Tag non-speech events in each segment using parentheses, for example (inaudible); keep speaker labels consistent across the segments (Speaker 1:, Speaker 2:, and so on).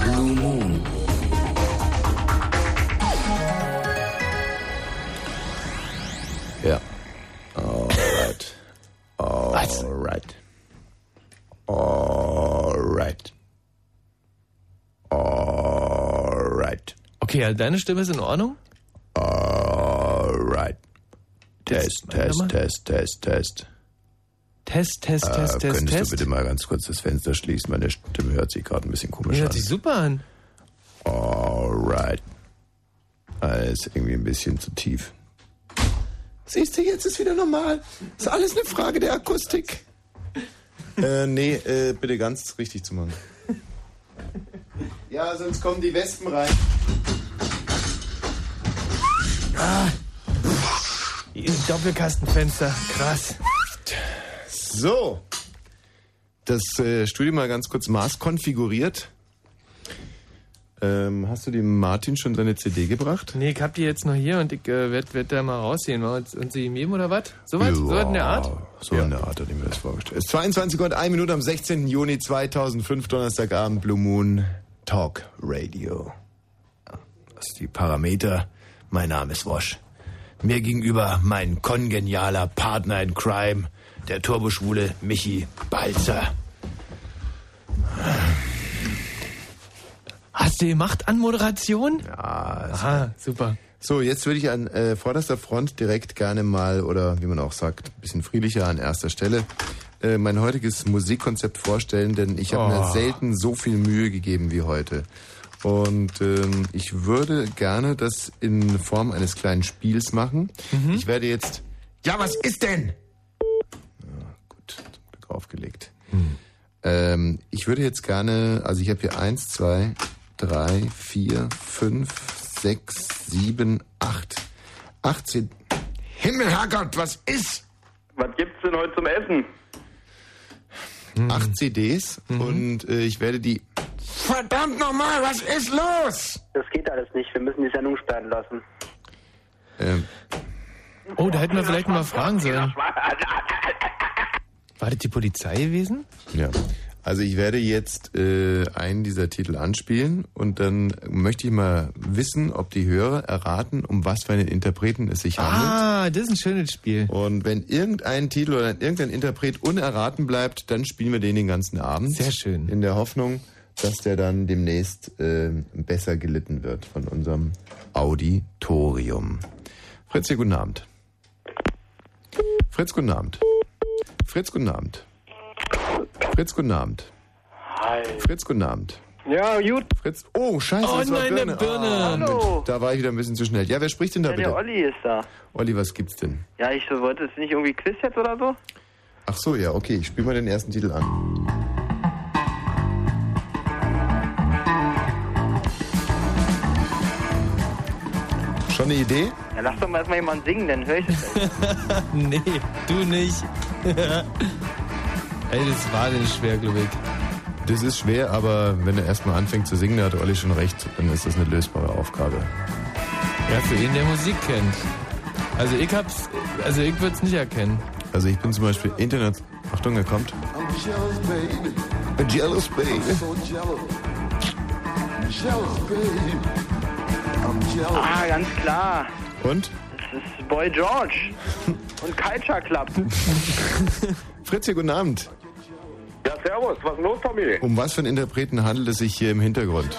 Speaker 1: Blue Moon.
Speaker 2: Ja. Alright. Alright. Alright. Alright.
Speaker 3: Okay, also deine Stimme ist in Ordnung?
Speaker 2: Alright. Test, Test. Test, Test, Test.
Speaker 3: Test, Test,
Speaker 2: Äh,
Speaker 3: Test, Test,
Speaker 2: könntest
Speaker 3: Test.
Speaker 2: du bitte mal ganz kurz das Fenster schließen? Meine Stimme hört sich gerade ein bisschen komisch
Speaker 3: Die hört
Speaker 2: an.
Speaker 3: sich super an.
Speaker 2: Alright. Äh, ist irgendwie ein bisschen zu tief. Siehst du, jetzt ist wieder normal. Ist alles eine Frage der Akustik. (laughs) äh, nee, äh, bitte ganz richtig zu machen. (laughs) Ja, sonst kommen die Wespen rein.
Speaker 3: Doppelkastenfenster, krass.
Speaker 2: So. Das äh, Studio mal ganz kurz maßkonfiguriert. Ähm, hast du dem Martin schon seine CD gebracht?
Speaker 3: Nee, ich hab die jetzt noch hier und ich äh, werd, werd da mal uns, uns sie ihm geben oder was? So was? So was in der Art?
Speaker 2: So in der Art, hat ich mir das vorgestellt. Es ist 22 Uhr, 1 Minute am 16. Juni 2005, Donnerstagabend, Blue Moon Talk Radio. Ja, Das sind die Parameter. Mein Name ist Wosch. Mir gegenüber mein kongenialer Partner in Crime, der turboschwule Michi Balzer.
Speaker 3: Hast du gemacht an Moderation?
Speaker 2: Ja,
Speaker 3: Aha, super.
Speaker 2: So, jetzt würde ich an äh, vorderster Front direkt gerne mal, oder wie man auch sagt, ein bisschen friedlicher an erster Stelle, äh, mein heutiges Musikkonzept vorstellen, denn ich habe
Speaker 3: Oh.
Speaker 2: mir selten so viel Mühe gegeben wie heute. Und ähm, ich würde gerne das in Form eines kleinen Spiels machen. Ich werde jetzt... Ja, was ist denn? Ja, gut, zum Glück aufgelegt. Ähm, ich würde jetzt gerne, also ich habe hier eins, zwei, drei, vier, fünf, sechs, sieben, acht, achtzehn. Himmel, Herrgott, was ist?
Speaker 4: Was gibt's denn heute zum Essen?
Speaker 2: Acht CDs und äh, ich werde die. Verdammt nochmal, was ist los?
Speaker 5: Das geht alles nicht. Wir müssen die Sendung sperren lassen.
Speaker 2: Ähm,
Speaker 3: Oh, da hätten wir vielleicht mal fragen sollen. (laughs) War das die Polizei gewesen?
Speaker 2: ja. Also ich werde jetzt äh, einen dieser Titel anspielen und dann möchte ich mal wissen, ob die Hörer erraten, um was für einen Interpreten es sich handelt.
Speaker 3: Ah, das ist ein schönes Spiel.
Speaker 2: Und wenn irgendein Titel oder irgendein Interpret unerraten bleibt, dann spielen wir den den ganzen Abend.
Speaker 3: Sehr schön.
Speaker 2: In der Hoffnung, dass der dann demnächst äh, besser gelitten wird von unserem Auditorium. Fritz, hier, guten Abend. Fritz, guten Abend. Fritz, guten Abend. Fritz, guten Abend.
Speaker 5: Hi.
Speaker 2: Fritz, guten Abend.
Speaker 5: Ja, gut.
Speaker 2: Fritz, oh, scheiße,
Speaker 3: Oh
Speaker 2: das war
Speaker 3: nein,
Speaker 2: Birne.
Speaker 3: eine Birne.
Speaker 2: Ah,
Speaker 5: Hallo.
Speaker 2: Mensch, da war ich wieder ein bisschen zu schnell. Ja, wer spricht denn da
Speaker 5: Ja, der
Speaker 2: bitte?
Speaker 5: Olli ist da.
Speaker 2: Olli, was gibt's denn?
Speaker 5: Ja, ich so, wollte es nicht irgendwie Quiz jetzt oder so?
Speaker 2: Ach so, ja, okay, ich spiele mal den ersten Titel an. Eine Idee?
Speaker 5: Ja, lass doch mal erstmal jemanden singen, dann höre ich das. (laughs)
Speaker 3: nee, du nicht. (laughs) Ey, das ist wahnsinnig schwer, glaube ich.
Speaker 2: Das ist schwer, aber wenn er erstmal anfängt zu singen, da hat Olli schon recht, dann ist das eine lösbare Aufgabe.
Speaker 3: Ja, für ihn, der Musik kennt. Also ich hab's, also ich würde es nicht erkennen.
Speaker 2: Also ich bin zum Beispiel Internet... Achtung, er kommt.
Speaker 6: I'm jealous, baby.
Speaker 2: A jealous baby.
Speaker 6: So jealous. Jealous, baby.
Speaker 5: Ah, ganz klar.
Speaker 2: Und?
Speaker 5: Das ist Boy George. Und Culture Club. (laughs)
Speaker 2: Fritz, hier, guten Abend.
Speaker 4: Ja, servus, was ist los, Tommy?
Speaker 2: Um was für einen Interpreten handelt es sich hier im Hintergrund?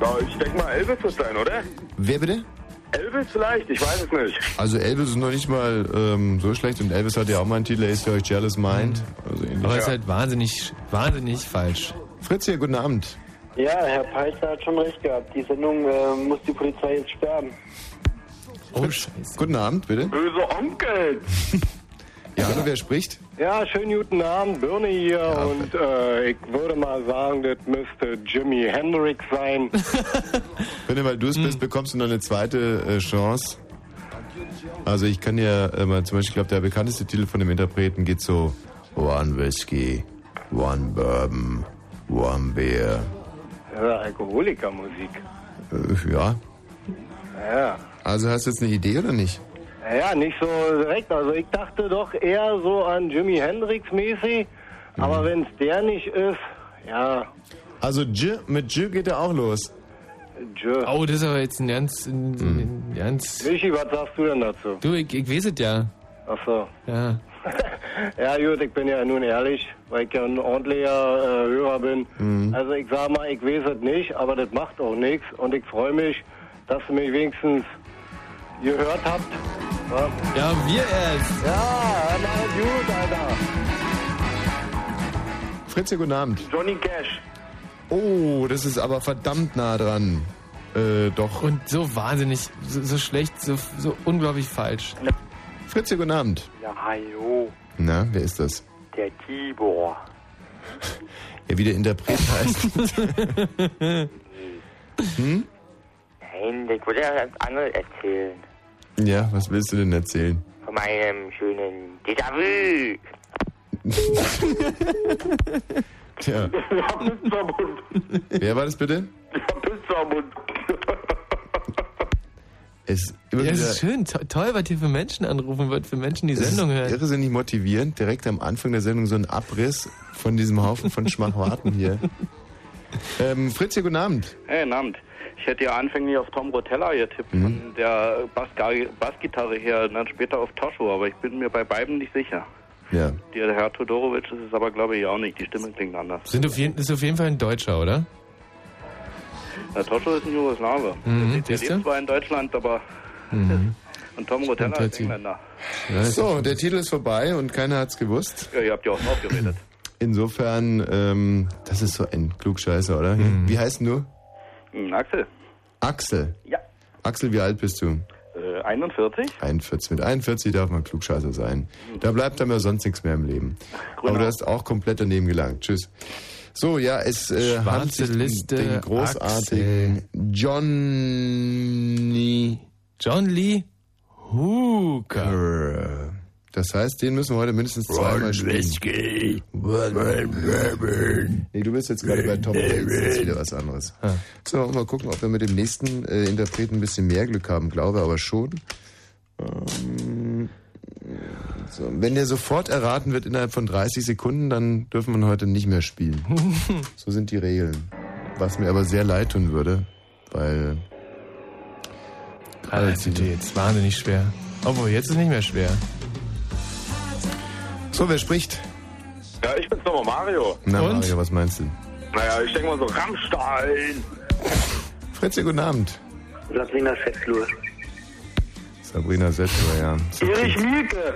Speaker 4: Da, ich denke mal, Elvis wird sein, oder?
Speaker 2: Wer bitte?
Speaker 4: Elvis vielleicht, ich weiß es nicht.
Speaker 2: Also Elvis ist noch nicht mal ähm, so schlecht und Elvis hat ja auch mal einen Titel, er ist für euch Jealous Mind. Also ähnlich.
Speaker 3: Aber es ist halt wahnsinnig, wahnsinnig falsch.
Speaker 2: Fritz hier, guten Abend.
Speaker 5: Ja, Herr Peitzer hat schon recht gehabt. Die Sendung äh, muss die Polizei jetzt sperren.
Speaker 3: Oh, scheiße.
Speaker 2: Guten Abend, bitte.
Speaker 4: Böse Onkel. (laughs)
Speaker 2: Ja, hallo, wer spricht?
Speaker 7: Ja, schönen guten Abend, Birne hier und äh, ich würde mal sagen, das müsste Jimi Hendrix sein. (laughs)
Speaker 2: Bitte, weil du es bist, bekommst du noch eine zweite äh, Chance. Also ich kann ja äh, mal zum Beispiel, ich glaube, der bekannteste Titel von dem Interpreten geht so One Whiskey, One Bourbon, One Beer.
Speaker 7: Ja, Alkoholikermusik.
Speaker 2: Äh, ja.
Speaker 7: Ja.
Speaker 2: Also hast du jetzt eine Idee oder nicht?
Speaker 7: Ja, nicht so direkt. Also ich dachte doch eher so an Jimi Hendrix mäßig. Aber wenn es der nicht ist, ja,
Speaker 2: Also J, mit J geht er auch los.
Speaker 7: Jö.
Speaker 3: Oh, das ist aber jetzt ein ganz, ein,
Speaker 2: Hm.
Speaker 3: ein ganz...
Speaker 7: Michi, was sagst du denn dazu?
Speaker 3: Du, ich, ich weiß es ja.
Speaker 7: Ach so.
Speaker 3: Ja. (laughs)
Speaker 7: Ja gut, ich bin ja nun ehrlich, weil ich ja ein ordentlicher äh, Hörer bin. Also ich sag mal, ich weiß es nicht, aber das macht auch nichts. Und ich freue mich, dass ihr mich wenigstens gehört habt. Ja,
Speaker 3: Ja, wir erst.
Speaker 7: ja na gut, Alter.
Speaker 2: Fritze, guten Abend.
Speaker 4: Johnny Cash.
Speaker 2: Oh, das ist aber verdammt nah dran. Äh, doch.
Speaker 3: Und so wahnsinnig, so, so schlecht, so, so unglaublich falsch.
Speaker 2: Fritze, guten Abend.
Speaker 1: Ja, hallo,
Speaker 2: Na, wer ist das?
Speaker 1: der Tibor. (laughs)
Speaker 2: Ja, wie der Interpret heißt.
Speaker 1: Nein, ich wollte ja was anderes erzählen.
Speaker 2: ja, was willst du denn erzählen?
Speaker 1: Von meinem schönen Déjà-vu. (laughs)
Speaker 2: Tja, (laughs)
Speaker 4: Ja, Pizzamund.
Speaker 2: wer war das bitte?
Speaker 4: Ja, Pizzamund.
Speaker 2: Es
Speaker 3: Ja, es ist schön, to toll, was hier für Menschen anrufen wird, für Menschen, die
Speaker 2: es ist
Speaker 3: Sendung hören.
Speaker 2: irrsinnig motivierend. Direkt am Anfang der Sendung so ein Abriss von diesem Haufen von Schmachwarten hier. (laughs) Ähm, Fritz, guten Abend.
Speaker 8: Hey, guten Abend. Ich hätte ja anfänglich auf Tom Rotella getippt, von der Bassgitarre her, und dann später auf Tosho, aber ich bin mir bei beiden nicht sicher.
Speaker 2: Ja.
Speaker 8: Der Herr Todorovic ist es aber, glaube ich, auch nicht. Die Stimme klingt anders.
Speaker 3: Sind auf jeden, ist auf jeden Fall ein Deutscher, oder?
Speaker 8: Der Tosho ist ein Jugoslawe.
Speaker 3: Mhm,
Speaker 8: der lebt zwar in Deutschland, aber... (laughs) Und Tom Rotella ist. Engländer.
Speaker 3: Ja,
Speaker 2: So, der Titel ist vorbei und keiner hat's gewusst.
Speaker 8: Ja, ihr habt ja auch drauf geredet. (clears throat)
Speaker 2: Insofern, ähm, das ist so ein Klugscheißer, oder? Wie heißt denn du?
Speaker 8: Hm, Axel?
Speaker 2: Axel.
Speaker 8: Ja.
Speaker 2: Axel, wie alt bist du?
Speaker 8: Äh, 41?
Speaker 2: 41. Mit 41 darf man Klugscheißer sein. Da bleibt einem ja sonst nichts mehr im Leben. Aber
Speaker 8: Genau.
Speaker 2: du hast auch komplett daneben gelangt. Tschüss. So, ja, es äh, handelt sich
Speaker 3: Liste,
Speaker 2: den großartigen Johnny
Speaker 3: John Lee Hooker.
Speaker 2: Das heißt, den müssen wir heute mindestens zweimal spielen. Nee, du bist jetzt gerade bei Tom Waits, das ist wieder was anderes. So, mal gucken, ob wir mit dem nächsten äh, Interpreten ein bisschen mehr Glück haben. Glaube aber schon. Ähm, so, wenn der sofort erraten wird innerhalb von 30 Sekunden, dann dürfen wir heute nicht mehr spielen. (laughs) so sind die Regeln. Was mir aber sehr leid tun würde, weil
Speaker 3: Gerade ist jetzt wahnsinnig schwer. Obwohl, jetzt ist nicht mehr schwer.
Speaker 2: So, wer spricht?
Speaker 4: Ja, ich bin's nochmal Mario.
Speaker 2: Na,
Speaker 3: Und?
Speaker 2: Mario, was meinst du?
Speaker 4: Naja, ich denke mal so Rammstein.
Speaker 2: Fritzi, guten Abend.
Speaker 5: Sabrina Fettflur.
Speaker 2: Sabrina Settler, ja. So
Speaker 7: Erich Mielke.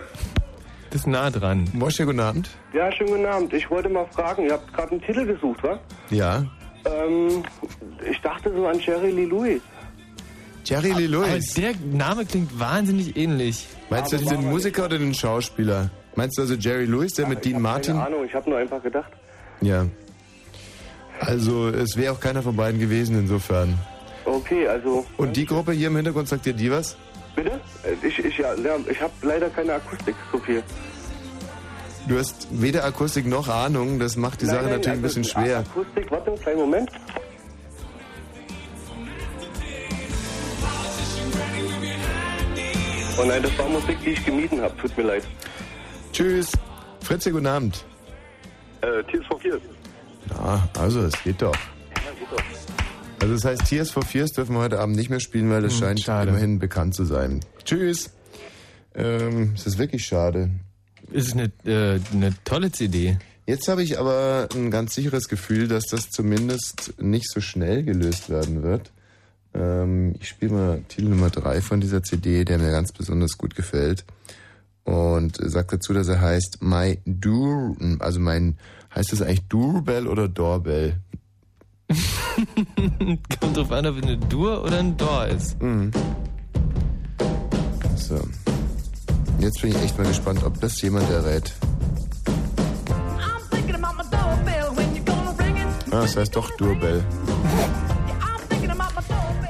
Speaker 3: Das ist nah dran.
Speaker 2: Mosche, guten Abend.
Speaker 7: Ja, schönen guten Abend. Ich wollte mal fragen, ihr habt gerade einen Titel gesucht, wa?
Speaker 2: Ja.
Speaker 7: Ähm, ich dachte so an Jerry Lee Lewis.
Speaker 2: Jerry Lee
Speaker 3: Aber
Speaker 2: Lewis.
Speaker 3: der Name klingt wahnsinnig ähnlich.
Speaker 2: Meinst du jetzt den Musiker oder den Schauspieler? Meinst du also Jerry Lewis, der mit
Speaker 7: Ich
Speaker 2: Dean
Speaker 7: hab
Speaker 2: Martin?
Speaker 7: Keine Ahnung, ich habe nur einfach gedacht.
Speaker 2: Ja. Also, es wäre auch keiner von beiden gewesen, insofern.
Speaker 7: Okay, also.
Speaker 2: Und die Gruppe hier im Hintergrund, sagt dir die was?
Speaker 7: Bitte? Ich, ich, ja, ja, ich habe leider keine Akustik so viel.
Speaker 2: Du hast weder Akustik noch Ahnung, das macht die
Speaker 7: Nein,
Speaker 2: Sache
Speaker 7: nein,
Speaker 2: natürlich ein
Speaker 7: also
Speaker 2: bisschen schwer.
Speaker 7: Akustik, warte, einen kleinen Moment. Oh nein, das war Musik, die ich gemieden habe. Tut mir leid.
Speaker 2: Tschüss. Fritzi, guten Abend.
Speaker 4: Äh, Tears for Fears.
Speaker 2: Ja, also, es geht doch. Also das heißt, Tears for Fears dürfen wir heute Abend nicht mehr spielen, weil das
Speaker 3: Hm,
Speaker 2: scheint
Speaker 3: schade.
Speaker 2: immerhin bekannt zu sein. Tschüss. Ähm, es ist wirklich schade.
Speaker 3: Ist eine, äh, eine tolle CD.
Speaker 2: Jetzt habe ich aber ein ganz sicheres Gefühl, dass das zumindest nicht so schnell gelöst werden wird. Ähm, ich spiele mal Titel Nummer 3 von dieser CD, der mir ganz besonders gut gefällt. Und sagt dazu, dass er heißt My Dur, also mein, heißt das eigentlich Doorbell oder Doorbell? (laughs)
Speaker 3: Kommt drauf an, ob es eine Dur oder ein Dor ist.
Speaker 2: So. Jetzt bin ich echt mal gespannt, ob das jemand errät. Ah, das heißt doch Doorbell.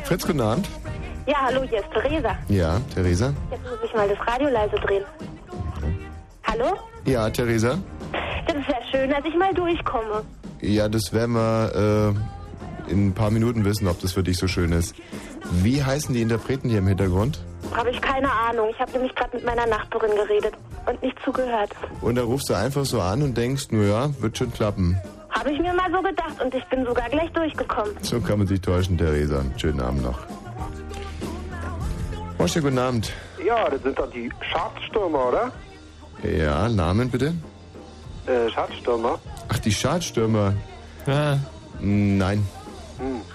Speaker 2: Fritz, guten Abend.
Speaker 9: Ja, hallo, hier ist Theresa.
Speaker 2: Ja, Theresa?
Speaker 9: Jetzt muss ich mal das Radio leise drehen. Hallo?
Speaker 2: Ja, Theresa?
Speaker 9: Das ist ja schön, dass ich mal durchkomme.
Speaker 2: Ja, das werden wir äh, in ein paar Minuten wissen, ob das für dich so schön ist. Wie heißen die Interpreten hier im Hintergrund?
Speaker 9: Habe ich keine Ahnung. Ich habe nämlich gerade mit meiner Nachbarin geredet und nicht zugehört.
Speaker 2: Und da rufst du einfach so an und denkst, na ja, wird schon klappen.
Speaker 9: Habe ich mir mal so gedacht und ich bin sogar gleich durchgekommen.
Speaker 2: So kann man sich täuschen, Theresa. Schönen Abend noch. Morsche, guten Abend.
Speaker 7: Ja, das sind doch die Schadstürmer, oder?
Speaker 2: Ja, Namen bitte?
Speaker 7: Äh, Schadstürmer.
Speaker 2: Ach, die Schadstürmer.
Speaker 3: Ja,
Speaker 2: Nein.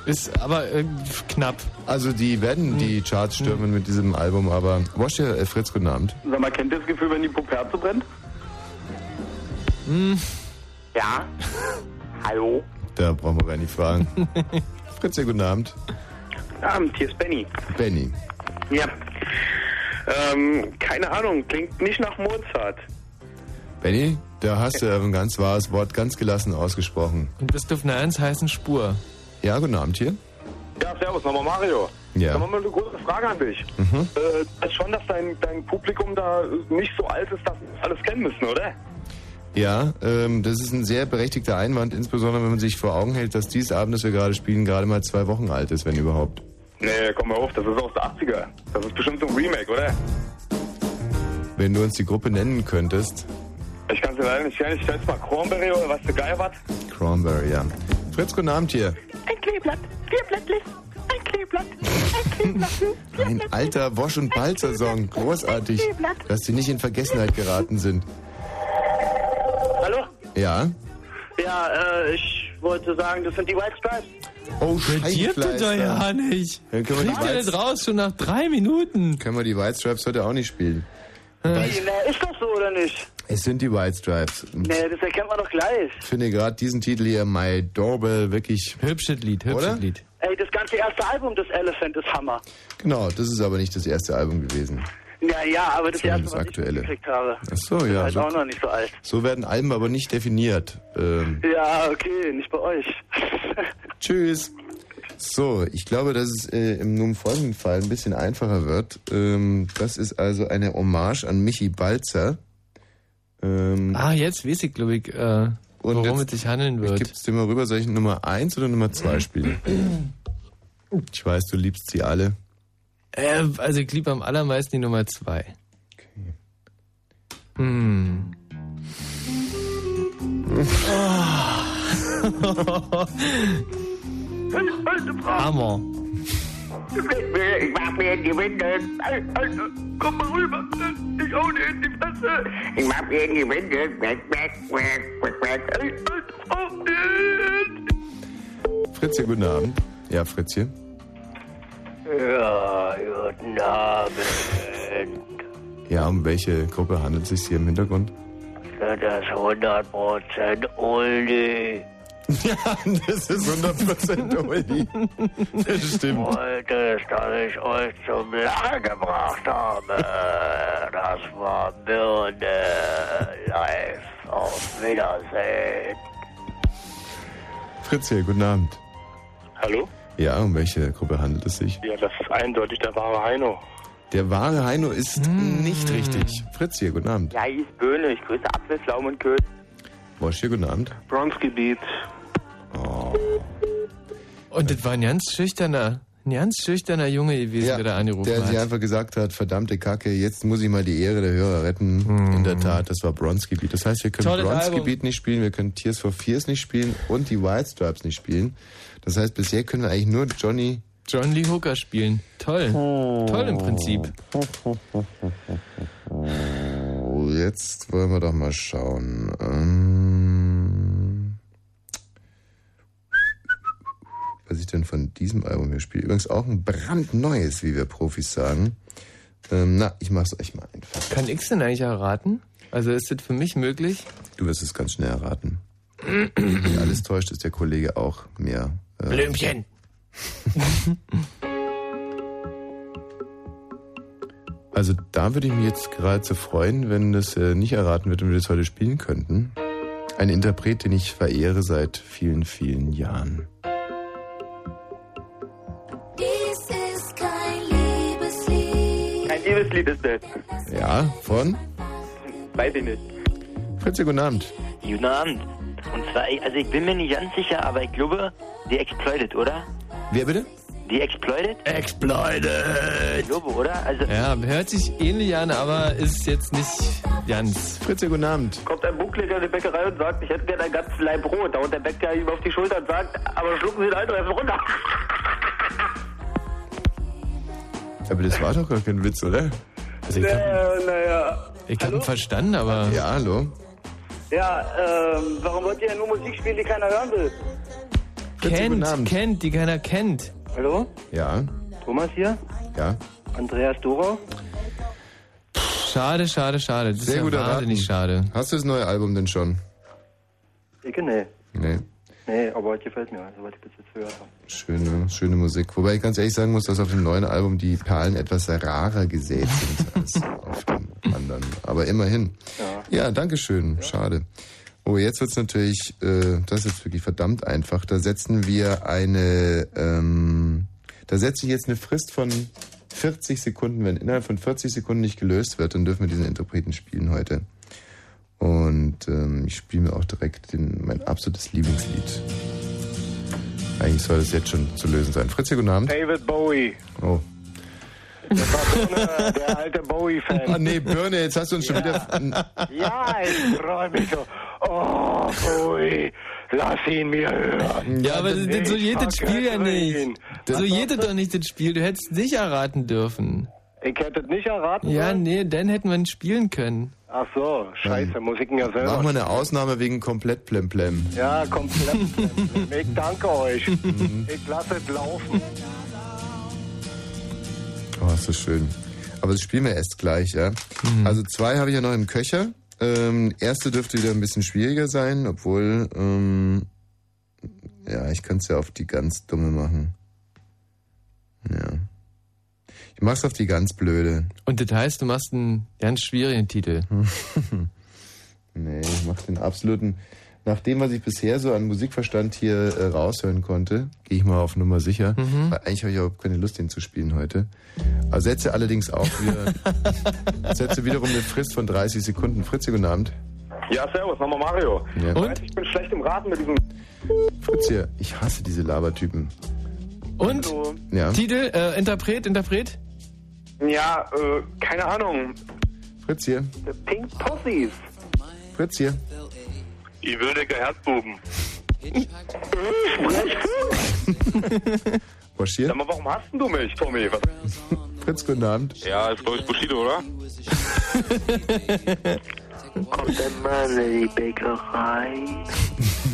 Speaker 3: ist aber äh, knapp.
Speaker 2: Also die werden die Charts stürmen mit diesem Album, aber Morsche, äh, Fritz, guten Abend.
Speaker 4: Sag mal, kennt ihr das Gefühl, wenn die Puperze brennt?
Speaker 1: Ja? (laughs) Hallo?
Speaker 2: Da brauchen wir gar nicht fragen. (laughs) Fritz, ja, guten Abend.
Speaker 8: Abend, hier ist Benny.
Speaker 2: Benny.
Speaker 8: Ja. Ähm, keine Ahnung, klingt nicht nach Mozart.
Speaker 2: Benny, da hast du ein ganz wahres Wort ganz gelassen ausgesprochen.
Speaker 3: Und bist du auf einer ganz heißen Spur.
Speaker 2: Ja, guten Abend hier.
Speaker 4: Ja, servus, nochmal Mario.
Speaker 2: Ja.
Speaker 4: Sag mal eine große Frage an dich.
Speaker 2: Mhm.
Speaker 4: Äh, das ist schon, dass dein, dein Publikum da nicht so alt ist, dass sie alles kennen müssen, oder?
Speaker 2: Ja, ähm, das ist ein sehr berechtigter Einwand, insbesondere wenn man sich vor Augen hält, dass dieses Abend, das wir gerade spielen, gerade mal zwei Wochen alt ist, wenn überhaupt.
Speaker 4: Nee, komm mal auf, das ist aus der 80er. Das ist bestimmt so ein Remake, oder?
Speaker 2: Wenn du uns die Gruppe nennen könntest.
Speaker 4: Ich kann es dir leider nicht stellen. Ich stell's mal Cranberry oder was für geil was.
Speaker 2: Cranberry, ja. Fritz, guten Abend hier.
Speaker 9: Ein Kleeblatt, vier Blättlis, ein Kleeblatt, ein Kleeblatt.
Speaker 2: Ein alter Wosch- und Balzer-Song. Großartig. Dass die nicht in Vergessenheit geraten sind.
Speaker 5: Hallo?
Speaker 2: Ja?
Speaker 5: Ja, äh, ich wollte sagen, das sind die White Stripes.
Speaker 2: Oh,
Speaker 3: tut doch ja nicht.
Speaker 2: Dann können wir,
Speaker 3: Kriegt
Speaker 2: die
Speaker 3: ihr
Speaker 2: White,
Speaker 3: nicht raus, schon nach drei Minuten.
Speaker 2: können wir die White Stripes heute auch nicht spielen.
Speaker 5: Wie, na, ist das so oder nicht?
Speaker 2: Es sind die White Stripes.
Speaker 5: Nee, das erkennt man doch gleich.
Speaker 2: Ich finde gerade diesen Titel hier, My Doorbell, wirklich...
Speaker 3: Hübsches Lied, hübsches
Speaker 2: Oder?
Speaker 3: Lied.
Speaker 5: Ey, das ganze erste Album des Elephant ist Hammer.
Speaker 2: Genau, das ist aber nicht das erste Album gewesen.
Speaker 5: Ja, ja, aber das
Speaker 2: Sondern
Speaker 5: erste,
Speaker 2: das
Speaker 5: was
Speaker 2: aktuelle.
Speaker 5: ich gekriegt habe.
Speaker 2: Ach so, ja.
Speaker 5: Halt
Speaker 2: So,
Speaker 5: auch noch nicht so alt.
Speaker 2: so werden Alben aber nicht definiert. Ähm,
Speaker 5: Ja, okay, nicht bei euch. (laughs)
Speaker 2: Tschüss. So, ich glaube, dass es äh, im nun folgenden Fall ein bisschen einfacher wird. Ähm, das ist also eine Hommage an Michi Balzer. Ähm,
Speaker 3: Ah, jetzt weiß ich, glaube ich, äh,
Speaker 2: Und
Speaker 3: worum
Speaker 2: jetzt-
Speaker 3: es sich handeln
Speaker 2: ich
Speaker 3: wird.
Speaker 2: gebe es dir mal rüber, soll ich Nummer 1 oder Nummer 2 spielen? Ich weiß, du liebst sie alle.
Speaker 3: Äh, also ich liebe am allermeisten die Nummer zwei. Hm. (laughs) Hammer.
Speaker 1: Ich mach mir in die Windeln. Komm mal rüber. Ich hau dir in die Fresse. Ich mach mir in die Windeln. Weg, weg, weg, weg, weg.
Speaker 2: Fritzchen, guten Abend. Ja, Fritzchen.
Speaker 7: Ja, guten Abend.
Speaker 2: Ja, um welche Gruppe handelt es sich hier im Hintergrund?
Speaker 7: Das ist 100% Uli. (laughs)
Speaker 2: Ja, das ist 100% Uli. Das stimmt.
Speaker 7: Wolltest, dass ich euch zum Lachen gebracht habe. Das war Birne live. Auf Wiedersehen.
Speaker 2: Fritz hier, guten Abend.
Speaker 4: Hallo?
Speaker 2: Ja, um welche Gruppe handelt es sich?
Speaker 4: Ja, das ist eindeutig der wahre Heino.
Speaker 2: Der wahre Heino ist nicht richtig. Fritz hier, guten Abend.
Speaker 1: Ja, hieß Böhne. Ich grüße Apfelflaum und Köhl.
Speaker 2: Wosch hier, guten Abend.
Speaker 5: Bronzegebiet.
Speaker 3: Und das war ein ganz schüchterner, ein ganz schüchterner Junge gewesen, der da angerufen
Speaker 2: der sich
Speaker 3: hat.
Speaker 2: einfach gesagt hat, verdammte Kacke, jetzt muss ich mal die Ehre der Hörer retten. In der Tat, das war Bronzegebiet. Das heißt, wir können
Speaker 3: Tolles
Speaker 2: Bronzegebiet nicht spielen, wir können Tears for Fears nicht spielen und die White Stripes nicht spielen. Das heißt, bisher können wir eigentlich nur Johnny...
Speaker 3: John Lee Hooker spielen. Toll. Toll im Prinzip.
Speaker 2: Oh, jetzt wollen wir doch mal schauen. Ähm, was ich denn von diesem Album hier spiele. Übrigens auch ein brandneues, wie wir Profis sagen. Ähm, na, ich mach's euch mal einfach.
Speaker 3: Kann X denn eigentlich erraten? Also ist das für mich möglich?
Speaker 2: Du wirst es ganz schnell erraten. Wenn alles täuscht, ist der Kollege auch mehr. Äh,
Speaker 3: Blümchen. (laughs)
Speaker 2: Also da würde ich mich jetzt geradezu freuen, wenn das äh, nicht erraten wird und wir das heute spielen könnten. Ein Interpret, den ich verehre seit vielen, vielen Jahren.
Speaker 1: Ein Liebeslied ist das.
Speaker 2: Ja, von
Speaker 1: Weiß ich nicht.
Speaker 2: Fritze, guten Abend.
Speaker 10: Guten Abend. Und zwar, also ich bin mir nicht ganz sicher, aber ich glaube, die Exploited, oder?
Speaker 2: Wer bitte?
Speaker 10: Die
Speaker 5: Exploited?
Speaker 3: Exploited!
Speaker 5: Lobo, oder? Also,
Speaker 3: Ja, hört sich ähnlich an, aber ist jetzt nicht ganz.
Speaker 2: Fritze, guten Abend.
Speaker 4: Kommt ein Buchklicker in die Bäckerei und sagt, ich hätte gerne ein ganzes Leib Brot. Da und der Bäcker ihm auf die Schulter und sagt, aber schlucken Sie den Alter erst runter.
Speaker 2: Aber das war doch gar kein Witz, oder?
Speaker 3: Also ich habe
Speaker 4: Äh, naja.
Speaker 3: hab ihn verstanden, aber
Speaker 2: Ja, hallo.
Speaker 4: Ja, ähm, warum wollt ihr ja nur Musik spielen, die keiner hören will?
Speaker 2: Guten
Speaker 3: kennt,
Speaker 2: Abend.
Speaker 3: kennt, die keiner kennt.
Speaker 5: hallo?
Speaker 2: Ja,
Speaker 5: Thomas hier?
Speaker 2: ja.
Speaker 5: Andreas Dorau?
Speaker 3: Schade, schade, schade. Das
Speaker 2: Sehr
Speaker 3: ist
Speaker 2: gut
Speaker 3: ja
Speaker 2: erraten.
Speaker 3: wahnsinnig schade.
Speaker 2: Hast du das neue Album denn schon?
Speaker 5: Ich, nee.
Speaker 2: Nee.
Speaker 5: Nee, aber gefällt mir, soweit ich bis jetzt gehört habe.
Speaker 2: Schöne, schöne Musik. Wobei ich ganz ehrlich sagen muss, dass auf dem neuen Album die Perlen etwas rarer gesät sind als (laughs) auf dem anderen. Aber immerhin. Ja, danke schön. Schade. Oh, jetzt wird's natürlich, äh, das ist jetzt wirklich verdammt einfach. Da setzen wir eine, ähm, da setze ich jetzt eine Frist von 40 Sekunden. Wenn innerhalb von 40 Sekunden nicht gelöst wird, dann dürfen wir diesen Interpreten spielen heute. Und ähm, ich spiele mir auch direkt den, mein absolutes Lieblingslied. Eigentlich soll es jetzt schon zu lösen sein. Fritz, guten Abend.
Speaker 7: David Bowie.
Speaker 2: Oh.
Speaker 7: Das war eine, der alte Bowie-Fan.
Speaker 2: Ah nee, Birne, jetzt hast du uns schon wieder...
Speaker 7: Ja, ich freue mich so. Oh, Bowie, lass ihn mir hören.
Speaker 3: Ja, aber das, das, so geht das Spiel ja nicht. So geht das doch nicht das Spiel. Du hättest es nicht erraten dürfen.
Speaker 7: Ich hätte es nicht erraten
Speaker 3: Ja,
Speaker 7: sollen?
Speaker 3: nee, dann hätten wir ihn spielen können.
Speaker 7: Ach so, scheiße, muss ich ihn ja selber.
Speaker 2: Machen wir eine Ausnahme wegen komplett Plemplem.
Speaker 7: Ja, komplett. ich danke euch.
Speaker 2: Mhm.
Speaker 7: Ich lasse es laufen.
Speaker 2: Oh, ist das schön. Aber das spielen wir erst gleich, ja. Also zwei habe ich ja noch im Köcher. Ähm, erste dürfte wieder ein bisschen schwieriger sein, obwohl, ähm, ja, ich kann es ja auf die ganz dumme machen. Ja. Ich mach's auf die ganz blöde.
Speaker 3: Und das heißt, du machst einen ganz schwierigen Titel. (laughs)
Speaker 2: Nee, ich mach den absoluten. Nach dem, was ich bisher so an Musikverstand hier äh, raushören konnte, gehe ich mal auf Nummer sicher. Weil eigentlich habe ich überhaupt keine Lust, den zu spielen heute. Aber setze allerdings auch wieder, (laughs) setze wiederum eine Frist von 30 Sekunden. Fritzi, guten Abend.
Speaker 4: Ja, servus, nochmal Mario.
Speaker 2: Ja.
Speaker 3: Und?
Speaker 4: Ich bin schlecht im Raten mit diesem...
Speaker 2: Fritz hier, ich hasse diese Labertypen.
Speaker 3: Und?
Speaker 4: Hallo.
Speaker 2: Ja.
Speaker 3: Titel, äh, Interpret, Interpret?
Speaker 4: Ja, äh, keine Ahnung.
Speaker 2: Fritz hier,
Speaker 4: The Pink Pussies.
Speaker 2: Fritz hier.
Speaker 8: Die Würdiger Herzbuben. (laughs)
Speaker 2: Bosch hier.
Speaker 4: Sag mal, warum hasst denn du mich, Tommy? Was?
Speaker 2: Fritz, guten Abend.
Speaker 8: Ja, ist glaube ich Bushido, oder?
Speaker 5: Kommt ein Mann in die Bäckerei,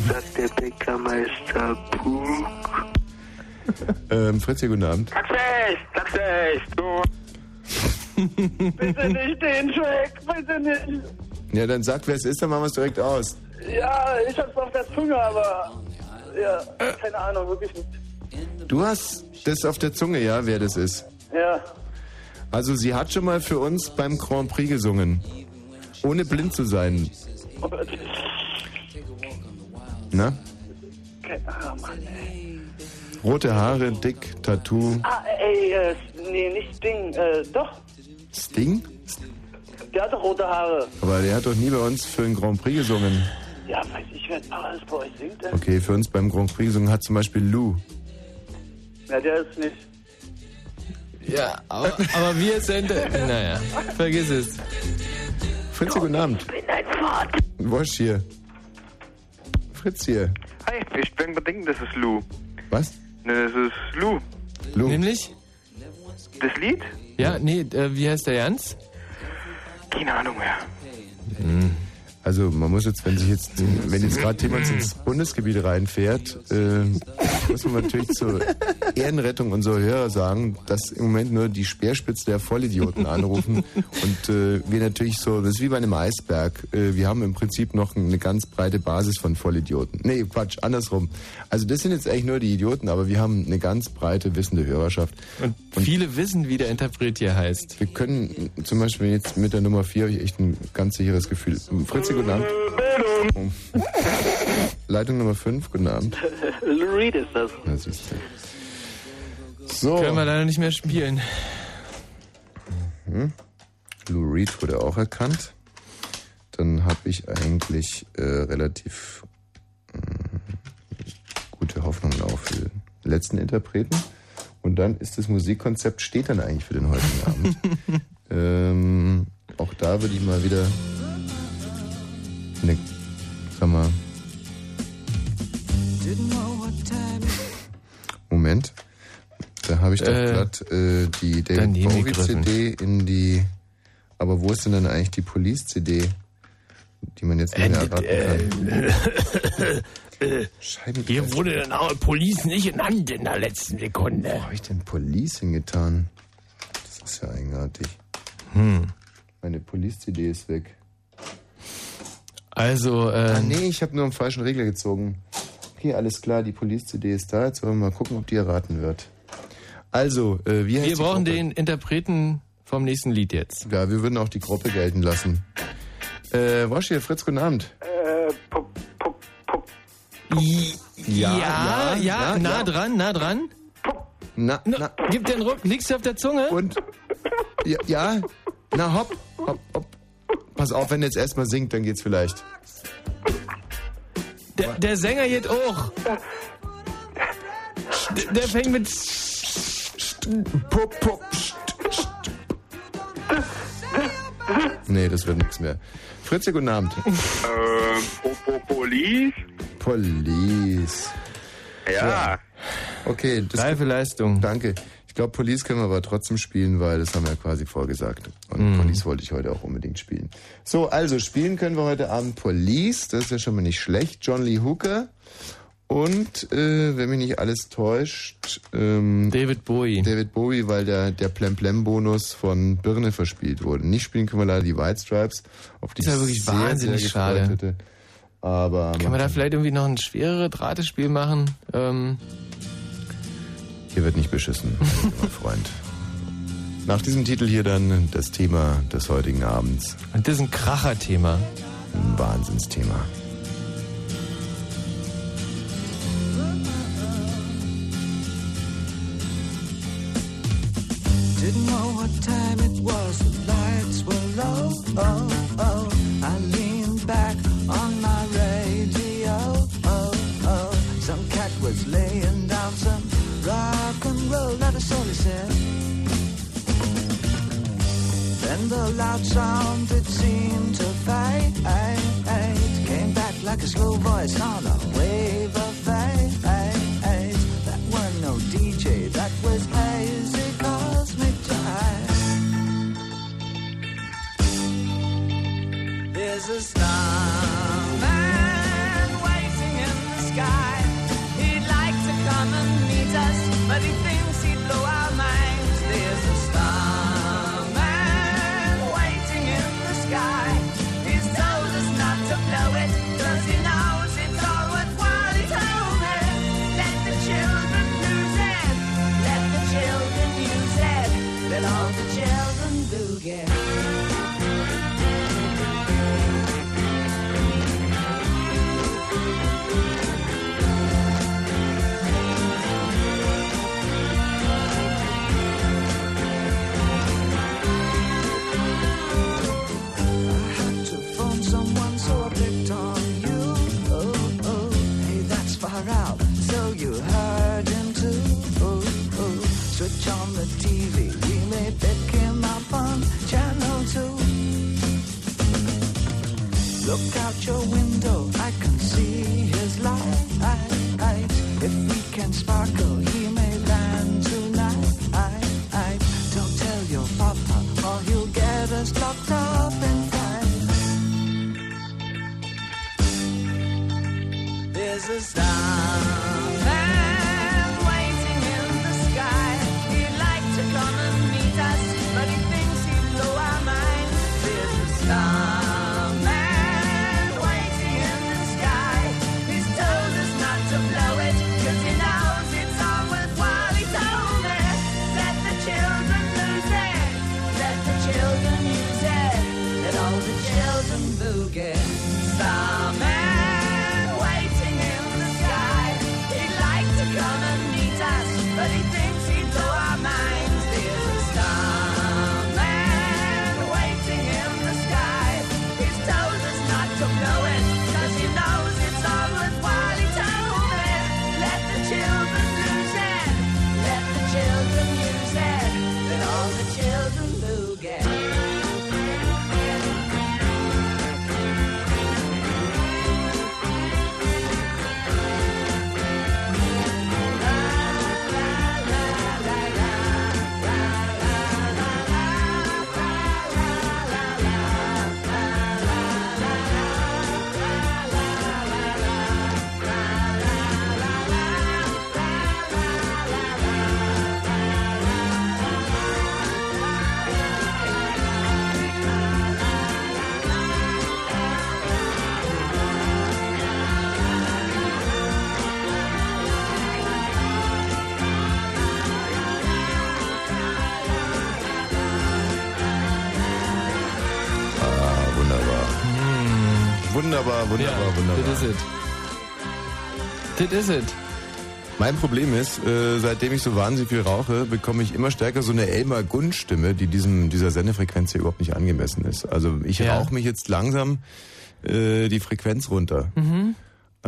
Speaker 5: sagt der Bäckermeister Puh.
Speaker 2: Ähm, Fritz hier, guten Abend.
Speaker 4: Sag's nicht, sag's nicht. Du. (laughs) Bitte nicht den Track, bitte nicht.
Speaker 2: Ja, dann sag, wer es ist, dann machen wir es direkt aus.
Speaker 4: Ja, ich hab's auf der Zunge, aber... Ja, keine Ahnung, wirklich nicht.
Speaker 2: Du hast das auf der Zunge, ja, wer das ist.
Speaker 4: Ja.
Speaker 2: Also sie hat schon mal für uns beim Grand Prix gesungen. Ohne blind zu sein. Na?
Speaker 4: Keine Ahnung, Mann, ey.
Speaker 2: Rote Haare, dick, Tattoo.
Speaker 4: Ah, ey, äh, nee, nicht Sting, äh, doch.
Speaker 2: Sting?
Speaker 4: Der hat doch rote Haare.
Speaker 2: Aber der hat doch nie bei uns für den Grand Prix gesungen.
Speaker 4: Ja, weiß ich, wer alles bei euch singt, denn?
Speaker 2: Okay, für uns beim Grand Prix gesungen hat zum Beispiel Lou.
Speaker 4: Ja, der ist nicht.
Speaker 3: Ja, aber, aber wir sind. Naja, vergiss es.
Speaker 2: Fritz, hier, guten Abend.
Speaker 4: Ich bin ein Vater.
Speaker 2: Wosch hier. Fritz hier.
Speaker 8: Hi, ich bin bedingt, das ist Lou.
Speaker 2: Was?
Speaker 8: Das ist Lou.
Speaker 2: Lou.
Speaker 3: Nämlich?
Speaker 8: Das Lied?
Speaker 3: Ja, nee, äh, wie heißt der Jans?
Speaker 8: Keine Ahnung mehr.
Speaker 2: Also man muss jetzt, wenn sich jetzt, wenn jetzt gerade jemand ins Bundesgebiet reinfährt, äh, muss man natürlich zur Ehrenrettung unserer Hörer sagen, dass im Moment nur die Speerspitze der Vollidioten anrufen und äh, wir natürlich so, das ist wie bei einem Eisberg. Äh, wir haben im Prinzip noch eine ganz breite Basis von Vollidioten. Nee, Quatsch, andersrum. Also das sind jetzt eigentlich nur die Idioten, aber wir haben eine ganz breite wissende Hörerschaft.
Speaker 3: Und viele wissen, wie der Interpret hier heißt.
Speaker 2: Wir können zum Beispiel jetzt mit der Nummer 4 habe ich echt ein ganz sicheres Gefühl. Fritzi, guten Abend. Oh. Leitung Nummer 5, guten Abend.
Speaker 5: Lou Reed ist das.
Speaker 2: Na, siehst du. So,
Speaker 3: Können wir leider nicht mehr spielen.
Speaker 2: Lou Reed wurde auch erkannt. Dann habe ich eigentlich äh, relativ äh, gute Hoffnungen auf den letzten Interpreten. Und dann ist das Musikkonzept, steht dann eigentlich für den heutigen Abend. (laughs) ähm, auch da würde ich mal wieder eine, sag mal, Moment. Da habe ich doch
Speaker 3: Äh,
Speaker 2: glatt äh, die David Bowie. CD in die. Aber wo ist denn dann eigentlich die Police CD, die man jetzt nicht mehr erraten kann? (laughs) Scheiben.
Speaker 3: Hier wurde der Name Police nicht genannt in der letzten Sekunde.
Speaker 2: Wo habe ich denn Police hingetan? Das ist ja eigenartig.
Speaker 3: Hm.
Speaker 2: Meine Police-CD ist weg.
Speaker 3: Also, äh,
Speaker 2: Ah, nee, ich habe nur einen falschen Regler gezogen. Okay, alles klar, die Police-CD ist da. Jetzt wollen wir mal gucken, ob die erraten wird. Also, äh, wie heißt
Speaker 3: wir brauchen
Speaker 2: Gruppe?
Speaker 3: den Interpreten vom nächsten Lied jetzt.
Speaker 2: Ja, wir würden auch die Gruppe gelten lassen. Äh, Woschi, Fritz, guten Abend.
Speaker 4: Äh, pup, pup, pup.
Speaker 3: Ja,
Speaker 2: ja,
Speaker 3: ja,
Speaker 2: ja,
Speaker 3: nah
Speaker 2: ja.
Speaker 3: dran, nah dran.
Speaker 2: Na,
Speaker 3: Na,
Speaker 2: na,
Speaker 3: gib den Ruck, liegst du auf der Zunge?
Speaker 2: und? Ja, ja, na hopp, hopp, hopp. Pass auf, wenn er jetzt erstmal singt, dann geht's vielleicht.
Speaker 3: Der, der Sänger geht auch. Der, der fängt mit...
Speaker 2: St. Nee, das wird nichts mehr. Fritz, guten Abend.
Speaker 8: Äh, po, po, Police?
Speaker 2: Police.
Speaker 8: Ja.
Speaker 2: Okay, das
Speaker 3: Reife Leistung.
Speaker 2: Danke. Ich glaube, Police können wir aber trotzdem spielen, weil das haben wir ja quasi vorgesagt. Und Police wollte ich heute auch unbedingt spielen. So, also spielen können wir heute Abend Police. Das ist ja schon mal nicht schlecht. John Lee Hooker. Und, äh, wenn mich nicht alles täuscht, ähm,
Speaker 3: David Bowie.
Speaker 2: David Bowie, weil der, der Plem-Plem-Bonus von Birne verspielt wurde. Nicht spielen können wir leider die White Stripes, auf die
Speaker 3: Ist ja
Speaker 2: ich
Speaker 3: wirklich
Speaker 2: sehr,
Speaker 3: wahnsinnig
Speaker 2: sehr
Speaker 3: schade.
Speaker 2: hätte. Aber
Speaker 3: Kann man da vielleicht irgendwie noch ein schwereres Ratespiel machen? Ähm,
Speaker 2: Hier wird nicht beschissen, mein (laughs) Freund. Nach diesem Titel hier dann das Thema des heutigen Abends.
Speaker 3: und das ist ein Kracher-Thema.
Speaker 2: Ein Wahnsinnsthema.
Speaker 10: Didn't know what time it was, the lights were low. Oh, Then the loud sound, it seemed to fade. Came back like a slow voice on a wave of fade. That weren't no DJ, that was hazy cosmic jive. There's a starman
Speaker 2: Wunderbar, wunderbar,
Speaker 3: ja,
Speaker 2: wunderbar.
Speaker 3: Das ist it. Das ist it.
Speaker 2: Mein Problem ist, äh, seitdem ich so wahnsinnig viel rauche, bekomme ich immer stärker so eine Elmar Gund Stimme, die diesem dieser Sendefrequenz hier überhaupt nicht angemessen ist. Also ich
Speaker 3: Ja.
Speaker 2: rauche mich jetzt langsam äh, die Frequenz runter.
Speaker 3: Mhm.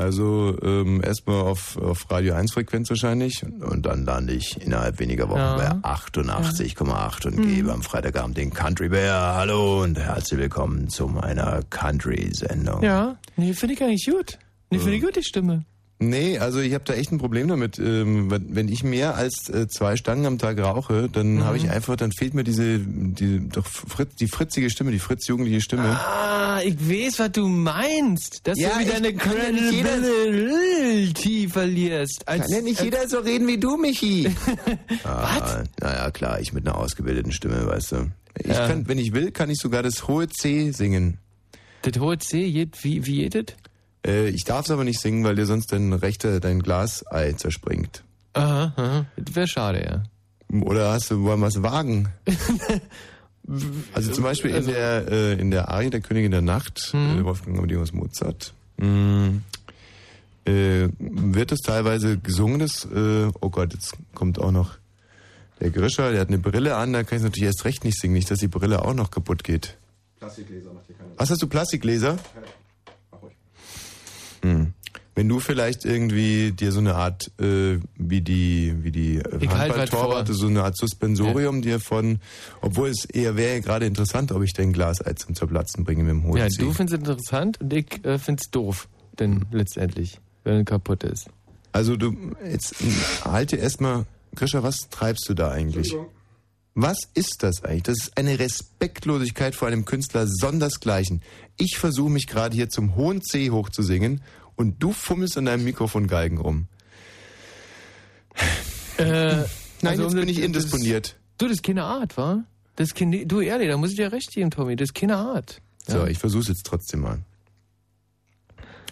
Speaker 2: Also ähm, erstmal auf, auf Radio 1 Frequenz wahrscheinlich und, und dann lande ich innerhalb weniger Wochen
Speaker 3: Ja.
Speaker 2: bei 88,8 und
Speaker 3: Mhm.
Speaker 2: gebe am Freitagabend den Country Bear. Hallo und herzlich willkommen zu meiner Country-Sendung.
Speaker 3: Ja, nee, finde ich eigentlich gut. Nee, finde ich gut, die Stimme.
Speaker 2: Nee, also ich habe da echt ein Problem damit. Ähm, wenn wenn ich mehr als äh, zwei Stangen am Tag rauche, dann
Speaker 3: Mhm.
Speaker 2: habe ich einfach, dann fehlt mir diese, die, doch Fritz, die fritzige Stimme, die fritz-jugendliche Stimme.
Speaker 3: Ah, ich weiß, was du meinst. Dass
Speaker 2: Ja,
Speaker 3: du wieder eine Credibility verlierst. Als,
Speaker 2: Kann ja nicht jeder so reden wie du, Michi. (laughs) ah, naja, klar, ich mit einer ausgebildeten Stimme, weißt du. Ich
Speaker 3: Ja.
Speaker 2: kann, wenn ich will, kann ich sogar das hohe C singen.
Speaker 3: Das hohe C, jed, wie, wie jedet?
Speaker 2: Äh, ich darf es aber nicht singen, weil dir sonst dein rechter, dein Glasei zerspringt.
Speaker 3: Aha, aha. Das wäre schade, ja.
Speaker 2: Oder hast du, wollen wir es wagen? (laughs) Also zum Beispiel in der, äh, in der Arie der Königin der Nacht, äh, Wolfgang Amadeus Mozart, mh, äh, wird es teilweise gesungen, das, äh, oh Gott, jetzt kommt auch noch der Grischer, der hat eine Brille an, da kann ich natürlich erst recht nicht singen, nicht, dass die Brille auch noch kaputt geht.
Speaker 6: Plastikgläser macht hier keine
Speaker 2: Was hast du, Plastikgläser? Hm. Wenn du vielleicht irgendwie dir so eine Art, äh, wie die, wie die Handballtorwarte, so eine Art Suspensorium dir von, obwohl es eher wäre gerade interessant, ob ich dein Glasei zum Zerplatzen bringe mit dem hohen
Speaker 3: Ja,
Speaker 2: C.
Speaker 3: du findest es interessant und ich äh, find's doof, denn letztendlich, wenn es kaputt ist.
Speaker 2: Also du, jetzt halte erstmal, Grisha, was treibst du da eigentlich? Was ist das eigentlich? Das ist eine Respektlosigkeit vor einem Künstler sondersgleichen. Ich versuche mich gerade hier zum hohen C hochzusingen und du fummelst an deinem Mikrofon Geigen rum.
Speaker 3: Äh,
Speaker 2: Nein,
Speaker 3: also,
Speaker 2: jetzt bin ich
Speaker 3: das-
Speaker 2: indisponiert.
Speaker 3: Du, das ist keine Art, wa? Das ist keine, du ehrlich, da muss ich dir recht geben, Tommy, das ist keine Art.
Speaker 2: So, ich versuche es jetzt trotzdem mal.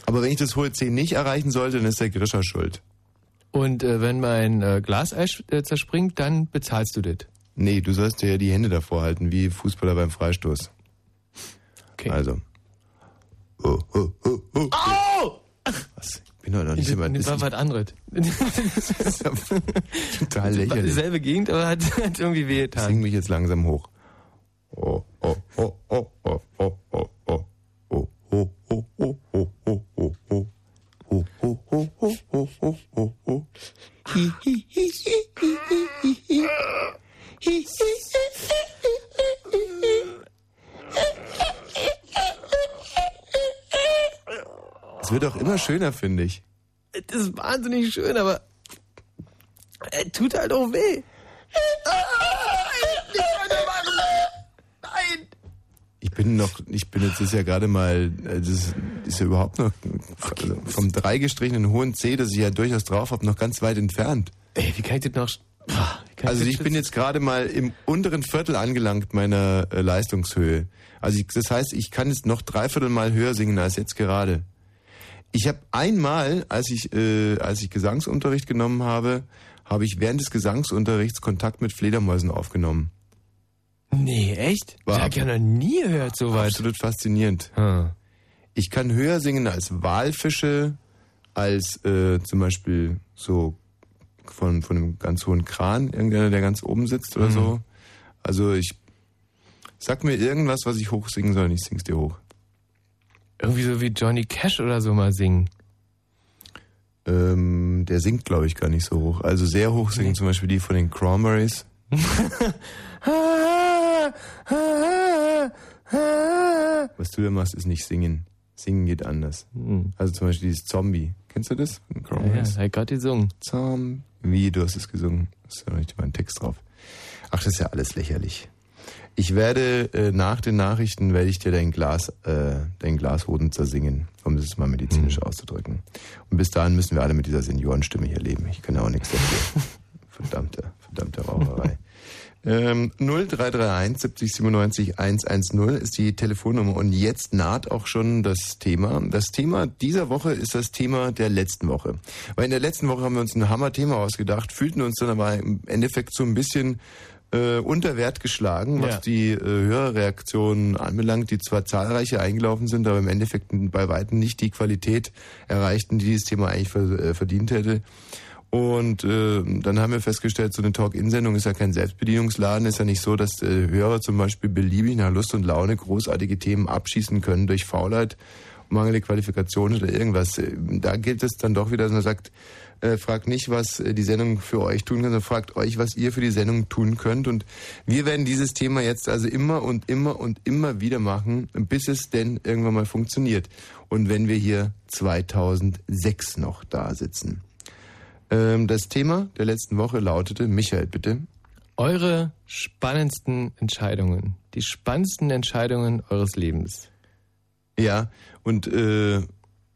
Speaker 2: Aber wenn ich das hohe C nicht erreichen sollte, dann ist der Grischer schuld.
Speaker 3: Und äh, wenn mein äh, sch- äh, zerspringt, dann bezahlst du das.
Speaker 2: Nee, du sollst dir ja die Hände davor halten, wie Fußballer beim Freistoß.
Speaker 3: Okay.
Speaker 2: Also. Oh, oh, oh, oh.
Speaker 3: Au!
Speaker 2: Was? Ich bin doch noch nicht
Speaker 3: Das,
Speaker 2: immer.
Speaker 3: das war was anderes. (laughs)
Speaker 2: total lächerlich.
Speaker 3: Dieselbe Gegend, aber hat, hat irgendwie
Speaker 2: Ich
Speaker 3: wehgetan.
Speaker 2: sing mich jetzt langsam hoch. Oh, oh, oh, oh, oh, oh. Oh, immer schöner, finde ich.
Speaker 3: Das ist wahnsinnig schön, aber äh, tut halt auch weh. Nein!
Speaker 2: Ich bin noch, ich bin jetzt ist ja gerade mal, äh, das ist, ja überhaupt noch also vom drei gestrichenen hohen C, das ich ja durchaus drauf habe, noch ganz weit entfernt.
Speaker 3: Ey, wie kann ich das noch...
Speaker 2: Also ich bin jetzt gerade mal im unteren Viertel angelangt meiner äh, Leistungshöhe. Also ich, das heißt, ich kann jetzt noch dreiviertel Mal höher singen als jetzt gerade. Ich habe einmal, als ich äh, als ich Gesangsunterricht genommen habe, habe ich während des Gesangsunterrichts Kontakt mit Fledermäusen aufgenommen.
Speaker 3: Nee, echt?
Speaker 2: War
Speaker 3: ich hab ja noch nie gehört so weit.
Speaker 2: Absolut faszinierend.
Speaker 3: Hm.
Speaker 2: Ich kann höher singen als Walfische, als äh, zum Beispiel so von, von einem ganz hohen Kran, irgendeiner, der ganz oben sitzt oder
Speaker 3: Mhm.
Speaker 2: so. Also ich sag mir irgendwas, was ich hochsingen soll, und ich sing's dir hoch.
Speaker 3: Irgendwie so wie Johnny Cash oder so mal singen.
Speaker 2: Ähm, der singt, glaube ich, gar nicht so hoch. Also sehr hoch singen zum Beispiel die von den Cranberries. (laughs) Was du da machst, ist nicht singen. Singen geht anders. Also zum Beispiel dieses Zombie. Kennst du das? Den
Speaker 3: Ja, ja,
Speaker 2: Cranberries?
Speaker 3: hat gerade gesungen.
Speaker 2: Zombie, du hast es gesungen. Ist ja noch nicht mal ein Text drauf. Ach, das ist ja alles lächerlich. Ich werde äh, nach den Nachrichten werde ich dir dein Glas, äh, dein Glashoden zersingen, um das mal medizinisch auszudrücken. Und bis dahin müssen wir alle mit dieser Seniorenstimme hier leben. Ich kann ja auch nichts dafür. (laughs) verdammte, verdammte Raucherei. Ähm, 0331 70 97 110 ist die Telefonnummer und jetzt naht auch schon das Thema. Das Thema dieser Woche ist das Thema der letzten Woche. Weil in der letzten Woche haben wir uns ein Hammer-Thema ausgedacht, fühlten uns dann aber im Endeffekt so ein bisschen äh, unter Wert geschlagen, was
Speaker 3: Ja.
Speaker 2: die äh, Hörerreaktionen anbelangt, die zwar zahlreiche eingelaufen sind, aber im Endeffekt bei weitem nicht die Qualität erreichten, die dieses Thema eigentlich äh, verdient hätte. Und äh, dann haben wir festgestellt, so eine Talk-In-Sendung ist ja kein Selbstbedienungsladen. Ist ja nicht so, dass äh, Hörer zum Beispiel beliebig nach Lust und Laune großartige Themen abschießen können durch Faulheit, mangelnde Qualifikation oder irgendwas. Äh, Da gilt es dann doch wieder, dass man sagt, äh, fragt nicht, was äh, die Sendung für euch tun kann, sondern fragt euch, was ihr für die Sendung tun könnt. Und wir werden dieses Thema jetzt also immer und immer und immer wieder machen, bis es denn irgendwann mal funktioniert. Und wenn wir hier 2006 noch da sitzen. Ähm, das Thema der letzten Woche lautete, Michael, bitte.
Speaker 3: Eure spannendsten Entscheidungen. Die spannendsten Entscheidungen eures Lebens.
Speaker 2: Ja, und äh,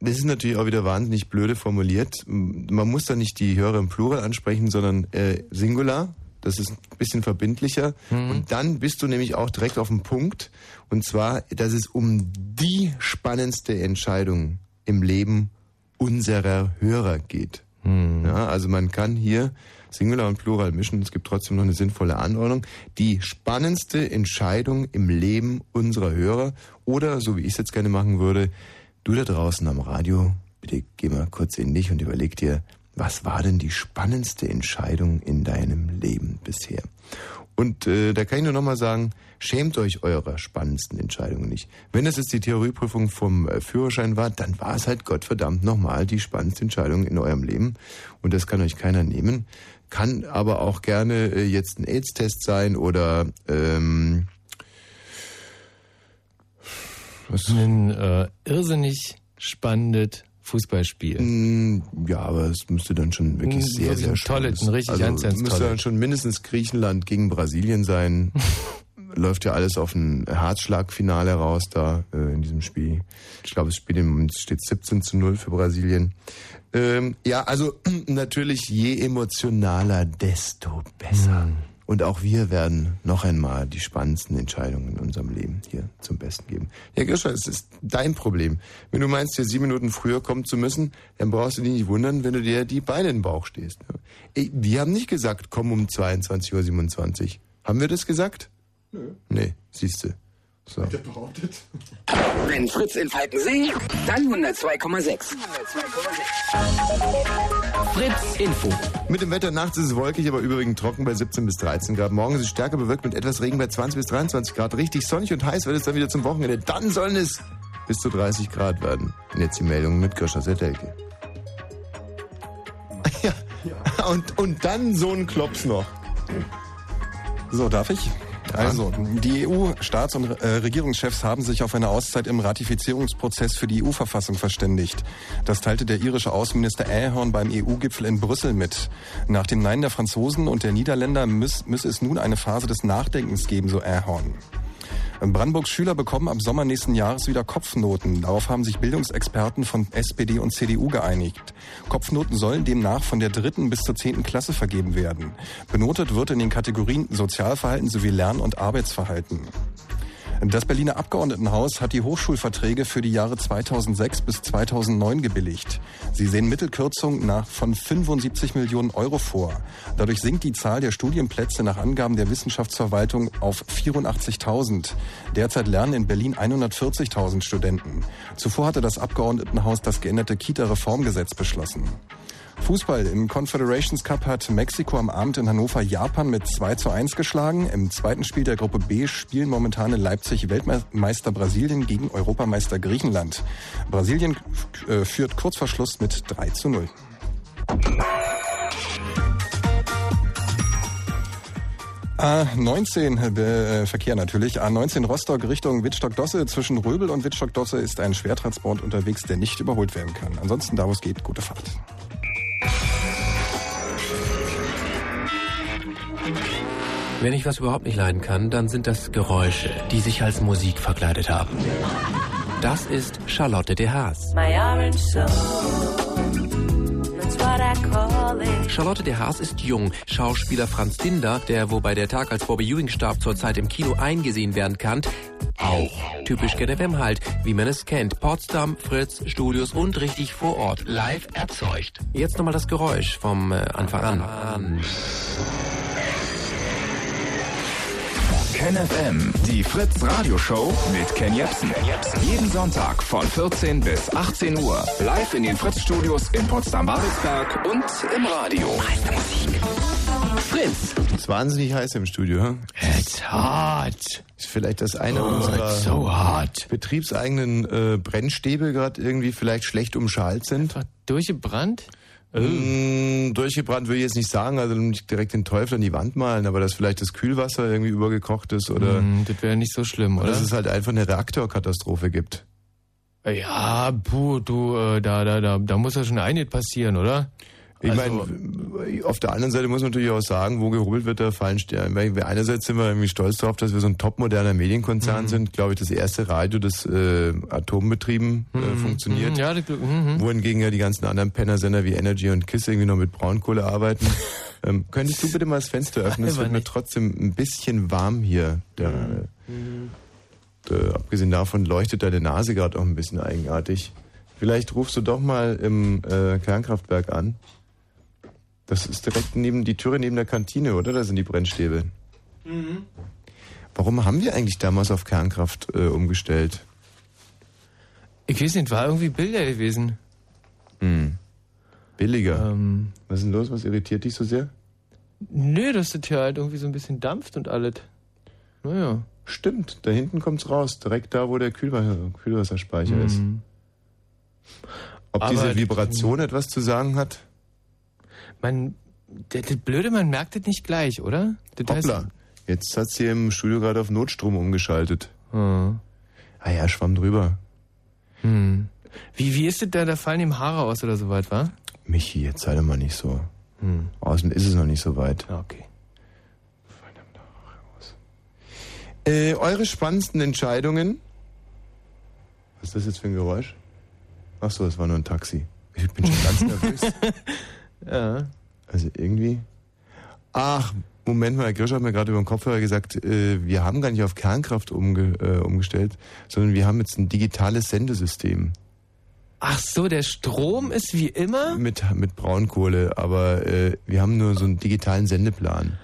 Speaker 2: das ist natürlich auch wieder wahnsinnig blöde formuliert. Man muss da nicht die Hörer im Plural ansprechen, sondern äh, Singular. Das ist ein bisschen verbindlicher. Und dann bist du nämlich auch direkt auf den Punkt. Und zwar, dass es um die spannendste Entscheidung im Leben unserer Hörer geht. Ja, also man kann hier Singular und Plural mischen. Es gibt trotzdem noch eine sinnvolle Anordnung. Die spannendste Entscheidung im Leben unserer Hörer oder, so wie ich es jetzt gerne machen würde, du da draußen am Radio, bitte geh mal kurz in dich und überleg dir, was war denn die spannendste Entscheidung in deinem Leben bisher? Und äh, da kann ich nur nochmal sagen, schämt euch eurer spannendsten Entscheidungen nicht. Wenn es jetzt die Theorieprüfung vom äh, Führerschein war, dann war es halt Gottverdammt nochmal die spannendste Entscheidung in eurem Leben. Und das kann euch keiner nehmen. Kann aber auch gerne äh, jetzt ein AIDS-Test sein oder ähm,
Speaker 3: Ein äh, irrsinnig spannendes Fußballspiel.
Speaker 2: Mm, Ja, aber es müsste dann schon wirklich sehr,
Speaker 3: wirklich
Speaker 2: sehr
Speaker 3: tolles, ein richtig
Speaker 2: also,
Speaker 3: ganz, ganz
Speaker 2: es müsste dann schon mindestens Griechenland gegen Brasilien sein. (laughs) Läuft ja alles auf ein Herzschlagfinale raus da äh, in diesem Spiel. Ich glaube, es steht im Moment steht 17 zu 0 für Brasilien. Ähm, ja, also (clears throat) natürlich je emotionaler, desto besser. Und auch wir werden noch einmal die spannendsten Entscheidungen in unserem Leben hier zum Besten geben. Ja, Grisha, es ist dein Problem. Wenn du meinst, hier sieben Minuten früher kommen zu müssen, dann brauchst du dich nicht wundern, wenn du dir die Beine in den Bauch stehst. Wir haben nicht gesagt, komm um 22.27 Uhr. Haben wir das gesagt?
Speaker 6: Nö.
Speaker 2: Nee, siehste. So.
Speaker 6: Hat er behauptet.
Speaker 11: Wenn Fritz in Falkensee, dann 102,6.
Speaker 2: Fritz Info. Mit dem Wetter nachts ist es wolkig, aber überwiegend trocken bei 17 bis 13 Grad. Morgen ist es stärker bewölkt mit etwas Regen bei 20 bis 23 Grad. Richtig sonnig und heiß wird es dann wieder zum Wochenende. Dann sollen es bis zu 30 Grad werden. Und jetzt die Meldung mit Kirscher Setelke. (laughs) Ja. Und, und dann so ein Klops noch.
Speaker 12: So, darf ich? Also, die EU-Staats- und äh, Regierungschefs haben sich auf eine Auszeit im Ratifizierungsprozess für die EU-Verfassung verständigt. Das teilte der irische Außenminister Ahern beim EU-Gipfel in Brüssel mit. Nach dem Nein der Franzosen und der Niederländer müsse müsse es nun eine Phase des Nachdenkens geben, so Ahern. Brandenburgs Schüler bekommen ab Sommer nächsten Jahres wieder Kopfnoten. Darauf haben sich Bildungsexperten von SPD und CDU geeinigt. Kopfnoten sollen demnach von der dritten bis zur zehnten Klasse vergeben werden. Benotet wird in den Kategorien Sozialverhalten sowie Lern- und Arbeitsverhalten. Das Berliner Abgeordnetenhaus hat die Hochschulverträge für die Jahre 2006 bis 2009 gebilligt. Sie sehen Mittelkürzungen nach von 75 Millionen Euro vor. Dadurch sinkt die Zahl der Studienplätze nach Angaben der Wissenschaftsverwaltung auf 84.000. Derzeit lernen in Berlin 140.000 Studenten. Zuvor hatte das Abgeordnetenhaus das geänderte Kita-Reformgesetz beschlossen. Fußball. Im Confederations Cup hat Mexiko am Abend in Hannover Japan mit 2 zu 1 geschlagen. Im zweiten Spiel der Gruppe B spielen momentan in Leipzig Weltmeister Brasilien gegen Europameister Griechenland. Brasilien äh, führt kurz vor Schluss mit 3 zu 0. A19 äh, Verkehr natürlich. A19 Rostock Richtung Wittstock-Dosse. Zwischen Röbel und Wittstock-Dosse ist ein Schwertransport unterwegs, der nicht überholt werden kann. Ansonsten, da wo es geht, gute Fahrt.
Speaker 13: Wenn ich was überhaupt nicht leiden kann, dann sind das Geräusche, die sich als Musik verkleidet haben. Das ist Charlotte de Haas.
Speaker 14: My orange soul, that's what I call it.
Speaker 13: Charlotte de Haas ist jung. Schauspieler Franz Dinder, der wobei der Tag als Bobby Ewing starb zurzeit im Kino eingesehen werden kann, auch. Typisch KNFM halt, wie man es kennt. Potsdam, Fritz, Studios und richtig vor Ort. Live erzeugt. Jetzt nochmal das Geräusch vom äh, Anfang an.
Speaker 15: KenFM, die Fritz Radioshow mit Ken Jepsen. Jeden Sonntag von 14 bis 18 Uhr. Live in den Fritz Studios in Potsdam-Babelsberg und im Radio.
Speaker 2: Fritz. Es ist wahnsinnig heiß im Studio. Hm?
Speaker 3: It's hot.
Speaker 2: Ist vielleicht das eine
Speaker 3: Oh,
Speaker 2: unserer
Speaker 3: so hot.
Speaker 2: betriebseigenen äh, Brennstäbe gerade irgendwie vielleicht schlecht umschalt sind.
Speaker 3: Durchgebrannt?
Speaker 2: Mm, durchgebrannt würde ich jetzt nicht sagen, also nicht direkt den Teufel an die Wand malen, aber dass vielleicht das Kühlwasser irgendwie übergekocht ist oder
Speaker 3: Mm, das wäre nicht so schlimm, oder?
Speaker 2: dass es halt einfach eine Reaktorkatastrophe gibt.
Speaker 3: Ja, puh, du, äh, da, da, da, da muss ja schon einiges passieren, oder?
Speaker 2: Ich
Speaker 3: Also-
Speaker 2: meine, auf der anderen Seite muss man natürlich auch sagen, wo gehobelt wird, da fallen Sterne. Einerseits sind wir irgendwie stolz darauf, dass wir so ein topmoderner Medienkonzern
Speaker 3: Mhm.
Speaker 2: sind. Glaube ich, das erste Radio, das äh, atombetrieben äh, funktioniert.
Speaker 3: Mhm, ja, das, mhm.
Speaker 2: Wohingegen ja die ganzen anderen Pennersender wie Energy und Kiss irgendwie noch mit Braunkohle arbeiten. (laughs) ähm, könntest du bitte mal das Fenster öffnen? Es wird mir trotzdem ein bisschen warm hier. Der, äh, abgesehen davon leuchtet deine Nase gerade auch ein bisschen eigenartig. Vielleicht rufst du doch mal im äh, Kernkraftwerk an. Das ist direkt neben die Türe neben der Kantine, oder? Da sind die Brennstäbe.
Speaker 3: Mhm.
Speaker 2: Warum haben wir eigentlich damals auf Kernkraft äh, umgestellt?
Speaker 3: Ich weiß nicht, war irgendwie Bilder gewesen.
Speaker 2: Hm. Billiger.
Speaker 3: Ähm,
Speaker 2: Was ist denn los? Was irritiert dich so sehr?
Speaker 3: nö, dass das hier halt irgendwie so ein bisschen dampft und alles. Naja.
Speaker 2: Stimmt, da hinten kommt's raus, direkt da, wo der Kühlwasser, Kühlwasserspeicher ist.
Speaker 3: Mhm.
Speaker 2: Ob
Speaker 3: Aber
Speaker 2: diese
Speaker 3: das-
Speaker 2: Vibration etwas zu sagen hat?
Speaker 3: Man, das, das Blöde, man merkt das nicht gleich, oder? Das
Speaker 2: Hoppla, jetzt hat sie im Studio gerade auf Notstrom umgeschaltet.
Speaker 3: Hm.
Speaker 2: Ah ja, schwamm drüber.
Speaker 3: Hm. Wie, wie ist das da? Da fallen ihm Haare aus oder so weit, wa?
Speaker 2: Michi, jetzt sei doch mal nicht so.
Speaker 3: Hm.
Speaker 2: Außen ist es noch nicht so weit.
Speaker 3: Okay.
Speaker 2: Äh, eure spannendsten Entscheidungen? Was ist das jetzt für ein Geräusch? Ach so, es war nur ein Taxi. Ich bin schon ganz (laughs) nervös.
Speaker 3: Ja.
Speaker 2: Also irgendwie. Ach, Moment mal, Herr Grisch hat mir gerade über den Kopfhörer gesagt, äh, wir haben gar nicht auf Kernkraft umge äh, umgestellt, sondern wir haben jetzt ein digitales Sendesystem
Speaker 3: Ach so, der Strom ist wie immer?
Speaker 2: mit, mit Braunkohle, aber äh, wir haben nur so einen digitalen Sendeplan.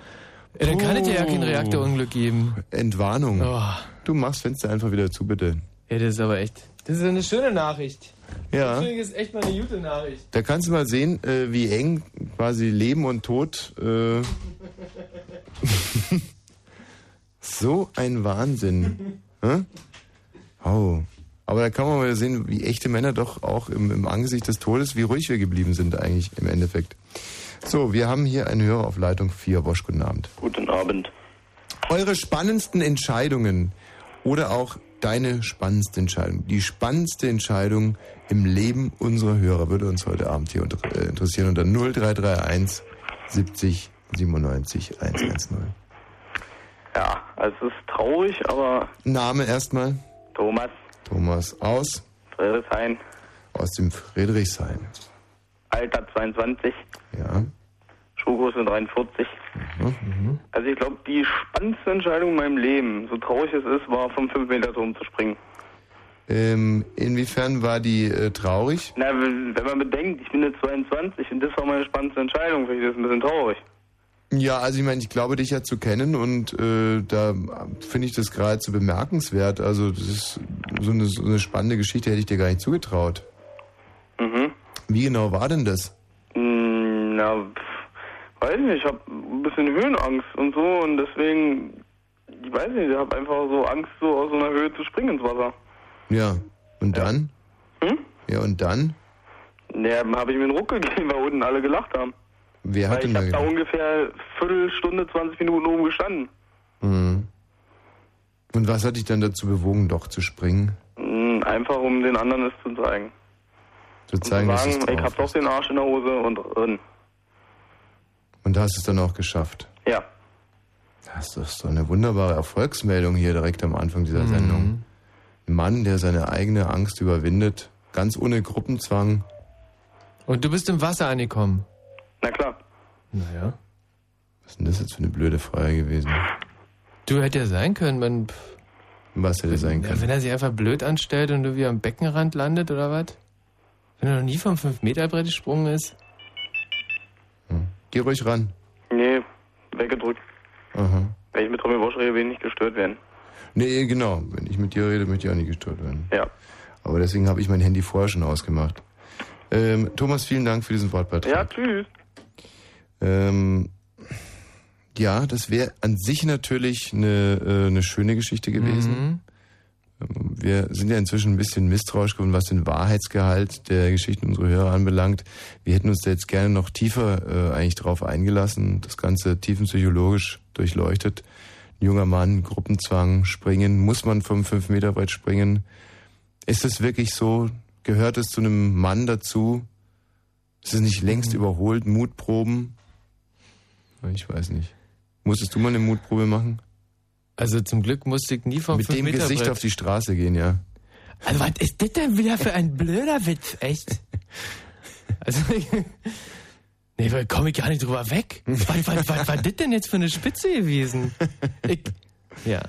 Speaker 3: Ja, dann kann es ja kein Reaktorunglück geben.
Speaker 2: Entwarnung.
Speaker 3: Oh.
Speaker 2: Du machst Fenster einfach wieder zu, bitte.
Speaker 3: Ja, das ist aber echt. Das ist eine schöne Nachricht.
Speaker 2: Ja.
Speaker 3: Das ist echt mal eine gute Nachricht.
Speaker 2: Da kannst du mal sehen, äh, wie eng quasi Leben und Tod. Äh, (laughs) so ein Wahnsinn. (laughs) Hä? Oh. Aber da kann man mal sehen, wie echte Männer doch auch im, im Angesicht des Todes, wie ruhig wir geblieben sind eigentlich im Endeffekt. So, wir haben hier einen Hörer auf Leitung 4. Wosch, guten Abend.
Speaker 8: Guten Abend.
Speaker 2: Eure spannendsten Entscheidungen oder auch deine spannendste Entscheidung, die spannendste Entscheidung im Leben unserer Hörer würde uns heute Abend hier äh, interessieren unter 0331 70 97 110.
Speaker 8: Ja, also es ist traurig, aber
Speaker 2: Name erstmal.
Speaker 8: Thomas,
Speaker 2: Thomas aus,
Speaker 8: Friedrichshain,
Speaker 2: aus dem Friedrichshain.
Speaker 8: Alter 22,
Speaker 2: Ja.
Speaker 8: Schuhgröße 43.
Speaker 2: Mhm.
Speaker 8: Also ich glaube, die spannendste Entscheidung in meinem Leben, so traurig es ist, war vom 5 Meter Turm zu springen.
Speaker 2: Ähm, inwiefern war die äh, traurig?
Speaker 8: Na, wenn wenn man bedenkt, ich bin jetzt 22 und das war meine spannendste Entscheidung, finde ich das ein bisschen traurig.
Speaker 2: Ja, also ich meine, ich glaube dich ja zu kennen und äh, da finde ich das geradezu bemerkenswert. Also das ist so eine, so eine spannende Geschichte, hätte ich dir gar nicht zugetraut.
Speaker 8: Mhm.
Speaker 2: Wie genau war denn das?
Speaker 8: Mm, Na, weiß nicht, ich habe ein bisschen Höhenangst und so und deswegen, ich weiß nicht, ich habe einfach so Angst, so aus so einer Höhe zu springen ins Wasser.
Speaker 2: Ja, und dann?
Speaker 8: Hm?
Speaker 2: Ja, und dann?
Speaker 8: Ja, habe ich mir einen Ruck gegeben, weil unten alle gelacht haben.
Speaker 2: Wer
Speaker 8: weil
Speaker 2: hat
Speaker 8: ich
Speaker 2: denn da
Speaker 8: habe da ungefähr Viertelstunde, 20 Minuten oben gestanden.
Speaker 2: Mhm. Und was hat dich dann dazu bewogen, doch zu springen?
Speaker 8: Mm, Einfach um den anderen es zu zeigen.
Speaker 2: Zu zeigen,
Speaker 8: zu
Speaker 2: dass
Speaker 8: sagen,
Speaker 2: es
Speaker 8: ich habe doch den Arsch in der Hose und drin.
Speaker 2: Und da hast du es dann auch geschafft.
Speaker 8: Ja.
Speaker 2: Das ist doch eine wunderbare Erfolgsmeldung hier direkt am Anfang dieser Sendung. Ein Mann, der seine eigene Angst überwindet, ganz ohne Gruppenzwang.
Speaker 3: Und du bist im Wasser angekommen.
Speaker 8: Na klar.
Speaker 3: Naja.
Speaker 2: Was ist denn das jetzt für eine blöde Frage gewesen?
Speaker 3: Du hätte ja sein können, man. pff,
Speaker 2: Was hätte sein
Speaker 3: Ja,
Speaker 2: können?
Speaker 3: wenn er sich einfach blöd anstellt und irgendwie am Beckenrand landet oder was? Wenn er noch nie vom 5-Meter-Brett gesprungen ist?
Speaker 2: Geh ruhig ran.
Speaker 8: Nee, weggedrückt.
Speaker 2: Aha.
Speaker 8: Wenn ich mit Tommy Walsh rede, will ich nicht gestört werden.
Speaker 2: Nee, genau. Wenn ich mit dir rede, möchte ich auch nicht gestört werden.
Speaker 8: Ja.
Speaker 2: Aber deswegen habe ich mein Handy vorher schon ausgemacht. Ähm, Thomas, vielen Dank für diesen Wortbeitrag.
Speaker 8: Ja, tschüss.
Speaker 2: Ähm, ja, das wäre an sich natürlich eine, äh, eine schöne Geschichte gewesen. Ähm, Wir sind ja inzwischen ein bisschen misstrauisch geworden, was den Wahrheitsgehalt der Geschichten unserer Hörer anbelangt. Wir hätten uns da jetzt gerne noch tiefer äh, eigentlich drauf eingelassen, das Ganze tiefenpsychologisch durchleuchtet. Ein junger Mann, Gruppenzwang, springen, muss man vom 5 Meter weit springen? Ist es wirklich so? Gehört es zu einem Mann dazu? Ist es nicht längst überholt? Mutproben? Ich weiß nicht. Musstest du mal eine Mutprobe machen?
Speaker 3: Also zum Glück musste ich nie vom
Speaker 2: Mit dem Gesicht auf die Straße gehen, ja.
Speaker 3: Also was ist das denn wieder für ein blöder Witz, echt? (laughs) Also, nee, da komme ich gar nicht drüber weg. Was, was, was war das denn jetzt für eine Spitze gewesen? Ich, ja.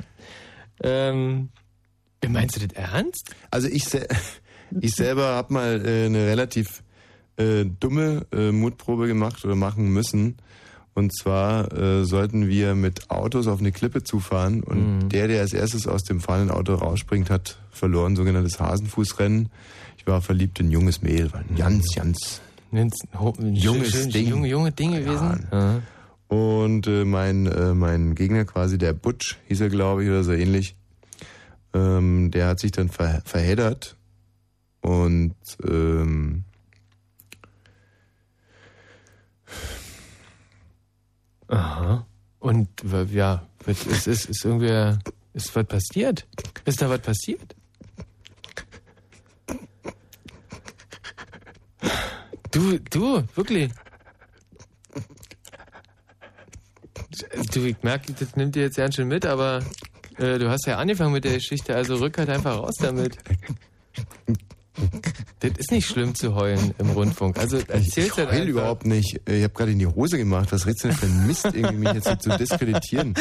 Speaker 3: Ähm, meinst du das ernst?
Speaker 2: Also ich, se ich selber habe mal äh, eine relativ äh, dumme äh, Mutprobe gemacht oder machen müssen. Und zwar äh, sollten wir mit Autos auf eine Klippe zufahren und der, der als erstes aus dem fahrenden Auto rausspringt, hat verloren, sogenanntes Hasenfußrennen. Ich war verliebt in junges Mehl, war ein ganz, ganz junges
Speaker 3: schön,
Speaker 2: Ding.
Speaker 3: Junge, junge Ding gewesen. Ja.
Speaker 2: Und äh, mein, äh, mein Gegner quasi, der Butch, hieß er glaube ich oder so ähnlich, ähm, der hat sich dann ver verheddert und ähm,
Speaker 3: Aha. Und ja, ist, ist, ist irgendwie, ist was passiert? Ist da was passiert? Du, du, wirklich. Du, ich merke, das nimmt dir jetzt ganz schön mit, aber äh, du hast ja angefangen mit der Geschichte, also rück halt einfach raus damit. Das ist nicht schlimm zu heulen im Rundfunk. Also erzähl's
Speaker 2: ich heul überhaupt nicht. Ich habe gerade in die Hose gemacht. Was redest du denn für ein Mist, irgendwie mich jetzt zu diskreditieren?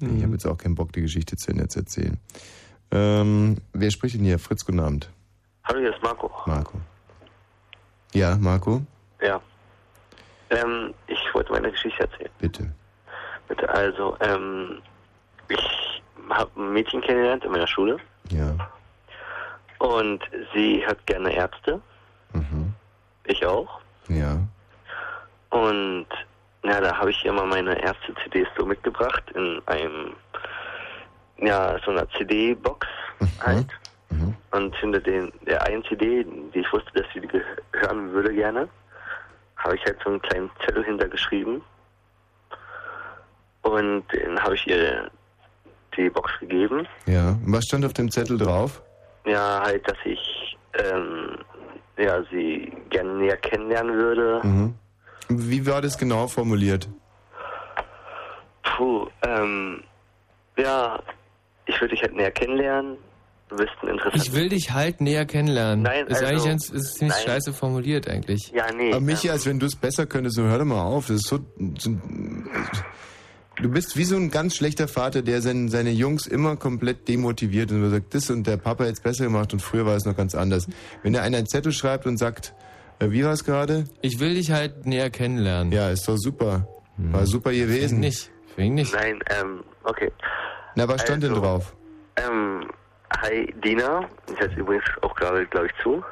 Speaker 2: Ich habe jetzt auch keinen Bock, die Geschichte zu Ende zu erzählen. Ähm, wer spricht denn hier? Fritz, guten Abend.
Speaker 16: Hallo, hier ist Marco.
Speaker 2: Marco. Ja, Marco,
Speaker 16: Ja. Ähm, ich wollte meine Geschichte erzählen.
Speaker 2: bitte.
Speaker 16: Bitte, also, ähm, ich habe ein Mädchen kennengelernt in meiner Schule
Speaker 2: Ja.
Speaker 16: Und sie hat gerne Ärzte.
Speaker 2: Mhm.
Speaker 16: Ich auch.
Speaker 2: Ja.
Speaker 16: Und ja, da habe ich ihr mal meine erste CDs so mitgebracht in einem, ja, so einer CD-Box halt. Und hinter den, der einen CD, die ich wusste, dass sie die hören würde gerne, habe ich halt so einen kleinen Zettel hintergeschrieben. Und den habe ich ihr die Box gegeben.
Speaker 2: Ja. Und was stand auf dem Zettel drauf?
Speaker 16: Ja, halt, dass ich ähm, ja, sie gerne näher kennenlernen würde.
Speaker 2: Mhm. Wie war das genau formuliert?
Speaker 16: Puh, ähm, ja, ich würde dich halt näher kennenlernen. Du bist ein interessanter.
Speaker 3: Ich will dich halt näher kennenlernen.
Speaker 16: Nein,
Speaker 3: ist
Speaker 16: also-
Speaker 3: eigentlich ganz, ist ziemlich
Speaker 16: nein.
Speaker 3: scheiße formuliert eigentlich.
Speaker 16: Ja, nee.
Speaker 2: Aber Michi, als wenn du es besser könntest, so hör doch mal auf. Das ist so, so Du bist wie so ein ganz schlechter Vater, der seine, seine Jungs immer komplett demotiviert und sagt, das und der Papa jetzt besser gemacht und früher war es noch ganz anders. Wenn der einer einen Zettel schreibt und sagt, äh, wie war es gerade?
Speaker 3: Ich will dich halt näher kennenlernen.
Speaker 2: Ja, ist doch super. War super gewesen.
Speaker 3: nicht. Fing nicht.
Speaker 16: Nein, ähm, okay.
Speaker 2: Na, was stand denn
Speaker 16: Also,
Speaker 2: drauf?
Speaker 16: Ähm, hi Dina. Ich heiße übrigens auch gerade, glaube ich, zu.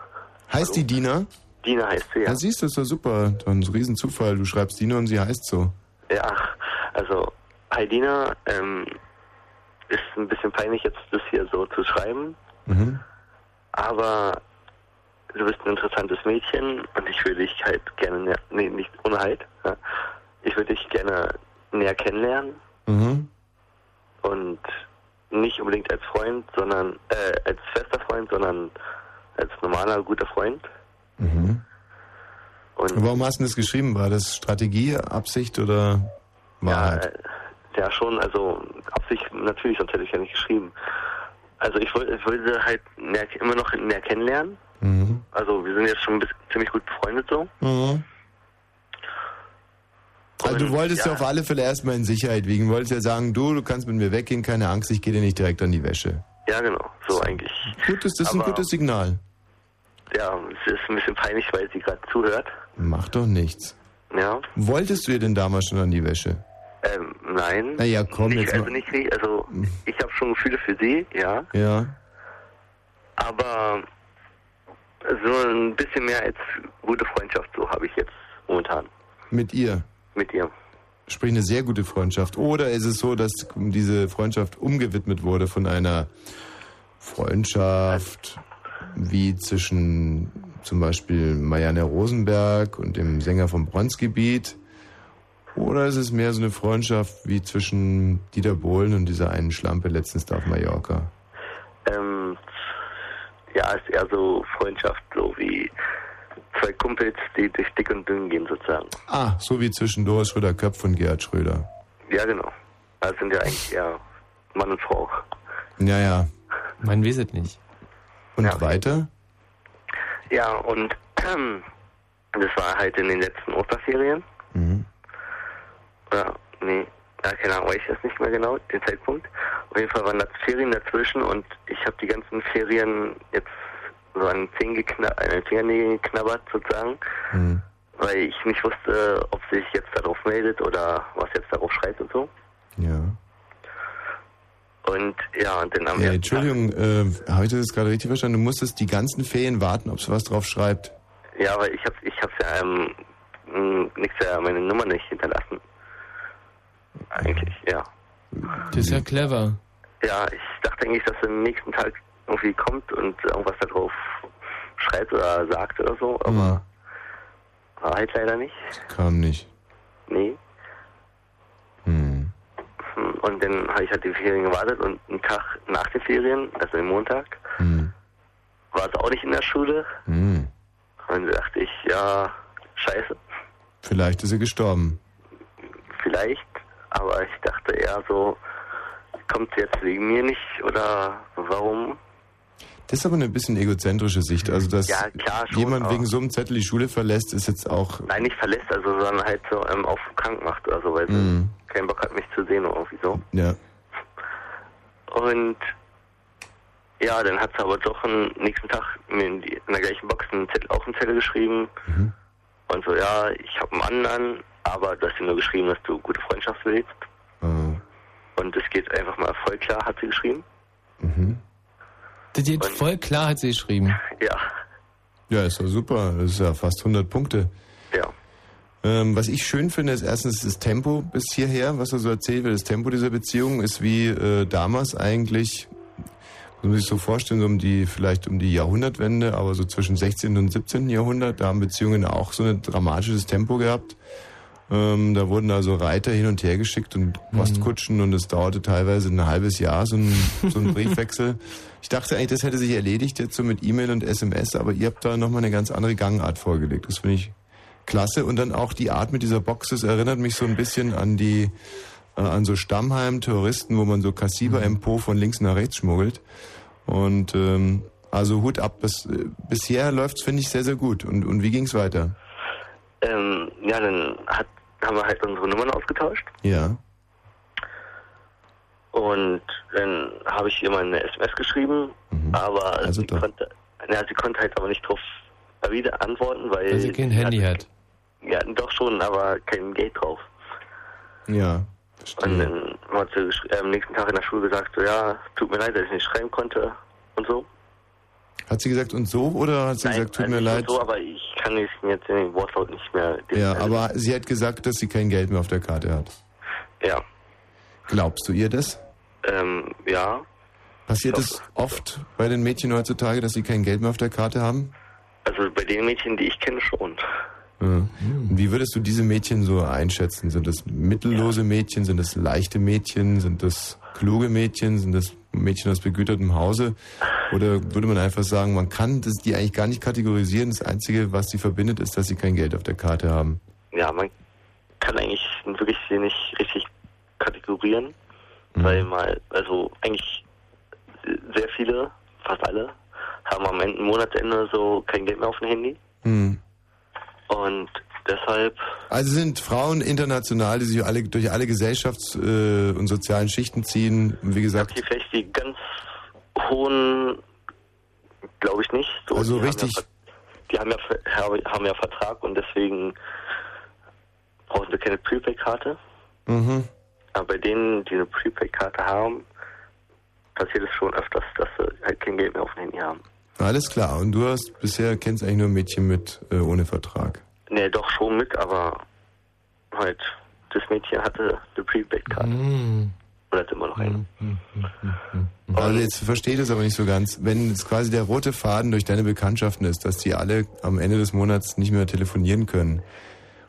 Speaker 2: Heißt die Dina?
Speaker 16: Dina heißt sie, ja.
Speaker 2: Ja, siehst du, ist doch super. Doch ein Riesenzufall. Du schreibst Dina und sie heißt so.
Speaker 16: Ja, also, hi Dina, ähm, ist ein bisschen peinlich jetzt das hier so zu schreiben,
Speaker 2: Mhm.
Speaker 16: aber du bist ein interessantes Mädchen und ich würde dich halt gerne näher, nee, nicht ohne halt, ja. ich würde dich gerne näher kennenlernen
Speaker 2: Mhm.
Speaker 16: und nicht unbedingt als Freund, sondern, äh, als fester Freund, sondern als normaler, guter Freund.
Speaker 2: Mhm.
Speaker 16: Und
Speaker 2: Warum hast du das geschrieben? War das Strategie, Absicht oder Wahrheit?
Speaker 16: Äh, ja, schon, also Absicht natürlich, sonst hätte ich ja nicht geschrieben. Also ich wollte, ich wollte halt näher, immer noch näher kennenlernen.
Speaker 2: Mhm.
Speaker 16: Also wir sind jetzt schon ein ziemlich gut befreundet so.
Speaker 2: Mhm. Also du wolltest ja.
Speaker 16: ja.
Speaker 2: auf alle Fälle erstmal in Sicherheit wiegen. Du wolltest ja sagen, du, du kannst mit mir weggehen, keine Angst, ich gehe dir nicht direkt an die Wäsche.
Speaker 16: Ja, genau, so eigentlich.
Speaker 2: Gutes, das ist ein
Speaker 16: Aber-
Speaker 2: gutes Signal.
Speaker 16: Ja, es ist ein bisschen peinlich, weil sie gerade zuhört.
Speaker 2: Macht doch nichts.
Speaker 16: Ja.
Speaker 2: Wolltest du ihr denn damals schon an die Wäsche?
Speaker 16: Ähm, Nein.
Speaker 2: Naja, komm
Speaker 16: nicht,
Speaker 2: jetzt
Speaker 16: also
Speaker 2: mal.
Speaker 16: nicht also ich habe schon Gefühle für sie, ja,
Speaker 2: Ja.
Speaker 16: aber so ein bisschen mehr als gute Freundschaft, so habe ich jetzt momentan
Speaker 2: Mit ihr.
Speaker 16: mit ihr.
Speaker 2: Sprich eine sehr gute Freundschaft. Oder ist es so, dass diese Freundschaft umgewidmet wurde von einer Freundschaft wie zwischen zum Beispiel Marianne Rosenberg und dem Sänger vom Bronzgebiet? Oder ist es mehr so eine Freundschaft wie zwischen Dieter Bohlen und dieser einen Schlampe letztens da auf Mallorca?
Speaker 16: Ähm, ja, ist eher so Freundschaft, so wie zwei Kumpels, die durch dick und dünn gehen sozusagen.
Speaker 2: Ah, so wie zwischen Doris Schröder-Köpf und Gerhard Schröder.
Speaker 16: Ja, genau. Also sind ja eigentlich eher Mann und Frau.
Speaker 2: Ja, ja.
Speaker 3: Man weiß es nicht.
Speaker 2: Und weiter?
Speaker 16: Ja, und (clears throat) das war halt in den letzten Osterferien.
Speaker 2: Mhm.
Speaker 16: Oder, nee, ja, keine Ahnung, weiß ich das nicht mehr genau, den Zeitpunkt. Auf jeden Fall waren da Ferien dazwischen und ich habe die ganzen Ferien jetzt so an den Fingernägeln geknabbert sozusagen,
Speaker 2: Mhm.
Speaker 16: weil ich nicht wusste, ob sie sich jetzt darauf meldet oder was jetzt darauf schreibt und so.
Speaker 2: Ja.
Speaker 16: Und ja, und dann am
Speaker 2: Äh,
Speaker 16: ersten
Speaker 2: Entschuldigung, äh, habe ich das jetzt gerade richtig verstanden? Du musstest die ganzen Ferien warten, ob sie was drauf schreibt.
Speaker 16: Ja, weil ich hab's, ich hab's ja, ähm, nix ja meine Nummer nicht hinterlassen. Eigentlich, ja.
Speaker 3: Das ist ja clever.
Speaker 16: Ja, ich dachte eigentlich, dass er am nächsten Tag irgendwie kommt und irgendwas darauf schreibt oder sagt oder so, aber war halt leider nicht.
Speaker 2: Kam nicht.
Speaker 16: Nee.
Speaker 2: Hm,
Speaker 16: Und dann habe ich halt die Ferien gewartet und einen Tag nach den Ferien, also den Montag,
Speaker 2: Hm.
Speaker 16: war es auch nicht in der Schule.
Speaker 2: Hm.
Speaker 16: Und da dachte ich, ja, scheiße,
Speaker 2: Vielleicht ist sie gestorben.
Speaker 16: vielleicht. Aber ich dachte eher so, kommt sie jetzt wegen mir nicht oder warum?
Speaker 2: Das ist aber eine bisschen egozentrische Sicht. Also, dass
Speaker 16: Ja, klar, schon,
Speaker 2: jemand wegen so einem Zettel die Schule verlässt, ist jetzt auch.
Speaker 16: Nein, nicht verlässt, also sondern halt so ähm, auf krank macht oder so, weil sie
Speaker 2: Hm.
Speaker 16: keinen Bock hat, mich zu sehen oder irgendwie so.
Speaker 2: Ja.
Speaker 16: Und ja, dann hat sie aber doch am nächsten Tag mir in, die, in der gleichen Box einen Zettel, auch einen Zettel geschrieben.
Speaker 2: Mhm.
Speaker 16: Und so, ja, ich habe einen anderen, aber du hast dir nur geschrieben, dass du gute Freundschaft willst.
Speaker 2: Äh,
Speaker 16: Und es geht einfach mal voll klar, hat sie geschrieben.
Speaker 2: mhm.
Speaker 3: Das geht voll klar, hat sie geschrieben.
Speaker 16: Ja.
Speaker 2: Ja, ist ja super. Das ist ja fast 100 Punkte.
Speaker 16: Ja.
Speaker 2: Ähm, was ich schön finde, ist erstens das Tempo bis hierher, was er so erzählt wird. Das Tempo dieser Beziehung ist wie äh, damals eigentlich, muss man sich so vorstellen, so um die, vielleicht um die Jahrhundertwende, aber so zwischen 16. und 17. Jahrhundert, da haben Beziehungen auch so ein dramatisches Tempo gehabt. Ähm, da wurden also Reiter hin und her geschickt und Postkutschen und es dauerte teilweise ein halbes Jahr, so ein, so ein (laughs) Briefwechsel. Ich dachte eigentlich, das hätte sich erledigt jetzt so mit E-Mail und SMS, aber ihr habt da nochmal eine ganz andere Gangart vorgelegt. Das finde ich klasse. Und dann auch die Art mit dieser Box, das erinnert mich so ein bisschen an die, äh, an so Stammheim-Touristen, wo man so Kassiber im Po von links nach rechts schmuggelt. Und ähm, also Hut ab. Bis, äh, bisher läuft's, finde ich, sehr, sehr gut. Und, und wie ging's weiter?
Speaker 16: Ähm, ja, dann hat, haben wir halt unsere Nummern ausgetauscht.
Speaker 2: Ja.
Speaker 16: Und dann habe ich ihr mal eine SMS geschrieben,
Speaker 2: Mhm.
Speaker 16: aber
Speaker 2: Also
Speaker 16: sie, konnte, na, sie konnte halt aber nicht drauf wieder antworten, weil,
Speaker 3: Weil sie kein Handy hat.
Speaker 16: Ja, doch schon, aber kein Geld drauf.
Speaker 2: Ja.
Speaker 16: Und dann hat sie äh, am nächsten Tag in der Schule gesagt, so, ja, tut mir leid, dass ich nicht schreiben konnte und so.
Speaker 2: Hat sie gesagt und so oder hat sie gesagt, tut
Speaker 16: also
Speaker 2: mir leid?
Speaker 16: So, aber ich kann es jetzt in den Wortlaut nicht mehr.
Speaker 2: Ja, aber sie hat gesagt, dass sie kein Geld mehr auf der Karte hat.
Speaker 16: Ja,
Speaker 2: Glaubst du ihr das?
Speaker 16: Ähm, ja.
Speaker 2: Passiert es oft bei den Mädchen heutzutage, dass sie kein Geld mehr auf der Karte haben?
Speaker 16: Also bei den Mädchen, die ich kenne, schon.
Speaker 2: Ja. Und wie würdest du diese Mädchen so einschätzen? Sind das mittellose Mädchen? Sind das leichte Mädchen? Sind das kluge Mädchen? Sind das Mädchen aus begütertem Hause? Oder würde man einfach sagen, man kann das, die eigentlich gar nicht kategorisieren? Das Einzige, was sie verbindet, ist, dass sie kein Geld auf der Karte haben.
Speaker 16: Ja, man kann eigentlich wirklich sie nicht richtig kategorieren,
Speaker 2: Mhm.
Speaker 16: weil mal, also eigentlich sehr viele, fast alle, haben am Ende Monatsende so kein Geld mehr auf dem Handy
Speaker 2: Hm.
Speaker 16: und deshalb,
Speaker 2: Also sind Frauen international, die sich alle, durch alle Gesellschafts- äh, und sozialen Schichten ziehen. Wie gesagt,
Speaker 16: die vielleicht die ganz hohen, glaube ich nicht. So,
Speaker 2: Also
Speaker 16: die
Speaker 2: richtig-
Speaker 16: Haben ja, die haben ja, haben ja Vertrag und deswegen brauchen sie keine Prepaid-Karte.
Speaker 2: mhm.
Speaker 16: Aber bei denen, die eine Prepaid-Karte haben, passiert es schon öfters, dass sie halt kein Geld mehr auf dem Handy haben.
Speaker 2: Alles klar. Und du hast bisher kennst eigentlich nur Mädchen mit äh, ohne Vertrag.
Speaker 16: Nee, doch schon mit, aber halt, das Mädchen hatte eine Prepaid-Karte.
Speaker 3: Hm.
Speaker 16: Und hat immer noch eine.
Speaker 2: Also jetzt verstehe ich das aber nicht so ganz. Wenn es quasi der rote Faden durch deine Bekanntschaften ist, dass die alle am Ende des Monats nicht mehr telefonieren können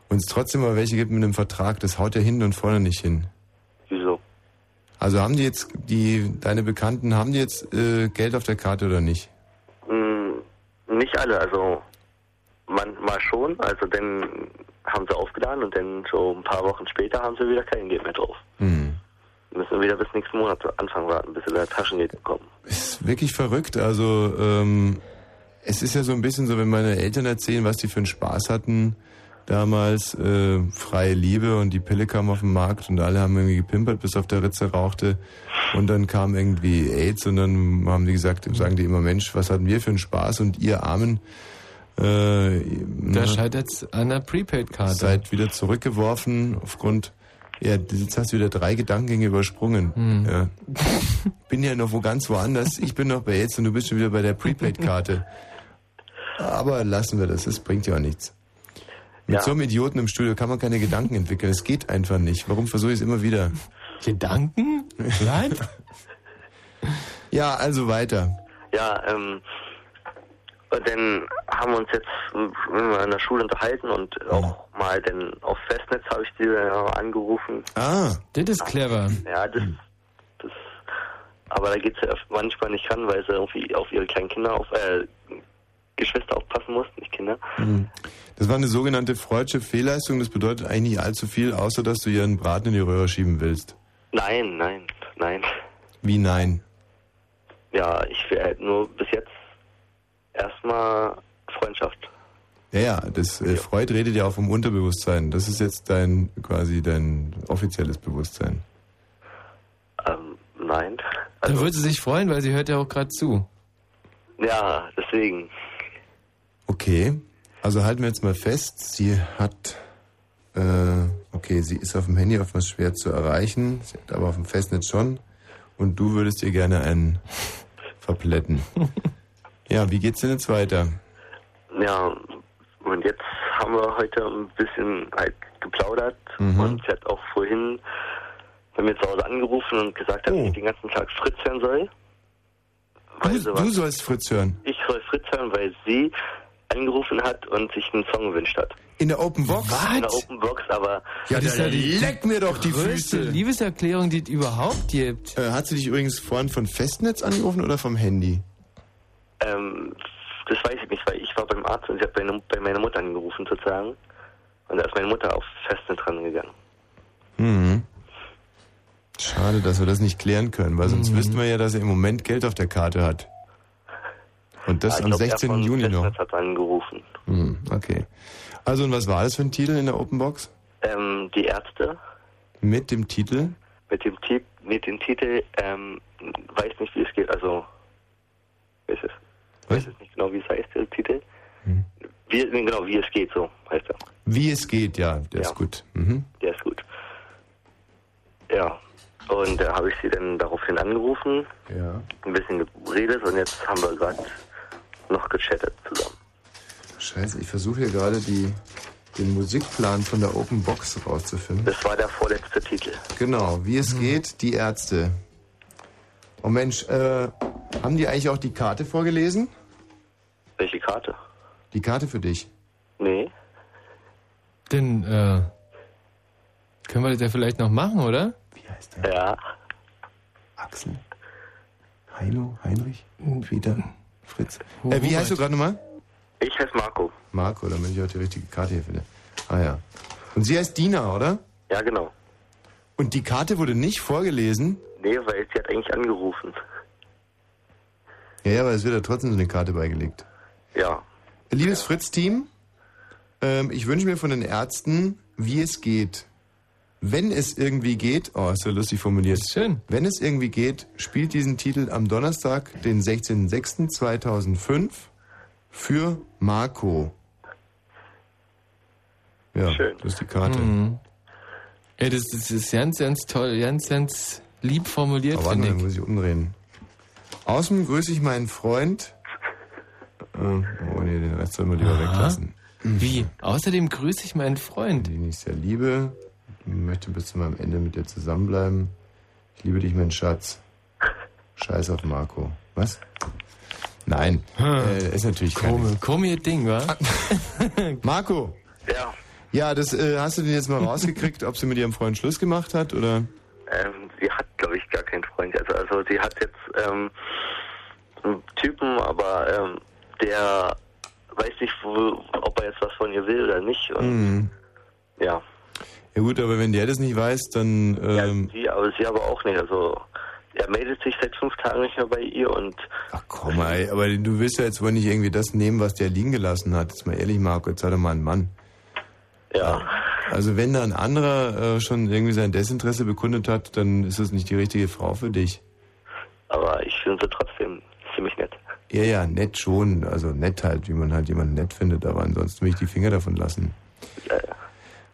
Speaker 2: und es trotzdem mal welche gibt mit einem Vertrag, das haut ja hinten und vorne nicht hin. Also haben die jetzt, die, deine Bekannten, haben die jetzt äh, Geld auf der Karte oder nicht?
Speaker 16: Mm, Nicht alle, also manchmal schon, also dann haben sie aufgeladen und dann so ein paar Wochen später haben sie wieder kein Geld mehr drauf.
Speaker 2: Hm.
Speaker 16: Müssen wieder bis nächsten Monat Anfang warten, bis sie da Taschengeld bekommen.
Speaker 2: Ist wirklich verrückt. Also ähm, es ist ja so ein bisschen so, wenn meine Eltern erzählen, was die für einen Spaß hatten damals, äh, freie Liebe und die Pille kam auf den Markt und alle haben irgendwie gepimpert, bis auf der Ritze rauchte. Und dann kam irgendwie AIDS und dann haben die gesagt, sagen die immer, Mensch, was hatten wir für einen Spaß und ihr Armen äh,
Speaker 3: Da scheitert an der Prepaid-Karte.
Speaker 2: seid wieder zurückgeworfen aufgrund ja, jetzt hast du wieder drei Gedankengänge übersprungen.
Speaker 3: Hm.
Speaker 2: Ja. Bin ja noch wo ganz woanders. Ich bin noch bei jetzt und du bist schon wieder bei der Prepaid-Karte. Aber lassen wir das, das bringt ja auch nichts. Mit
Speaker 16: Ja.
Speaker 2: so einem Idioten im Studio kann man keine Gedanken entwickeln. Es geht einfach nicht. Warum versuche ich es immer wieder?
Speaker 3: Gedanken? Nein? (laughs)
Speaker 2: ja, also weiter.
Speaker 16: Ja, ähm, dann haben wir uns jetzt äh, in der Schule unterhalten und auch mal dann auf Festnetz habe ich die angerufen.
Speaker 2: Ah.
Speaker 3: Das ist clever.
Speaker 16: Ja, das, das aber da geht's ja manchmal nicht ran, weil sie irgendwie auf ihre kleinen Kinder auf, äh, Geschwister aufpassen mussten, nicht Kinder.
Speaker 2: Hm. Das war eine sogenannte freudsche Fehlleistung. Das bedeutet eigentlich nicht allzu viel, außer dass du ihren Braten in die Röhre schieben willst.
Speaker 16: Nein, nein, nein.
Speaker 2: Wie nein?
Speaker 16: Ja, ich will halt nur bis jetzt erstmal Freundschaft.
Speaker 2: Ja, ja, das äh, Freud redet ja auch vom Unterbewusstsein. Das ist jetzt dein quasi dein offizielles Bewusstsein.
Speaker 16: Ähm, nein.
Speaker 3: Da würde sie sich freuen, weil sie hört ja auch gerade zu.
Speaker 16: Ja, deswegen.
Speaker 2: Okay. Also halten wir jetzt mal fest, sie hat äh, okay, sie ist auf dem Handy oftmals schwer zu erreichen, sie hat aber auf dem Festnetz schon und du würdest ihr gerne einen verplätten. (laughs) ja, wie geht's denn jetzt weiter?
Speaker 16: Ja, und jetzt haben wir heute ein bisschen halt geplaudert
Speaker 2: Mhm.
Speaker 16: und sie hat auch vorhin bei mir zu Hause angerufen und gesagt, dass
Speaker 2: Oh.
Speaker 16: ich den ganzen Tag Fritz hören soll.
Speaker 2: Du
Speaker 16: was,
Speaker 2: sollst Fritz hören.
Speaker 16: ich soll Fritz hören, weil sie angerufen hat und sich einen Song gewünscht hat.
Speaker 2: In der Open Box?
Speaker 16: In der Open Box, aber
Speaker 2: Ja, das leck mir doch die
Speaker 3: größte
Speaker 2: Füße.
Speaker 3: Liebeserklärung, die es überhaupt gibt.
Speaker 2: Äh, hat sie dich übrigens vorhin von Festnetz angerufen oder vom Handy?
Speaker 16: ähm, das weiß ich nicht, weil ich war beim Arzt und sie hat bei, bei meiner Mutter angerufen sozusagen. Und da ist meine Mutter auf Festnetz rangegangen.
Speaker 2: Mhm. Schade, dass wir das nicht klären können, weil sonst wüssten wir ja, dass er im Moment Geld auf der Karte hat. Und das
Speaker 16: Ja,
Speaker 2: am
Speaker 16: glaub, er
Speaker 2: 16.
Speaker 16: von
Speaker 2: Juni noch.
Speaker 16: Hat angerufen.
Speaker 2: Hm, okay. Also und was war das für ein Titel in der Open Box?
Speaker 16: Ähm, die Ärzte
Speaker 2: Mit dem Titel?
Speaker 16: mit dem, Ti mit dem Titel, ähm, weiß nicht, wie es geht, also, weiß es, weiß es nicht genau, wie es heißt, der Titel.
Speaker 2: Hm.
Speaker 16: Wie, genau, wie es geht, so heißt er.
Speaker 2: Wie es geht, ja, der
Speaker 16: Ja.
Speaker 2: ist gut. Mhm.
Speaker 16: Der ist gut. Ja, und da habe ich sie dann daraufhin angerufen,
Speaker 2: Ja.
Speaker 16: ein bisschen geredet und jetzt haben wir gerade noch gechattet zusammen.
Speaker 2: Scheiße, ich versuche hier gerade die, den Musikplan von der Open Box rauszufinden.
Speaker 16: Das war der vorletzte Titel.
Speaker 2: Genau, wie es geht, die Ärzte. Oh Mensch, äh, haben die eigentlich auch die Karte vorgelesen?
Speaker 16: Welche Karte?
Speaker 2: Die Karte für dich.
Speaker 16: Nee.
Speaker 3: Denn, äh, können wir das ja vielleicht noch machen, oder?
Speaker 16: Ja.
Speaker 2: Axel. Heino, Heinrich, Peter, Fritz. Äh, wie heißt du gerade nochmal?
Speaker 16: Ich heiße Marco.
Speaker 2: Marco, damit ich auch die richtige Karte hier finde. Ah ja. Und sie heißt Dina, oder?
Speaker 16: Ja, genau.
Speaker 2: Und die Karte wurde nicht vorgelesen?
Speaker 16: Nee, weil sie hat eigentlich angerufen.
Speaker 2: Ja, ja, aber es wird ja trotzdem so eine Karte beigelegt.
Speaker 16: Ja.
Speaker 2: Liebes Fritz-Team, ähm, ich wünsche mir von den Ärzten, wie es geht. Wenn es irgendwie geht, oh, ist ja lustig formuliert.
Speaker 3: schön.
Speaker 2: Wenn es irgendwie geht, spielt diesen Titel am Donnerstag, den 16.06.2005 für Marco. Ja,
Speaker 16: Schön.
Speaker 2: das ist die Karte.
Speaker 3: Mhm. Ja, das, das ist ganz, ganz toll, ganz, ganz lieb formuliert,
Speaker 2: Aber warte
Speaker 3: finde ich.
Speaker 2: muss ich umdrehen. Außen grüße ich meinen Freund. Äh, oh nee, den Rest sollen wir lieber
Speaker 3: Aha.
Speaker 2: weglassen.
Speaker 3: Wie? Außerdem grüße ich meinen Freund.
Speaker 2: Den ich sehr liebe. Ich möchte bis zu meinem Ende mit dir zusammenbleiben. Ich liebe dich, mein Schatz. Scheiß auf Marco. Was? Nein, äh, ist natürlich
Speaker 3: Komisch, komisches Ding, wa? (laughs)
Speaker 2: Marco.
Speaker 16: Ja.
Speaker 2: Ja, das äh, hast du denn jetzt mal rausgekriegt, ob sie mit ihrem Freund Schluss gemacht hat oder?
Speaker 16: Ähm, sie hat, glaube ich, gar keinen Freund. Also, also sie hat jetzt ähm, einen Typen, aber ähm, der weiß nicht, wo, ob er jetzt was von ihr will oder nicht. Und
Speaker 2: Mhm.
Speaker 16: ja,
Speaker 2: Ja gut, aber wenn der das nicht weiß, dann ähm,
Speaker 16: sie, aber sie aber auch nicht. Also er meldet sich seit fünf Tagen nicht mehr bei ihr und
Speaker 2: komm mal, ey, aber du willst ja jetzt wohl nicht irgendwie das nehmen, was der liegen gelassen hat. Jetzt mal ehrlich, Marco, jetzt sei doch mal ein Mann.
Speaker 16: ja.
Speaker 2: Also wenn da ein anderer äh, schon irgendwie sein Desinteresse bekundet hat, dann ist das nicht die richtige Frau für dich.
Speaker 16: Aber ich finde sie trotzdem ziemlich nett.
Speaker 2: Ja, ja, nett schon. Also nett halt, wie man halt jemanden nett findet, aber ansonsten will ich die Finger davon lassen.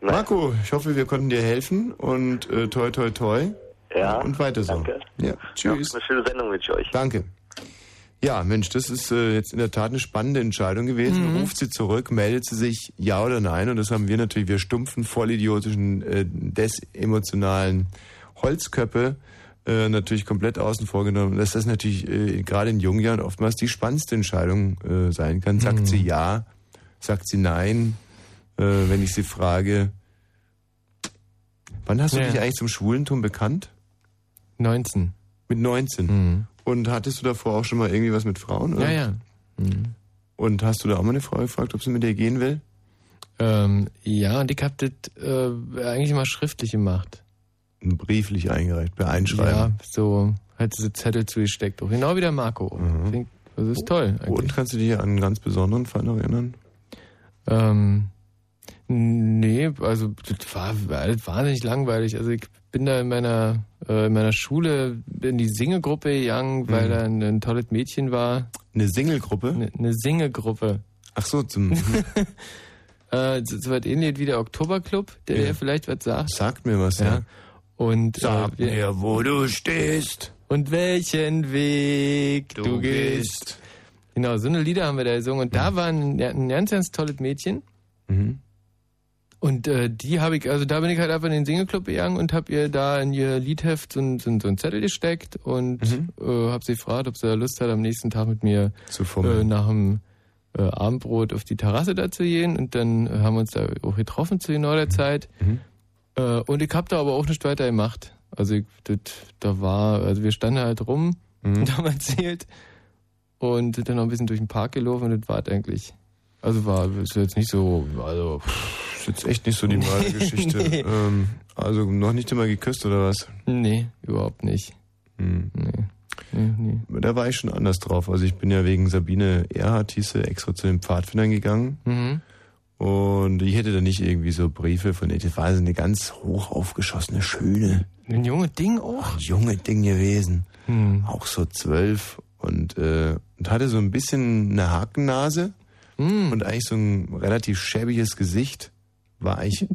Speaker 2: Marco, ich hoffe, wir konnten dir helfen und äh, toi toi toi.
Speaker 16: Ja.
Speaker 2: Und weiter so.
Speaker 16: Danke.
Speaker 2: Ja, tschüss.
Speaker 16: Eine schöne Sendung mit euch.
Speaker 2: Danke. Ja, Mensch, das ist äh, jetzt in der Tat eine spannende Entscheidung gewesen.
Speaker 16: Mhm.
Speaker 2: Ruft sie zurück, meldet sie sich ja oder nein? Und das haben wir natürlich, wir stumpfen, vollidiotischen, äh, desemotionalen Holzköppe äh, natürlich komplett außen vor genommen. Dass das natürlich äh, gerade in jungen Jahren oftmals die spannendste Entscheidung äh, sein kann. Sagt
Speaker 3: Mhm.
Speaker 2: sie ja, sagt sie nein, äh, wenn ich sie frage. Wann hast du
Speaker 3: Ja.
Speaker 2: dich eigentlich zum Schwulentum bekannt?
Speaker 3: 19.
Speaker 2: Mit 19. Und hattest du davor auch schon mal irgendwie was mit Frauen? Oder?
Speaker 3: Ja, ja.
Speaker 2: Und hast du da auch mal eine Frau gefragt, ob sie mit dir gehen will?
Speaker 3: Ähm, ja, und ich hab das äh, eigentlich immer schriftlich gemacht.
Speaker 2: Brieflich eingereicht, per Einschreiben.
Speaker 3: Ja, so hat diese Zettel zugesteckt. Auch genau wie der Marco. Denk, Das ist toll. Eigentlich.
Speaker 2: Und kannst du dich an einen ganz besonderen Fall noch erinnern?
Speaker 3: Ähm, nee, also das war alles wahnsinnig langweilig. Also ich bin da in meiner äh, in meiner Schule in die Singegruppe gegangen, weil
Speaker 2: Mhm.
Speaker 3: da ein, ein tolles Mädchen war.
Speaker 2: Eine Singelgruppe?
Speaker 3: Eine, eine Singegruppe.
Speaker 2: Ach so, zum (laughs)
Speaker 3: äh, so, was ähnlich wie der Oktoberclub, der
Speaker 2: Ja.
Speaker 3: dir vielleicht was sagt.
Speaker 2: Sagt mir was, ja.
Speaker 3: Und
Speaker 2: Sag
Speaker 3: äh,
Speaker 2: mir, wo du stehst.
Speaker 3: und welchen Weg du,
Speaker 2: Du
Speaker 3: gehst. Genau, so eine Lieder haben wir da gesungen. Und da war ein, ein ganz, ganz tolles Mädchen.
Speaker 2: Mhm.
Speaker 3: Und äh, die habe ich, also da bin ich halt einfach in den Singleclub gegangen und habe ihr da in ihr Liedheft so, ein- so, ein- so einen Zettel gesteckt und äh, habe sie gefragt, ob sie da Lust hat, am nächsten Tag mit mir
Speaker 2: Zu
Speaker 3: äh, nach dem äh, Abendbrot auf die Terrasse da zu gehen. Und dann haben wir uns da auch getroffen zu genau der Zeit. Äh, und ich habe da aber auch nicht weiter gemacht. Also ich, das, da war, also wir standen halt rum (laughs) und haben erzählt und sind dann noch ein bisschen durch den Park gelaufen und das war eigentlich. Also war ist jetzt nicht so, also
Speaker 2: ist jetzt echt nicht so die wahre Geschichte. (laughs)
Speaker 3: Nee.
Speaker 2: ähm, also noch nicht immer geküsst oder was?
Speaker 3: Nee, überhaupt nicht.
Speaker 2: Hm.
Speaker 3: Nee. Nee, nee.
Speaker 2: Da war ich schon anders drauf. Also ich bin ja wegen Sabine Erhardt, hieß sie, extra zu den Pfadfindern gegangen.
Speaker 3: Mhm.
Speaker 2: Und ich hätte da nicht irgendwie so Briefe von ihr. Das war so eine ganz hoch aufgeschossene, schöne.
Speaker 3: Ein junge Ding auch?
Speaker 2: Ein junge Ding gewesen.
Speaker 3: Hm.
Speaker 2: Auch so zwölf. Und, äh, und hatte so ein bisschen eine Hakennase.
Speaker 3: Hm.
Speaker 2: Und eigentlich so ein relativ schäbiges Gesicht. War eigentlich,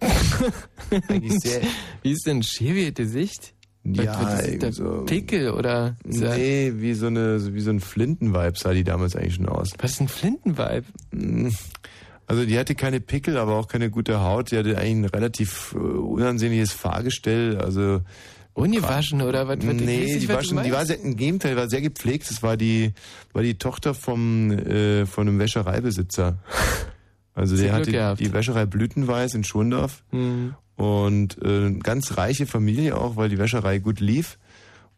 Speaker 2: (laughs) eigentlich sehr.
Speaker 3: Wie ist denn schäbiges Gesicht?
Speaker 2: Ja,
Speaker 3: der
Speaker 2: so.
Speaker 3: Pickel oder? er-
Speaker 2: Nee, wie so eine, wie so ein Flinten-Vibe sah die damals eigentlich schon aus.
Speaker 3: Was ist ein Flinten-Vibe?
Speaker 2: Also die hatte keine Pickel, aber auch keine gute Haut. Die hatte eigentlich ein relativ äh, unansehnliches Fahrgestell. Also
Speaker 3: Ungewaschen oder was? was- ich
Speaker 2: Nee,
Speaker 3: nicht,
Speaker 2: die
Speaker 3: was
Speaker 2: schon, die war sehr, im Gegenteil, war sehr gepflegt. Das war die, war die Tochter vom, äh, von einem Wäschereibesitzer. Also
Speaker 3: Sehr
Speaker 2: der hatte
Speaker 3: gehabt.
Speaker 2: die Wäscherei Blütenweiß in Schondorf.
Speaker 3: Mhm.
Speaker 2: Und äh, ganz reiche Familie auch, weil die Wäscherei gut lief.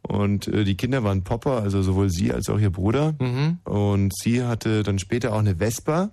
Speaker 2: Und äh, die Kinder waren Popper, also sowohl sie als auch ihr Bruder.
Speaker 3: Mhm.
Speaker 2: Und sie hatte dann später auch eine Vespa.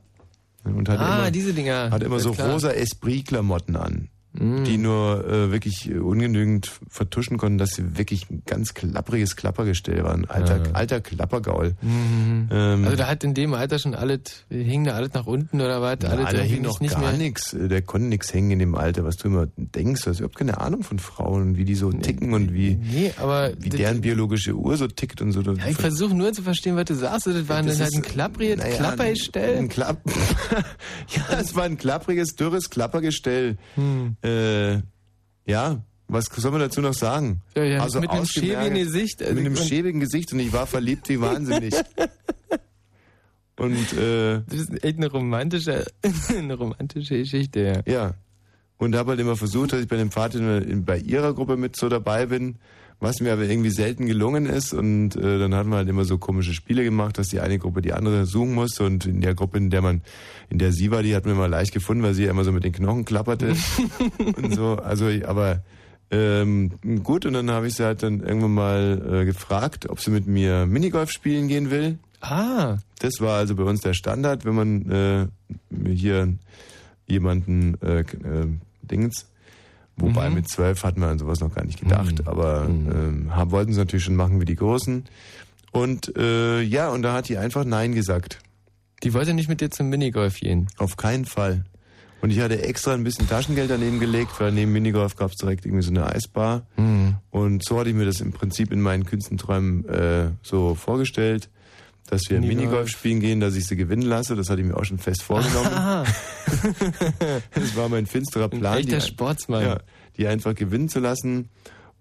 Speaker 2: Und hatte
Speaker 3: Ah,
Speaker 2: immer,
Speaker 3: diese Dinger.
Speaker 2: Hatte immer so
Speaker 3: klar.
Speaker 2: rosa Esprit-Klamotten an.
Speaker 3: Mhm.
Speaker 2: Die nur äh, wirklich äh, ungenügend vertuschen konnten, dass sie wirklich ein ganz klappriges Klappergestell waren. Alter,
Speaker 3: Ja.
Speaker 2: alter Klappergaul.
Speaker 3: Mhm.
Speaker 2: Ähm,
Speaker 3: Also da hat in dem Alter schon alles, hing da alles nach unten oder was?
Speaker 2: ja,
Speaker 3: alles
Speaker 2: da hing noch
Speaker 3: nicht
Speaker 2: gar nichts. Der konnte nichts hängen in dem Alter, was du immer denkst. Du hast überhaupt keine Ahnung von Frauen, wie die so ticken und wie,
Speaker 3: Nee, aber
Speaker 2: wie deren biologische Uhr so tickt und so.
Speaker 3: Ja, ich versuche nur zu verstehen, was du sagst. Das war
Speaker 2: Das
Speaker 3: halt ein klappriges
Speaker 2: naja,
Speaker 3: Klappergestell.
Speaker 2: Ein Klapp (laughs) ja, es war ein klappriges, dürres Klappergestell.
Speaker 3: Hm.
Speaker 2: Äh, Ja, was soll man dazu noch sagen?
Speaker 3: Ja, ja,
Speaker 2: also
Speaker 3: mit einem schäbigen Gesicht, also
Speaker 2: Mit einem
Speaker 3: und-
Speaker 2: schäbigen Gesicht und ich war verliebt wie (laughs) wahnsinnig. und äh,
Speaker 3: Das ist echt eine romantische, (laughs) eine romantische Geschichte, ja.
Speaker 2: Ja. Und habe halt immer versucht, dass ich bei dem Vater in- in- bei ihrer Gruppe mit so dabei bin, was mir aber irgendwie selten gelungen ist. Und äh, dann hatten wir halt immer so komische Spiele gemacht, dass die eine Gruppe die andere suchen musste. Und in der Gruppe, in der man, in der sie war, die hat man immer leicht gefunden, weil sie ja immer so mit den Knochen klapperte (laughs) und so. Also, ich- aber ähm, gut, und dann habe ich sie halt dann irgendwann mal äh, gefragt, ob sie mit mir Minigolf spielen gehen will.
Speaker 3: Ah.
Speaker 2: Das war also bei uns der Standard, wenn man äh, hier jemanden äh, äh, Dings. Wobei
Speaker 3: Mhm.
Speaker 2: mit zwölf hatten wir an sowas noch gar nicht gedacht, aber ähm, haben, wollten es natürlich schon machen wie die Großen. Und äh, ja, und da hat die einfach Nein gesagt.
Speaker 3: Die wollte nicht mit dir zum Minigolf gehen.
Speaker 2: Auf keinen Fall. Und ich hatte extra ein bisschen Taschengeld daneben gelegt, weil neben Minigolf gab es direkt irgendwie so eine Eisbar.
Speaker 3: Mhm.
Speaker 2: Und so hatte ich mir das im Prinzip in meinen Künstenträumen äh, so vorgestellt, dass wir
Speaker 3: Minigolf.
Speaker 2: Minigolf spielen gehen, dass ich sie gewinnen lasse. Das hatte ich mir auch schon fest vorgenommen. (laughs) Das war mein finsterer Plan.
Speaker 3: echter
Speaker 2: die,
Speaker 3: Sportsmann.
Speaker 2: Ja, die einfach gewinnen zu lassen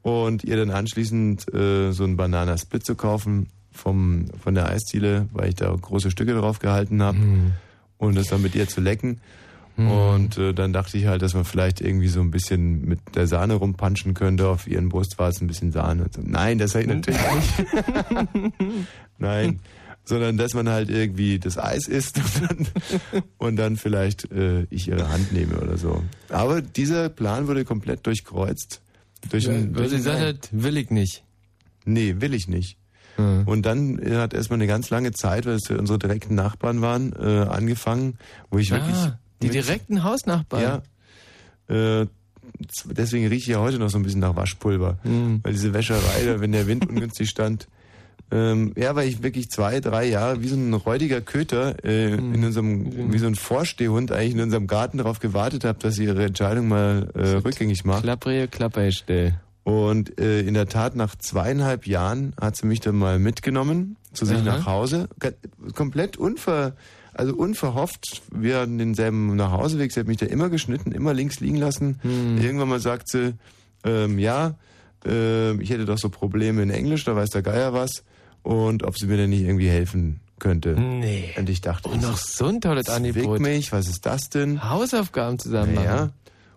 Speaker 2: und ihr dann anschließend äh, so einen Bananasplit zu kaufen vom, von der Eisdiele, weil ich da große Stücke drauf gehalten habe
Speaker 3: Mhm.
Speaker 2: und das dann mit ihr zu lecken. Und äh, dann dachte ich halt, dass man vielleicht irgendwie so ein bisschen mit der Sahne rumpanschen könnte auf ihren Brustwarzen, ein bisschen Sahne. Und so. Nein, das habe ich natürlich nicht. (laughs) Nein, sondern dass man halt irgendwie das Eis isst und dann, (laughs) und dann vielleicht äh, ich ihre Hand nehme oder so. Aber dieser Plan wurde komplett durchkreuzt. Durch
Speaker 3: Ja,
Speaker 2: ein,
Speaker 3: weil sie gesagt hat, will ich nicht.
Speaker 2: Nee, will ich nicht. Und dann äh, hat erstmal eine ganz lange Zeit, weil es ja unsere direkten Nachbarn waren, äh, angefangen, wo ich wirklich.
Speaker 3: Ah, die
Speaker 2: wirklich-
Speaker 3: direkten Hausnachbarn.
Speaker 2: Ja. Äh, deswegen rieche ich ja heute noch so ein bisschen nach Waschpulver.
Speaker 3: Mhm.
Speaker 2: Weil diese Wäscherei, wenn der Wind ungünstig stand. Ähm, ja, weil ich wirklich zwei, drei Jahre wie so ein räudiger Köter äh,
Speaker 3: Mhm.
Speaker 2: in unserem, wie so ein Vorstehhund eigentlich in unserem Garten darauf gewartet habe, dass sie ihre Entscheidung mal äh, rückgängig macht.
Speaker 3: Klapprige Klapper stell.
Speaker 2: Und äh, in der Tat, nach zweieinhalb Jahren hat sie mich dann mal mitgenommen zu sich
Speaker 3: Aha.
Speaker 2: nach Hause. Komplett unver, also unverhofft. Wir hatten denselben Nachhauseweg. Sie hat mich da immer geschnitten, immer links liegen lassen.
Speaker 3: Hm.
Speaker 2: Irgendwann mal sagt sie, ähm, ja, äh, ich hätte doch so Probleme in Englisch, da weiß der Geier was. Und ob sie mir denn nicht irgendwie helfen könnte.
Speaker 3: Nee.
Speaker 2: Und ich dachte,
Speaker 3: Und noch so ein tolles Angebot.
Speaker 2: mich, was ist das denn?
Speaker 3: Hausaufgaben zusammen machen.
Speaker 2: Ja.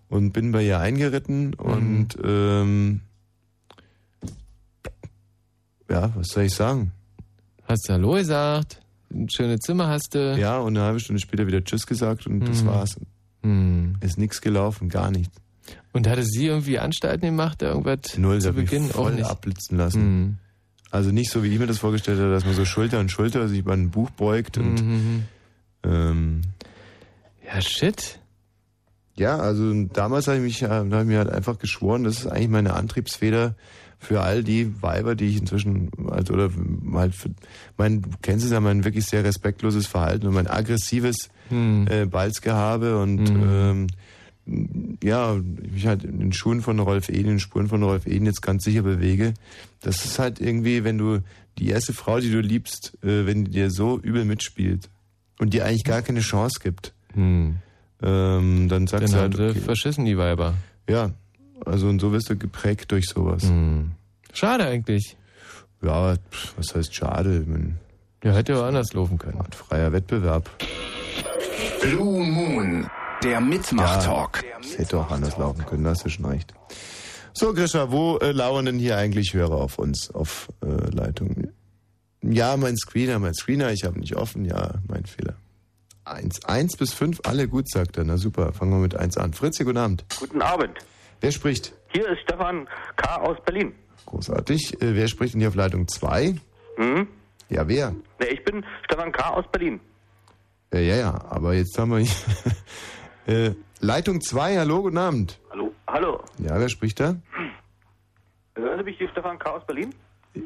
Speaker 2: Und bin bei ihr eingeritten und ähm, ja, was soll ich sagen?
Speaker 3: Hast du Hallo gesagt? Ein schönes Zimmer hast du?
Speaker 2: Ja, und eine halbe Stunde später wieder Tschüss gesagt und das
Speaker 3: Mhm.
Speaker 2: war's.
Speaker 3: Hm.
Speaker 2: Ist nichts gelaufen, gar nichts.
Speaker 3: Und hatte sie irgendwie Anstalten gemacht, irgendwas
Speaker 2: Null,
Speaker 3: zu
Speaker 2: sie hat mich
Speaker 3: Beginn? Auch
Speaker 2: voll
Speaker 3: nicht.
Speaker 2: abblitzen lassen.
Speaker 3: Mhm.
Speaker 2: Also nicht so, wie ich mir das vorgestellt habe, dass man so Schulter an Schulter sich über ein Buch beugt und
Speaker 3: Mhm.
Speaker 2: ähm,
Speaker 3: Ja, shit.
Speaker 2: Ja, also damals habe ich mich, äh, da habe ich mir halt einfach geschworen, das ist eigentlich meine Antriebsfeder für all die Weiber, die ich inzwischen halt oder halt, für, mein, du kennst es ja, mein wirklich sehr respektloses Verhalten und mein aggressives
Speaker 3: Hm.
Speaker 2: äh, Balzgehabe und ähm, ja, ich mich halt in den Schuhen von Rolf Eden, in den Spuren von Rolf Eden jetzt ganz sicher bewege. Das ist halt irgendwie, wenn du die erste Frau, die du liebst, äh, wenn die dir so übel mitspielt und dir eigentlich gar keine Chance gibt,
Speaker 3: Hm.
Speaker 2: ähm, dann sagst
Speaker 3: Dann
Speaker 2: du
Speaker 3: haben
Speaker 2: halt,
Speaker 3: sie
Speaker 2: okay.
Speaker 3: verschissen, die Weiber.
Speaker 2: Ja, also und so wirst du geprägt durch sowas.
Speaker 3: Hm. Schade eigentlich.
Speaker 2: Ja, pf, was heißt schade? Mein,
Speaker 3: Ja, hätte ja auch anders laufen können.
Speaker 2: freier Wettbewerb.
Speaker 15: Blue Moon, der Mitmach-Talk.
Speaker 2: Das hätte auch anders laufen können, da hast du schon recht. So, Grisha, wo äh, lauern denn hier eigentlich Hörer auf uns, auf äh, Leitung? Ja, mein Screener, mein Screener, ich habe nicht offen, ja, mein Fehler. Eins, eins bis fünf, alle gut, sagt er. Na super, fangen wir mit eins an. Fritzi, guten Abend.
Speaker 4: Guten Abend.
Speaker 2: Wer spricht?
Speaker 4: Hier ist Stefan K. aus Berlin.
Speaker 2: Großartig. Äh, wer spricht denn hier auf Leitung zwei?
Speaker 4: Hm?
Speaker 2: Ja, wer?
Speaker 4: Ne, ich bin Stefan K. aus Berlin.
Speaker 2: Ja, ja, ja, aber jetzt haben wir hier, (laughs) äh, Leitung 2, hallo, guten Abend.
Speaker 4: Hallo? Hallo.
Speaker 2: Ja, wer spricht da?
Speaker 4: Hören Sie mich, hier Stefan K. aus Berlin?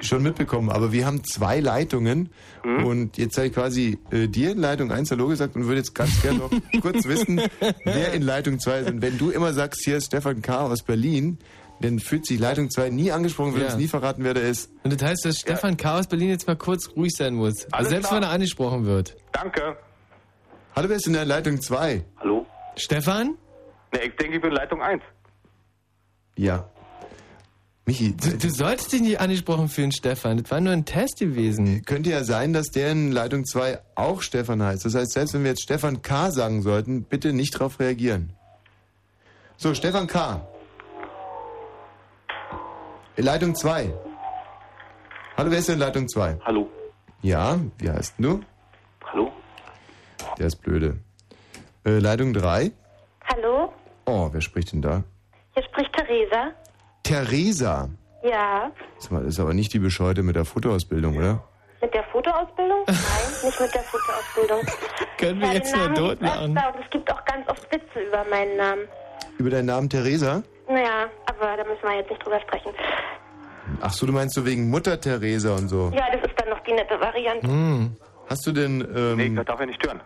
Speaker 2: Schon mitbekommen, aber wir haben zwei Leitungen und jetzt habe ich quasi äh, dir in Leitung 1 Hallo gesagt und würde jetzt ganz gerne noch (laughs) kurz wissen, wer in Leitung 2 ist. Und wenn du immer sagst, hier ist Stefan K. aus Berlin, dann fühlt sich Leitung 2 nie angesprochen, will
Speaker 3: Ja.
Speaker 2: uns nie verraten, wer der ist.
Speaker 3: Und das heißt, dass Stefan K. aus Berlin jetzt mal kurz ruhig sein muss.
Speaker 4: Alles
Speaker 3: selbst
Speaker 4: klar.
Speaker 3: wenn er angesprochen wird.
Speaker 4: Danke.
Speaker 2: Hallo, wer ist in der Leitung 2?
Speaker 4: Hallo?
Speaker 3: Stefan?
Speaker 4: Ne, ich denke, ich bin Leitung 1.
Speaker 2: Ja. Michi,
Speaker 3: Du, du solltest dich nicht angesprochen fühlen, Stefan. Das war nur ein Test gewesen.
Speaker 2: könnte ja sein, dass der in Leitung 2 auch Stefan heißt. Das heißt, selbst wenn wir jetzt Stefan K. sagen sollten, bitte nicht darauf reagieren. So, Stefan K. In Leitung 2. Hallo, wer ist denn in Leitung 2?
Speaker 17: Hallo.
Speaker 2: Ja, wie heißt du?
Speaker 17: Hallo?
Speaker 2: Der ist blöde. Äh, Leitung 3.
Speaker 9: Hallo,
Speaker 2: Oh, wer spricht denn da?
Speaker 9: hier spricht Theresa.
Speaker 2: Theresa.
Speaker 9: Ja,
Speaker 2: Sag mal, Das ist aber nicht die Bescheute mit der Fotoausbildung, oder?
Speaker 9: mit der Fotoausbildung? (laughs) Nein, nicht mit der Fotoausbildung.
Speaker 3: Können wir
Speaker 9: ja,
Speaker 3: jetzt
Speaker 9: den
Speaker 3: mal
Speaker 9: Namen
Speaker 3: dort
Speaker 9: gibt's
Speaker 3: machen?
Speaker 9: öfter Und es gibt auch ganz oft Witze über meinen Namen.
Speaker 2: Über deinen Namen Theresa?
Speaker 9: Naja, aber da müssen wir jetzt nicht drüber sprechen.
Speaker 2: Ach so, du meinst so wegen Mutter Theresa und so.
Speaker 9: Ja, das ist dann noch die nette Variante.
Speaker 2: Hm. Hast du denn... Ähm,
Speaker 17: Nee, das darf ja nicht stören.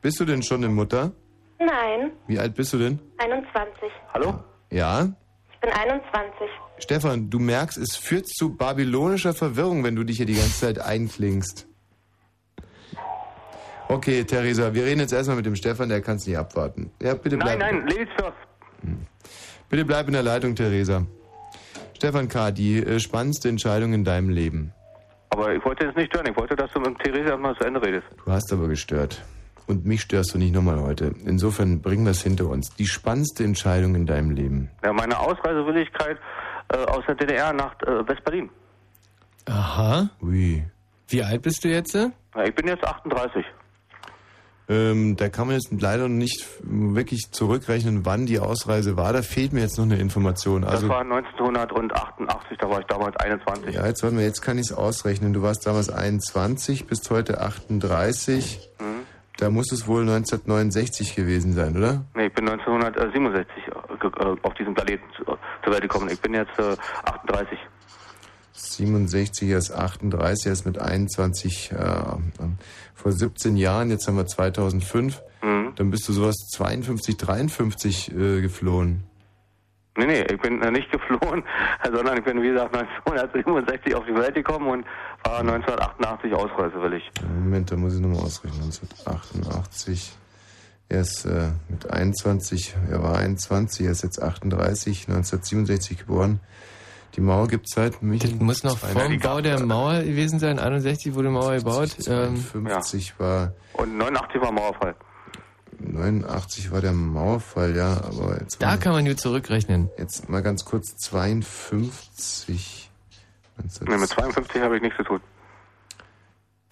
Speaker 2: Bist du denn schon eine Mutter?
Speaker 9: Nein,
Speaker 2: Wie alt bist du denn?
Speaker 9: 21.
Speaker 17: Hallo?
Speaker 2: Ja?
Speaker 9: Ich bin 21.
Speaker 2: Stefan, du merkst, es führt zu babylonischer Verwirrung, wenn du dich hier die ganze Zeit einklingst. Okay, Theresa, wir reden jetzt erstmal mit dem Stefan, der kann es nicht abwarten. Ja, bitte bleib.
Speaker 17: Nein, nein, Ladies first.
Speaker 2: Bitte bleib in der Leitung, Theresa. Stefan K., die äh, spannendste Entscheidung in deinem Leben.
Speaker 17: Aber ich wollte jetzt nicht stören. Ich wollte, dass du mit Theresa mal zu Ende redest.
Speaker 2: Du hast aber gestört. Und mich störst du nicht nochmal heute. Insofern bringen wir es hinter uns. Die spannendste Entscheidung in deinem Leben.
Speaker 17: Ja, meine Ausreisewilligkeit äh, aus der DDR nach äh, West-Berlin.
Speaker 3: Aha.
Speaker 2: Ui.
Speaker 3: Wie alt bist du jetzt?
Speaker 17: Ja, ich bin jetzt 38.
Speaker 2: Ähm, da kann man jetzt leider nicht wirklich zurückrechnen, wann die Ausreise war. Da fehlt mir jetzt noch eine Information. Also,
Speaker 17: das war 1988, da war ich damals 21.
Speaker 2: ja, jetzt warte mal, jetzt kann ich es ausrechnen. Du warst damals 21, bist heute 38.
Speaker 17: Mhm.
Speaker 2: Da muss es wohl 1969 gewesen sein, oder?
Speaker 17: Nee, ich bin 1967 äh, äh, auf diesem Planeten zu, zur Welt gekommen. Ich bin jetzt äh, 38.
Speaker 2: 67 er ist 38, er ist mit 21 äh, vor 17 Jahren, jetzt haben wir 2005.
Speaker 17: Mhm.
Speaker 2: Dann bist du sowas 52, 53 äh, geflohen.
Speaker 17: Nee, nee, ich bin nicht geflohen, (laughs) sondern ich bin, wie gesagt, (laughs) 1967 auf die Welt gekommen und war 1988 ausreisewillig.
Speaker 2: Moment, da muss ich nochmal ausrechnen. 1988. Er ist äh, mit 21, er war 21, er ist jetzt 38, 1967 geboren. Die Mauer gibt es seit mich.
Speaker 3: Das muss noch vor dem Bau der Mauer gewesen sein. 61 wurde die Mauer gebaut. Ähm,
Speaker 2: 50 war.
Speaker 17: Und 89 war Mauerfall.
Speaker 2: 89 war der Mauerfall, ja, aber jetzt.
Speaker 3: da
Speaker 2: mal,
Speaker 3: kann man nur zurückrechnen.
Speaker 2: Jetzt mal ganz kurz 52.
Speaker 17: Nee, mit 52 habe ich nichts zu tun.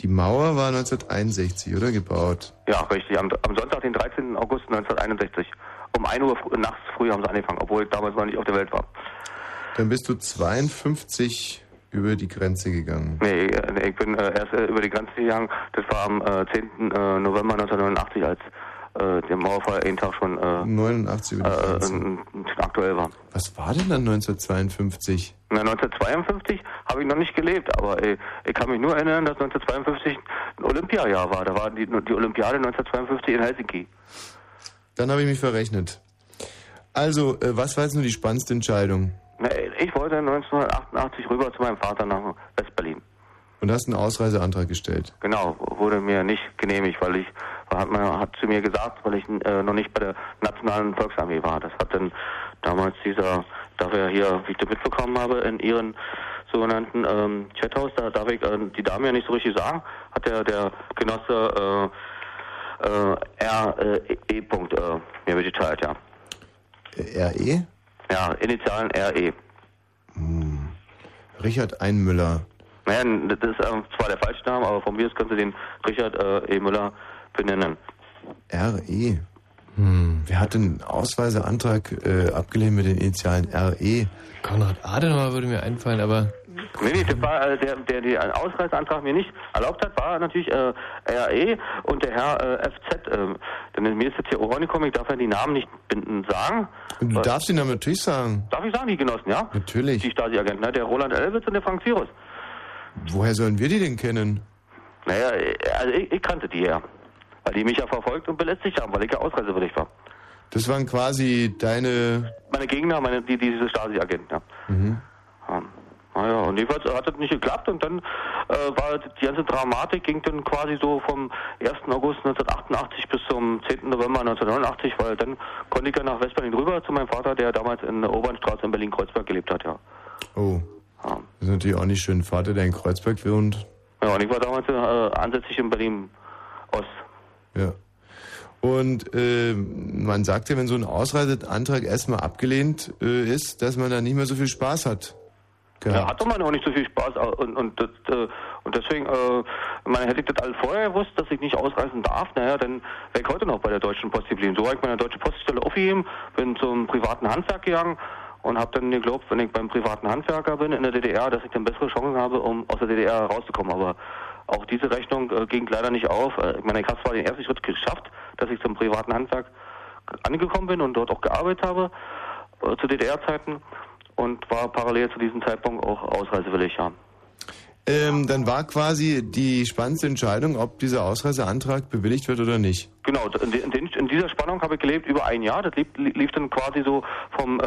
Speaker 2: Die Mauer war 1961, oder? Gebaut.
Speaker 17: Ja, richtig. Am, am Sonntag, den 13. August 1961. Um 1 Uhr fr nachts früh haben sie angefangen, obwohl ich damals noch nicht auf der Welt war.
Speaker 2: Dann bist du 52 über die Grenze gegangen.
Speaker 17: Nee, äh, nee, ich bin äh, erst äh, über die Grenze gegangen. Das war am äh, 10. Äh, November 1989, als äh, der Mauerfall einen Tag schon äh,
Speaker 2: 89 über die
Speaker 17: äh, äh, aktuell war.
Speaker 2: Was war denn dann 1952?
Speaker 17: Na, 1952 habe ich noch nicht gelebt, aber äh, ich kann mich nur erinnern, dass 1952 ein Olympiajahr war. Da war die, die Olympiade 1952 in Helsinki.
Speaker 2: Dann habe ich mich verrechnet. Also, äh, was war jetzt nur die spannendste Entscheidung?
Speaker 17: Na, ich wollte 1988 rüber zu meinem Vater nach West-Berlin.
Speaker 2: Und hast einen Ausreiseantrag gestellt.
Speaker 17: Genau, wurde mir nicht genehmigt, weil ich, hat man hat zu mir gesagt, weil ich äh, noch nicht bei der Nationalen Volksarmee war. Das hat dann damals dieser, da wir hier, wie ich das mitbekommen habe, in ihren sogenannten ähm, Chathaus, da darf ich äh, die Dame ja nicht so richtig sagen, hat der, der Genosse äh, äh, R äh, E. Punkt, äh, mir mitgeteilt, ja.
Speaker 2: RE?
Speaker 17: Ja, Initialen RE.
Speaker 2: Richard Einmüller.
Speaker 17: Naja, das ist ähm, zwar der falsche Name, aber von mir aus können Sie den Richard äh, E. Müller benennen.
Speaker 2: RE. Hm. Wer hat den Ausreiseantrag äh, abgelehnt mit den Initialen RE?
Speaker 3: Konrad Adenauer würde mir einfallen, aber
Speaker 17: Nee, nee, das war, äh, der, der den Ausreiseantrag mir nicht erlaubt hat, war natürlich äh, RE und der Herr äh, FZ. Äh, denn mir ist jetzt hier Ohren gekommen, ich darf ja die Namen nicht binden, sagen.
Speaker 2: Du
Speaker 17: Weil-
Speaker 2: darfst ihn dann natürlich sagen.
Speaker 17: Darf ich sagen, die Genossen, ja?
Speaker 2: Natürlich.
Speaker 17: Die Stasi-Agenten, ne? der Roland Elwitz und der Frank Cyrus.
Speaker 2: Woher sollen wir die denn kennen?
Speaker 17: Naja, äh, also ich, ich kannte die ja. Weil die mich ja verfolgt und belästigt haben, weil ich ja ausreisewillig war.
Speaker 2: Das waren quasi deine.
Speaker 17: Meine Gegner, meine, die, diese Stasi-Agenten, ja.
Speaker 2: Mhm.
Speaker 17: Ja. Ah ja, und jedenfalls hat das nicht geklappt und dann äh, war die ganze Dramatik ging dann quasi so vom 1. August 1988 bis zum 10. November 1989, weil dann konnte ich ja nach Westberlin rüber zu meinem Vater, der damals in der Obernstraße in Berlin-Kreuzberg gelebt hat, ja.
Speaker 2: Oh. Das ist natürlich auch nicht schön. Vater, der in Kreuzberg wohnt.
Speaker 17: Ja, und ich war damals äh, ansässig in Berlin-Ost.
Speaker 2: Ja. Und äh, man sagt ja, wenn so ein Ausreiseantrag erstmal abgelehnt äh, ist, dass man da nicht mehr so viel Spaß hat.
Speaker 17: Ja, hatte man auch nicht so viel Spaß und, und, das, äh, und deswegen, äh, man hätte ich das alles vorher gewusst, dass ich nicht ausreisen darf, naja, dann wäre ich heute noch bei der Deutschen Post geblieben. So habe ich meine deutsche Poststelle aufgegeben, bin zum privaten Handwerk gegangen und habe dann geglaubt, wenn ich beim privaten Handwerker bin in der DDR, dass ich dann bessere Chancen habe, um aus der DDR rauszukommen. Aber auch diese Rechnung äh, ging leider nicht auf. Äh, Ich meine, ich habe zwar den ersten Schritt geschafft, dass ich zum privaten Handwerk angekommen bin und dort auch gearbeitet habe äh, zu DDR-Zeiten und war parallel zu diesem Zeitpunkt auch ausreisewillig, ja.
Speaker 2: Ähm, dann war quasi die spannendste Entscheidung, ob dieser Ausreiseantrag bewilligt wird oder nicht.
Speaker 17: Genau, in, de- in, den- in dieser Spannung habe ich gelebt über ein Jahr. Das lief, lief dann quasi so vom äh,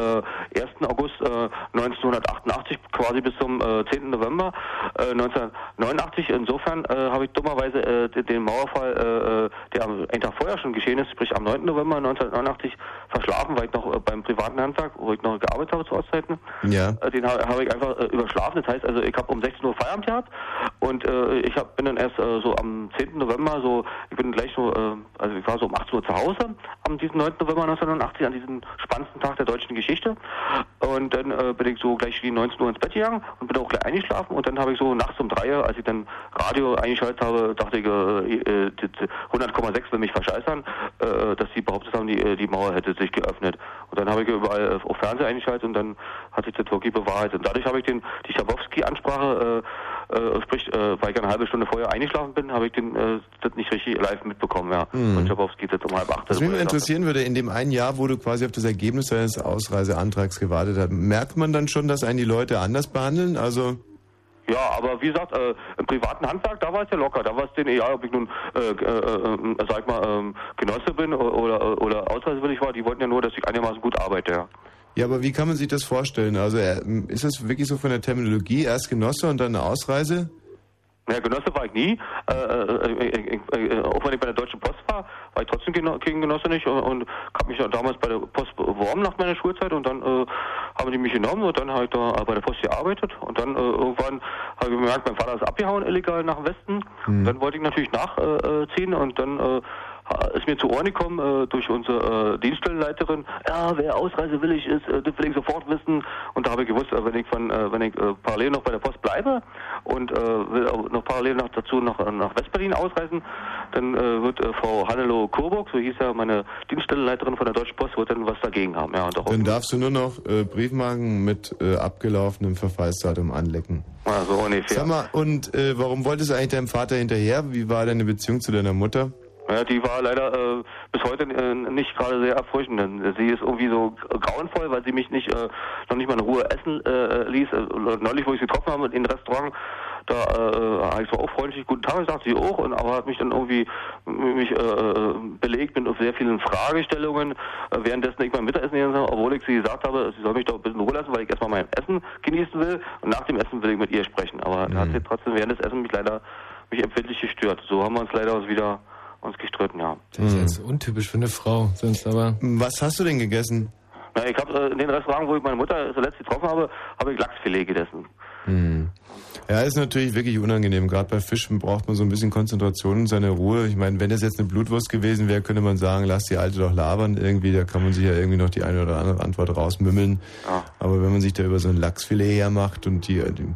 Speaker 17: 1. August äh, 1988 quasi bis zum äh, 10. November äh, 1989. Insofern äh, habe ich dummerweise äh, den- Mauerfall, äh, äh, der am- einen Tag vorher schon geschehen ist, sprich am 9. November 1989, verschlafen, weil ich noch äh, beim privaten Handwerk, wo ich noch gearbeitet habe zu Ostzeiten,
Speaker 2: Ja.
Speaker 17: äh, den ha- habe ich einfach äh, überschlafen. Das heißt also, ich habe um 16 Uhr Feierabend gehabt und äh, ich hab, bin dann erst äh, so am 10. November so, ich bin gleich so, äh, also ich war so um 18 Uhr zu Hause am diesem 9. November 1989, an diesem spannendsten Tag der deutschen Geschichte. Und dann äh, bin ich so gleich wie 19 Uhr ins Bett gegangen und bin auch gleich eingeschlafen und dann habe ich so nachts um 3 Uhr, als ich dann Radio eingeschaltet habe, dachte ich, äh, äh, das 100,6 will mich verscheißern, äh, dass sie behauptet haben, die, äh, die Mauer hätte sich geöffnet. Und dann habe ich überall äh, auf Fernseher eingeschaltet und dann hat sich das wirklich bewahrheitet. Und dadurch habe ich den, die Schabowski-Ansprache, äh, äh, sprich, äh, weil ich eine halbe Stunde vorher eingeschlafen bin, habe ich den, äh, das nicht richtig live mitbekommen, ja.
Speaker 2: Mhm.
Speaker 17: Und Schabowski das um halb acht.
Speaker 2: Was mich mal interessieren würde, in dem einen Jahr, wo du quasi auf das Ergebnis deines Ausreiseantrags gewartet hast, merkt man dann schon, dass einen die Leute anders behandeln? Also
Speaker 17: Ja, aber wie gesagt, äh, im privaten Handwerk, da war es ja locker. Da war es denen egal, ob ich nun, äh, äh, äh, sag ich mal, ähm, Genosse bin oder, oder, oder ausreisewillig war. Die wollten ja nur, dass ich einigermaßen gut arbeite, ja.
Speaker 2: Ja, aber wie kann man sich das vorstellen? Also äh, ist das wirklich so von der Terminologie, erst Genosse und dann eine Ausreise?
Speaker 17: Ja, Genosse war ich nie. Äh, äh, äh, äh, äh, auch wenn ich bei der Deutschen Post war, war ich trotzdem gegen Genosse nicht und, und habe mich damals bei der Post beworben nach meiner Schulzeit und dann äh, haben die mich genommen und dann habe ich da bei der Post gearbeitet und dann äh, irgendwann habe ich gemerkt, mein Vater ist abgehauen illegal nach Westen.
Speaker 2: Hm.
Speaker 17: Dann wollte ich natürlich nachziehen und dann ist mir zu Ohren gekommen äh, durch unsere äh, Dienststellenleiterin, ja, wer ausreisewillig ist, äh, das will ich sofort wissen. Und da habe ich gewusst, äh, wenn ich von, äh, wenn ich äh, parallel noch bei der Post bleibe und will auch noch parallel noch dazu noch nach Westberlin ausreisen, dann wird Frau Hannelo Coburg, so hieß ja meine Dienststellenleiterin von der Deutschen Post, wird dann was dagegen haben. Ja,
Speaker 2: Dann darfst du nur noch Briefmarken mit abgelaufenem Verfallsdatum anlecken.
Speaker 17: ja, so ungefähr.
Speaker 2: Sag mal, und warum wolltest du eigentlich deinem Vater hinterher? Wie war deine Beziehung zu deiner Mutter?
Speaker 17: Ja, die war leider äh, bis heute äh, nicht gerade sehr erfrischend. Denn Sie ist irgendwie so grauenvoll, weil sie mich nicht äh, noch nicht mal in Ruhe essen äh, ließ. Äh, neulich, wo ich sie getroffen habe in einem Restaurant, da äh, habe ich so auch freundlich guten Tag gesagt, sie auch, und aber hat mich dann irgendwie mich belegt mit sehr vielen Fragestellungen, äh, währenddessen ich mein Mittagessen gegessen habe, obwohl ich sie gesagt habe, sie soll mich doch ein bisschen Ruhe lassen, weil ich erstmal mein Essen genießen will und nach dem Essen will ich mit ihr sprechen. Aber
Speaker 2: Mhm.
Speaker 17: hat sie trotzdem während des Essens mich leider mich empfindlich gestört. So haben wir uns leider wieder uns gestritten, ja.
Speaker 3: Das ist jetzt untypisch für eine Frau, sonst aber.
Speaker 2: Was hast du denn gegessen?
Speaker 17: Na, ich habe äh, in den Restaurant, wo ich meine Mutter zuletzt getroffen habe, habe ich Lachsfilet gegessen.
Speaker 2: Hm. Ja, ist natürlich wirklich unangenehm. Gerade bei Fischen braucht man so ein bisschen Konzentration und seine Ruhe. Ich meine, wenn das jetzt eine Blutwurst gewesen wäre, könnte man sagen, lass die Alte doch labern irgendwie. Da kann man sich ja irgendwie noch die eine oder andere Antwort rausmümmeln. Aber wenn man sich da über so ein Lachsfilet hermacht und die, die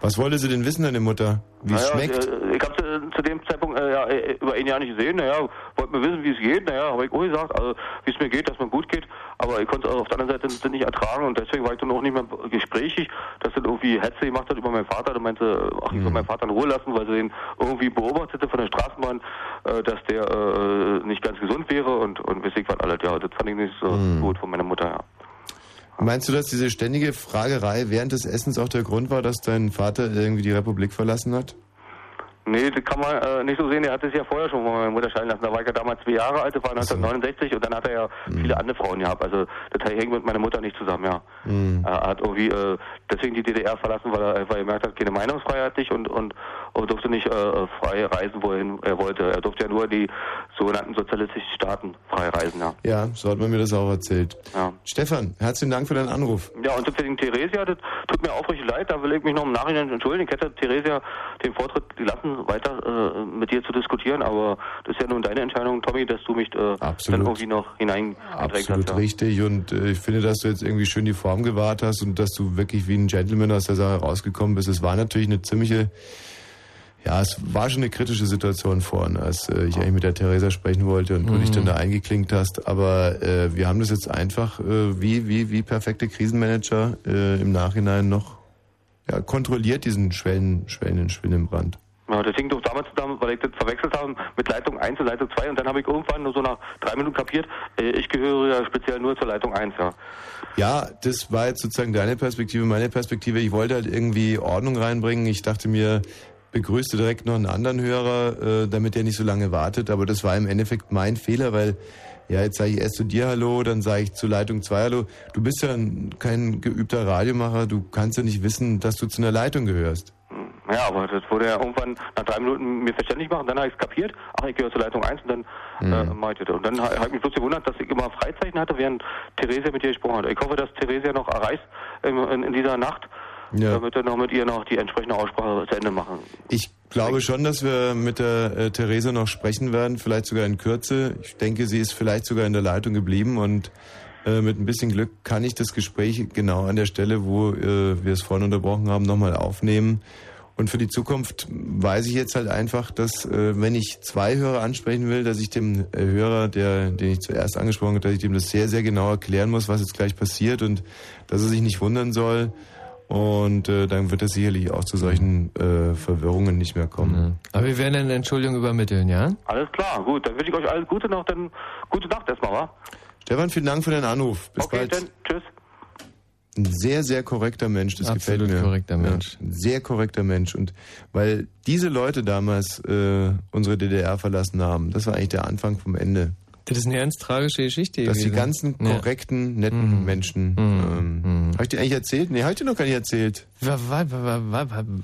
Speaker 2: was wollte sie denn wissen, deine Mutter? Wie es
Speaker 17: Naja,
Speaker 2: schmeckt?
Speaker 17: äh, Ich habe zu dem Zeitpunkt äh, ja, äh, über ein Jahr nicht gesehen. Naja, wollte mir wissen, wie es geht. Naja, habe ich auch gesagt, also, wie es mir geht, dass mir gut geht. Aber ich konnte es auf der anderen Seite das nicht ertragen und deswegen war ich dann auch nicht mehr gesprächig, dass dann irgendwie Hetze gemacht hat über meinen Vater. Der meinte, ach, ich soll meinen Vater in Ruhe lassen, weil sie ihn irgendwie beobachtete von der Straßenbahn, äh, dass der äh, nicht ganz gesund wäre und, und weiß ich was alles. Ja, das fand ich nicht so gut von meiner Mutter, ja.
Speaker 2: Meinst du, dass diese ständige Fragerei während des Essens auch der Grund war, dass dein Vater irgendwie die Republik verlassen hat?
Speaker 17: Nee, das kann man äh, nicht so sehen. Er hat es ja vorher schon von meiner Mutter scheiden lassen. Da war ich ja damals zwei Jahre alt, das war 1969 und dann hat er ja viele andere Frauen gehabt. Also das hängt mit meiner Mutter nicht zusammen, ja.
Speaker 2: Mhm.
Speaker 17: Er hat irgendwie äh, deswegen die DDR verlassen, weil er einfach gemerkt hat, keine Meinungsfreiheit nicht und, und, und durfte nicht äh, frei reisen, wohin er wollte. Er durfte ja nur die sogenannten sozialistischen Staaten frei reisen, ja.
Speaker 2: Ja, so hat man mir das auch erzählt.
Speaker 17: Ja.
Speaker 2: Stefan, herzlichen Dank für deinen Anruf.
Speaker 17: Ja, und deswegen Theresia, das tut mir aufrichtig leid, da will ich mich noch im Nachhinein entschuldigen. Ich hätte Theresia den Vortritt gelassen, weiter äh, mit dir zu diskutieren, aber das ist ja nun deine Entscheidung, Tommy, dass du mich äh, dann irgendwie noch hineingedrängt hast.
Speaker 2: Absolut
Speaker 17: Ja.
Speaker 2: richtig und äh, ich finde, dass du jetzt irgendwie schön die Form gewahrt hast und dass du wirklich wie ein Gentleman aus der Sache rausgekommen bist. Es war natürlich eine ziemliche, ja, es war schon eine kritische Situation vorhin, als äh, ich eigentlich mit der Theresa sprechen wollte und du dich dann da eingeklinkt hast. Aber äh, wir haben das jetzt einfach äh, wie, wie, wie perfekte Krisenmanager äh, im Nachhinein noch ja, kontrolliert, diesen Schwellen, schwellenden Schwindenbrand.
Speaker 17: Ja, das hing doch damals zusammen, weil ich das verwechselt habe mit Leitung 1 und Leitung 2 und dann habe ich irgendwann nur so nach drei Minuten kapiert, äh, ich gehöre ja speziell nur zur Leitung 1, ja.
Speaker 2: Ja, das war jetzt sozusagen deine Perspektive, meine Perspektive. Ich wollte halt irgendwie Ordnung reinbringen. Ich dachte mir, begrüßte direkt noch einen anderen Hörer, äh, damit der nicht so lange wartet. Aber das war im Endeffekt mein Fehler, weil ja, jetzt sage ich erst zu dir Hallo, dann sage ich zu Leitung 2 Hallo. Du bist ja ein, kein geübter Radiomacher, du kannst ja nicht wissen, dass du zu einer Leitung gehörst.
Speaker 17: Ja, aber das wurde ja irgendwann nach drei Minuten mir verständlich machen, dann habe ich es kapiert, ach, ich gehöre zur Leitung 1 und dann
Speaker 2: Mhm.
Speaker 17: äh, mache ich das. Und dann ha- habe ich mich bloß gewundert, dass ich immer Freizeichen hatte, während Theresia mit dir gesprochen hat. Ich hoffe, dass Theresia noch erreicht in, in, in dieser Nacht,
Speaker 2: Ja.
Speaker 17: damit wir noch mit ihr noch die entsprechende Aussprache zu Ende machen.
Speaker 2: Ich glaube schon, dass wir mit der äh, Theresa noch sprechen werden, vielleicht sogar in Kürze. Ich denke, sie ist vielleicht sogar in der Leitung geblieben und äh, mit ein bisschen Glück kann ich das Gespräch genau an der Stelle, wo äh, wir es vorhin unterbrochen haben, nochmal aufnehmen. Und für die Zukunft weiß ich jetzt halt einfach, dass äh, wenn ich zwei Hörer ansprechen will, dass ich dem äh, Hörer, der, den ich zuerst angesprochen habe, dass ich dem das sehr, sehr genau erklären muss, was jetzt gleich passiert und dass er sich nicht wundern soll. Und äh, dann wird es sicherlich auch zu solchen äh, Verwirrungen nicht mehr kommen.
Speaker 3: Aber wir werden eine Entschuldigung übermitteln, ja?
Speaker 17: Alles klar, gut, dann wünsche ich euch alles Gute noch, dann gute Nacht erstmal, wa?
Speaker 2: Stefan, vielen Dank für deinen Anruf. Bis
Speaker 17: Okay,
Speaker 2: bald.
Speaker 17: dann tschüss.
Speaker 2: Ein sehr, sehr korrekter Mensch, das
Speaker 3: Absolut
Speaker 2: gefällt mir.
Speaker 3: korrekter Mensch.
Speaker 2: Ja, ein sehr korrekter Mensch. Und weil diese Leute damals äh, unsere DDR verlassen haben, das war eigentlich der Anfang vom Ende.
Speaker 3: Das ist eine ganz tragische Geschichte.
Speaker 2: Dass die ganzen korrekten, netten Menschen. Ähm, Habe ich dir eigentlich erzählt? Nee, habe ich dir noch gar nicht erzählt.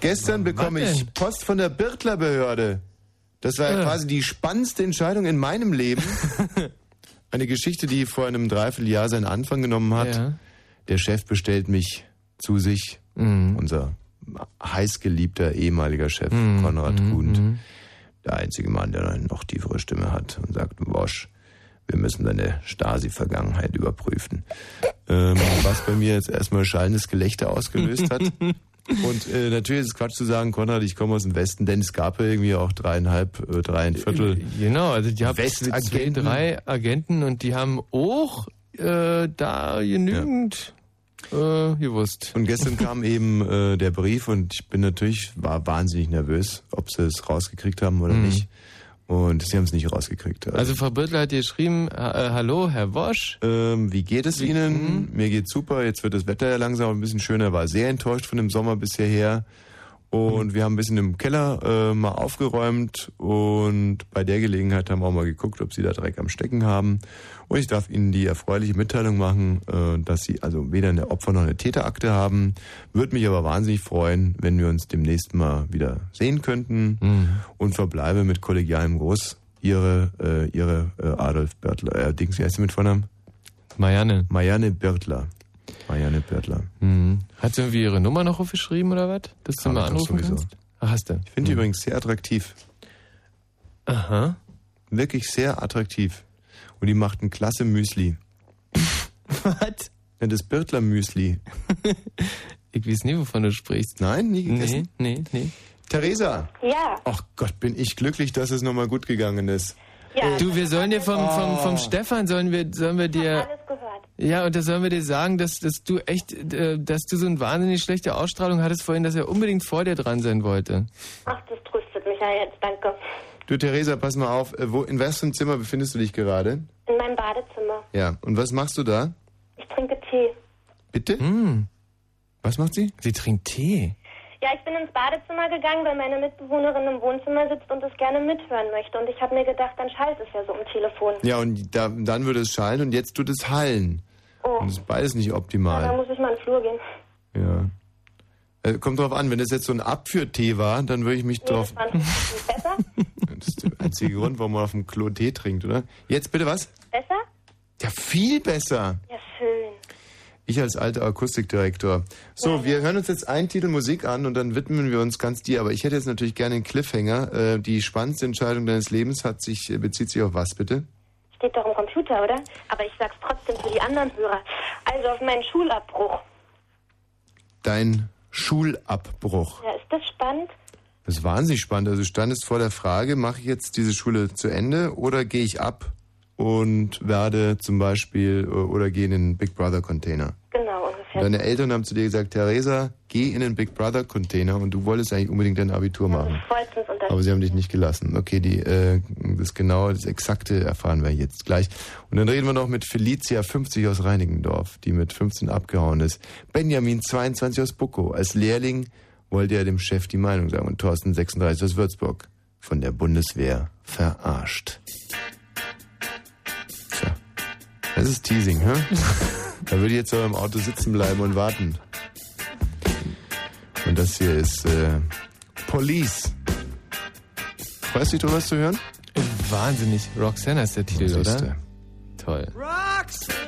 Speaker 2: Gestern bekomme ich? Post von der Birtler-Behörde. Das war ja quasi die spannendste Entscheidung in meinem Leben. (laughs) Eine Geschichte, die vor einem Dreivierteljahr seinen Anfang genommen hat.
Speaker 3: Ja.
Speaker 2: Der Chef bestellt mich zu sich.
Speaker 3: Mhm.
Speaker 2: Unser heißgeliebter ehemaliger Chef,
Speaker 3: Mhm.
Speaker 2: Konrad
Speaker 3: Mhm.
Speaker 2: Kuhn.
Speaker 3: Mhm.
Speaker 2: Der einzige Mann, der eine noch tiefere Stimme hat und sagt, Wosch, wir müssen deine Stasi-Vergangenheit überprüfen. Ähm, was bei mir jetzt erstmal schallendes Gelächter ausgelöst hat. (laughs) Und äh, natürlich ist es Quatsch zu sagen, Konrad, ich komme aus dem Westen, denn es gab ja irgendwie auch dreieinhalb, äh, dreieinviertel
Speaker 3: Genau, also die haben
Speaker 2: Westagenten.
Speaker 3: drei Agenten und die haben auch äh, da genügend äh, gewusst.
Speaker 2: Und gestern kam eben äh, der Brief und ich bin natürlich, war wahnsinnig nervös, ob sie es rausgekriegt haben oder
Speaker 3: Mhm.
Speaker 2: nicht. Und sie haben es nicht rausgekriegt.
Speaker 3: Also Frau Birtler hat dir geschrieben, äh, äh, hallo, Herr Wosch.
Speaker 2: Ähm, wie geht es Ihnen? Mir geht's super. Jetzt wird das Wetter ja langsam ein bisschen schöner. War sehr enttäuscht von dem Sommer bisher her. Und wir haben ein bisschen im Keller äh, mal aufgeräumt und bei der Gelegenheit haben wir auch mal geguckt, ob Sie da Dreck am Stecken haben. Und ich darf Ihnen die erfreuliche Mitteilung machen, äh, dass Sie also weder eine Opfer- noch eine Täterakte haben. Würde mich aber wahnsinnig freuen, wenn wir uns demnächst mal wieder sehen könnten und verbleibe mit kollegialem Gruß. Ihre, äh, Ihre äh, Adolf Börtler, äh, Dings, wie heißt sie mit Vornamen?
Speaker 3: Marianne.
Speaker 2: Marianne Birtler. Marianne Birtler.
Speaker 3: Mhm. Hat sie irgendwie ihre Nummer noch aufgeschrieben oder was? Dass du
Speaker 2: Hab
Speaker 3: mal anrufen
Speaker 2: sowieso.
Speaker 3: kannst? Ach, hast du.
Speaker 2: Ich finde die übrigens sehr attraktiv.
Speaker 3: Aha.
Speaker 2: Wirklich sehr attraktiv. Und die macht ein klasse Müsli.
Speaker 3: Was?
Speaker 2: Ja, das Birtler Müsli.
Speaker 3: Ich weiß nie, wovon du sprichst.
Speaker 2: Nein, nie gegessen?
Speaker 3: Nee, nee, nee.
Speaker 2: Theresa.
Speaker 9: Ja.
Speaker 2: Ach Gott, bin ich glücklich, dass es nochmal gut gegangen ist.
Speaker 9: Ja.
Speaker 3: Du, wir sollen dir vom, vom, vom
Speaker 2: Oh.
Speaker 3: Stefan, sollen wir, sollen wir dir...
Speaker 9: Alles gehört.
Speaker 3: Ja, und da sollen wir dir sagen, dass, dass du echt, äh, dass du so eine wahnsinnig schlechte Ausstrahlung hattest vorhin, dass er unbedingt vor dir dran sein wollte.
Speaker 9: Ach, das tröstet mich ja jetzt, danke.
Speaker 2: Du Theresa, pass mal auf. Äh, Wo, in einem Zimmer befindest du dich gerade?
Speaker 9: In meinem Badezimmer.
Speaker 2: Ja. Und was machst du da?
Speaker 9: Ich trinke Tee.
Speaker 2: Bitte?
Speaker 3: Hm.
Speaker 2: Was macht sie?
Speaker 3: Sie trinkt Tee.
Speaker 9: Ja, ich bin ins Badezimmer gegangen, weil meine Mitbewohnerin im Wohnzimmer sitzt und es gerne mithören möchte. Und ich habe mir gedacht, dann schallt es ja so im Telefon.
Speaker 2: Ja, und da, dann würde es schallen und jetzt tut es hallen.
Speaker 9: Oh.
Speaker 2: Und das ist beides nicht
Speaker 9: Ja, da
Speaker 2: optimal.
Speaker 9: muss ich mal in den Flur gehen.
Speaker 2: Ja. Äh, kommt drauf an, wenn das jetzt so ein Abführtee war, dann würde ich mich
Speaker 9: Nee,
Speaker 2: drauf.
Speaker 9: das war ein bisschen besser. (laughs)
Speaker 2: Das ist der einzige Grund, warum man auf dem Klo Tee trinkt, oder? Jetzt bitte was?
Speaker 9: Besser?
Speaker 2: Ja, viel besser.
Speaker 9: Ja, schön.
Speaker 2: Ich als alter Akustikdirektor. So, wir hören uns jetzt einen Titel Musik an und dann widmen wir uns ganz dir. Aber ich hätte jetzt natürlich gerne einen Cliffhanger. Äh, die spannendste Entscheidung deines Lebens hat sich, äh, bezieht sich auf was bitte?
Speaker 9: Steht doch im Computer, oder? Aber ich sag's trotzdem für die anderen Hörer. Also auf meinen Schulabbruch.
Speaker 2: Dein Schulabbruch.
Speaker 9: Ja, ist das spannend?
Speaker 2: Das ist wahnsinnig spannend. Also du standest vor der Frage, mache ich jetzt diese Schule zu Ende oder gehe ich ab und werde zum Beispiel äh, oder gehe in den Big Brother Container?
Speaker 9: Genau, ungefähr.
Speaker 2: Deine Eltern haben zu dir gesagt, Theresa, geh in den Big Brother Container und du wolltest eigentlich unbedingt dein Abitur machen. Aber sie haben dich nicht gelassen. Okay, die, äh, das genaue, das exakte erfahren wir jetzt gleich. Und dann reden wir noch mit Felicia 50 aus Reinickendorf, die mit 15 abgehauen ist. Benjamin 22 aus Buckow. Als Lehrling wollte er dem Chef die Meinung sagen. Und Thorsten 36 aus Würzburg. Von der Bundeswehr verarscht. Tja, das ist Teasing, hä? (laughs) Da würde ich jetzt aber im Auto sitzen bleiben und warten. Und das hier ist äh, Police. Weißt du, du was zu hören?
Speaker 3: Wahnsinnig. Roxanne ist der Titel, oder? Toll.
Speaker 18: Roxanne,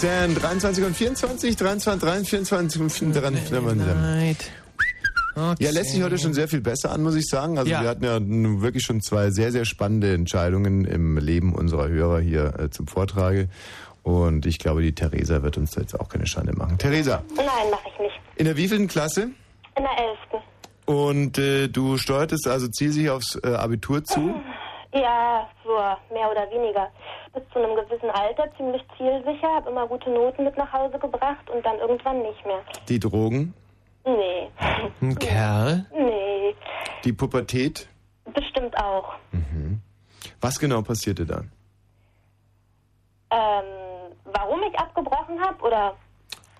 Speaker 2: 17, 23 und 24, 23, 23, 24, 23. Okay. Ja, lässt sich heute schon sehr viel besser an, muss ich sagen. Also
Speaker 3: ja.
Speaker 2: wir hatten ja wirklich schon zwei sehr, sehr spannende Entscheidungen im Leben unserer Hörer hier äh, zum Vortrage. Und ich glaube, die Theresa wird uns da jetzt auch keine Schande machen. Theresa?
Speaker 9: Nein, mache ich nicht.
Speaker 2: In der wievielten Klasse?
Speaker 9: In der elften.
Speaker 2: Und äh, du steuertest also zielsicher aufs äh, Abitur zu? (laughs)
Speaker 9: Ja, so mehr oder weniger. Bis zu einem gewissen Alter ziemlich zielsicher, habe immer gute Noten mit nach Hause gebracht und dann irgendwann nicht mehr.
Speaker 2: Die Drogen?
Speaker 9: Nee.
Speaker 3: Ein Kerl?
Speaker 9: Nee,
Speaker 2: Die Pubertät?
Speaker 9: bestimmt auch.
Speaker 2: Was genau passierte da?
Speaker 9: Ähm, warum ich abgebrochen habe oder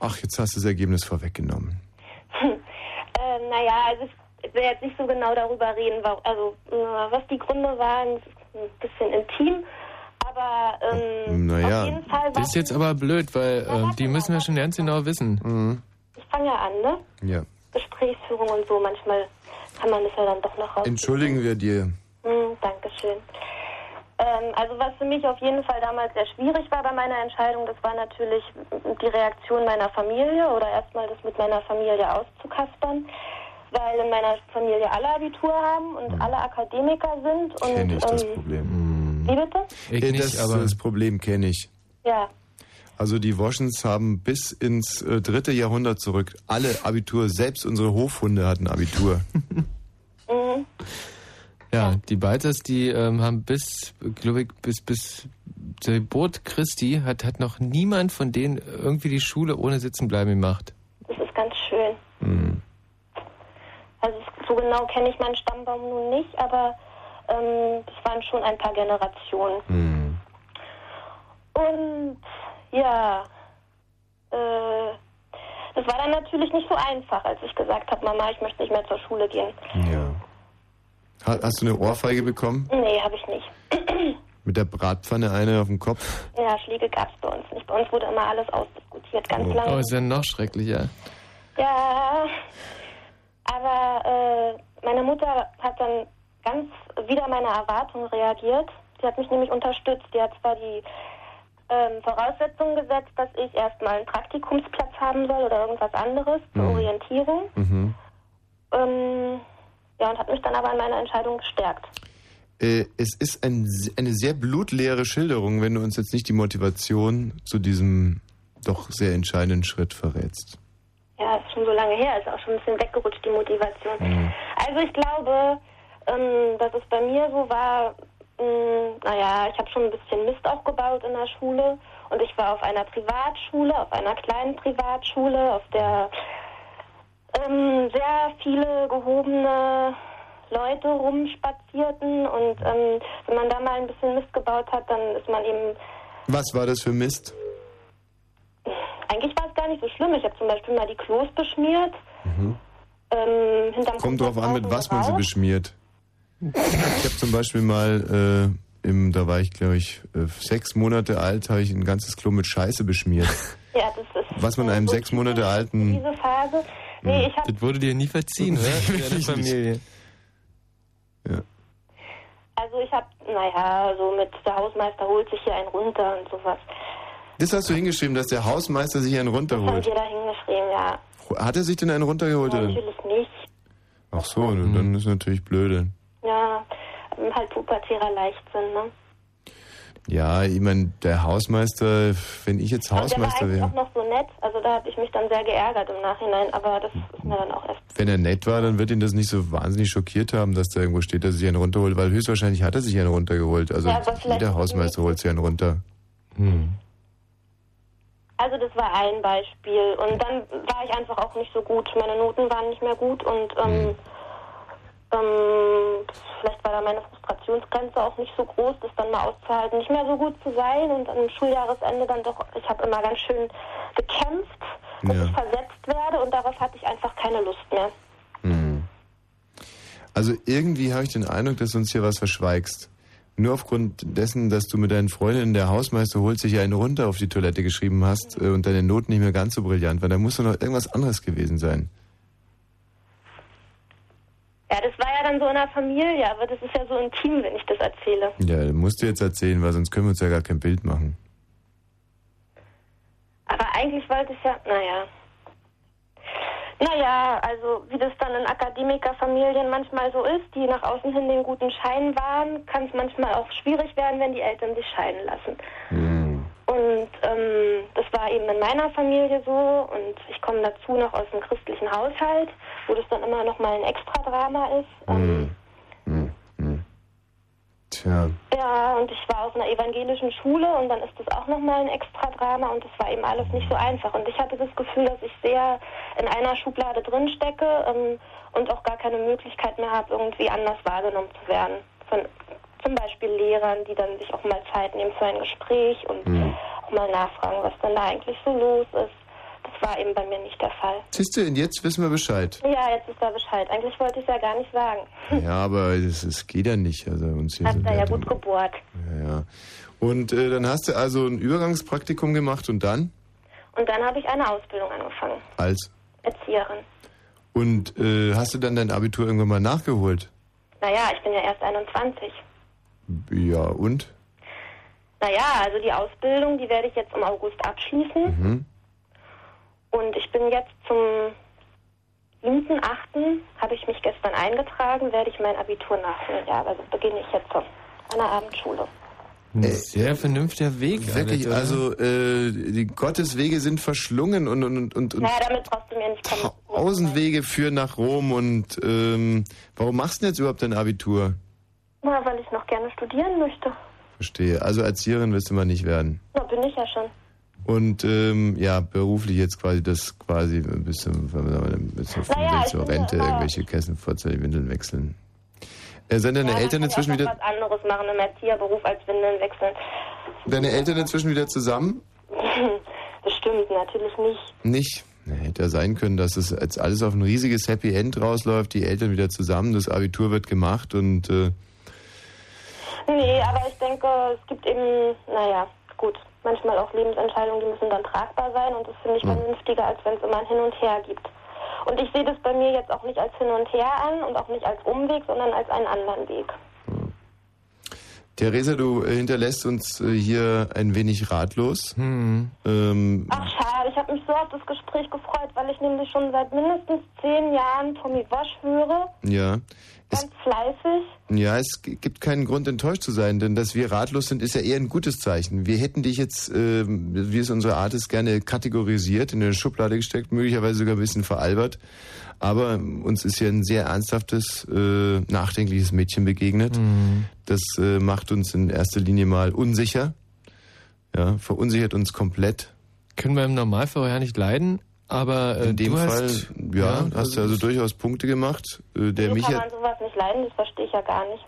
Speaker 2: Ach, jetzt hast du das Ergebnis vorweggenommen. (laughs)
Speaker 9: ähm, naja, also ich, ich will jetzt nicht so genau darüber reden, also äh, was die Gründe waren, das ist ein bisschen intim, aber ähm,
Speaker 2: Naja.
Speaker 9: auf jeden Fall
Speaker 3: Das
Speaker 9: war
Speaker 3: ist jetzt aber blöd, weil ähm, die müssen wir schon ganz genau wissen.
Speaker 9: ich fange ja an, ne?
Speaker 2: Ja.
Speaker 9: Gesprächsführung und so, manchmal kann man das ja dann doch noch raus.
Speaker 2: Entschuldigen wir dir.
Speaker 9: Hm, Dankeschön. Ähm, also was für mich auf jeden Fall damals sehr schwierig war bei meiner Entscheidung, das war natürlich die Reaktion meiner Familie oder erstmal das mit meiner Familie auszukaspern, weil in meiner Familie alle Abitur haben und alle Akademiker sind und
Speaker 2: Kenne ich das
Speaker 9: ähm,
Speaker 2: Problem.
Speaker 9: wie bitte?
Speaker 3: Ich
Speaker 2: Äh,
Speaker 3: nicht,
Speaker 2: das,
Speaker 3: aber-
Speaker 2: das Problem kenne ich.
Speaker 9: Ja,
Speaker 2: Also die Woschens haben bis ins äh, dritte Jahrhundert zurück alle Abitur, selbst unsere Hofhunde hatten Abitur. (laughs)
Speaker 9: mhm.
Speaker 3: Ja, die Balzers, die ähm, haben bis, glaube ich, bis, bis zur Geburt Christi hat, hat noch niemand von denen irgendwie die Schule ohne Sitzenbleiben gemacht.
Speaker 9: das ist ganz schön.
Speaker 2: Hm.
Speaker 9: So genau kenne ich meinen Stammbaum nun nicht, aber ähm, das waren schon ein paar Generationen.
Speaker 2: Hm.
Speaker 9: Und ja, äh, das war dann natürlich nicht so einfach, als ich gesagt habe, Mama, ich möchte nicht mehr zur Schule gehen.
Speaker 2: Ja. Ha- Hast du eine Ohrfeige bekommen?
Speaker 9: Nee, habe ich nicht. (clears throat)
Speaker 2: Mit der Bratpfanne eine auf dem Kopf?
Speaker 9: Ja, Schläge gab es bei uns nicht. Bei uns wurde immer alles ausdiskutiert, ganz
Speaker 2: Oh.
Speaker 9: lange.
Speaker 3: Oh, ist ja noch schrecklicher.
Speaker 9: Ja, aber äh, meine Mutter hat dann ganz wieder meine Erwartungen reagiert. Sie hat mich nämlich unterstützt. Die hat zwar die ähm, Voraussetzungen gesetzt, dass ich erstmal einen Praktikumsplatz haben soll oder irgendwas anderes zur
Speaker 2: Mhm.
Speaker 9: Orientierung.
Speaker 2: Mhm.
Speaker 9: Ähm, ja, und hat mich dann aber an meiner Entscheidung gestärkt.
Speaker 2: Äh, es ist ein, eine sehr blutleere Schilderung, wenn du uns jetzt nicht die Motivation zu diesem doch sehr entscheidenden Schritt verrätst.
Speaker 9: Ja, ist schon so lange her, ist auch schon ein bisschen weggerutscht, die Motivation.
Speaker 2: Mhm.
Speaker 9: Also ich glaube, ähm, dass es bei mir so war, mh, naja, ich habe schon ein bisschen Mist auch gebaut in der Schule und ich war auf einer Privatschule, auf einer kleinen Privatschule, auf der ähm, sehr viele gehobene Leute rumspazierten und ähm, wenn man da mal ein bisschen Mist gebaut hat, dann ist man eben
Speaker 2: Was war das für Mist?
Speaker 9: Eigentlich war es gar nicht so schlimm. Ich habe zum Beispiel mal die Klos beschmiert.
Speaker 2: Mhm.
Speaker 9: Ähm,
Speaker 2: Kommt drauf an, mit was man sie beschmiert. Ich habe zum Beispiel mal, äh, im, da war ich glaube ich äh, sechs Monate alt, habe ich ein ganzes Klo mit Scheiße beschmiert. (laughs)
Speaker 9: Ja, das ist
Speaker 2: Was man einem sechs Monate alten...
Speaker 9: diese Phase. Nee, ich habe
Speaker 3: Das wurde dir nie verziehen, oder? (laughs) Für deine. Familie.
Speaker 9: also ich habe, naja, so mit der Hausmeister holt sich hier einen runter und sowas.
Speaker 2: Das hast du hingeschrieben, dass der Hausmeister sich einen
Speaker 9: Haben
Speaker 2: runterholt.
Speaker 9: wir da hingeschrieben, ja.
Speaker 2: Hat er sich denn einen runtergeholt?
Speaker 9: ja
Speaker 2: Oder?
Speaker 9: natürlich nicht.
Speaker 2: Ach so, dann ist natürlich blöde.
Speaker 9: Ja, halt pubertärer Leichtsinn, ne?
Speaker 2: Ja, ich meine, der Hausmeister, wenn ich jetzt
Speaker 9: Aber der war
Speaker 2: Hausmeister
Speaker 9: eigentlich
Speaker 2: wäre,
Speaker 9: auch noch so nett, also da habe ich mich dann sehr geärgert im Nachhinein, aber das ist mir dann auch erst.
Speaker 2: wenn er nett war, dann wird ihn das nicht so wahnsinnig schockiert haben, dass da irgendwo steht, dass er sich einen runterholt, weil höchstwahrscheinlich hat er sich einen runtergeholt. Also
Speaker 9: Ja,
Speaker 2: jeder Hausmeister holt sich einen runter. Hm.
Speaker 9: Also das war ein Beispiel und dann war ich einfach auch nicht so gut. Meine Noten waren nicht mehr gut und ähm, ähm, vielleicht war da meine Frustrationsgrenze auch nicht so groß, das dann mal auszuhalten, nicht mehr so gut zu sein und am Schuljahresende dann doch, ich habe immer ganz schön gekämpft, dass
Speaker 2: Ja.
Speaker 9: ich versetzt werde und darauf hatte ich einfach keine Lust mehr.
Speaker 2: Hm. Also irgendwie habe ich den Eindruck, dass du uns hier was verschweigst. Nur aufgrund dessen, dass du mit deinen Freundinnen der Hausmeister holt sich einen runter auf die Toilette geschrieben hast äh, und deine Noten nicht mehr ganz so brillant waren, da muss doch noch irgendwas anderes gewesen sein.
Speaker 9: Ja, das war ja dann so in der Familie, aber das ist ja so intim, wenn ich das erzähle.
Speaker 2: Ja, das musst du jetzt erzählen, weil sonst können wir uns ja gar kein Bild machen.
Speaker 9: Aber eigentlich wollte ich ja, naja. Naja, also wie das dann in Akademikerfamilien manchmal so ist, die nach außen hin den guten Schein wahren, kann es manchmal auch schwierig werden, wenn die Eltern sich scheiden lassen. Und ähm, das war eben in meiner Familie so und ich komme dazu noch aus einem christlichen Haushalt, wo das dann immer noch mal ein Extradrama ist.
Speaker 2: Hm. Hm. Tja.
Speaker 9: Ja, und ich war auf einer evangelischen Schule und dann ist das auch nochmal ein extra Drama und das war eben alles nicht so einfach. Und ich hatte das Gefühl, dass ich sehr in einer Schublade drin stecke ähm, und auch gar keine Möglichkeit mehr habe, irgendwie anders wahrgenommen zu werden. Von zum Beispiel Lehrern, die dann sich auch mal Zeit nehmen für ein Gespräch und
Speaker 2: Hm.
Speaker 9: auch mal nachfragen, was denn da eigentlich so los ist. War eben bei mir nicht der Fall.
Speaker 2: Siehst du, und jetzt wissen wir Bescheid.
Speaker 9: Ja, jetzt ist da Bescheid. Eigentlich wollte ich es ja gar nicht sagen. (laughs)
Speaker 2: Ja, aber es, es geht ja nicht. Also uns hier
Speaker 9: Hat
Speaker 2: so
Speaker 9: da ja gut gebohrt.
Speaker 2: Ja, ja. Und äh, dann hast du also ein Übergangspraktikum gemacht und dann
Speaker 9: Und dann habe ich eine Ausbildung angefangen.
Speaker 2: als
Speaker 9: Erzieherin.
Speaker 2: und äh, hast du dann dein Abitur irgendwann mal nachgeholt?
Speaker 9: Naja, ich bin ja erst 21.
Speaker 2: Ja und?
Speaker 9: Naja, also die Ausbildung, die werde ich jetzt im August abschließen.
Speaker 2: Mhm.
Speaker 9: Und ich bin jetzt zum 7.8. habe ich mich gestern eingetragen, werde ich mein Abitur nachholen. Ja, also beginne ich jetzt an der Abendschule.
Speaker 3: Ein sehr vernünftiger Weg.
Speaker 2: Wirklich,
Speaker 3: oder?
Speaker 2: also äh, die Gotteswege sind verschlungen und und und, und,
Speaker 9: Naja, damit brauchst du mir nicht kommen.
Speaker 2: Tausendwege führen nach Rom und ähm, warum machst du denn jetzt überhaupt dein Abitur?
Speaker 9: Na, weil ich noch gerne studieren möchte.
Speaker 2: Verstehe. Also Erzieherin wirst du mal nicht werden.
Speaker 9: Na, bin ich ja schon.
Speaker 2: Und ähm, ja, beruflich jetzt quasi das quasi bis zum, bis zum
Speaker 9: Naja,
Speaker 2: zur Rente
Speaker 9: immer-
Speaker 2: irgendwelche Kästen vorzeitig Windeln wechseln. Äh, sind deine
Speaker 9: ja,
Speaker 2: Eltern inzwischen wieder
Speaker 9: was anderes machen im Erzieherberuf als Windeln wechseln.
Speaker 2: deine Eltern inzwischen wieder zusammen? (laughs)
Speaker 9: Bestimmt, natürlich nicht.
Speaker 2: Nicht. Hätte ja sein können, dass es jetzt alles auf ein riesiges Happy End rausläuft, die Eltern wieder zusammen, das Abitur wird gemacht und äh,
Speaker 9: Nee, aber ich denke, es gibt eben, naja, gut, manchmal auch Lebensentscheidungen, die müssen dann tragbar sein und das finde ich vernünftiger, als wenn es immer ein Hin und Her gibt. Und ich sehe das bei mir jetzt auch nicht als Hin und Her an und auch nicht als Umweg, sondern als einen anderen Weg.
Speaker 2: Theresa, du hinterlässt uns äh, hier ein wenig ratlos.
Speaker 3: Hm.
Speaker 2: Ähm,
Speaker 9: Ach schade, ich habe mich so auf das Gespräch gefreut, weil ich nämlich schon seit mindestens zehn Jahren Tommy Wasch höre,
Speaker 2: ja.
Speaker 9: Ganz fleißig.
Speaker 2: Ja, es gibt keinen Grund enttäuscht zu sein, denn dass wir ratlos sind, ist ja eher ein gutes Zeichen. Wir hätten dich jetzt, ähm, wie es unsere Art ist, gerne kategorisiert, in eine Schublade gesteckt, möglicherweise sogar ein bisschen veralbert. Aber uns ist hier ein sehr ernsthaftes, äh, nachdenkliches Mädchen begegnet.
Speaker 3: Mhm.
Speaker 2: Das äh, macht uns in erster Linie mal unsicher. Ja, verunsichert uns komplett.
Speaker 3: Können wir im Normalfall ja nicht leiden, aber äh,
Speaker 2: In dem
Speaker 3: du
Speaker 2: Fall,
Speaker 3: hast,
Speaker 2: ja, hast du also durchaus Punkte gemacht. Äh, der Michi
Speaker 9: kann man sowas nicht leiden? Das verstehe ich ja gar nicht.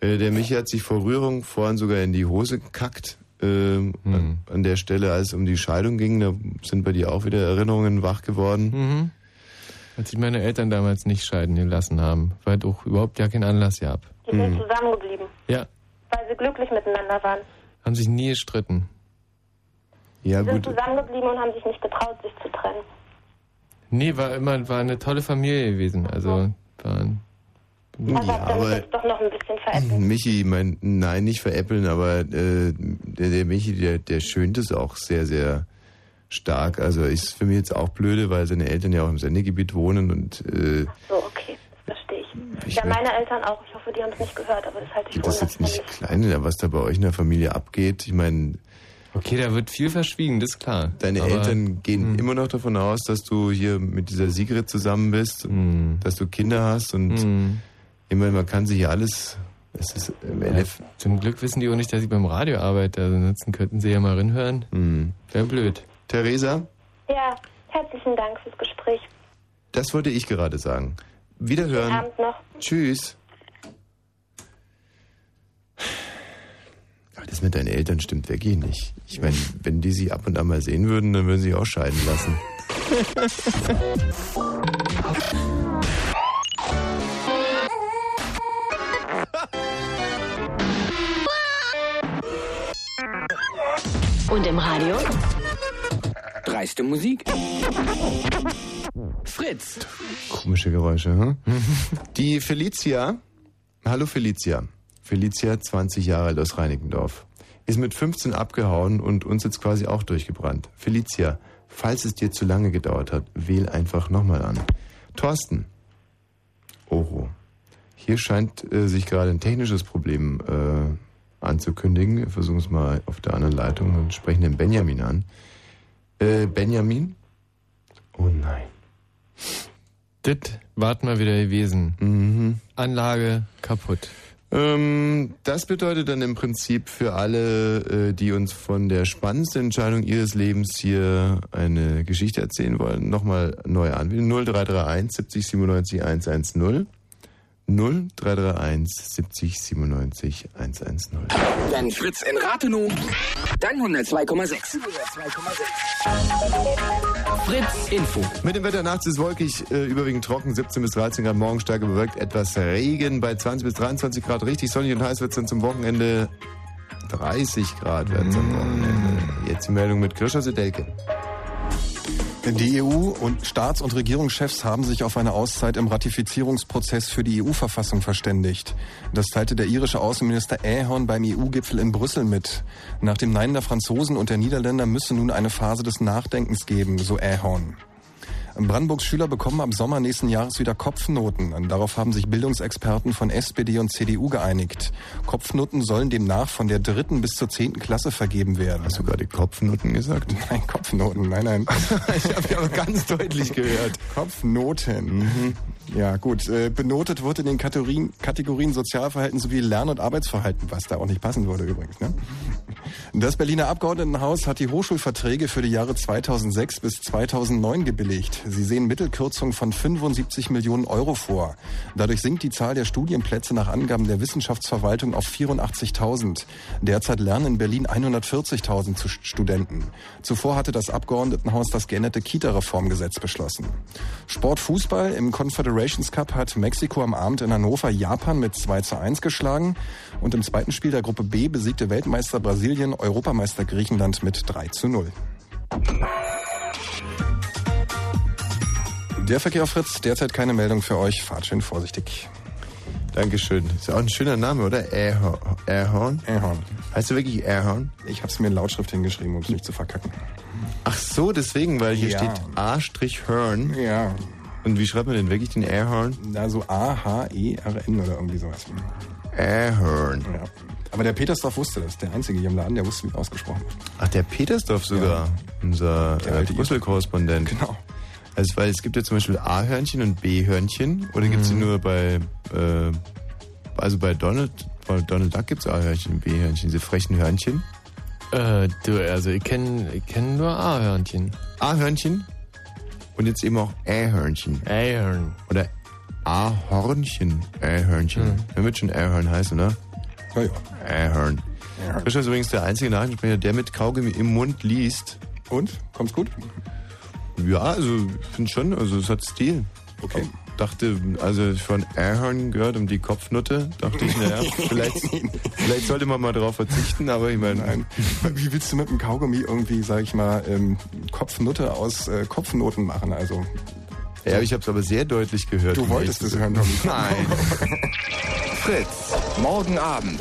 Speaker 2: Äh, Der Michi hat sich vor Rührung vorhin sogar in die Hose gekackt. Ähm,
Speaker 3: Hm.
Speaker 2: an, der Stelle, als es um die Scheidung ging, da sind bei dir auch wieder Erinnerungen wach geworden.
Speaker 3: Mhm. Als sich meine Eltern damals nicht scheiden gelassen haben, weil doch überhaupt ja keinen Anlass gab.
Speaker 9: Die sind zusammengeblieben,
Speaker 3: Ja,
Speaker 9: weil sie glücklich miteinander waren.
Speaker 3: haben sich nie gestritten.
Speaker 2: Ja,
Speaker 9: Sie sind zusammengeblieben und haben sich nicht getraut, sich zu trennen.
Speaker 3: Nee, war immer war eine tolle Familie gewesen. Also waren
Speaker 9: ein bisschen veräppelt. (laughs)
Speaker 2: Michi, mein, nein, nicht veräppeln, aber äh, der, der Michi, der, der schönt es auch sehr, sehr stark. Also ist für mich jetzt auch blöde, weil seine Eltern ja auch im Sendegebiet wohnen und äh,
Speaker 9: So, okay, das verstehe ich.
Speaker 2: Ich
Speaker 9: ja, meine Eltern auch. Ich hoffe, die haben es nicht gehört, aber das halte ich für
Speaker 2: das ist jetzt nicht klein, was da bei euch in der Familie abgeht. Ich meine,
Speaker 3: Okay, da wird viel verschwiegen, das ist klar.
Speaker 2: Deine
Speaker 3: Aber- hm.
Speaker 2: Eltern gehen immer noch davon aus, dass du hier mit dieser Sigrid zusammen bist,
Speaker 3: Hm.
Speaker 2: dass du Kinder hast und ich meine, man kann sich ja alles. Es ist im LF.
Speaker 3: Zum Glück wissen die auch nicht, dass ich beim Radio arbeite. Also ansonsten könnten sie ja mal rinhören.
Speaker 2: Hm.
Speaker 3: Wäre blöd.
Speaker 2: Theresa,
Speaker 9: Ja, herzlichen Dank fürs Gespräch.
Speaker 2: das wollte ich gerade sagen. Wiederhören.
Speaker 9: Abend noch.
Speaker 2: Tschüss. Aber das mit deinen Eltern stimmt wirklich nicht. Ich meine, wenn die sie ab und an mal sehen würden, dann würden sie auch scheiden lassen.
Speaker 19: Und im Radio?
Speaker 15: Dreiste Musik. Fritz.
Speaker 2: Komische Geräusche, hm? (laughs) Die Felicia, hallo Felicia. Felicia, 20 Jahre alt aus Reinickendorf, ist mit 15 abgehauen und uns jetzt quasi auch durchgebrannt. Felicia, falls es dir zu lange gedauert hat, wähl einfach nochmal an. Thorsten. Oho. Hier scheint äh, sich gerade ein technisches Problem äh, anzukündigen. Wir versuchen es mal auf der anderen Leitung und sprechen den Benjamin an. Äh, Benjamin? Oh nein.
Speaker 3: Das warten wir wieder gewesen.
Speaker 2: Mhm.
Speaker 3: Anlage kaputt.
Speaker 2: Ähm, das bedeutet dann im Prinzip für alle, äh, die uns von der spannendsten Entscheidung ihres Lebens hier eine Geschichte erzählen wollen, nochmal neu anwählen. 0331 70 97 110. 0331 70 97 110.
Speaker 11: Wenn Fritz in Rathenow, dann 102,6.
Speaker 2: Fritz Info. Mit dem Wetter nachts ist wolkig, äh, überwiegend trocken, 17 bis 13 Grad, morgen stark bewölkt, etwas Regen, bei 20 bis 23 Grad richtig sonnig und heiß wird es dann zum Wochenende 30 Grad wird es am Wochenende. Jetzt die Meldung mit Kirscher Sedelke.
Speaker 12: Die EU und Staats- und Regierungschefs haben sich auf eine Auszeit im Ratifizierungsprozess für die EU-Verfassung verständigt. Das teilte der irische Außenminister Ahern beim EU-Gipfel in Brüssel mit. Nach dem Nein der Franzosen und der Niederländer müsse nun eine Phase des Nachdenkens geben, so Ahern. Brandenburgs Schüler bekommen ab Sommer nächsten Jahres wieder Kopfnoten. Darauf haben sich Bildungsexperten von SPD und CDU geeinigt. Kopfnoten sollen demnach von der dritten bis zur zehnten Klasse vergeben werden.
Speaker 2: Hast du gerade Kopfnoten gesagt?
Speaker 12: Nein, Kopfnoten, nein, nein. (laughs)
Speaker 2: ich habe ja auch ganz deutlich gehört.
Speaker 12: Kopfnoten.
Speaker 2: Mhm.
Speaker 12: Ja, gut. Äh, Benotet wurde in den Kategorien, Kategorien Sozialverhalten sowie Lern- und Arbeitsverhalten, was da auch nicht passen würde übrigens. Ne? Das Berliner Abgeordnetenhaus hat die Hochschulverträge für die Jahre 2006 bis 2009 gebilligt. Sie sehen Mittelkürzungen von 75 Millionen Euro vor. Dadurch sinkt die Zahl der Studienplätze nach Angaben der Wissenschaftsverwaltung auf 84.000. Derzeit lernen in Berlin 140.000 zu- Studenten. Zuvor hatte das Abgeordnetenhaus das geänderte Kita-Reformgesetz beschlossen. Sportfußball im Confederations Cup hat Mexiko am Abend in Hannover Japan mit 2 zu 1 geschlagen und im zweiten Spiel der Gruppe B besiegte Weltmeister Brasilien Europameister Griechenland mit 3 zu 0. Der Verkehr auf Fritz, derzeit keine Meldung für euch. Fahrt schön vorsichtig.
Speaker 2: Dankeschön. Ist ja auch ein schöner Name, oder? Airhorn. Airhorn?
Speaker 12: Airhorn.
Speaker 2: Heißt du wirklich Airhorn?
Speaker 12: Ich habe es mir in Lautschrift hingeschrieben, um es nicht zu verkacken.
Speaker 2: Ach so, deswegen, weil hier
Speaker 12: Ja.
Speaker 2: steht A-Hörn.
Speaker 12: Ja.
Speaker 2: Und wie schreibt man denn wirklich den Airhorn?
Speaker 12: Na, so A-H-E-R-N oder irgendwie sowas.
Speaker 2: Airhorn.
Speaker 12: Ja. Aber der Petersdorf wusste das. Der Einzige hier im Laden, der wusste, wie ausgesprochen wird.
Speaker 2: Ach, der Petersdorf sogar. Unser
Speaker 12: Der
Speaker 2: äh,
Speaker 12: alte
Speaker 2: Brüssel-Korrespondent.
Speaker 12: Genau.
Speaker 2: Also, weil es gibt ja zum Beispiel A-Hörnchen und B-Hörnchen. Oder gibt's
Speaker 12: Mhm.
Speaker 2: die nur bei, äh, also bei Donald, bei Donald Duck gibt's A-Hörnchen und B-Hörnchen, diese frechen Hörnchen.
Speaker 3: Äh, du, also ich kenne ich kenn nur A-Hörnchen.
Speaker 2: A-Hörnchen und jetzt eben auch Ä-Hörnchen.
Speaker 3: Ahorn.
Speaker 2: Oder A-Hornchen. Ä-Hörnchen.
Speaker 3: Mhm.
Speaker 2: Wer wird schon Ä-Hörn heißen, oder?
Speaker 12: Ja, ja.
Speaker 2: Ä-Hörn. Christoph ist übrigens der einzige Nachrichtensprecher, der mit Kaugummi im Mund liest.
Speaker 12: Und? Kommt's gut?
Speaker 2: Ja, also ich finde schon, also es hat Stil.
Speaker 12: Okay.
Speaker 2: Dachte, also von Ahorn gehört um die Kopfnutte, dachte ich, naja, (laughs) vielleicht, vielleicht sollte man mal darauf verzichten, aber ich meine,
Speaker 12: Nein. Wie willst du mit einem Kaugummi irgendwie, sag ich mal, ähm, Kopfnutte aus äh, Kopfnoten machen? Also,
Speaker 2: ja, ich habe es aber sehr deutlich gehört.
Speaker 12: du wolltest es hören. Tommy.
Speaker 2: Nein. (laughs)
Speaker 15: Fritz, morgen Abend.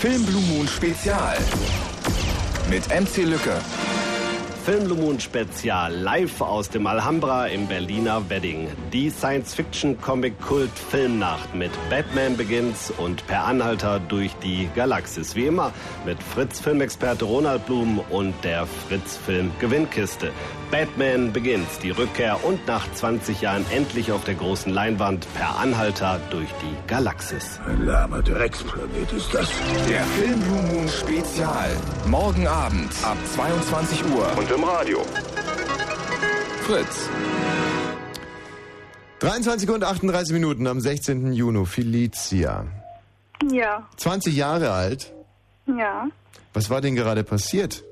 Speaker 15: Film Blue Moon Spezial. Mit MC Lücke.
Speaker 19: Film Blue Moon Spezial live aus dem Alhambra im Berliner Wedding. Die Science-Fiction-Comic-Kult-Filmnacht mit Batman Begins und Per Anhalter durch die Galaxis. Wie immer mit Fritz-Filmexperte Ronald Blum und der Fritz-Film-Gewinnkiste. Batman Begins, die Rückkehr und nach 20 Jahren endlich auf der großen Leinwand Per Anhalter durch die Galaxis.
Speaker 6: Ein lahmer Drecksplanet ist das.
Speaker 15: Der Film Blue Moon Spezial. Morgen Abend ab 22 Uhr. Und im Radio. Fritz.
Speaker 2: 23 und 38 Minuten am 16. Juni, Felicia.
Speaker 20: Ja,
Speaker 2: 20 Jahre alt.
Speaker 20: ja.
Speaker 2: Was war denn gerade passiert?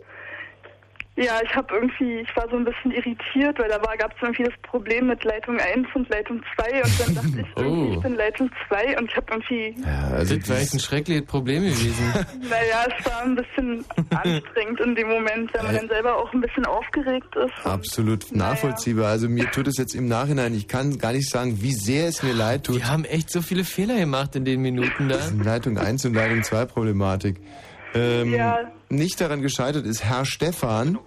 Speaker 20: Ja, ich habe irgendwie, ich war so ein bisschen irritiert, weil da war, gab es irgendwie das Problem mit Leitung 1 und Leitung 2 und dann dachte ich, (laughs) irgendwie,
Speaker 3: Oh.
Speaker 20: ich bin Leitung 2 und ich habe irgendwie,
Speaker 2: also
Speaker 3: das war echt ein schreckliches Problem gewesen. (laughs)
Speaker 20: naja, es war ein bisschen (laughs) anstrengend in dem Moment, weil man dann selber auch ein bisschen aufgeregt ist.
Speaker 2: Absolut nachvollziehbar. Also mir tut es jetzt im Nachhinein, ich kann gar nicht sagen, wie sehr es mir leid tut.
Speaker 3: Die haben echt so viele Fehler gemacht in den Minuten da.
Speaker 2: Leitung 1 und Leitung 2 Problematik. Ähm,
Speaker 20: Ja.
Speaker 2: Nicht daran gescheitert ist Herr Stefan.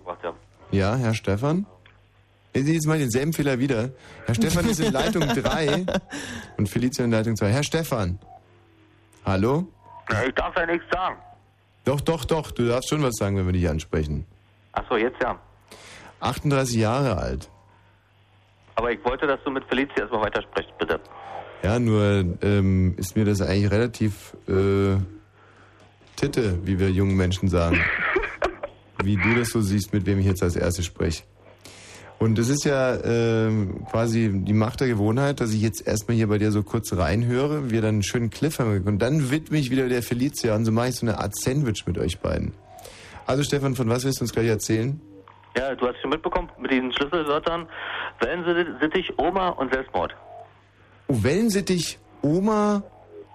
Speaker 2: Ja, Herr Stefan. Jetzt mal denselben Fehler wieder. Herr Stefan ist in Leitung (laughs) 3 und Felicia in Leitung 2. Herr Stefan. Hallo?
Speaker 17: Ich darf ja nichts sagen.
Speaker 2: Doch, doch, doch. Du darfst schon was sagen, wenn wir dich ansprechen.
Speaker 17: Achso, jetzt ja.
Speaker 2: 38 Jahre alt.
Speaker 17: Aber ich wollte, dass du mit Felicia erstmal weitersprichst, bitte.
Speaker 2: Ja, nur ähm, ist mir das eigentlich relativ äh, Titte, wie wir jungen Menschen sagen. wie du das so siehst, mit wem ich jetzt als erstes spreche. Und es ist ja ähm, quasi die Macht der Gewohnheit, dass ich jetzt erstmal hier bei dir so kurz reinhöre, wir dann einen schönen Cliffhanger und dann widme ich wieder der Felicia und so mache ich so eine Art Sandwich mit euch beiden. Also Stefan, von was willst du uns gleich erzählen?
Speaker 17: Ja, du hast schon mitbekommen mit diesen Schlüsselwörtern. Wellensittich, Oma und Selbstmord.
Speaker 2: Oh, Wellensittich, Oma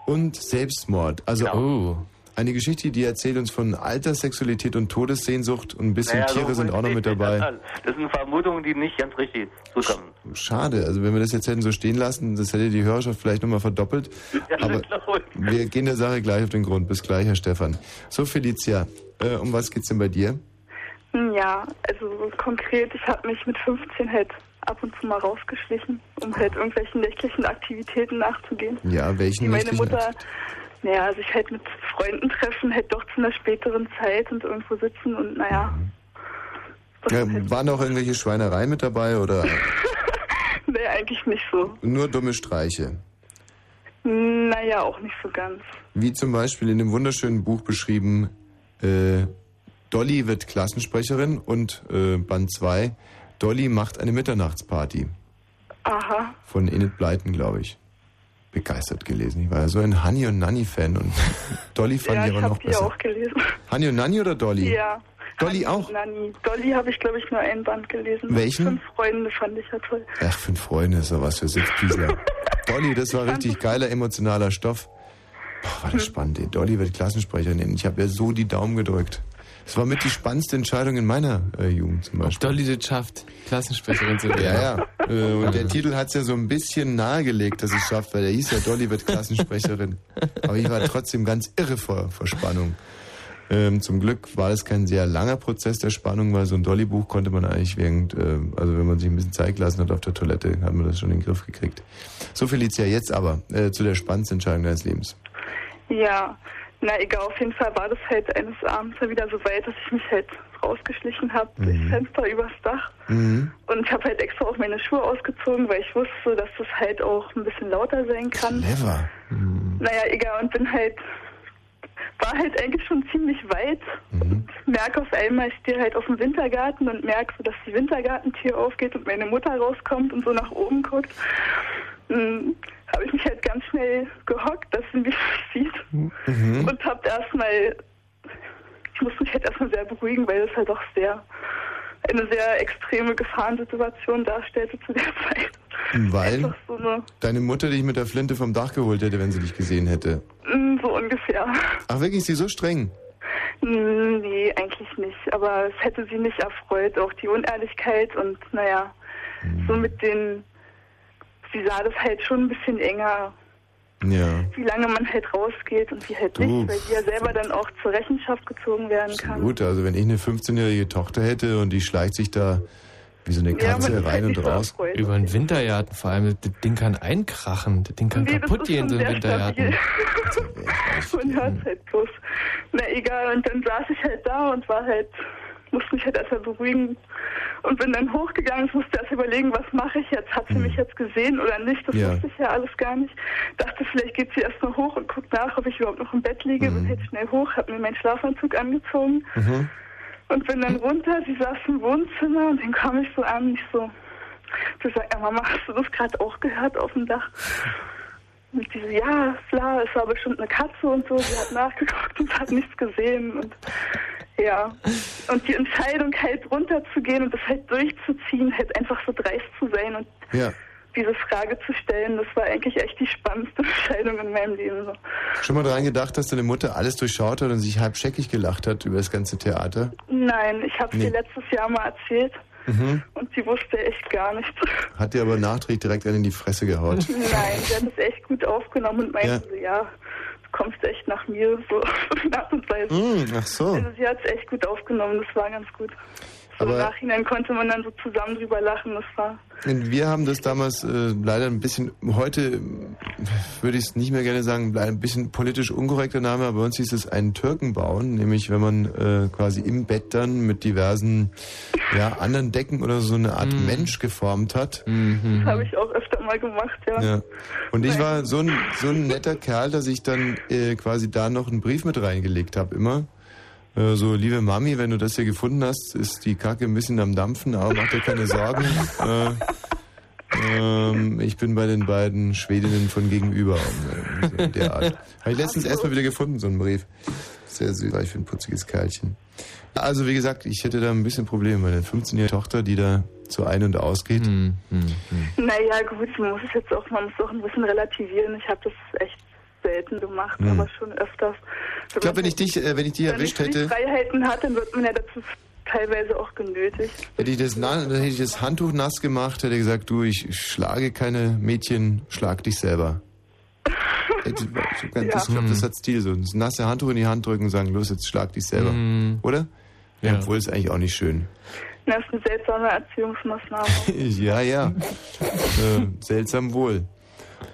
Speaker 2: und Selbstmord. Also oh, eine Geschichte, die erzählt uns von Alterssexualität und Todessehnsucht und ein bisschen
Speaker 17: Naja, so
Speaker 2: Tiere sind auch noch mit dabei. (laughs)
Speaker 17: das sind Vermutungen, die nicht ganz richtig zukommen.
Speaker 2: Schade, also wenn wir das jetzt hätten so stehen lassen, das hätte die Hörerschaft vielleicht nochmal verdoppelt. (laughs) Aber wir gehen der Sache gleich auf den Grund. Bis gleich, Herr Stefan. So, Felicia, äh, um was geht's denn bei dir?
Speaker 20: Ja, also so konkret, ich habe mich mit 15 halt ab und zu mal rausgeschlichen, um halt irgendwelchen nächtlichen Aktivitäten nachzugehen.
Speaker 2: Ja, welchen
Speaker 20: Die meine
Speaker 2: nächtlichen
Speaker 20: Mutter, naja, sich halt mit Freunden treffen, halt doch zu einer späteren Zeit und irgendwo sitzen und naja,
Speaker 2: Ja, waren auch irgendwelche Schweinereien mit dabei oder (laughs)
Speaker 20: nee, eigentlich nicht so.
Speaker 2: nur dumme Streiche?
Speaker 20: Naja, auch nicht so ganz.
Speaker 2: Wie zum Beispiel in dem wunderschönen Buch beschrieben, äh, Dolly wird Klassensprecherin und äh, Band 2, Dolly macht eine Mitternachtsparty
Speaker 20: Aha.
Speaker 2: von Enid Blyton, glaube ich. Begeistert gelesen. Ich war ja so ein Honey und Nanny Fan und (laughs) Dolly fand
Speaker 20: ja,
Speaker 2: ich
Speaker 20: ich
Speaker 2: aber noch
Speaker 20: die
Speaker 2: besser.
Speaker 20: auch gelesen.
Speaker 2: Honey und Nanny oder Dolly?
Speaker 20: Ja.
Speaker 2: Dolly
Speaker 20: Hanni
Speaker 2: auch?
Speaker 20: Nanni. Dolly habe ich, glaube ich, nur ein Band gelesen.
Speaker 2: Welchen?
Speaker 20: Fünf Freunde fand ich ja toll.
Speaker 2: Ach, fünf Freunde ist doch was für Sitzpiesler. (laughs) Dolly, das war richtig geiler emotionaler Stoff. Boah, war das spannend. ey. Dolly wird Klassensprecherin. Ich habe ja so die Daumen gedrückt. Das war mit die spannendste Entscheidung in meiner äh, Jugend zum Beispiel.
Speaker 3: Dolly das schafft, Klassensprecherin zu werden.
Speaker 2: Ja, ja. Äh, und der Titel hat es ja so ein bisschen nahegelegt, dass es schafft, weil der hieß ja Dolly wird Klassensprecherin. (laughs) Aber ich war trotzdem ganz irre vor, vor Spannung. Ähm, zum Glück war das kein sehr langer Prozess der Spannung, weil so ein Dolly-Buch konnte man eigentlich während, äh, also wenn man sich ein bisschen Zeit gelassen hat auf der Toilette, hat man das schon in den Griff gekriegt. So Felicia, jetzt aber äh, zu der spannendsten Entscheidung deines Lebens.
Speaker 20: Ja, na egal, auf jeden Fall war das halt eines Abends mal wieder so weit, dass ich mich halt rausgeschlichen habe, durchs Fenster übers Dach.
Speaker 2: Mhm.
Speaker 20: Und ich habe halt extra auch meine Schuhe ausgezogen, weil ich wusste, dass das halt auch ein bisschen lauter sein kann.
Speaker 2: Clever.
Speaker 20: Naja, egal, und bin halt, war halt eigentlich schon ziemlich weit. Und merke auf einmal, ich stehe halt auf dem Wintergarten und merke so, dass die Wintergartentür aufgeht und meine Mutter rauskommt und so nach oben guckt. Hm, habe ich mich halt ganz schnell gehockt, dass sie mich (laughs) sieht.
Speaker 2: Mhm.
Speaker 20: Und habe erstmal, ich musste mich halt erstmal sehr beruhigen, weil das halt auch sehr, eine sehr extreme Gefahrensituation darstellte zu der (laughs) Zeit.
Speaker 2: Weil
Speaker 20: so eine,
Speaker 2: deine Mutter dich mit der Flinte vom Dach geholt hätte, wenn sie dich gesehen hätte.
Speaker 20: mm, so ungefähr.
Speaker 2: Ach wirklich, ist sie so streng?
Speaker 20: Mm, Nee, eigentlich nicht. Aber es hätte sie nicht erfreut, auch die Unehrlichkeit und naja, so mit den, sie sah das halt schon ein bisschen enger,
Speaker 2: Ja.
Speaker 20: wie lange man halt rausgeht und wie halt
Speaker 2: Du,
Speaker 20: nicht, weil sie ja selber dann auch zur Rechenschaft gezogen werden kann.
Speaker 2: Gut, also wenn ich eine 15-jährige Tochter hätte und die schleicht sich da wie so eine
Speaker 20: Ja,
Speaker 2: Katze
Speaker 20: halt
Speaker 2: rein und
Speaker 20: so
Speaker 2: raus.
Speaker 20: erfreut.
Speaker 3: Über einen Wintergarten vor allem, das Ding kann einkrachen, das Ding kann
Speaker 20: Nee,
Speaker 3: kaputt gehen, so ein Wintergarten. (laughs)
Speaker 20: Man hört halt bloß. Na egal, und dann saß ich halt da und war halt, musste mich halt erstmal beruhigen und bin dann hochgegangen. Ich musste erst überlegen, was mache ich jetzt? Hat sie mich jetzt gesehen oder nicht? Das
Speaker 2: Ja.
Speaker 20: wusste ich ja alles gar nicht. Dachte, vielleicht geht sie erstmal hoch und guckt nach, ob ich überhaupt noch im Bett liege. Bin halt schnell hoch, hab mir meinen Schlafanzug angezogen
Speaker 2: Mhm.
Speaker 20: und bin dann runter. Sie saß im Wohnzimmer und dann kam ich so an, ich so, du sag, ja, Mama, hast du das gerade auch gehört auf dem Dach? Und die so, ja, klar, es war bestimmt eine Katze und so. Sie hat nachgeguckt und hat nichts gesehen. Und ja, und die Entscheidung halt runterzugehen und das halt durchzuziehen, halt einfach so dreist zu sein und
Speaker 2: Ja.
Speaker 20: diese Frage zu stellen, das war eigentlich echt die spannendste (laughs) Entscheidung in meinem Leben. So.
Speaker 2: Schon mal dran gedacht, dass deine Mutter alles durchschaut hat und sich halb scheckig gelacht hat über das ganze Theater?
Speaker 20: Nein, ich habe
Speaker 2: Nee.
Speaker 20: sie letztes Jahr mal erzählt
Speaker 2: Mhm.
Speaker 20: und sie wusste echt gar nichts. (laughs)
Speaker 2: Hat dir aber nachträglich direkt einen in die Fresse gehaut.
Speaker 20: Nein, sie hat es echt gut aufgenommen und meinte
Speaker 2: Ja.
Speaker 20: so, ja, du kommst echt nach mir, so (laughs) Art und Weise.
Speaker 2: Mm, ach so.
Speaker 20: Also sie hat es echt gut aufgenommen, das war ganz gut. So Im
Speaker 2: Aber-
Speaker 20: Nachhinein konnte man dann so zusammen drüber lachen, das war...
Speaker 2: Und wir haben das damals äh, leider ein bisschen, heute würde ich es nicht mehr gerne sagen, leider ein bisschen politisch unkorrekter Name, aber bei uns hieß es einen Türken bauen, nämlich wenn man äh, quasi im Bett dann mit diversen ja, anderen Decken oder so eine Art Mensch geformt hat.
Speaker 20: Das habe ich auch öfter mal gemacht, ja.
Speaker 2: Ja. Und ich war so ein, so ein netter Kerl, dass ich dann äh, quasi da noch einen Brief mit reingelegt habe immer. Äh, so, liebe Mami, wenn du das hier gefunden hast, ist die Kacke ein bisschen am Dampfen, aber mach dir keine Sorgen. (laughs) äh, ähm, ich bin bei den beiden Schwedinnen von gegenüber. So in der Art. Habe ich letztens erstmal wieder gefunden, so einen Brief. Sehr süß, war ich für ein putziges Kerlchen. Also wie gesagt, ich hätte da ein bisschen Probleme. Meine 15-jährige Tochter, die da so ein- und ausgeht.
Speaker 20: Naja, gut, man muss es jetzt auch, man muss auch ein bisschen relativieren. Ich habe das echt selten gemacht,
Speaker 2: Hm.
Speaker 20: aber schon öfters.
Speaker 2: Ich glaube, wenn ich dich, äh, wenn ich dich
Speaker 20: Wenn
Speaker 2: erwischt
Speaker 20: ich die
Speaker 2: hätte,
Speaker 20: Freiheiten hat, dann wird man ja dazu teilweise auch genötigt.
Speaker 2: hätte ich das, hätte ich das Handtuch nass gemacht, hätte gesagt, du, ich schlage keine Mädchen, schlag dich selber. (laughs) Ich glaube, das hat Stil so. Das nasse Handtuch in die Hand drücken und sagen, los, jetzt schlag dich selber. Oder? Ja. Obwohl, ist eigentlich auch nicht schön.
Speaker 20: Das ist eine seltsame Erziehungsmaßnahme. (laughs)
Speaker 2: ja, ja. (laughs) äh, seltsam wohl.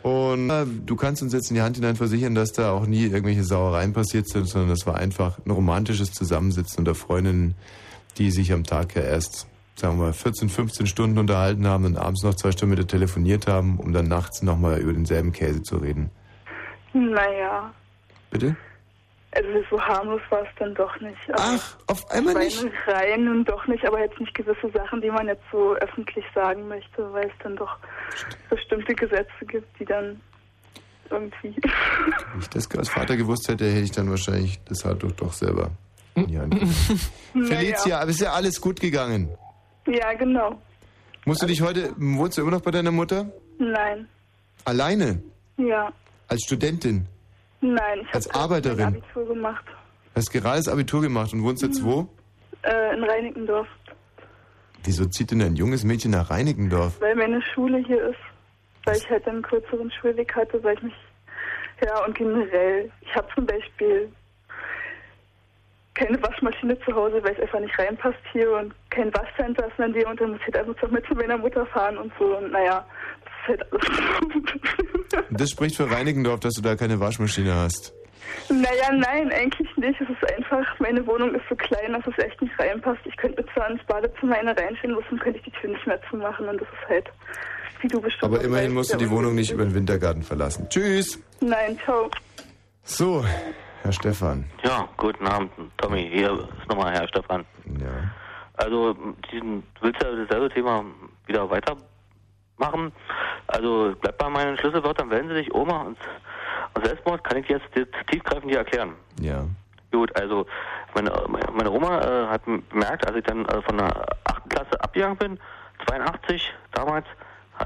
Speaker 2: Und äh, du kannst uns jetzt in die Hand hinein versichern, dass da auch nie irgendwelche Sauereien passiert sind, sondern das war einfach ein romantisches Zusammensitzen unter Freundinnen, die sich am Tag ja erst, sagen wir mal, 14, 15 Stunden unterhalten haben und abends noch zwei Stunden mit ihr telefoniert haben, um dann nachts nochmal über denselben Käse zu reden.
Speaker 20: Naja,
Speaker 2: Bitte?
Speaker 20: Also so harmlos war es dann doch nicht.
Speaker 2: Ach, auf einmal nicht?
Speaker 20: Rein und doch nicht, aber jetzt nicht gewisse Sachen, die man jetzt so öffentlich sagen möchte, weil es dann doch bestimmte Gesetze gibt, die dann irgendwie... (laughs)
Speaker 2: Wenn ich das als Vater gewusst hätte, hätte ich dann wahrscheinlich das Handtuch doch selber in die Hand genommen. (laughs) Felicia, aber ist ja alles gut gegangen.
Speaker 20: Ja, genau.
Speaker 2: Musst du dich heute, wohnst du immer noch bei deiner Mutter?
Speaker 20: Nein.
Speaker 2: Alleine?
Speaker 20: Ja.
Speaker 2: Als Studentin?
Speaker 20: Nein, ich
Speaker 2: Als
Speaker 20: habe
Speaker 2: Arbeiterin?
Speaker 20: Abitur gemacht.
Speaker 2: Hast gerade das Abitur gemacht und wohnst jetzt wo?
Speaker 20: Äh, in Reinickendorf.
Speaker 2: Wieso zieht denn ein junges Mädchen nach Reinickendorf?
Speaker 20: Weil meine Schule hier ist. Weil ich halt einen kürzeren Schulweg hatte, weil ich mich. Ja, und generell. Ich habe zum Beispiel keine Waschmaschine zu Hause, weil es einfach nicht reinpasst hier und kein Waschcenter ist in der Nähe und dann muss ich halt einfach mit zu meiner Mutter fahren und so. Und naja, halt alles.
Speaker 2: Und (laughs) das spricht für Reinickendorf, dass du da keine Waschmaschine hast.
Speaker 20: naja, nein, eigentlich nicht. Es ist einfach, meine Wohnung ist so klein, dass es echt nicht reinpasst. Ich könnte mir zwar ins Badezimmer eine reinstellen, bloß könnte ich die Tür nicht mehr zumachen und das ist halt, wie du bestimmt
Speaker 2: Aber immerhin musst du die Wohnung nicht über den Wintergarten verlassen. Tschüss!
Speaker 20: Nein, ciao.
Speaker 2: So, Herr Stefan.
Speaker 17: Ja, guten Abend, Tommy. Hier ist nochmal Herr Stefan.
Speaker 2: Ja.
Speaker 17: Also, diesen, du willst ja dasselbe Thema wieder weitermachen. Also, bleib bei meinen Schlüsselwörtern, wenden Sie sich Oma und, und Selbstmord kann ich jetzt tiefgreifend hier erklären.
Speaker 2: Ja.
Speaker 17: Gut, also meine, meine- Oma äh, hat bemerkt, als ich dann äh, von der 8. Klasse abgegangen bin, 82 damals,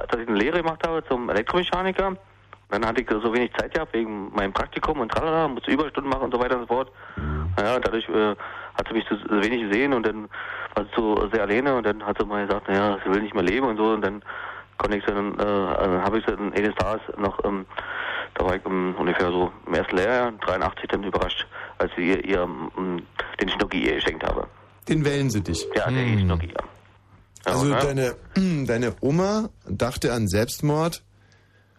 Speaker 17: dass ich eine Lehre gemacht habe zum Elektromechaniker. Dann hatte ich so wenig Zeit gehabt wegen meinem Praktikum und tralala, musste Überstunden machen und so weiter und so fort. Naja, dadurch äh, hat sie mich so wenig gesehen und dann war sie so sehr alleine und dann hat sie mal gesagt, naja, sie will nicht mehr leben und so und dann konnte ich dann, äh, also habe ich sie dann eines Tages noch, ähm, da war ich um, ungefähr so im ersten Lehrjahr, 83 dann überrascht, als sie ihr, ihr ähm, den Schnucki ihr geschenkt habe.
Speaker 2: Den Wellensittich.
Speaker 17: Ja,
Speaker 2: Hm.
Speaker 17: Schnucki, ja. Ja,
Speaker 2: Also
Speaker 17: ne?
Speaker 2: deine, (clears throat) deine Oma dachte an Selbstmord,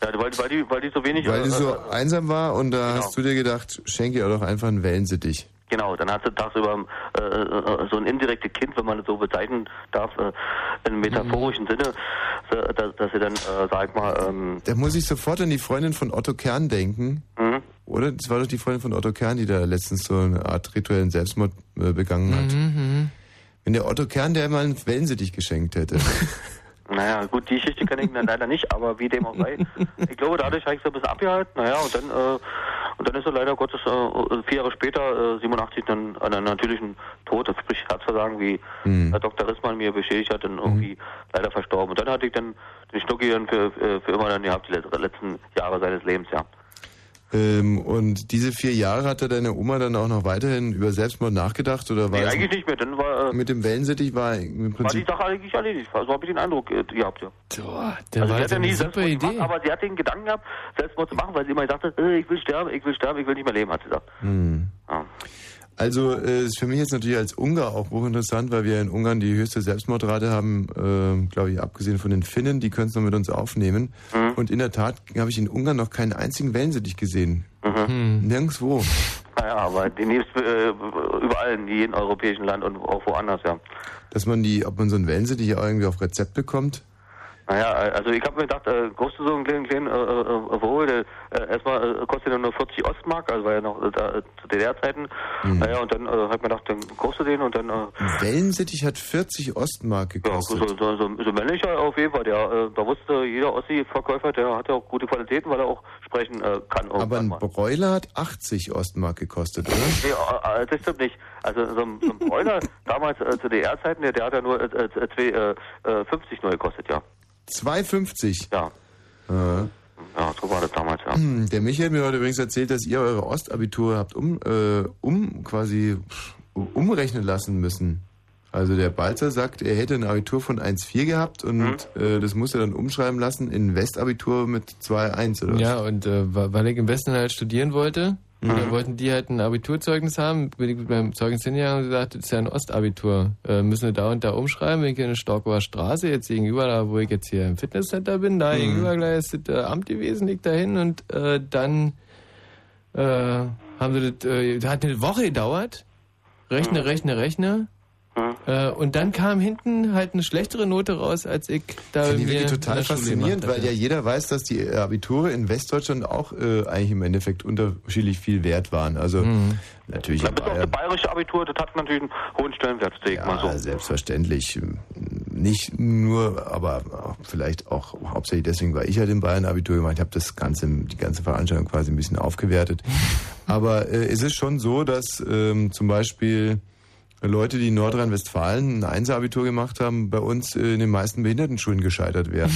Speaker 17: Ja, weil, weil, die, weil die so wenig...
Speaker 2: weil
Speaker 17: äh,
Speaker 2: die so
Speaker 17: äh,
Speaker 2: einsam war und da
Speaker 17: genau.
Speaker 2: hast du dir gedacht, schenke ihr doch einfach einen Wellensittich.
Speaker 17: Genau, dann hat sie tagsüber äh, äh, so ein indirektes Kind, wenn man es so bezeichnen darf, äh, im metaphorischen Sinne, so, dass, dass sie dann, äh, sag ich mal, ähm,
Speaker 2: Da muss ich sofort an die Freundin von Otto Kern denken.
Speaker 17: Mhm.
Speaker 2: Oder? Das war doch die Freundin von Otto Kern, die da letztens so eine Art rituellen Selbstmord äh, begangen hat. Wenn der Otto Kern der mal einen Wellensittich geschenkt hätte. (laughs)
Speaker 17: naja, gut, die Geschichte kenne ich dann leider nicht, aber wie dem auch sei. (laughs) Ich glaube, dadurch habe ich so ein bisschen abgehalten, naja, und dann, äh, und dann ist er leider Gottes äh, vier Jahre später, äh, 87, dann an einem natürlichen Tod, sprich Herzversagen, wie Herr Dr. Rissmann mir beschädigt hat, dann irgendwie leider verstorben. Und dann hatte ich dann den Schnucki dann für, für, für immer dann gehabt, die letzten- letzten Jahre seines Lebens, ja.
Speaker 2: Ähm, und diese vier Jahre hat da deine Oma dann auch noch weiterhin über Selbstmord nachgedacht? Oder war
Speaker 17: Nee, eigentlich nicht mehr, dann war, äh,
Speaker 2: mit dem Wellensittich war im
Speaker 17: war die
Speaker 2: Prinzip...
Speaker 17: Sache eigentlich erledigt. So habe ich den Eindruck äh, gehabt, ja.
Speaker 3: der
Speaker 17: also
Speaker 3: war
Speaker 17: sie hat
Speaker 3: so
Speaker 17: ja nie
Speaker 3: eine super
Speaker 17: Selbstmord gemacht,
Speaker 3: Idee.
Speaker 17: aber sie hat den Gedanken gehabt, Selbstmord zu machen, weil sie immer gesagt hat, äh, ich will sterben, ich will sterben, ich will nicht mehr leben, hat sie gesagt.
Speaker 2: Hm.
Speaker 17: Ja.
Speaker 2: Also äh, ist für mich jetzt natürlich als Ungar auch hochinteressant, weil wir in Ungarn die höchste Selbstmordrate haben, äh, glaube ich, abgesehen von den Finnen, die können es noch mit uns aufnehmen.
Speaker 17: Mhm.
Speaker 2: Und in der Tat habe ich in Ungarn noch keinen einzigen Wellensittich gesehen.
Speaker 17: Mhm.
Speaker 2: Nirgendwo.
Speaker 17: Naja, aber demnächst äh, überall in jedem europäischen Land und auch woanders, ja.
Speaker 2: Dass man die, ob man so einen Wellensittich irgendwie auf Rezept bekommt.
Speaker 17: Naja, also ich habe mir gedacht, äh, du so einen kleinen, kleinen äh, äh, Wohl, äh, erstmal äh, kostet ja nur 40 Ostmark, also war ja noch äh, da, äh, zu DDR-Zeiten.
Speaker 2: Mhm.
Speaker 17: Naja, und dann äh, ich mir gedacht, dann du den und dann... Äh,
Speaker 2: Wellensittich hat 40 Ostmark
Speaker 17: ja,
Speaker 2: gekostet.
Speaker 17: so, so, so, so männlicher auf jeden Fall. Der, äh, da wusste jeder Ossi-Verkäufer, der hat ja auch gute Qualitäten, weil er auch sprechen äh, kann.
Speaker 2: Aber ein
Speaker 17: mal.
Speaker 2: Broiler hat 80 Ostmark gekostet, oder?
Speaker 17: Nee, das stimmt nicht. Also so ein, so ein Broiler (laughs) damals äh, zu DDR-Zeiten, der, der hat ja nur äh, äh, zwei, äh, äh, 50 neu gekostet, ja.
Speaker 2: 2,50?
Speaker 17: Ja.
Speaker 2: Äh.
Speaker 17: Ja, so war das damals, ja.
Speaker 2: Hm, Der Michael hat mir heute übrigens erzählt, dass ihr eure Ostabitur habt um, äh, um quasi umrechnen lassen müssen. Also der Balzer sagt, er hätte ein Abitur von 1,4 gehabt und
Speaker 3: Mhm.
Speaker 2: äh, das muss er dann umschreiben lassen in Westabitur mit 2,1 oder was?
Speaker 3: Ja, und äh, weil ich im Westen halt studieren wollte,
Speaker 2: Mhm.
Speaker 3: dann wollten die halt ein Abiturzeugnis haben. Bin ich mit meinem Zeugnis hingegangen und gesagt, das ist ja ein Ostabitur. Äh, müssen wir da und da umschreiben. Bin ich in der Storkower Straße, jetzt gegenüber, da wo ich jetzt hier im Fitnesscenter bin, da
Speaker 2: Mhm.
Speaker 3: gegenüber gleich ist das äh, Amt gewesen, liegt dahin und äh, dann äh, haben sie das, äh, hat eine Woche gedauert. Rechne, rechne, rechne. Äh, und dann kam hinten halt eine schlechtere Note raus, als ich da
Speaker 2: Finde ich
Speaker 3: mir
Speaker 2: wirklich total faszinierend, weil ja jeder weiß, dass die Abiture in Westdeutschland auch äh, eigentlich im Endeffekt unterschiedlich viel wert waren. Also
Speaker 3: Mhm.
Speaker 2: natürlich ja
Speaker 17: das bayerische Abitur, das hat natürlich einen hohen Stellenwert, sehe ich mal so.
Speaker 2: Ja, selbstverständlich. Nicht nur, aber vielleicht auch hauptsächlich deswegen, weil ich ja den Bayern Abitur gemacht habe, das ganze, die ganze Veranstaltung quasi ein bisschen aufgewertet. (laughs) aber äh, es ist schon so, dass ähm, zum Beispiel Leute, die in Nordrhein-Westfalen ein Einser-Abitur gemacht haben, bei uns in den meisten Behindertenschulen gescheitert werden.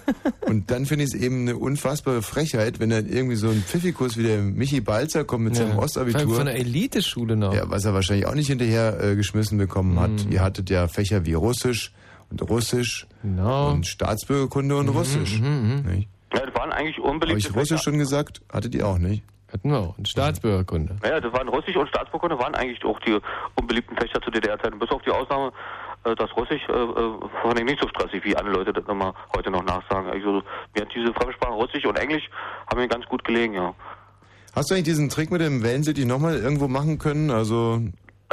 Speaker 2: (laughs) Und dann finde ich es eben eine unfassbare Frechheit, wenn dann irgendwie so ein Pfiffikus wie der Michi Balzer kommt mit
Speaker 3: Ja.
Speaker 2: seinem Ostabitur.
Speaker 3: Von der Eliteschule noch.
Speaker 2: Ja, was er wahrscheinlich auch nicht hinterher äh, geschmissen bekommen hat.
Speaker 3: Mhm.
Speaker 2: Ihr hattet ja Fächer wie Russisch und Russisch
Speaker 3: Genau.
Speaker 2: und Staatsbürgerkunde und Russisch. Nicht?
Speaker 17: Ja, das waren eigentlich
Speaker 2: Habe
Speaker 17: unbeliebte
Speaker 2: ich Russisch
Speaker 17: Fächer.
Speaker 2: schon gesagt? Hattet ihr auch nicht?
Speaker 3: Hatten wir auch. Und Staatsbürgerkunde.
Speaker 17: Naja, das waren Russisch und Staatsbürgerkunde waren eigentlich auch die unbeliebten Fächer zu DDR-Zeiten. Bis auf die Ausnahme, äh, dass Russisch äh, äh, fand ich nicht so stressig, wie alle Leute das immer heute noch nachsagen. Also mir hat diese Fremdsprache Russisch und Englisch haben mir ganz gut gelegen, ja.
Speaker 2: Hast du eigentlich diesen Trick mit dem Wellensittich nochmal irgendwo machen können? Also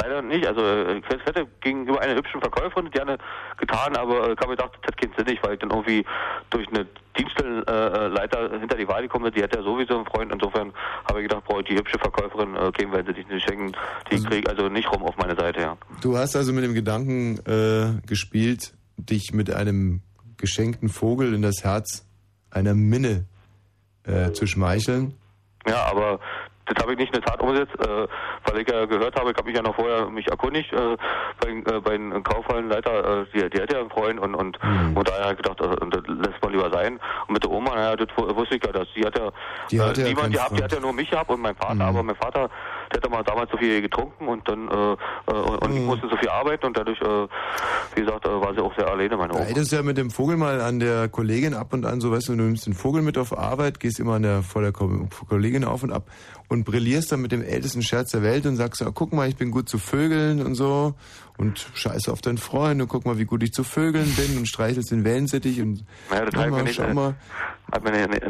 Speaker 17: Leider nicht. Also äh, ich hätte gegenüber einer hübschen Verkäuferin gerne getan, aber äh, ich habe gedacht, das hat keinen Sinn nicht, weil ich dann irgendwie durch eine Dienststellenleiter hinter die Wahl gekommen bin. Die hat ja sowieso einen Freund. Insofern habe ich gedacht, brauche ich die hübsche Verkäuferin, äh, käme, wenn sie dich nicht schenken, die krieg also nicht rum auf meine Seite, ja.
Speaker 2: du hast also mit dem Gedanken äh, gespielt, dich mit einem geschenkten Vogel in das Herz einer Minne äh, zu schmeicheln.
Speaker 17: Ja, aber das habe ich nicht in der Tat umgesetzt, äh, weil ich ja gehört habe, ich habe mich ja noch vorher mich erkundigt äh, bei, äh, bei den Kaufhallenleiter, die, die hat ja einen Freund und und,
Speaker 2: Mhm.
Speaker 17: und daher habe ich gedacht, das lässt mal lieber sein. Und mit der Oma, naja, das wu- wusste ich ja, dass die hat ja,
Speaker 2: Die hatte ja
Speaker 17: niemand gehabt, die hat ja nur mich gehabt und mein Vater, aber mein Vater, der hat ja mal damals so viel getrunken und dann äh, und ich musste so viel arbeiten und dadurch, äh, wie gesagt, war sie auch sehr alleine, meine Oma.
Speaker 2: hättest du ja mit dem Vogel mal an der Kollegin ab und an, so weißt du, du nimmst den Vogel mit auf Arbeit, gehst immer an der, vor der Ko Kollegin auf und ab und brillierst dann mit dem ältesten Scherz der Welt und sagst, ja, guck mal, ich bin gut zu Vögeln und so und scheiße auf deinen Freund und guck mal, wie gut ich zu Vögeln bin und streichelst den Wellensittich und
Speaker 17: Naja, das ich mir
Speaker 2: mal,
Speaker 17: nicht,
Speaker 2: schau
Speaker 17: äh,
Speaker 2: mal.
Speaker 17: hat mir nicht,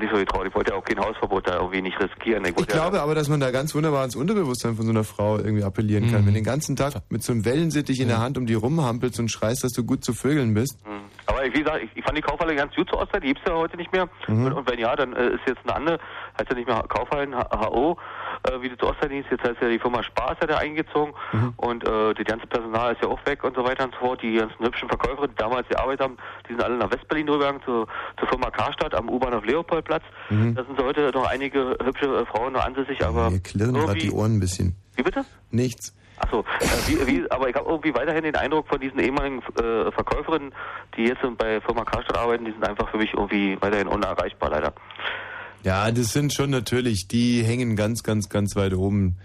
Speaker 17: nicht, so getraut. Ich wollte ja auch kein Hausverbot da irgendwie nicht riskieren. Ich,
Speaker 2: Ich
Speaker 17: wollte ja-
Speaker 2: glaube aber, dass man da ganz wunderbar ans Unterbewusstsein von so einer Frau irgendwie appellieren kann.
Speaker 3: Mhm.
Speaker 2: Wenn du den ganzen Tag mit so einem Wellensittich in der Hand um die rumhampelst und schreist, dass du gut zu Vögeln bist.
Speaker 17: Hm. Aber wie gesagt, ich, ich fand die Kaufhalle ganz gut zur Ostzeit, die gibt's ja heute nicht mehr.
Speaker 2: Mhm.
Speaker 17: Und, und wenn ja, dann äh, ist jetzt eine andere, heißt ja nicht mehr Kaufhallen H- HO, äh, wie das Ostzeit hieß, jetzt heißt ja die Firma ist ja da eingezogen
Speaker 2: Mhm.
Speaker 17: und äh, das ganze Personal ist ja auch weg und so weiter und so fort. Die ganzen hübschen Verkäufer, die damals gearbeitet haben, die sind alle nach Westberlin rübergegangen zur, zur Firma Karstadt am U-Bahnhof Leopoldplatz.
Speaker 2: Mhm.
Speaker 17: Da sind so heute noch einige hübsche äh, Frauen noch ansässig, aber
Speaker 2: Mir klirren gerade die Ohren ein bisschen.
Speaker 17: Wie bitte?
Speaker 2: Nichts.
Speaker 17: Achso, äh, aber ich habe irgendwie weiterhin den Eindruck von diesen ehemaligen äh, Verkäuferinnen, die jetzt bei Firma Karstadt arbeiten, die sind einfach für mich irgendwie weiterhin unerreichbar, leider.
Speaker 2: Ja, das sind schon natürlich, die hängen ganz, ganz, ganz weit oben,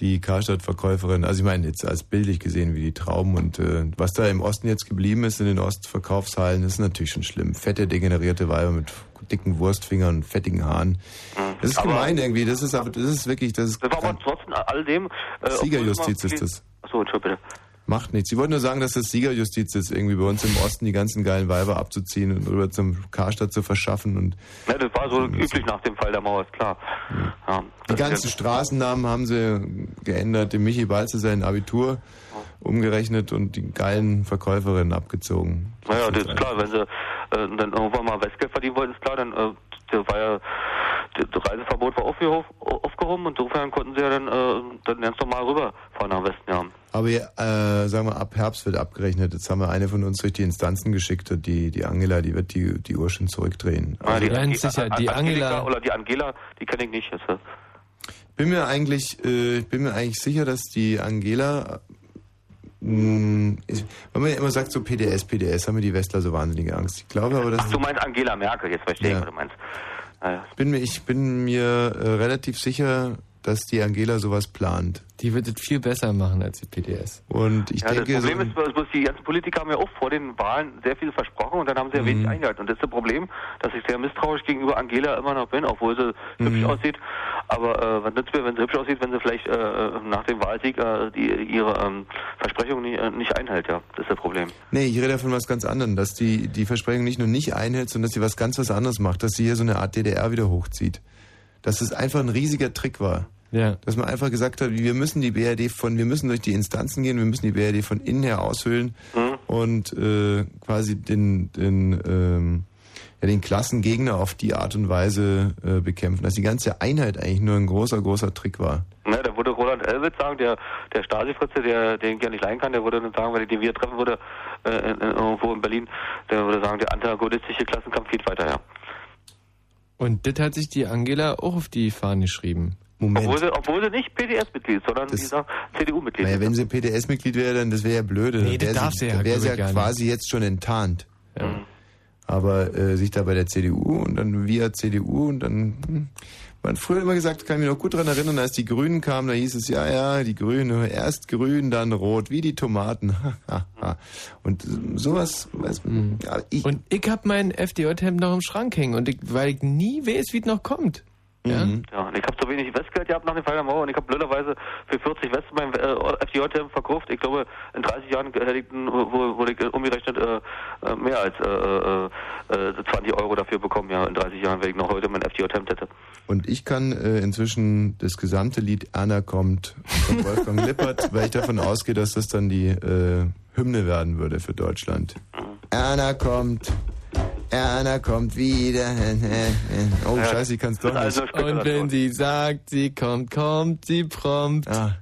Speaker 2: die Karstadt-Verkäuferin. Also ich meine, jetzt als bildlich gesehen, wie die Trauben und äh, was da im Osten jetzt geblieben ist in den Ostverkaufshallen, ist natürlich schon schlimm. Fette, degenerierte Weiber mit dicken Wurstfingern und fettigen Haaren. Das ist
Speaker 17: Aber-
Speaker 2: gemein irgendwie, das ist aber, das ist wirklich, das ist
Speaker 17: Das war aber trotzdem all dem... Äh,
Speaker 2: Siegerjustiz ist das.
Speaker 17: Achso, Entschuldigung, bitte.
Speaker 2: Macht nichts. Sie wollten nur sagen, dass das Siegerjustiz ist, irgendwie bei uns im Osten die ganzen geilen Weiber abzuziehen und rüber zum Karstadt zu verschaffen und
Speaker 17: Ja, das war so üblich nach dem Fall der Mauer, ist klar. Ja,
Speaker 2: Die ganzen Straßennamen haben sie geändert. Dem Michi Balze sein Abitur umgerechnet und die geilen Verkäuferinnen abgezogen.
Speaker 17: Naja, das ist klar, wenn sie äh, dann irgendwann mal Westgeld verdienen wollten, ist klar, dann äh, war ja das Reiseverbot war aufgehob, aufgehoben und insofern konnten sie ja dann, äh, dann ganz normal rüberfahren nach Westen, ja.
Speaker 2: Aber äh, sagen wir, ab Herbst wird abgerechnet. Jetzt haben wir eine von uns durch die Instanzen geschickt und die, die Angela, die wird die, die Uhr schon zurückdrehen.
Speaker 17: Ah, die,
Speaker 3: Ganz sicher, die Angela-
Speaker 17: Oder die Angela, die kenne ich nicht. Jetzt, äh.
Speaker 2: bin mir eigentlich, äh, ich bin mir eigentlich sicher, dass die Angela, mh, ich, wenn man ja immer sagt so PDS, PDS, haben mir die Westler so wahnsinnige Angst. Ich glaube aber, dass
Speaker 17: Ach, du meinst Angela Merkel, jetzt verstehe
Speaker 2: Ja.
Speaker 17: ich, was du meinst. Naja.
Speaker 2: bin mir, ich bin mir äh, relativ sicher, dass die Angela sowas plant.
Speaker 3: Die wird es viel besser machen als die PDS.
Speaker 2: Und ich
Speaker 17: ja,
Speaker 2: denke,
Speaker 17: das
Speaker 2: so,
Speaker 17: Problem ist, bloß- bloß die ganzen Politiker haben ja auch vor den Wahlen sehr viel versprochen und dann haben sie ja wenig
Speaker 2: Mhm.
Speaker 17: eingehalten. Und das ist das Problem, dass ich sehr misstrauisch gegenüber Angela immer noch bin, obwohl sie
Speaker 2: Mhm.
Speaker 17: hübsch aussieht. Aber äh, was nützt mir, wenn sie hübsch aussieht, wenn sie vielleicht äh, äh, nach dem Wahlsieg äh, die, ihre ähm, Versprechungen nicht, äh, nicht einhält, ja. Das ist das Problem.
Speaker 2: nee, ich rede von was ganz anderem, dass die die Versprechung nicht nur nicht einhält, sondern dass sie was ganz was anderes macht, dass sie hier so eine Art DDR wieder hochzieht. Dass es einfach ein riesiger Trick war.
Speaker 3: Ja.
Speaker 2: Dass man einfach gesagt hat, wir müssen die BRD von, wir müssen durch die Instanzen gehen, wir müssen die BRD von innen her aushöhlen und äh, quasi den, den, ähm, ja, den Klassengegner auf die Art und Weise äh, bekämpfen. Dass die ganze Einheit eigentlich nur ein großer, großer Trick war.
Speaker 17: Ne, da würde Roland Elwitz sagen, der, der Stasi-Fritze, der, den ich ja nicht leiden kann, der würde dann sagen, wenn ich den wieder treffen würde, äh, in, in, irgendwo in Berlin, der würde sagen, der antagonistische Klassenkampf geht weiter, ja.
Speaker 3: Und das hat sich die Angela auch auf die Fahne geschrieben.
Speaker 17: Obwohl sie, obwohl sie nicht PDS-Mitglied ist, sondern dieser CDU-Mitglied
Speaker 2: Naja, wenn sie PDS-Mitglied wäre, dann das wäre ja blöde.
Speaker 3: Nee, das darf
Speaker 2: sie,
Speaker 3: ja,
Speaker 2: dann wäre sie ja quasi jetzt schon enttarnt. Aber äh, sich da bei der CDU und dann via CDU und dann, hm, man hat früher immer gesagt, kann ich mich noch gut daran erinnern, als die Grünen kamen, da hieß es, ja, ja, die Grünen, erst grün, dann rot, wie die Tomaten. (laughs) und sowas, weiß man, ja, ich,
Speaker 3: Und ich hab mein FDJ-Hemd noch im Schrank hängen und ich, weil ich nie weiß, wie es noch kommt. Ja?
Speaker 2: Mhm.
Speaker 17: Ja, und ich habe so wenig Westgeld gehabt nach dem Fall der Mauer und ich habe blöderweise für 40 West mein äh, FDJ verkauft. Ich glaube, in 30 Jahren hätte ich, wo, wo ich äh, umgerechnet äh, äh, mehr als äh, äh, äh, 20 Euro dafür bekommen. Ja, in 30 Jahren, wenn ich noch heute mein FDJ-Hemd hätte.
Speaker 2: Und ich kann äh, inzwischen das gesamte Lied Erna kommt von Wolfgang Lippert, (laughs) weil ich davon ausgehe, dass das dann die äh, Hymne werden würde für Deutschland. Erna kommt, Erna kommt wieder. Oh,
Speaker 3: Ja.
Speaker 2: scheiße, ich kann's doch
Speaker 3: Also,
Speaker 2: nicht.
Speaker 3: Und wenn sie sagt, sie kommt, kommt sie prompt.
Speaker 2: Ah.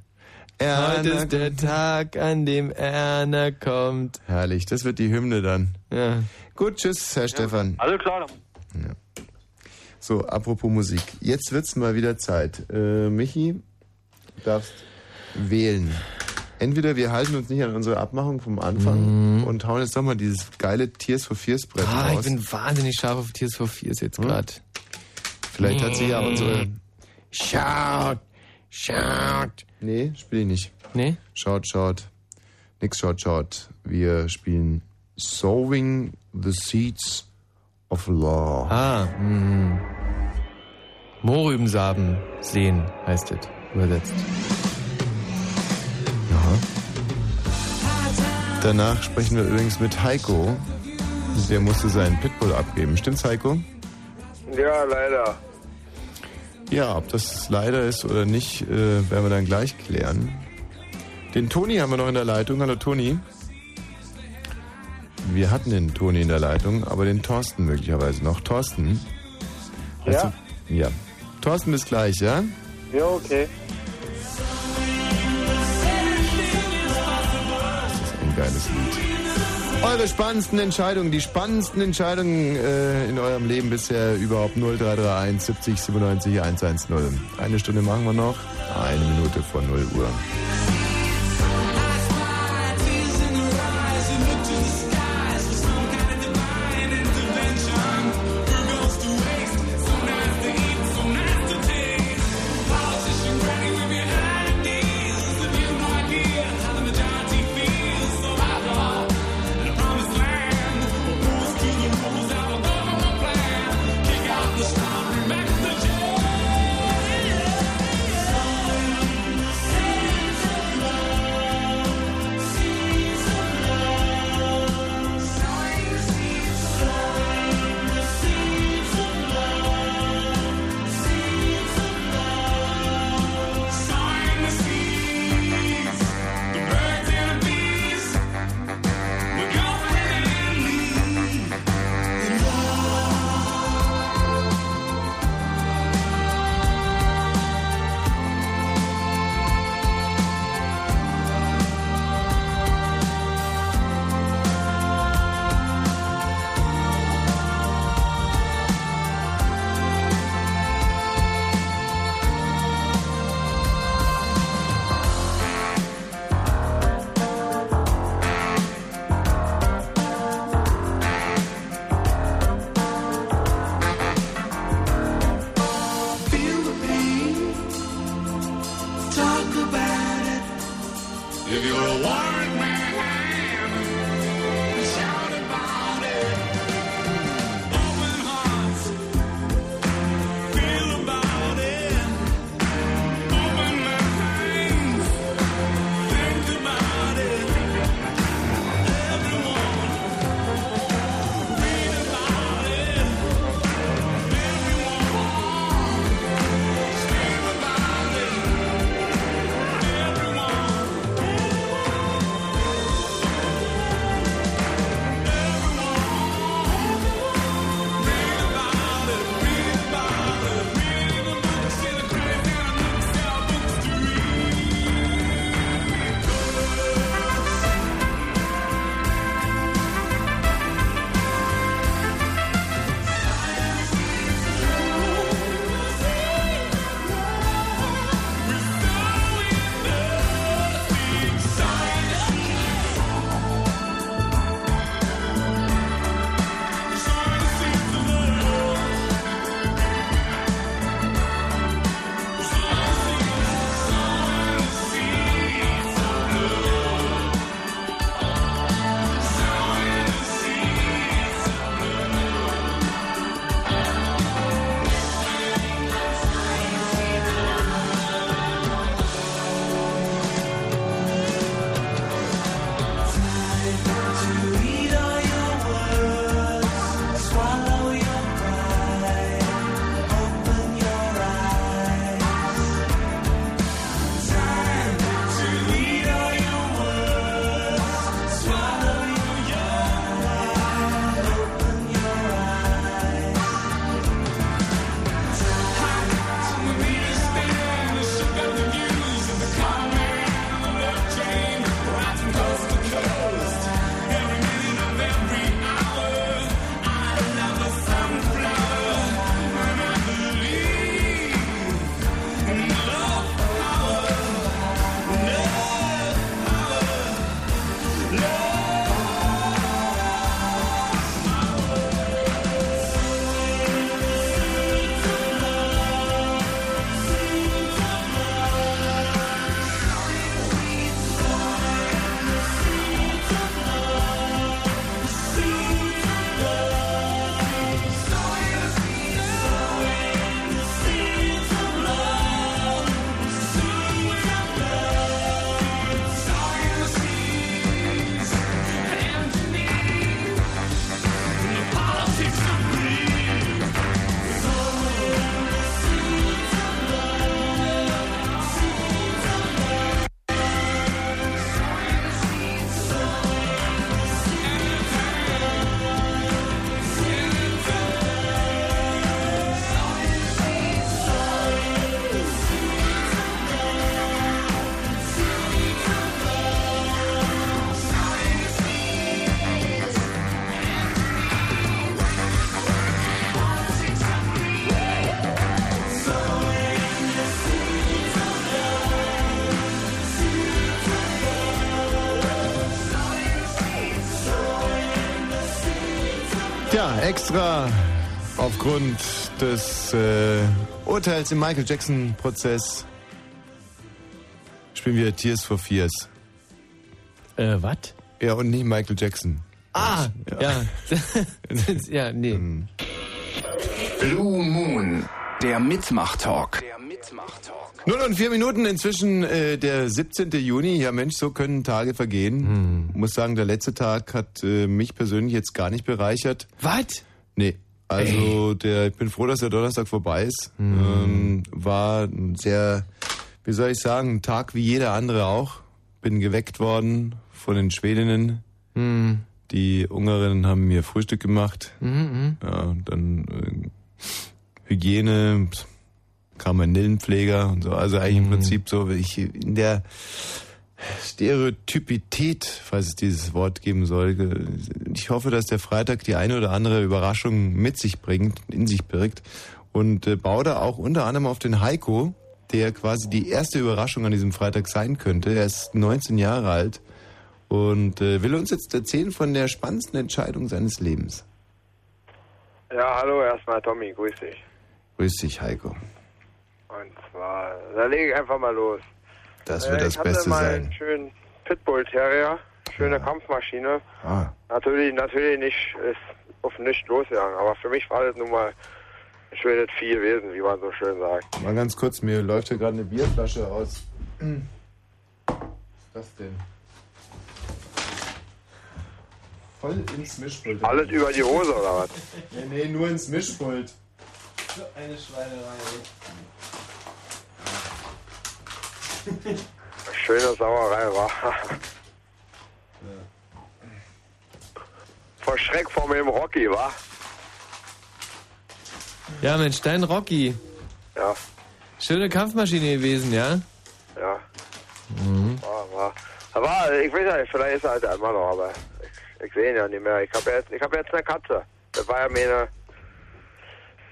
Speaker 3: Heute
Speaker 2: Erna
Speaker 3: ist der Tag, an dem Erna kommt.
Speaker 2: Herrlich, das wird die Hymne dann.
Speaker 3: Ja.
Speaker 2: Gut, tschüss, Herr Stefan.
Speaker 17: Alles klar.
Speaker 2: So, apropos Musik. Jetzt wird's mal wieder Zeit. Äh, Michi, du darfst wählen. Entweder wir halten uns nicht an unsere Abmachung vom Anfang und hauen jetzt doch mal dieses geile Tears for Fears Brett
Speaker 3: Ah, ich
Speaker 2: raus.
Speaker 3: bin wahnsinnig scharf auf Tears for Fears jetzt gerade.
Speaker 2: Vielleicht hat sie ja unsere...
Speaker 3: Schaut, schaut.
Speaker 2: Nee, spiele ich nicht.
Speaker 3: Nee?
Speaker 2: Schaut, schaut. Nix schaut, schaut. Wir spielen Sowing the Seeds of Law.
Speaker 3: Ah, mh. Mohrrübensamen sehen heißt es übersetzt.
Speaker 2: Danach sprechen wir übrigens mit Heiko. Der musste seinen Pitbull abgeben. Stimmt's, Heiko?
Speaker 7: Ja, leider.
Speaker 2: Ja, ob das leider ist oder nicht, äh, werden wir dann gleich klären. Den Toni haben wir noch in der Leitung. Hallo Toni. Wir hatten den Toni in der Leitung, aber den Thorsten möglicherweise noch. Thorsten?
Speaker 7: Ja?
Speaker 2: Du, ja. Thorsten, bis gleich, ja?
Speaker 7: Ja, okay.
Speaker 2: Geiles Lied. Eure spannendsten Entscheidungen, die spannendsten Entscheidungen äh, in eurem Leben bisher überhaupt 0331 70 97 110. Eine Stunde machen wir noch, eine Minute vor 0 Uhr. Extra aufgrund des äh, Urteils im Michael Jackson-Prozess spielen wir Tears for Fears.
Speaker 3: Äh, was?
Speaker 2: Ja, und nicht Michael Jackson.
Speaker 3: Ah, ja. Ja, (laughs) nee.
Speaker 15: Blue Moon, der Mitmach-Talk.
Speaker 2: 0 und 4 Minuten, inzwischen äh, der 17. Juni. Ja Mensch, so können Tage vergehen. Muss sagen, der letzte Tag hat äh, mich persönlich jetzt gar nicht bereichert.
Speaker 3: Was?
Speaker 2: Nee. Also der, ich bin froh, dass der Donnerstag vorbei ist. Ähm, war ein sehr, wie soll ich sagen, ein Tag wie jeder andere auch. Bin geweckt worden von den Schwedinnen.
Speaker 3: Hm.
Speaker 2: Die Ungarinnen haben mir Frühstück gemacht.
Speaker 3: Mhm,
Speaker 2: Ja, und dann äh, Hygiene, kam ein Nillenpfleger und so. Also eigentlich im Prinzip so, wie ich in der Stereotypität, falls es dieses Wort geben soll. Ich hoffe, dass der Freitag die eine oder andere Überraschung mit sich bringt, in sich birgt. Und äh, baue da auch unter anderem auf den Heiko, der quasi die erste Überraschung an diesem Freitag sein könnte. Er ist 19 Jahre alt und äh, will uns jetzt erzählen von der spannendsten Entscheidung seines Lebens.
Speaker 21: Ja, hallo erstmal Tommy, grüß dich.
Speaker 2: Grüß dich, Heiko.
Speaker 21: Und zwar, da lege ich einfach mal los.
Speaker 2: Das wird
Speaker 21: Äh,
Speaker 2: das
Speaker 21: ich hatte
Speaker 2: Beste
Speaker 21: mal
Speaker 2: sein.
Speaker 21: einen schönen Pitbull Terrier, schöne Kampfmaschine.
Speaker 2: Ah.
Speaker 21: Natürlich, natürlich nicht, ist auf nichts losgegangen, aber für mich war das nun mal ein schönes Vieh gewesen, wie man so schön sagt.
Speaker 2: Mal ganz kurz, mir läuft hier gerade eine Bierflasche aus. Was ist das denn? Voll ins Mischpult.
Speaker 21: Alles über die Hose oder was?
Speaker 2: Nee, nee, nur ins Mischpult.
Speaker 3: So eine Schweinerei.
Speaker 21: Schöne Sauerei war. Vor Schreck vor dem Rocky, wa?
Speaker 3: Ja, Mensch, dein Rocky.
Speaker 21: Ja,
Speaker 3: Schöne Kampfmaschine gewesen, ja?
Speaker 21: ja.
Speaker 3: Mhm.
Speaker 21: War, war. Aber ich weiß ja nicht, vielleicht ist er halt immer noch, aber ich, ich sehe ihn ja nicht mehr. Ich habe jetzt, ich hab jetzt eine Katze. Das war ja meine,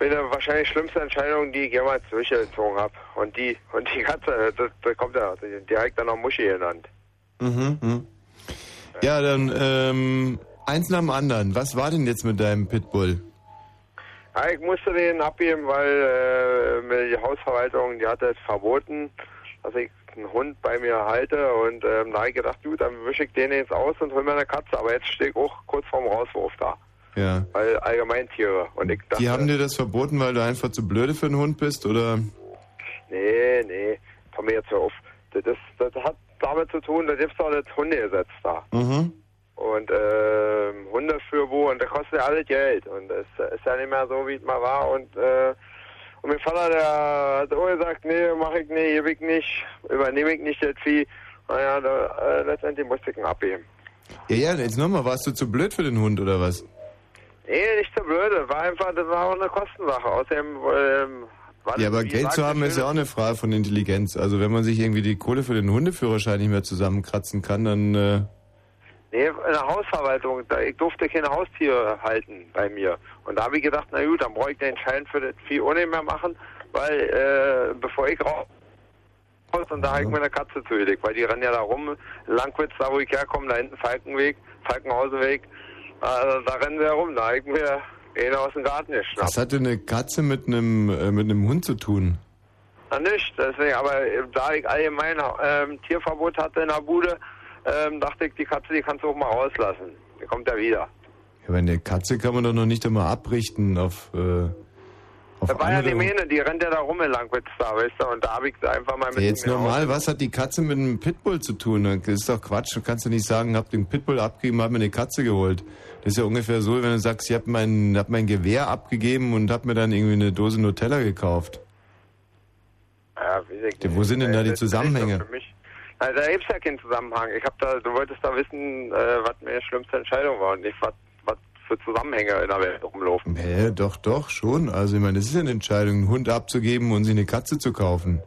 Speaker 21: meine wahrscheinlich schlimmste Entscheidung, die ich jemals durchgezogen habe. Und die, und die Katze, das, das kommt ja direkt dann noch Muschi genannt.
Speaker 2: Mhm, mhm. Ja, dann ähm, eins nach dem anderen. Was war denn jetzt mit deinem Pitbull?
Speaker 21: Ja, ich musste den abgeben, weil äh, mir die Hausverwaltung, die hatte es verboten, dass ich einen Hund bei mir halte. Und ähm, da habe ich gedacht, gut, dann wische ich den jetzt aus und hol mir eine Katze. Aber jetzt stehe ich auch kurz vorm Rauswurf da.
Speaker 2: Ja.
Speaker 21: Weil Allgemeintiere. Und ich dachte,
Speaker 2: Die haben dir das verboten, weil du einfach zu blöde für einen Hund bist, oder?
Speaker 21: nee, nee, komm mir jetzt hör auf. Das, ist, das hat damit zu tun, da gibt's doch das Hundegesetz da.
Speaker 2: Mhm.
Speaker 21: Und ähm, Hunde für wo und das kostet ja alles Geld. Und das ist ja nicht mehr so, wie es mal war. Und, äh, und mein Vater, der hat auch gesagt, nee, mach ich nicht, gebe ich nicht, übernehme ich nicht das Vieh. Naja, da, äh, letztendlich musste ich ihn abgeben.
Speaker 2: Ja, ja, jetzt nochmal, warst du zu blöd für den Hund, oder was?
Speaker 21: Nee, nicht so blöde. War einfach, das war auch eine Kostensache. Außerdem, ähm,
Speaker 2: Ja, aber Geld zu haben ist ja auch eine Frage von Intelligenz. Also wenn man sich irgendwie die Kohle für den Hundeführerschein nicht mehr zusammenkratzen kann, dann... Äh,
Speaker 21: Nee, in der Hausverwaltung, da, ich durfte keine Haustiere halten bei mir. Und da habe ich gedacht, na gut, dann brauche ich den Schein für das Vieh nicht mehr machen, weil äh, bevor ich raus und da habe ich mir eine Katze zugelegt, weil die rennen ja da rum, Langwitz, da wo ich herkomme, da hinten Falkenweg, Falkenhausenweg, äh, da rennen sie herum, da ich mir einen aus dem Garten geschnappt.
Speaker 2: was hatte eine Katze mit einem äh, mit einem Hund zu tun?
Speaker 21: Na nicht, deswegen, aber äh, da ich allgemein ähm, Tierverbot hatte in der Bude, ähm, dachte ich, die Katze, die kannst du auch mal rauslassen. Die kommt ja wieder.
Speaker 2: Ja, aber eine Katze kann man doch noch nicht einmal abrichten auf... Äh, auf
Speaker 21: Das war ja die Mähne, die rennt ja da rum in Langwitz da, weißt du, und da habe ich sie einfach mal mit
Speaker 2: Ja, jetzt normal, was hat die Katze mit einem Pitbull zu tun? Das ist doch Quatsch. Du kannst doch nicht sagen, hab den Pitbull abgegeben, hab mir eine Katze geholt. Das ist ja ungefähr so, wenn du sagst, ich hab mein, hab mein Gewehr abgegeben und hab mir dann irgendwie eine Dose Nutella gekauft.
Speaker 21: Ja,
Speaker 2: Ja, wo sind denn da die Zusammenhänge?
Speaker 21: Also, da gibt's ja keinen Zusammenhang. Ich hab da, du wolltest da wissen, äh, was meine schlimmste Entscheidung war und nicht, was für Zusammenhänge in der Welt rumlaufen.
Speaker 2: Hä, doch, doch, schon. Also ich meine, das ist ja eine Entscheidung, einen Hund abzugeben und sich eine Katze zu kaufen.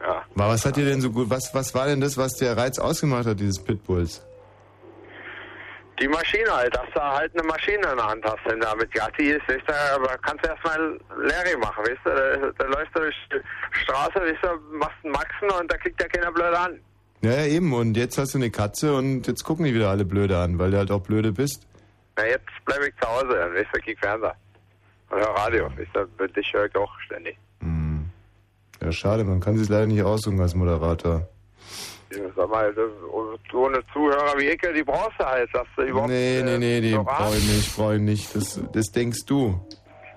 Speaker 21: Ja.
Speaker 2: Aber was hat dir denn so gut, was, was war denn das, was der Reiz ausgemacht hat, dieses Pitbulls?
Speaker 21: Die Maschine halt, dass du halt eine Maschine in der Hand hast, wenn du damit Gatti ist, weißt du, aber kannst du erstmal Larry machen, weißt du, da, da läufst du durch die Straße, weißt du, machst einen Maxen und da kriegt ja keiner blöd an.
Speaker 2: Ja, ja, eben. Und jetzt hast du eine Katze und jetzt gucken die wieder alle blöde an, weil du halt auch blöde bist.
Speaker 21: Na, jetzt bleibe ich zu Hause, dann weißt du, kick Fernseher. Und Radio, weißt du, dich höre ich auch ständig.
Speaker 2: Ja, schade, man kann sich leider nicht aussuchen als Moderator.
Speaker 21: Ja, Sag mal, das, so eine Zuhörer wie ich, die brauchst du halt, dass du überhaupt...
Speaker 2: Nee, nee, nee, die brauche ich nicht, brauche ich nicht. Das, das denkst du.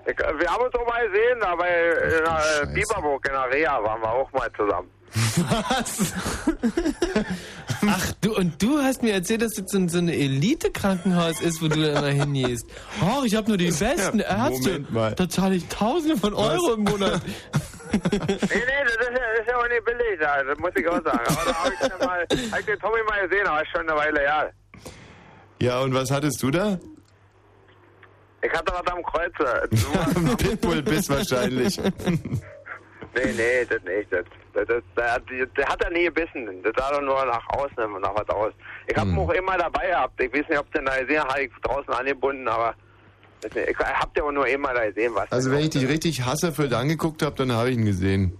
Speaker 21: Ich, wir haben uns auch mal gesehen, da bei in äh, Bieberburg in der Reha waren wir auch mal zusammen. (laughs)
Speaker 3: Was? (laughs) Ach, du, und du hast mir erzählt, dass das so, ein- so ein Elite-Krankenhaus ist, wo du da immer hingehst. Oh, ich habe nur die besten
Speaker 2: Ja,
Speaker 3: Ärzte. Da zahle ich Tausende von Euro im Monat. (laughs)
Speaker 21: nee, nee, das ist ja, das ist ja auch nicht billig, da, das muss ich auch sagen. Aber da habe ich, dann mal, hab ich den Tommy mal gesehen, aber ist schon eine Weile her.
Speaker 2: Ja, und was hattest du da?
Speaker 21: Ich hatte was am Kreuzer.
Speaker 2: Ein Pitbull-Biss (laughs) wahrscheinlich. (laughs)
Speaker 21: Nee, nee, das nicht. Das, das, das, der, hat- er nie gebissen. Das sah doch nur nach außen nach was aus. Ich
Speaker 2: Hm.
Speaker 21: hab ihn auch immer dabei gehabt. Ich weiß nicht, ob den da gesehen hat, ich draußen angebunden, aber ich hab den auch nur immer da gesehen, was.
Speaker 2: Also wenn ich dich richtig hasserfüllt angeguckt habe, dann habe ich ihn gesehen.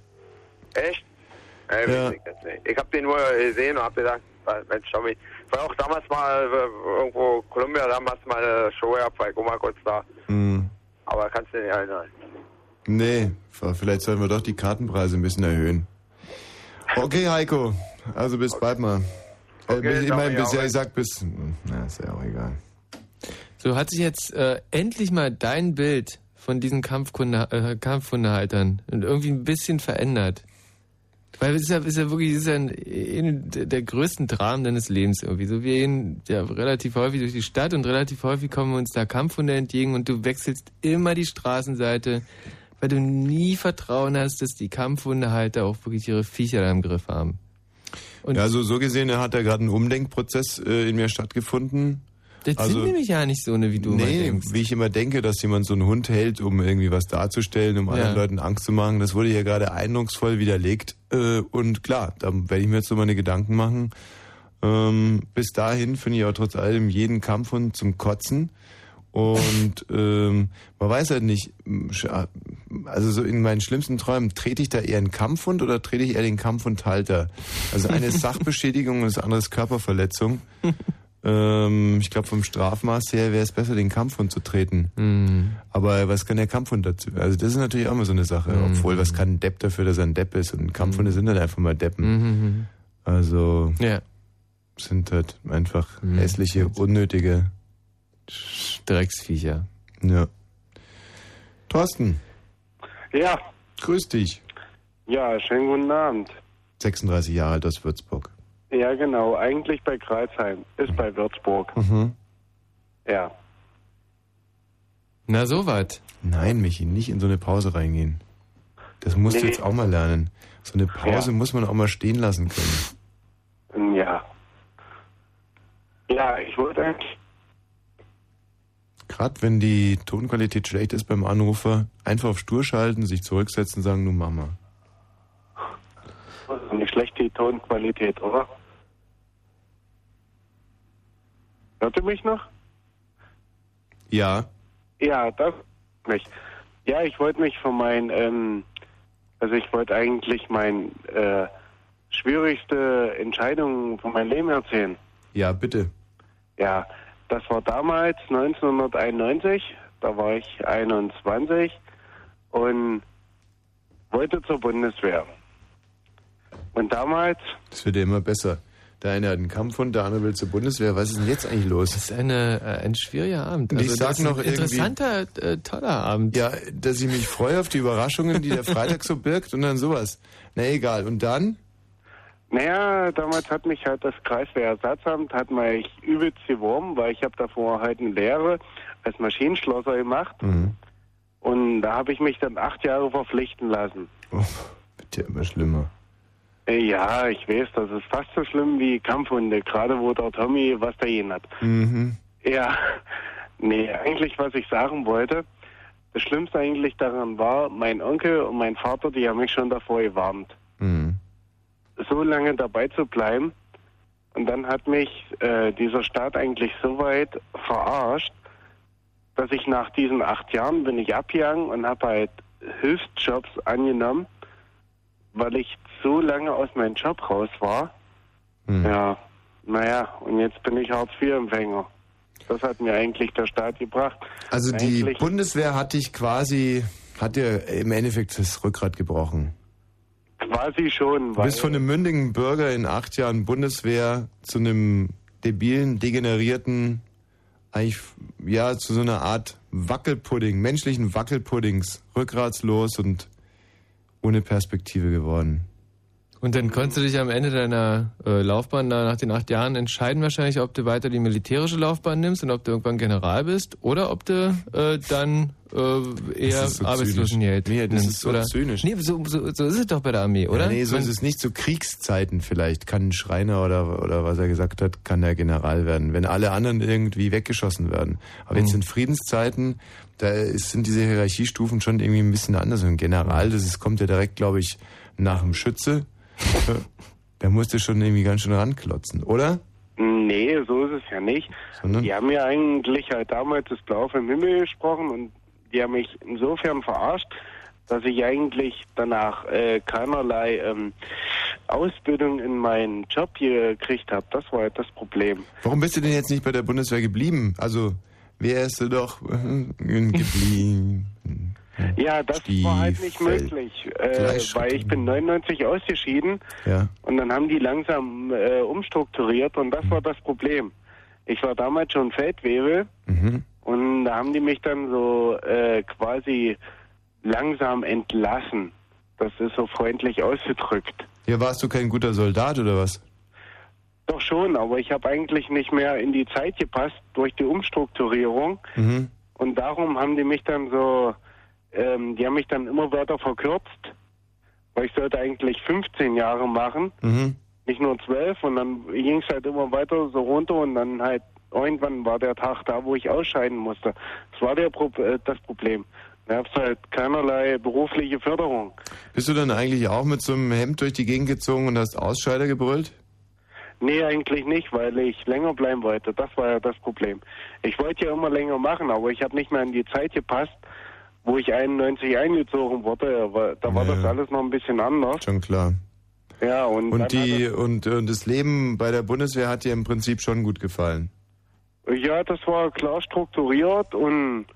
Speaker 21: Echt? Äh,
Speaker 2: Ja.
Speaker 21: weiß ich jetzt nicht. Ich hab den nur gesehen und hab gedacht, äh, Mensch, schau mich. Ich war auch damals mal äh, irgendwo Columbia, damals mal eine Show gehabt, weil ich auch mal kurz da.
Speaker 2: Hm.
Speaker 21: Aber kannst du nicht erinnern.
Speaker 2: Nee, vielleicht sollten wir doch die Kartenpreise ein bisschen erhöhen. Okay, Heiko. Also bis bald mal. Äh,
Speaker 21: Okay,
Speaker 2: bis, ich meine,
Speaker 21: Tommy,
Speaker 2: bis ja,
Speaker 21: auch
Speaker 2: ich sag bis. Na, ist ja auch egal.
Speaker 3: So hat sich jetzt äh, endlich mal dein Bild von diesen Kampfkunde, äh, Kampfhundehaltern irgendwie ein bisschen verändert. Weil es ist ja, ist ja wirklich es ist ja ein, ein der größten Dramen deines Lebens irgendwie. So wir gehen ja relativ häufig durch die Stadt und relativ häufig kommen uns da Kampfhunde entgegen und du wechselst immer die Straßenseite, weil du nie Vertrauen hast, dass die Kampfhundehalter auch wirklich ihre Viecher da im Griff haben. Und
Speaker 2: ja, also so gesehen hat da gerade ein Umdenkprozess äh, in mir stattgefunden.
Speaker 3: das
Speaker 2: also-
Speaker 3: sind nämlich ja nicht so eine, wie du immer
Speaker 2: nee,
Speaker 3: denkst.
Speaker 2: wie ich immer denke, dass jemand so einen Hund hält, um irgendwie was darzustellen, um
Speaker 3: Ja.
Speaker 2: anderen Leuten Angst zu machen. Das wurde ja gerade eindrucksvoll widerlegt. Äh, und klar, da werde ich mir jetzt so meine Gedanken machen. Ähm, bis dahin finde ich auch trotz allem jeden Kampfhund zum Kotzen. Und ähm, man weiß halt nicht, also so in meinen schlimmsten Träumen, trete ich da eher einen Kampfhund oder trete ich eher den Kampfhundhalter? Also eine ist (laughs) Sachbeschädigung und das andere ist Körperverletzung. (laughs) ähm, ich glaube, vom Strafmaß her wäre es besser, den Kampfhund zu treten.
Speaker 3: Mhm.
Speaker 2: Aber was kann der Kampfhund dazu? Also das ist natürlich auch immer so eine Sache.
Speaker 3: Mhm.
Speaker 2: Obwohl, was kann ein Depp dafür, dass er ein Depp ist? Und Kampfhunde sind halt einfach mal Deppen.
Speaker 3: Mhm.
Speaker 2: Also
Speaker 3: Ja.
Speaker 2: sind halt einfach
Speaker 3: Mhm.
Speaker 2: hässliche, unnötige
Speaker 3: Drecksviecher.
Speaker 2: Ja. Thorsten,
Speaker 22: Ja,
Speaker 2: grüß dich.
Speaker 22: ja, schönen guten Abend.
Speaker 2: 36 Jahre alt aus Würzburg.
Speaker 22: Ja, genau, eigentlich bei Kreuzheim, ist bei Würzburg.
Speaker 2: Mhm.
Speaker 22: Ja.
Speaker 3: Na, so was.
Speaker 2: Nein, Michi, nicht in so eine Pause reingehen. Das musst du
Speaker 22: Nee.
Speaker 2: jetzt auch mal lernen. So eine Pause
Speaker 22: Ja.
Speaker 2: muss man auch mal stehen lassen können.
Speaker 22: Ja. Ja, ich wollte eigentlich.
Speaker 2: Gerade wenn die Tonqualität schlecht ist beim Anrufer, einfach auf Stur schalten, sich zurücksetzen und sagen, nu Mama.
Speaker 22: Nicht schlecht die Tonqualität, oder? Hört ihr mich noch?
Speaker 2: Ja.
Speaker 22: Ja, das mich. Ja, ich wollte mich von meinen, ähm, also ich wollte eigentlich mein äh, schwierigste Entscheidung von meinem Leben erzählen.
Speaker 2: Ja, bitte.
Speaker 22: Ja, das war damals 1991, da war ich 21 und wollte zur Bundeswehr. Und damals,
Speaker 2: Das wird ja immer besser. Der eine hat einen Kampfhund, der andere will zur Bundeswehr. Was ist denn jetzt eigentlich los?
Speaker 3: Das ist eine, äh, ein schwieriger Abend.
Speaker 2: Und ich
Speaker 3: Also,
Speaker 2: sag
Speaker 3: das ist
Speaker 2: noch
Speaker 3: ein
Speaker 2: irgendwie-
Speaker 3: interessanter, äh, toller Abend.
Speaker 2: Ja, dass ich mich freue auf die Überraschungen, die der (laughs) Freitag so birgt und dann sowas. Na egal. Und dann?
Speaker 22: Naja, damals hat mich halt das Kreiswehrersatzamt, hat mich übelst geworben, weil ich habe davor halt eine Lehre als Maschinenschlosser gemacht.
Speaker 2: Mhm.
Speaker 22: Und da habe ich mich dann acht Jahre verpflichten lassen.
Speaker 2: Oh, wird ja immer schlimmer.
Speaker 22: Äh, Ja, ich weiß, das ist fast so schlimm wie Kampfhunde, gerade wo der Tommy was dagegen hat.
Speaker 2: Mhm.
Speaker 22: Ja, (laughs) nee, eigentlich was ich sagen wollte, das Schlimmste eigentlich daran war, mein Onkel und mein Vater, die haben mich schon davor gewarnt,
Speaker 2: Mhm.
Speaker 22: So lange dabei zu bleiben. Und dann hat mich äh, dieser Staat eigentlich so weit verarscht, dass ich nach diesen acht Jahren bin ich abgegangen und habe halt Hilfsjobs angenommen, weil ich so lange aus meinem Job raus war.
Speaker 2: Mhm.
Speaker 22: Ja, naja, und jetzt bin ich Hartz-IV-Empfänger. Das hat mir eigentlich der Staat gebracht.
Speaker 2: Also die
Speaker 22: eigentlich,
Speaker 2: Bundeswehr hat dich quasi, hat dir im Endeffekt das Rückgrat gebrochen.
Speaker 22: Quasi schon,
Speaker 2: Du bist von einem mündigen Bürger in acht Jahren Bundeswehr zu einem debilen, degenerierten, eigentlich, ja, zu so einer Art Wackelpudding, menschlichen Wackelpuddings, rückgratslos und ohne Perspektive geworden.
Speaker 3: Und dann konntest du dich am Ende deiner äh, Laufbahn, da nach den acht Jahren, entscheiden wahrscheinlich, ob du weiter die militärische Laufbahn nimmst und ob du irgendwann General bist oder ob du äh, dann äh, eher
Speaker 2: so
Speaker 3: Arbeitslosengeld.
Speaker 2: Nee, das
Speaker 3: nimmst.
Speaker 2: ist so
Speaker 3: oder?
Speaker 2: zynisch.
Speaker 3: Nee, so, so, so ist es doch bei der Armee, oder?
Speaker 2: Ja, nee, so
Speaker 3: Man-
Speaker 2: ist es nicht. Zu Kriegszeiten vielleicht kann ein Schreiner oder, oder was er gesagt hat, kann der General werden, wenn alle anderen irgendwie weggeschossen werden. Aber jetzt
Speaker 3: Mhm.
Speaker 2: in Friedenszeiten, da ist, sind diese Hierarchiestufen schon irgendwie ein bisschen anders. Und ein General, das ist, kommt ja direkt, glaube ich, nach dem Schütze. Da musst du schon irgendwie ganz schön ranklotzen, oder?
Speaker 22: Nee, so ist es ja nicht. Die haben ja eigentlich halt damals das Blau vom Himmel gesprochen und die haben mich insofern verarscht, dass ich eigentlich danach äh, keinerlei ähm, Ausbildung in meinen Job gekriegt habe. Das war halt das Problem.
Speaker 2: Warum bist du denn jetzt nicht bei der Bundeswehr geblieben? Also, wärst du doch äh, geblieben. (laughs)
Speaker 22: Ja, das war halt nicht
Speaker 2: Stiefel.
Speaker 22: möglich, äh, weil ich bin 99 ausgeschieden
Speaker 2: Ja.
Speaker 22: und dann haben die langsam äh, umstrukturiert und
Speaker 2: Mhm.
Speaker 22: das war das Problem. Ich war damals schon Feldwebel
Speaker 2: Mhm.
Speaker 22: und da haben die mich dann so äh, quasi langsam entlassen. Das ist so freundlich ausgedrückt.
Speaker 2: Ja, warst du kein guter Soldat oder was?
Speaker 22: Doch schon, aber ich habe eigentlich nicht mehr in die Zeit gepasst durch die Umstrukturierung
Speaker 2: Mhm.
Speaker 22: und darum haben die mich dann so, ähm, die haben mich dann immer weiter verkürzt, weil ich sollte eigentlich 15 Jahre machen,
Speaker 2: Mhm.
Speaker 22: nicht nur 12 und dann ging es halt immer weiter so runter und dann halt irgendwann war der Tag da, wo ich ausscheiden musste. Das war der Pro äh, das Problem. Da gab halt keinerlei berufliche Förderung.
Speaker 2: Bist du dann eigentlich auch mit so einem Hemd durch die Gegend gezogen und hast Ausscheider gebrüllt?
Speaker 22: Nee, eigentlich nicht, weil ich länger bleiben wollte. Das war ja das Problem. Ich wollte ja immer länger machen, aber ich habe nicht mehr in die Zeit gepasst, wo ich 91 eingezogen wurde. Da war
Speaker 2: Ja.
Speaker 22: das alles noch ein bisschen anders.
Speaker 2: Schon klar.
Speaker 22: Ja, und,
Speaker 2: Und die und, und das Leben bei der Bundeswehr hat dir im Prinzip schon gut gefallen.
Speaker 22: Ja, das war klar strukturiert und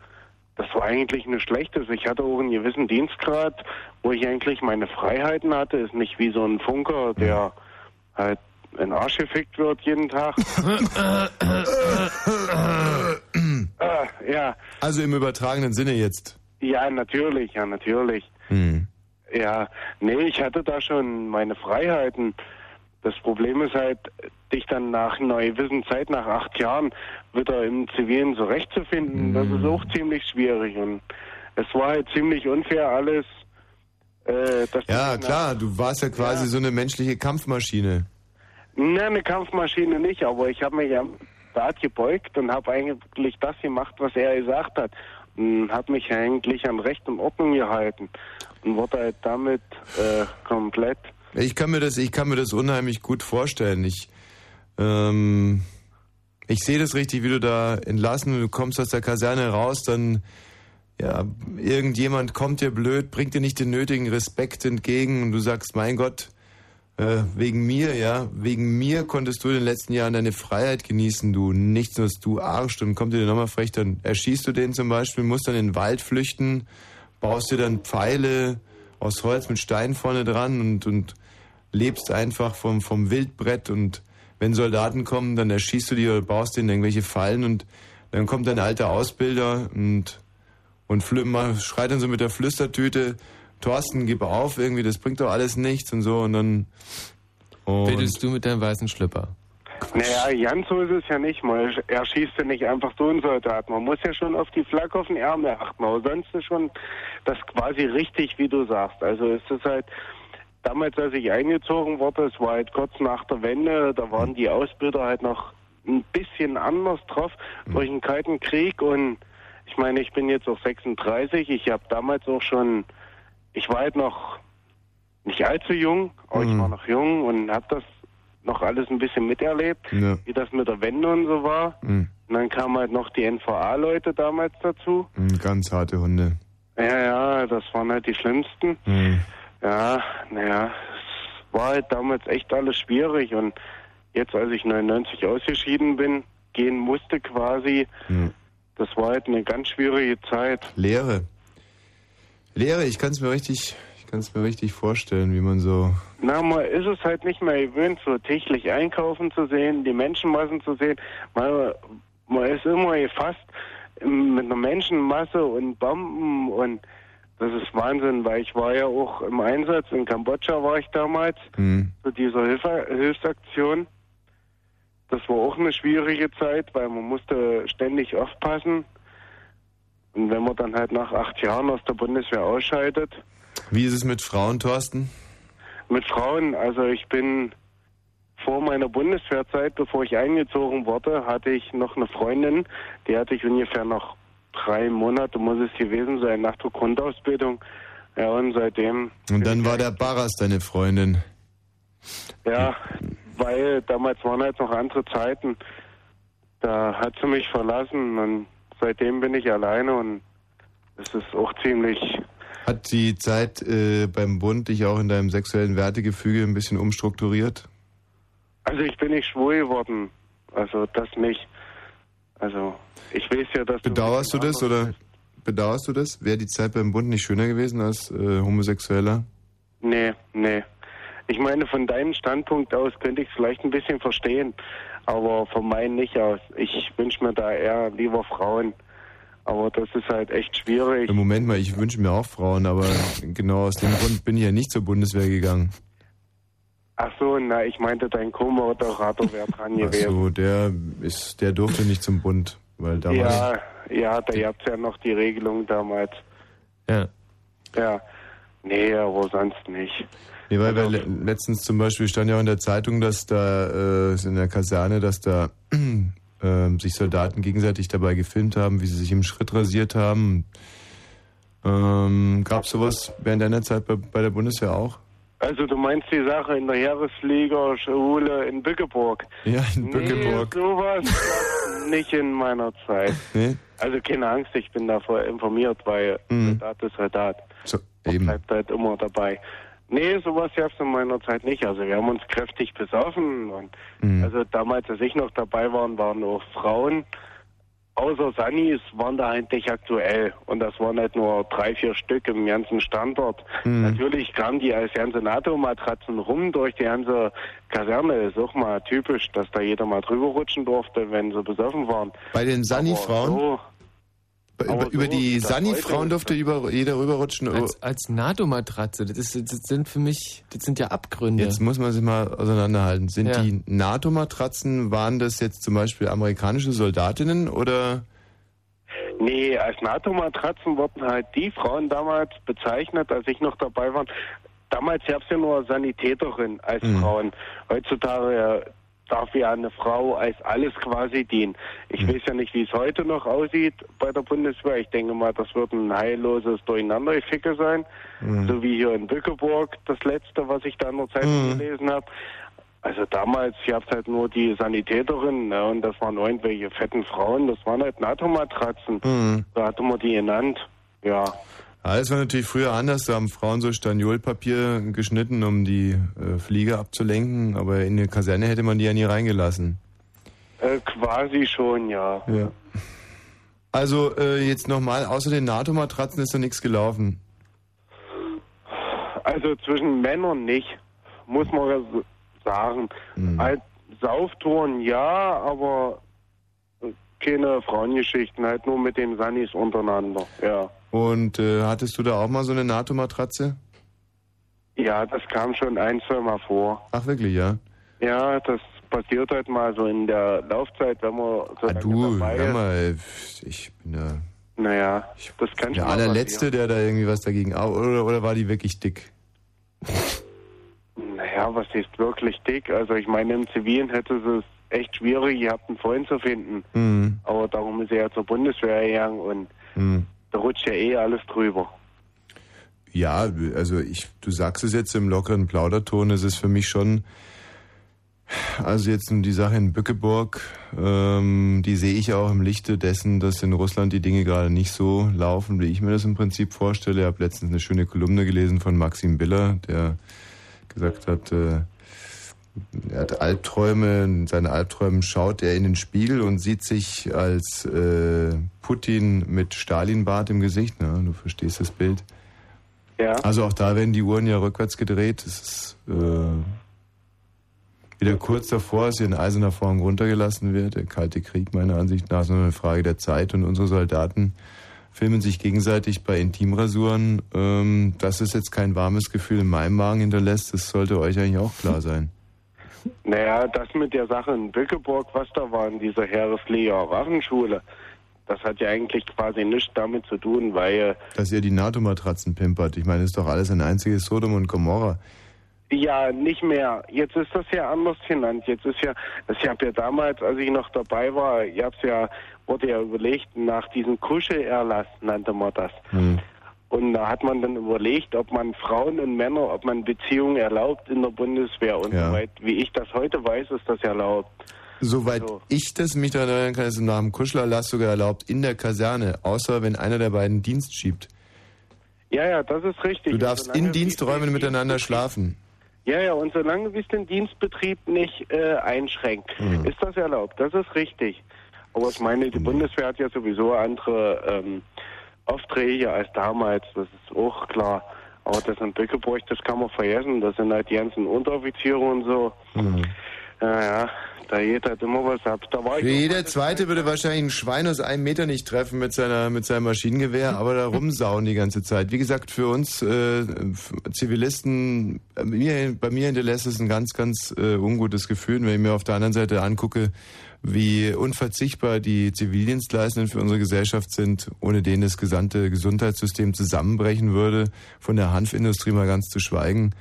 Speaker 22: das war eigentlich nichts Schlechtes. Ich hatte auch einen gewissen Dienstgrad, wo ich eigentlich meine Freiheiten hatte. Ist nicht wie so ein Funker, der halt in den Arsch gefickt wird jeden Tag. (laughs) Ah, ja.
Speaker 2: Also im übertragenen Sinne jetzt.
Speaker 22: Ja, natürlich, ja, natürlich.
Speaker 2: Hm.
Speaker 22: Ja, nee, ich hatte da schon meine Freiheiten. Das Problem ist halt, dich dann nach einer gewissen Zeit, nach acht Jahren, wieder im Zivilen zurechtzufinden. Das ist auch ziemlich schwierig. Und es war halt ziemlich unfair alles. Äh, dass
Speaker 2: Ja, klar, du warst ja quasi so eine menschliche Kampfmaschine.
Speaker 22: Na, eine Kampfmaschine nicht, aber ich habe mich am Staat gebeugt und habe eigentlich das gemacht, was er gesagt hat. Und habe mich eigentlich an Recht und Ordnung gehalten und wurde halt damit äh, komplett.
Speaker 2: Ich kann mir das, ich kann mir das unheimlich gut vorstellen. Ich, ähm, ich sehe das richtig, wie du da entlassen, du kommst aus der Kaserne raus, dann ja, irgendjemand kommt dir blöd, bringt dir nicht den nötigen Respekt entgegen und du sagst, mein Gott, äh, wegen mir, ja, wegen mir konntest du in den letzten Jahren deine Freiheit genießen, du nichts, was du Arsch, und kommt dir nochmal frech, dann erschießt du den zum Beispiel, musst dann in den Wald flüchten, baust dir dann Pfeile aus Holz mit Stein vorne dran und, und lebst einfach vom, vom Wildbrett. Und wenn Soldaten kommen, dann erschießt du die oder baust denen irgendwelche Fallen und dann kommt ein alter Ausbilder und, und schreit dann so mit der Flüstertüte, Thorsten, gib auf, irgendwie, das bringt doch alles nichts und so und dann und
Speaker 3: Wedelst du mit deinem weißen Schlipper?
Speaker 22: Naja, ganz so ist es ja nicht. Man erschießt ja nicht einfach so einen Soldaten. Man muss ja schon auf die Flagge auf den Ärmel achten. Aber sonst ist schon das quasi richtig, wie du sagst. Also ist es halt, damals, als ich eingezogen wurde, es war halt kurz nach der Wende, da waren die Ausbilder halt noch ein bisschen anders drauf durch den Kalten Krieg. Und ich meine, ich bin jetzt auch 36. Ich habe damals auch schon, ich war halt noch nicht allzu jung, aber ich war noch jung und habe das noch alles ein bisschen miterlebt,
Speaker 2: Ja.
Speaker 22: wie das mit der Wende und so war.
Speaker 2: Mhm.
Speaker 22: Und dann kamen halt noch die NVA-Leute damals dazu.
Speaker 2: Mhm, ganz harte Hunde.
Speaker 22: Ja, ja, das waren halt die schlimmsten.
Speaker 2: Mhm.
Speaker 22: Ja, naja, es war halt damals echt alles schwierig und jetzt, als ich 99 ausgeschieden bin, gehen musste quasi. Das war halt eine ganz schwierige Zeit.
Speaker 2: Leere. Leere, ich kann es mir richtig, ich kann es mir richtig vorstellen, wie man so.
Speaker 22: Na, man ist es halt nicht mehr gewöhnt, so täglich einkaufen zu sehen, die Menschenmassen zu sehen. Man, man ist immer gefasst mit einer Menschenmasse und Bomben und das ist Wahnsinn, weil ich war ja auch im Einsatz in Kambodscha war ich damals
Speaker 2: Hm.
Speaker 22: zu dieser Hilfe, Hilfsaktion. Das war auch eine schwierige Zeit, weil man musste ständig aufpassen. Und wenn man dann halt nach acht Jahren aus der Bundeswehr ausscheidet,
Speaker 2: Wie ist es mit Frauen, Thorsten?
Speaker 22: mit Frauen, also ich bin vor meiner Bundeswehrzeit, bevor ich eingezogen wurde, hatte ich noch eine Freundin, die hatte ich ungefähr noch drei Monate, muss es gewesen sein, nach der Grundausbildung. Ja, und seitdem,
Speaker 2: Und dann war der Barras deine Freundin.
Speaker 22: ja, weil damals waren halt noch andere Zeiten. Da hat sie mich verlassen und seitdem bin ich alleine und es ist auch ziemlich
Speaker 2: Hat die Zeit äh, beim Bund dich auch in deinem sexuellen Wertegefüge ein bisschen umstrukturiert?
Speaker 22: Also ich bin nicht schwul geworden. Also das nicht. Also ich weiß ja, dass
Speaker 2: Bedauerst du das oder bedauerst du das? Wäre die Zeit beim Bund nicht schöner gewesen als äh, Homosexueller?
Speaker 22: Nee, nee. Ich meine, von deinem Standpunkt aus könnte ich es vielleicht ein bisschen verstehen, aber von meinem nicht aus. Ich wünsche mir da eher lieber Frauen. Aber das ist halt echt schwierig.
Speaker 2: Im Moment mal, ich wünsche mir auch Frauen, aber genau aus dem Grund bin ich ja nicht zur Bundeswehr gegangen.
Speaker 22: Ach so, na, ich meinte, dein Co-Moderator wäre dran
Speaker 2: Ach
Speaker 22: gewesen.
Speaker 2: so, der ist, der durfte nicht zum Bund, weil damals.
Speaker 22: Ja, ja, da ihr habt ja noch die Regelung damals.
Speaker 2: Ja.
Speaker 22: Ja. Nee, aber sonst nicht.
Speaker 2: Nee, weil wir le letztens zum Beispiel stand ja auch in der Zeitung, dass da äh, in der Kaserne, dass da (clears throat) äh, sich Soldaten gegenseitig dabei gefilmt haben, wie sie sich im Schritt rasiert haben. Ähm, Gab es sowas während deiner Zeit bei, bei der Bundeswehr auch?
Speaker 22: Also du meinst die Sache in der Heeresliga Schule in Bückeburg?
Speaker 2: Ja, in Bückeburg.
Speaker 22: Nee, sowas (laughs) nicht in meiner Zeit.
Speaker 2: Nee?
Speaker 22: Also keine Angst, ich bin davor informiert, weil
Speaker 2: Mhm.
Speaker 22: Soldat ist Soldat.
Speaker 2: Eben.
Speaker 22: bleibt halt immer dabei. Nee, sowas gab's in meiner Zeit nicht. Also wir haben uns kräftig besoffen und
Speaker 2: Mhm.
Speaker 22: also damals, als ich noch dabei war, waren nur Frauen. Außer Sunnis waren da eigentlich aktuell und das waren halt nur drei, vier Stück im ganzen Standort.
Speaker 2: Mhm.
Speaker 22: Natürlich kamen die als ganze NATO-Matratzen rum durch die ganze Kaserne. Ist auch mal typisch, dass da jeder mal drüber rutschen durfte, wenn sie besoffen waren.
Speaker 2: Bei den Sani-Frauen?
Speaker 22: So, aber
Speaker 2: über
Speaker 22: so,
Speaker 2: die Sani-Frauen durfte über, jeder rüberrutschen.
Speaker 3: Als, als NATO-Matratze, das, ist, das sind für mich, das sind ja Abgründe.
Speaker 2: Jetzt muss man sich mal auseinanderhalten. Sind
Speaker 3: Ja.
Speaker 2: die NATO-Matratzen, waren das jetzt zum Beispiel amerikanische Soldatinnen oder?
Speaker 22: Nee, als NATO-Matratzen wurden halt die Frauen damals bezeichnet, als ich noch dabei war. Damals gab es ja nur Sanitäterin als
Speaker 2: Mhm.
Speaker 22: Frauen. Heutzutage darf ja eine Frau als alles quasi dienen. Ich
Speaker 2: Mhm.
Speaker 22: weiß ja nicht, wie es heute noch aussieht bei der Bundeswehr. Ich denke mal, das wird ein heilloses Durcheinandergeficke sein.
Speaker 2: Mhm.
Speaker 22: So wie hier in Bückeburg das letzte, was ich da in der Zeitung
Speaker 2: Mhm.
Speaker 22: gelesen habe. Also damals gab es halt nur die Sanitäterin ne, und das waren irgendwelche fetten Frauen, das waren halt NATO-Matratzen.
Speaker 2: Mhm.
Speaker 22: Da hatte man die genannt. Ja.
Speaker 2: Das war natürlich früher anders. Da haben Frauen so Staniolpapier geschnitten, um die äh, Fliege abzulenken. Aber in eine Kaserne hätte man die ja nie reingelassen.
Speaker 22: Äh, quasi schon, ja.
Speaker 2: Ja. Also äh, jetzt nochmal, außer den NATO-Matratzen ist da nichts gelaufen.
Speaker 22: Also zwischen Männern nicht, muss man ja sagen.
Speaker 2: Mhm.
Speaker 22: Halt, Sauftouren ja, aber keine Frauengeschichten, halt nur mit den Sannis untereinander, ja.
Speaker 2: Und äh, hattest du da auch mal so eine NATO-Matratze?
Speaker 22: Ja, das kam schon ein, zwei Mal vor.
Speaker 2: Ach wirklich, ja?
Speaker 22: Ja, das passiert halt mal so in der Laufzeit, wenn man so
Speaker 2: Ah, Du,
Speaker 22: dabei ist.
Speaker 2: mal, ich bin der,
Speaker 22: Naja, das kann schon
Speaker 2: der allerletzte, der da irgendwie was dagegen... Oder, oder war die wirklich dick?
Speaker 22: Naja, was ist wirklich dick? Also ich meine, im Zivilen hätte es echt schwierig gehabt, einen Freund zu finden.
Speaker 2: Mhm.
Speaker 22: Aber darum ist er ja zur Bundeswehr gegangen und
Speaker 2: Mhm.
Speaker 22: Da rutscht ja eh alles drüber.
Speaker 2: Ja, also ich, du sagst es jetzt im lockeren Plauderton, es ist für mich schon, also jetzt die Sache in Bückeburg, ähm, die sehe ich auch im Lichte dessen, dass in Russland die Dinge gerade nicht so laufen, wie ich mir das im Prinzip vorstelle. Ich habe letztens eine schöne Kolumne gelesen von Maxim Biller, der gesagt hat, äh, er hat Albträume, in seinen Albträumen schaut er in den Spiegel und sieht sich als äh, Putin mit Stalinbart im Gesicht. Ne? Du verstehst das Bild.
Speaker 22: Ja.
Speaker 2: Also auch da werden die Uhren ja rückwärts gedreht. Es ist äh, wieder kurz davor, dass hier in eiserner Form runtergelassen wird. Der Kalte Krieg meiner Ansicht nach ist nur eine Frage der Zeit und unsere Soldaten filmen sich gegenseitig bei Intimrasuren. Ähm, dass es jetzt kein warmes Gefühl in meinem Magen hinterlässt, das sollte euch eigentlich auch klar sein.
Speaker 22: Naja, das mit der Sache in Bückeburg, was da war in dieser Heereslehr Waffenschule, das hat ja eigentlich quasi nichts damit zu tun, weil
Speaker 2: Dass ihr die NATO-Matratzen pimpert. Ich meine, das ist doch alles ein einziges Sodom und Gomorra.
Speaker 22: Ja, nicht mehr. Jetzt ist das ja anders genannt. Jetzt ist ja, ich habe ja damals, als ich noch dabei war, ich hab's ja, wurde ja überlegt, nach diesem Kuschelerlass nannte man das. Und da hat man dann überlegt, ob man Frauen und Männer, ob man Beziehungen erlaubt in der Bundeswehr. Und
Speaker 2: Ja.
Speaker 22: soweit wie ich das heute weiß, ist das erlaubt.
Speaker 2: Soweit ich das mich daran erinnern kann, ist es nach dem Kuschelerlass sogar erlaubt in der Kaserne, außer wenn einer der beiden Dienst schiebt.
Speaker 22: Ja, ja, das ist richtig.
Speaker 2: Du darfst
Speaker 22: Solange
Speaker 2: in Diensträumen miteinander schlafen.
Speaker 22: Ja, ja, und solange es den Dienstbetrieb nicht äh, einschränkt, ist das erlaubt. Das ist richtig. Aber ich meine, die Bundeswehr hat ja sowieso andere ähm, Aufträge als damals, das ist auch klar. Aber das in Bückeburg, das kann man vergessen. Das sind halt die ganzen Unteroffiziere und so. Ja, ja, da geht halt immer was ab. Ich
Speaker 2: Jeder Zweite würde wahrscheinlich ein Schwein aus einem Meter nicht treffen mit, seiner, mit seinem Maschinengewehr, aber da rumsauen die ganze Zeit. Wie gesagt, für uns äh, Zivilisten, äh, mir, bei mir hinterlässt es ein ganz, ganz äh, ungutes Gefühl, wenn ich mir auf der anderen Seite angucke, wie unverzichtbar die Zivildienstleistenden für unsere Gesellschaft sind, ohne denen das gesamte Gesundheitssystem zusammenbrechen würde, von der Hanfindustrie mal ganz zu schweigen.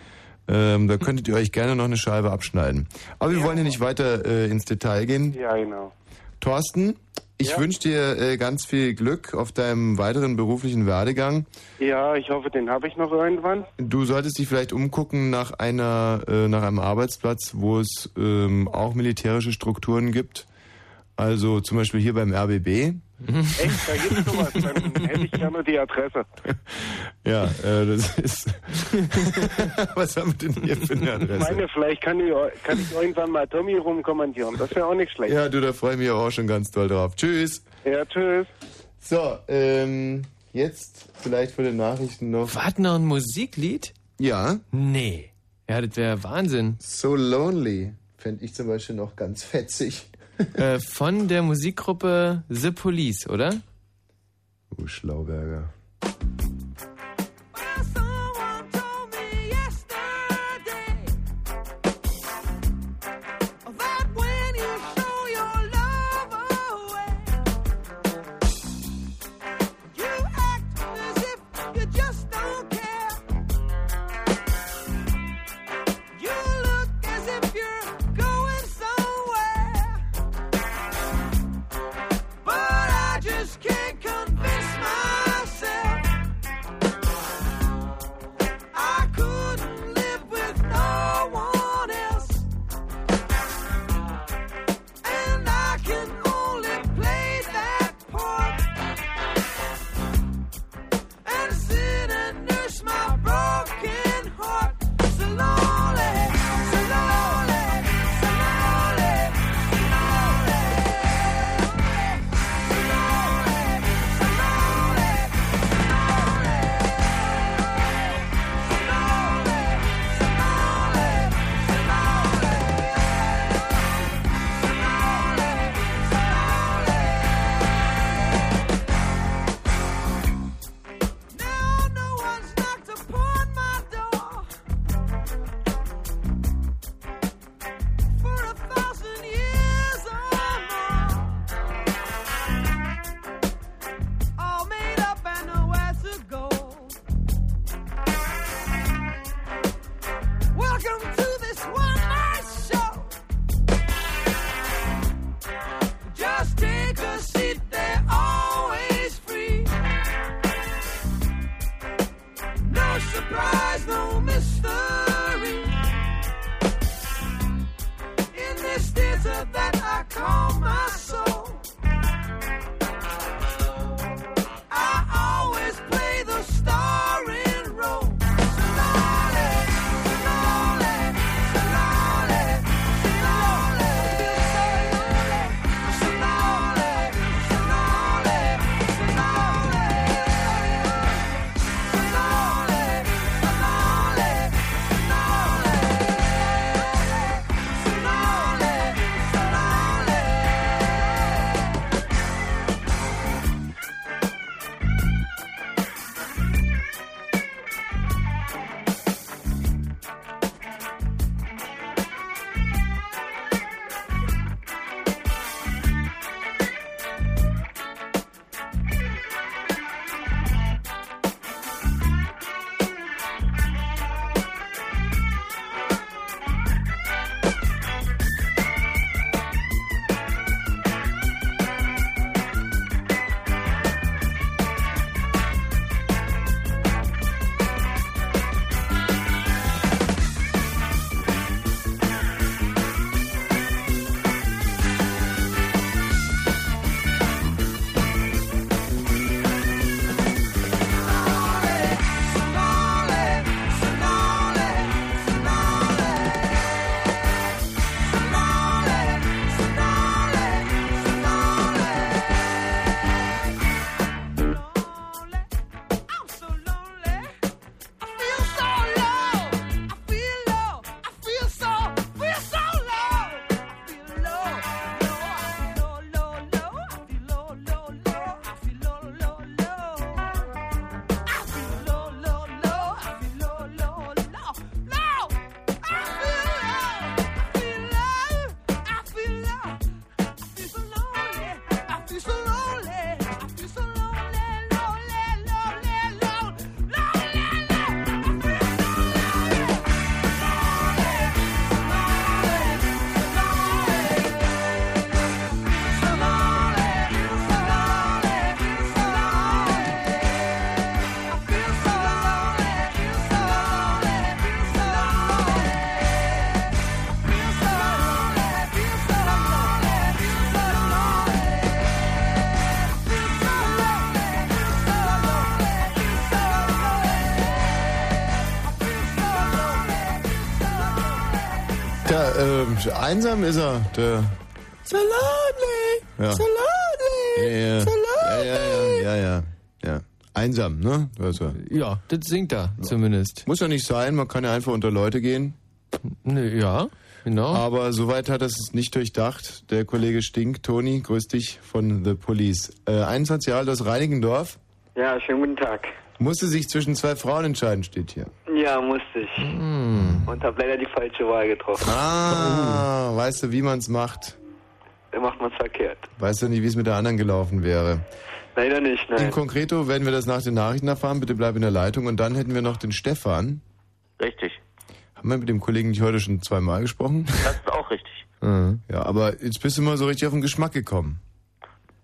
Speaker 2: Ähm, da könntet ihr euch gerne noch eine Scheibe abschneiden. Aber wir wollen ja nicht weiter äh, ins Detail gehen.
Speaker 22: Ja, genau.
Speaker 2: Thorsten, ich
Speaker 22: Ja.
Speaker 2: wünsche dir äh, ganz viel Glück auf deinem weiteren beruflichen Werdegang.
Speaker 22: Ja, ich hoffe, den habe ich noch irgendwann.
Speaker 2: Du solltest dich vielleicht umgucken nach einer äh, nach einem Arbeitsplatz, wo es ähm, auch militärische Strukturen gibt. Also zum Beispiel hier beim RBB.
Speaker 22: Echt, da gibt's sowas. Dann hätte ich gerne die Adresse. (laughs)
Speaker 2: Ja, äh, das ist. (laughs) Was haben wir denn hier für eine
Speaker 22: Ich
Speaker 2: Adresse?
Speaker 22: meine, vielleicht kann ich, kann ich irgendwann mal Tommy rumkommentieren. Das wäre auch nicht schlecht.
Speaker 2: Ja, du, da freue ich mich auch schon ganz doll drauf. Tschüss.
Speaker 22: Ja, tschüss.
Speaker 2: So, ähm, jetzt vielleicht für die Nachrichten noch.
Speaker 3: Wart noch ein Musiklied?
Speaker 2: Ja.
Speaker 3: Nee. Ja, das wäre Wahnsinn.
Speaker 2: So Lonely fände ich zum Beispiel noch ganz fetzig.
Speaker 3: Äh, von der Musikgruppe The Police, oder?
Speaker 2: Du Schlauberger. Einsam ist er, der.
Speaker 3: Salatli!
Speaker 2: Ja.
Speaker 3: Salatli!
Speaker 2: Ja, ja, ja, ja, ja, ja, ja, ja. Einsam, ne? Also.
Speaker 3: Ja, das singt er zumindest.
Speaker 2: Muss ja nicht sein, man kann ja einfach unter Leute gehen.
Speaker 3: Nö, ja, genau.
Speaker 2: Aber soweit hat er es nicht durchdacht. Der Kollege Stink, Toni, grüß dich von The Police. Äh, 21 Jahre alt aus Reinickendorf.
Speaker 23: Ja, schönen guten Tag.
Speaker 2: Musste sich zwischen zwei Frauen entscheiden, steht hier.
Speaker 23: Ja, musste ich. Und habe leider die falsche Wahl getroffen.
Speaker 2: Ah, weißt du, wie man es macht?
Speaker 23: Da macht man es verkehrt.
Speaker 2: Weißt du nicht, wie es mit der anderen gelaufen wäre?
Speaker 23: Leider nicht,
Speaker 2: In
Speaker 23: nein.
Speaker 2: Konkreto werden wir das nach den Nachrichten erfahren. Bitte bleib in der Leitung. Und dann hätten wir noch den Stefan.
Speaker 17: Richtig.
Speaker 2: Haben wir mit dem Kollegen nicht heute schon zweimal gesprochen?
Speaker 17: Das ist auch richtig. (laughs)
Speaker 2: Ja, aber jetzt bist du mal so richtig auf den Geschmack gekommen.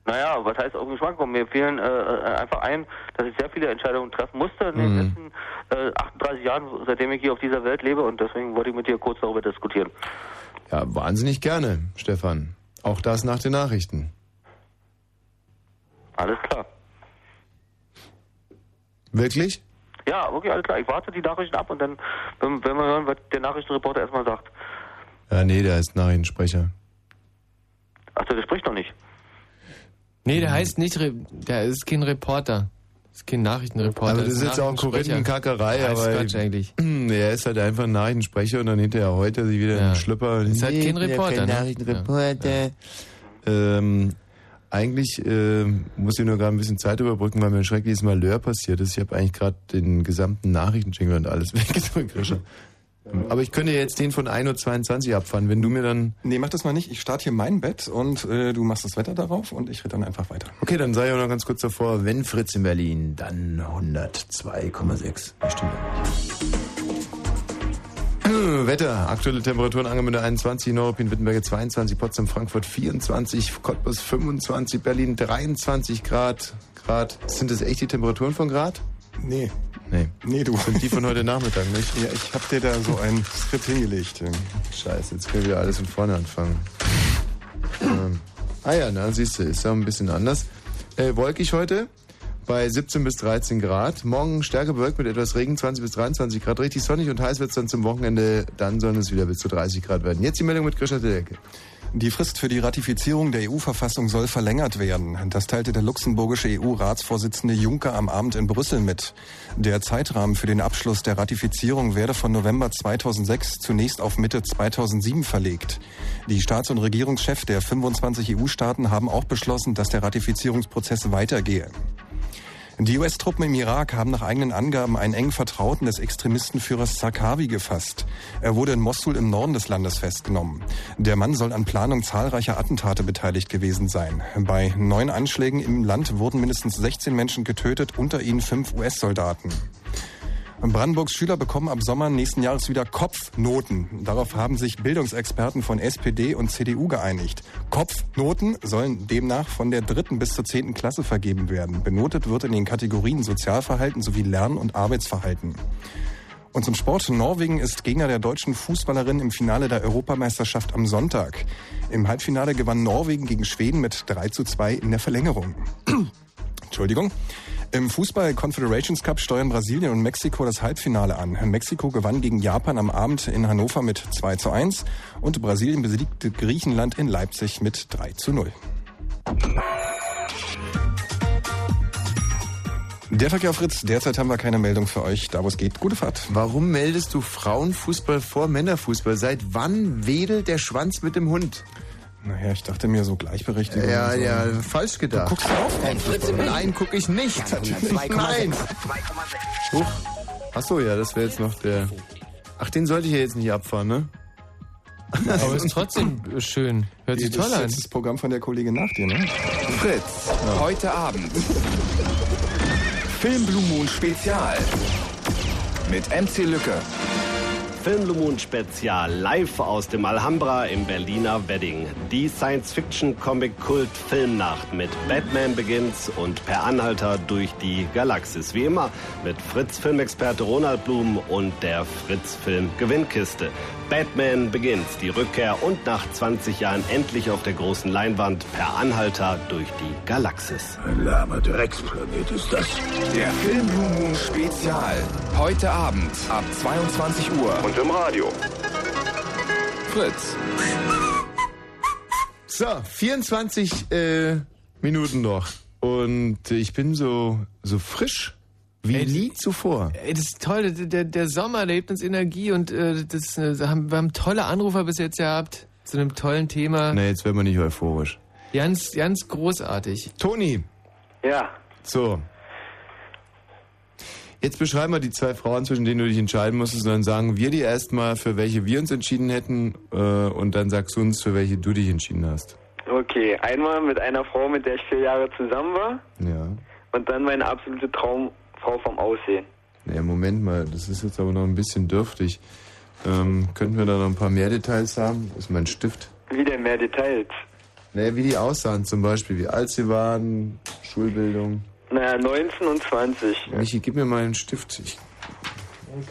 Speaker 17: Naja, was heißt auf den Geschmack kommen? Mir fehlen äh, äh, einfach ein, dass ich sehr viele Entscheidungen treffen musste in den
Speaker 2: Mhm.
Speaker 17: letzten äh, 38 Jahren, seitdem ich hier auf dieser Welt lebe und deswegen wollte ich mit dir kurz darüber diskutieren.
Speaker 2: Ja, wahnsinnig gerne, Stefan. Auch das nach den Nachrichten.
Speaker 17: Alles klar.
Speaker 2: Wirklich?
Speaker 17: Ja, okay, alles klar. Ich warte die Nachrichten ab und dann, wenn, wenn wir hören, was der Nachrichtenreporter erstmal sagt.
Speaker 2: Ja, nee, der ist Nachrichtensprecher.
Speaker 17: Achso, der spricht noch nicht.
Speaker 3: Nee, der heißt nicht, Re der ist kein Reporter. Ist kein Nachrichtenreporter.
Speaker 2: Aber das ist jetzt auch Korinthenkackerei,
Speaker 3: ja, ist
Speaker 2: aber
Speaker 3: Quatsch eigentlich. (clears throat)
Speaker 2: er ist halt einfach ein Nachrichtensprecher und dann hinterher heute sie wieder einen Schlüpper.
Speaker 3: Ist halt kein Reporter,
Speaker 2: Kein
Speaker 3: ne?
Speaker 2: Nachrichtenreporter. Ähm, eigentlich ähm, muss ich nur gerade ein bisschen Zeit überbrücken, weil mir ein schreckliches Malheur passiert ist. Ich habe eigentlich gerade den gesamten Nachrichtenjingle und alles (laughs) weggedrückt. Aber ich könnte jetzt den von 1.22 Uhr abfahren, wenn du mir dann...
Speaker 12: Nee, mach das mal nicht. Ich starte hier mein Bett und äh, du machst das Wetter darauf und ich rede dann einfach weiter.
Speaker 2: Okay, dann sei auch noch ganz kurz davor, wenn Fritz in Berlin, dann 102,6. Bestimmt. Wetter, aktuelle Temperaturen Angemünde 21, Neuruppin, Wittenberge 22, Potsdam, Frankfurt 24, Cottbus 25, Berlin 23 Grad. Grad. Sind das echt die Temperaturen von Grad?
Speaker 12: Nee.
Speaker 2: Nee.
Speaker 12: Nee, du.
Speaker 2: Sind die von heute Nachmittag, nicht?
Speaker 12: Ja, ich hab dir da so ein Skript hingelegt.
Speaker 2: Scheiße, jetzt können wir alles von vorne anfangen. ähm, ah ja, na, siehst du, ist ja ein bisschen anders. Äh, wolkig heute bei 17 bis 13 Grad. Morgen stärker bewölkt mit etwas Regen, 20 bis 23 Grad. Richtig sonnig und heiß wird es dann zum Wochenende. Dann sollen es wieder bis zu 30 Grad werden. Jetzt die Meldung mit Grisha Delke.
Speaker 12: Die Frist für die Ratifizierung der EU-Verfassung soll verlängert werden. Das teilte der luxemburgische EU-Ratsvorsitzende Juncker am Abend in Brüssel mit. Der Zeitrahmen für den Abschluss der Ratifizierung werde von November 2006 zunächst auf Mitte 2007 verlegt. Die Staats- und Regierungschefs der 25 EU-Staaten haben auch beschlossen, dass der Ratifizierungsprozess weitergehe. Die US-Truppen im Irak haben nach eigenen Angaben einen engen Vertrauten des Extremistenführers Zarqawi gefasst. Er wurde in Mosul im Norden des Landes festgenommen. Der Mann soll an Planung zahlreicher Attentate beteiligt gewesen sein. Bei neun Anschlägen im Land wurden mindestens 16 Menschen getötet, unter ihnen fünf US-Soldaten. Brandenburgs Schüler bekommen ab Sommer nächsten Jahres wieder Kopfnoten. Darauf haben sich Bildungsexperten von SPD und CDU geeinigt. Kopfnoten sollen demnach von der dritten bis zur zehnten Klasse vergeben werden. Benotet wird in den Kategorien Sozialverhalten sowie Lern- und Arbeitsverhalten. Und zum Sport. Norwegen ist Gegner der deutschen Fußballerin im Finale der Europameisterschaft am Sonntag. Im Halbfinale gewann Norwegen gegen Schweden mit 3 zu 2 in der Verlängerung. (clears throat) Entschuldigung. Im Fußball Confederations Cup steuern Brasilien und Mexiko das Halbfinale an. Mexiko gewann gegen Japan am Abend in Hannover mit 2 zu 1 und Brasilien besiegte Griechenland in Leipzig mit 3 zu 0. Der Verkehr Fritz, derzeit haben wir keine Meldung für euch, da wo es geht. Gute Fahrt.
Speaker 2: Warum meldest du Frauenfußball vor Männerfußball? Seit wann wedelt der Schwanz mit dem Hund?
Speaker 12: Naja, ich dachte mir so Gleichberechtigung.
Speaker 2: Ja,
Speaker 12: so.
Speaker 2: ja, falsch gedacht.
Speaker 12: Du guckst auf?
Speaker 2: Nein, guck ich nicht. (laughs) Nein. Huch. Ach so, ja, das wäre jetzt noch der. Ach, den sollte ich ja jetzt nicht abfahren, ne?
Speaker 3: Aber ist trotzdem schön. Hört sich
Speaker 12: Das
Speaker 3: toll
Speaker 12: ist
Speaker 3: an.
Speaker 12: jetzt das Programm von der Kollegin nach dir, ne?
Speaker 15: Fritz, heute Abend. Film Blue Moon Spezial. Mit MC Lücke.
Speaker 19: Film Blue Moon Spezial live aus dem Alhambra im Berliner Wedding. Die Science-Fiction-Comic-Kult-Filmnacht mit Batman Begins und Per Anhalter durch die Galaxis. Wie immer mit Fritz-Filmexperte Ronald Blum und der Fritz-Film-Gewinnkiste. Batman Begins, die Rückkehr und nach 20 Jahren endlich auf der großen Leinwand Per Anhalter durch die Galaxis.
Speaker 6: Ein lahmer Drecksplanet ist das.
Speaker 15: Der Film Blue Moon Spezial. Heute Abend ab 22 Uhr.
Speaker 24: Und im Radio.
Speaker 15: Fritz.
Speaker 2: So, 24 äh, Minuten noch. Und ich bin so, so frisch wie nie zuvor.
Speaker 3: Ey, das ist toll. Der, der, Sommer, der gibt uns Energie und äh, das, äh, haben, wir haben tolle Anrufer bis jetzt gehabt zu einem tollen Thema.
Speaker 2: Na, jetzt werden wir nicht euphorisch.
Speaker 3: Ganz, ganz großartig.
Speaker 2: Toni.
Speaker 23: Ja.
Speaker 2: So. Jetzt beschreiben wir die zwei Frauen, zwischen denen du dich entscheiden musstest, und dann sagen wir dir erstmal, für welche wir uns entschieden hätten, äh, und dann sagst du uns, für welche du dich entschieden hast.
Speaker 23: Okay, einmal mit einer Frau, mit der ich vier Jahre zusammen war.
Speaker 2: Ja.
Speaker 23: Und dann meine absolute Traumfrau vom Aussehen.
Speaker 2: Naja, Moment mal, das ist jetzt aber noch ein bisschen dürftig. Ähm, könnten wir da noch ein paar mehr Details haben? Das ist mein Stift.
Speaker 23: Wie denn mehr Details?
Speaker 2: Naja, wie die aussahen zum Beispiel, wie alt sie waren, Schulbildung.
Speaker 23: Naja, 19 und 20.
Speaker 2: Michi, gib mir mal einen Stift. Ich,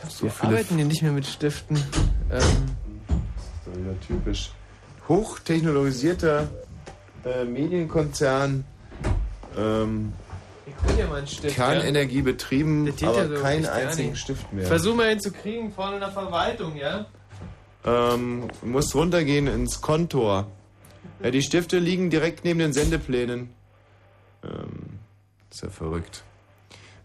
Speaker 2: so
Speaker 3: Wir
Speaker 2: viele
Speaker 3: arbeiten hier nicht mehr mit Stiften. Ähm,
Speaker 2: So wieder typisch. Hochtechnologisierter äh, Medienkonzern, ähm, Kernenergie betrieben, aber
Speaker 3: so
Speaker 2: keinen einzigen. Stift mehr.
Speaker 3: Versuch mal ihn zu kriegen vorne in der Verwaltung, ja?
Speaker 2: Ähm, du musst runtergehen ins Kontor. Ja, die Stifte liegen direkt neben den Sendeplänen. Ähm, ist ja verrückt.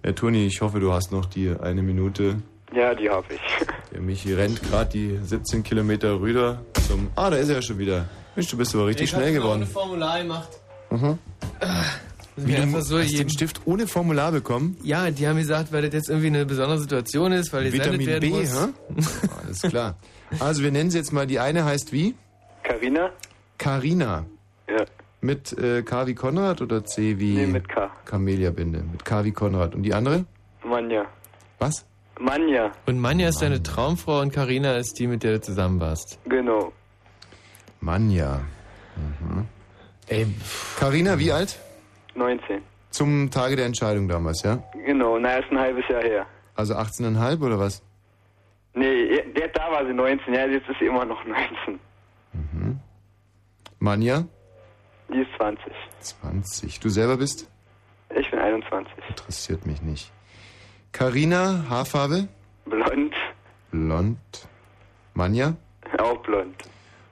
Speaker 2: Ja, Toni, ich hoffe, du hast noch die eine Minute.
Speaker 23: Ja, die habe ich. (laughs)
Speaker 2: Der Michi rennt gerade die 17 Kilometer rüber zum... Ah, da ist er ja schon wieder. Mensch, du bist aber richtig
Speaker 3: ich
Speaker 2: schnell geworden.
Speaker 3: ein Formular gemacht.
Speaker 2: Mhm.
Speaker 3: Wie
Speaker 2: Wie,
Speaker 3: du so
Speaker 2: hast
Speaker 3: jeden-
Speaker 2: den Stift ohne Formular bekommen?
Speaker 3: Ja, die haben gesagt, weil das jetzt irgendwie eine besondere Situation ist, weil die
Speaker 2: Vitamin
Speaker 3: werden
Speaker 2: B,
Speaker 3: muss.
Speaker 2: hä? (laughs) Alles klar. Also wir nennen sie jetzt mal, die eine heißt wie?
Speaker 23: Carina?
Speaker 2: Carina.
Speaker 23: Ja.
Speaker 2: Mit äh, K wie Konrad oder C wie
Speaker 23: Nee, mit K.
Speaker 2: Camelia-Binde? Mit K wie Konrad. Und die andere?
Speaker 23: Manja.
Speaker 2: Was?
Speaker 23: Manja.
Speaker 3: Und Manja ist deine Traumfrau und Karina ist die, mit der du zusammen warst.
Speaker 23: Genau.
Speaker 2: Manja. Mhm.
Speaker 3: Ey,
Speaker 2: Carina, wie alt?
Speaker 23: 19.
Speaker 2: Zum Tage der Entscheidung damals, ja?
Speaker 23: Genau, na, ist ein halbes Jahr her.
Speaker 2: Also 18,5 oder was?
Speaker 23: Nee, der, da war sie 19, ja, jetzt ist sie immer noch 19.
Speaker 2: Manja?
Speaker 23: Die ist 20.
Speaker 2: 20. Du selber bist?
Speaker 23: Ich bin 21.
Speaker 2: Interessiert mich nicht. Carina, Haarfarbe?
Speaker 23: Blond.
Speaker 2: Blond. Manja?
Speaker 23: Auch blond.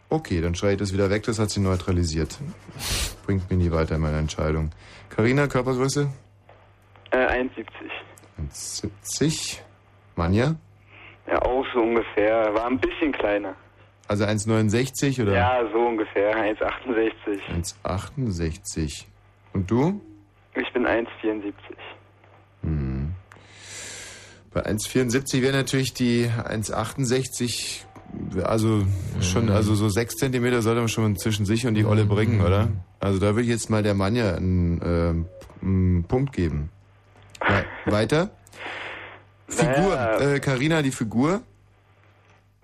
Speaker 2: Okay, dann schreibe ich das wieder weg, das hat sie neutralisiert. Bringt mich nie weiter in meiner Entscheidung. Carina, Körpergröße?
Speaker 23: Äh, 1,70.
Speaker 2: 1,70. Manja?
Speaker 23: Ja, auch so ungefähr. War ein bisschen kleiner.
Speaker 2: Also 1,69 oder?
Speaker 23: Ja, so ungefähr. 1,68.
Speaker 2: 1,68. Und du?
Speaker 23: Ich bin 1,74.
Speaker 2: Hm. Bei 1,74 wäre natürlich die 1,68, also schon, also so 6 Zentimeter sollte man schon zwischen sich und die Olle bringen, oder? Also da würde ich jetzt mal der Mann ja einen, ähm, einen Punkt geben. Ja, weiter? (laughs) Figur,
Speaker 23: Naja.
Speaker 2: äh, Carina, die Figur?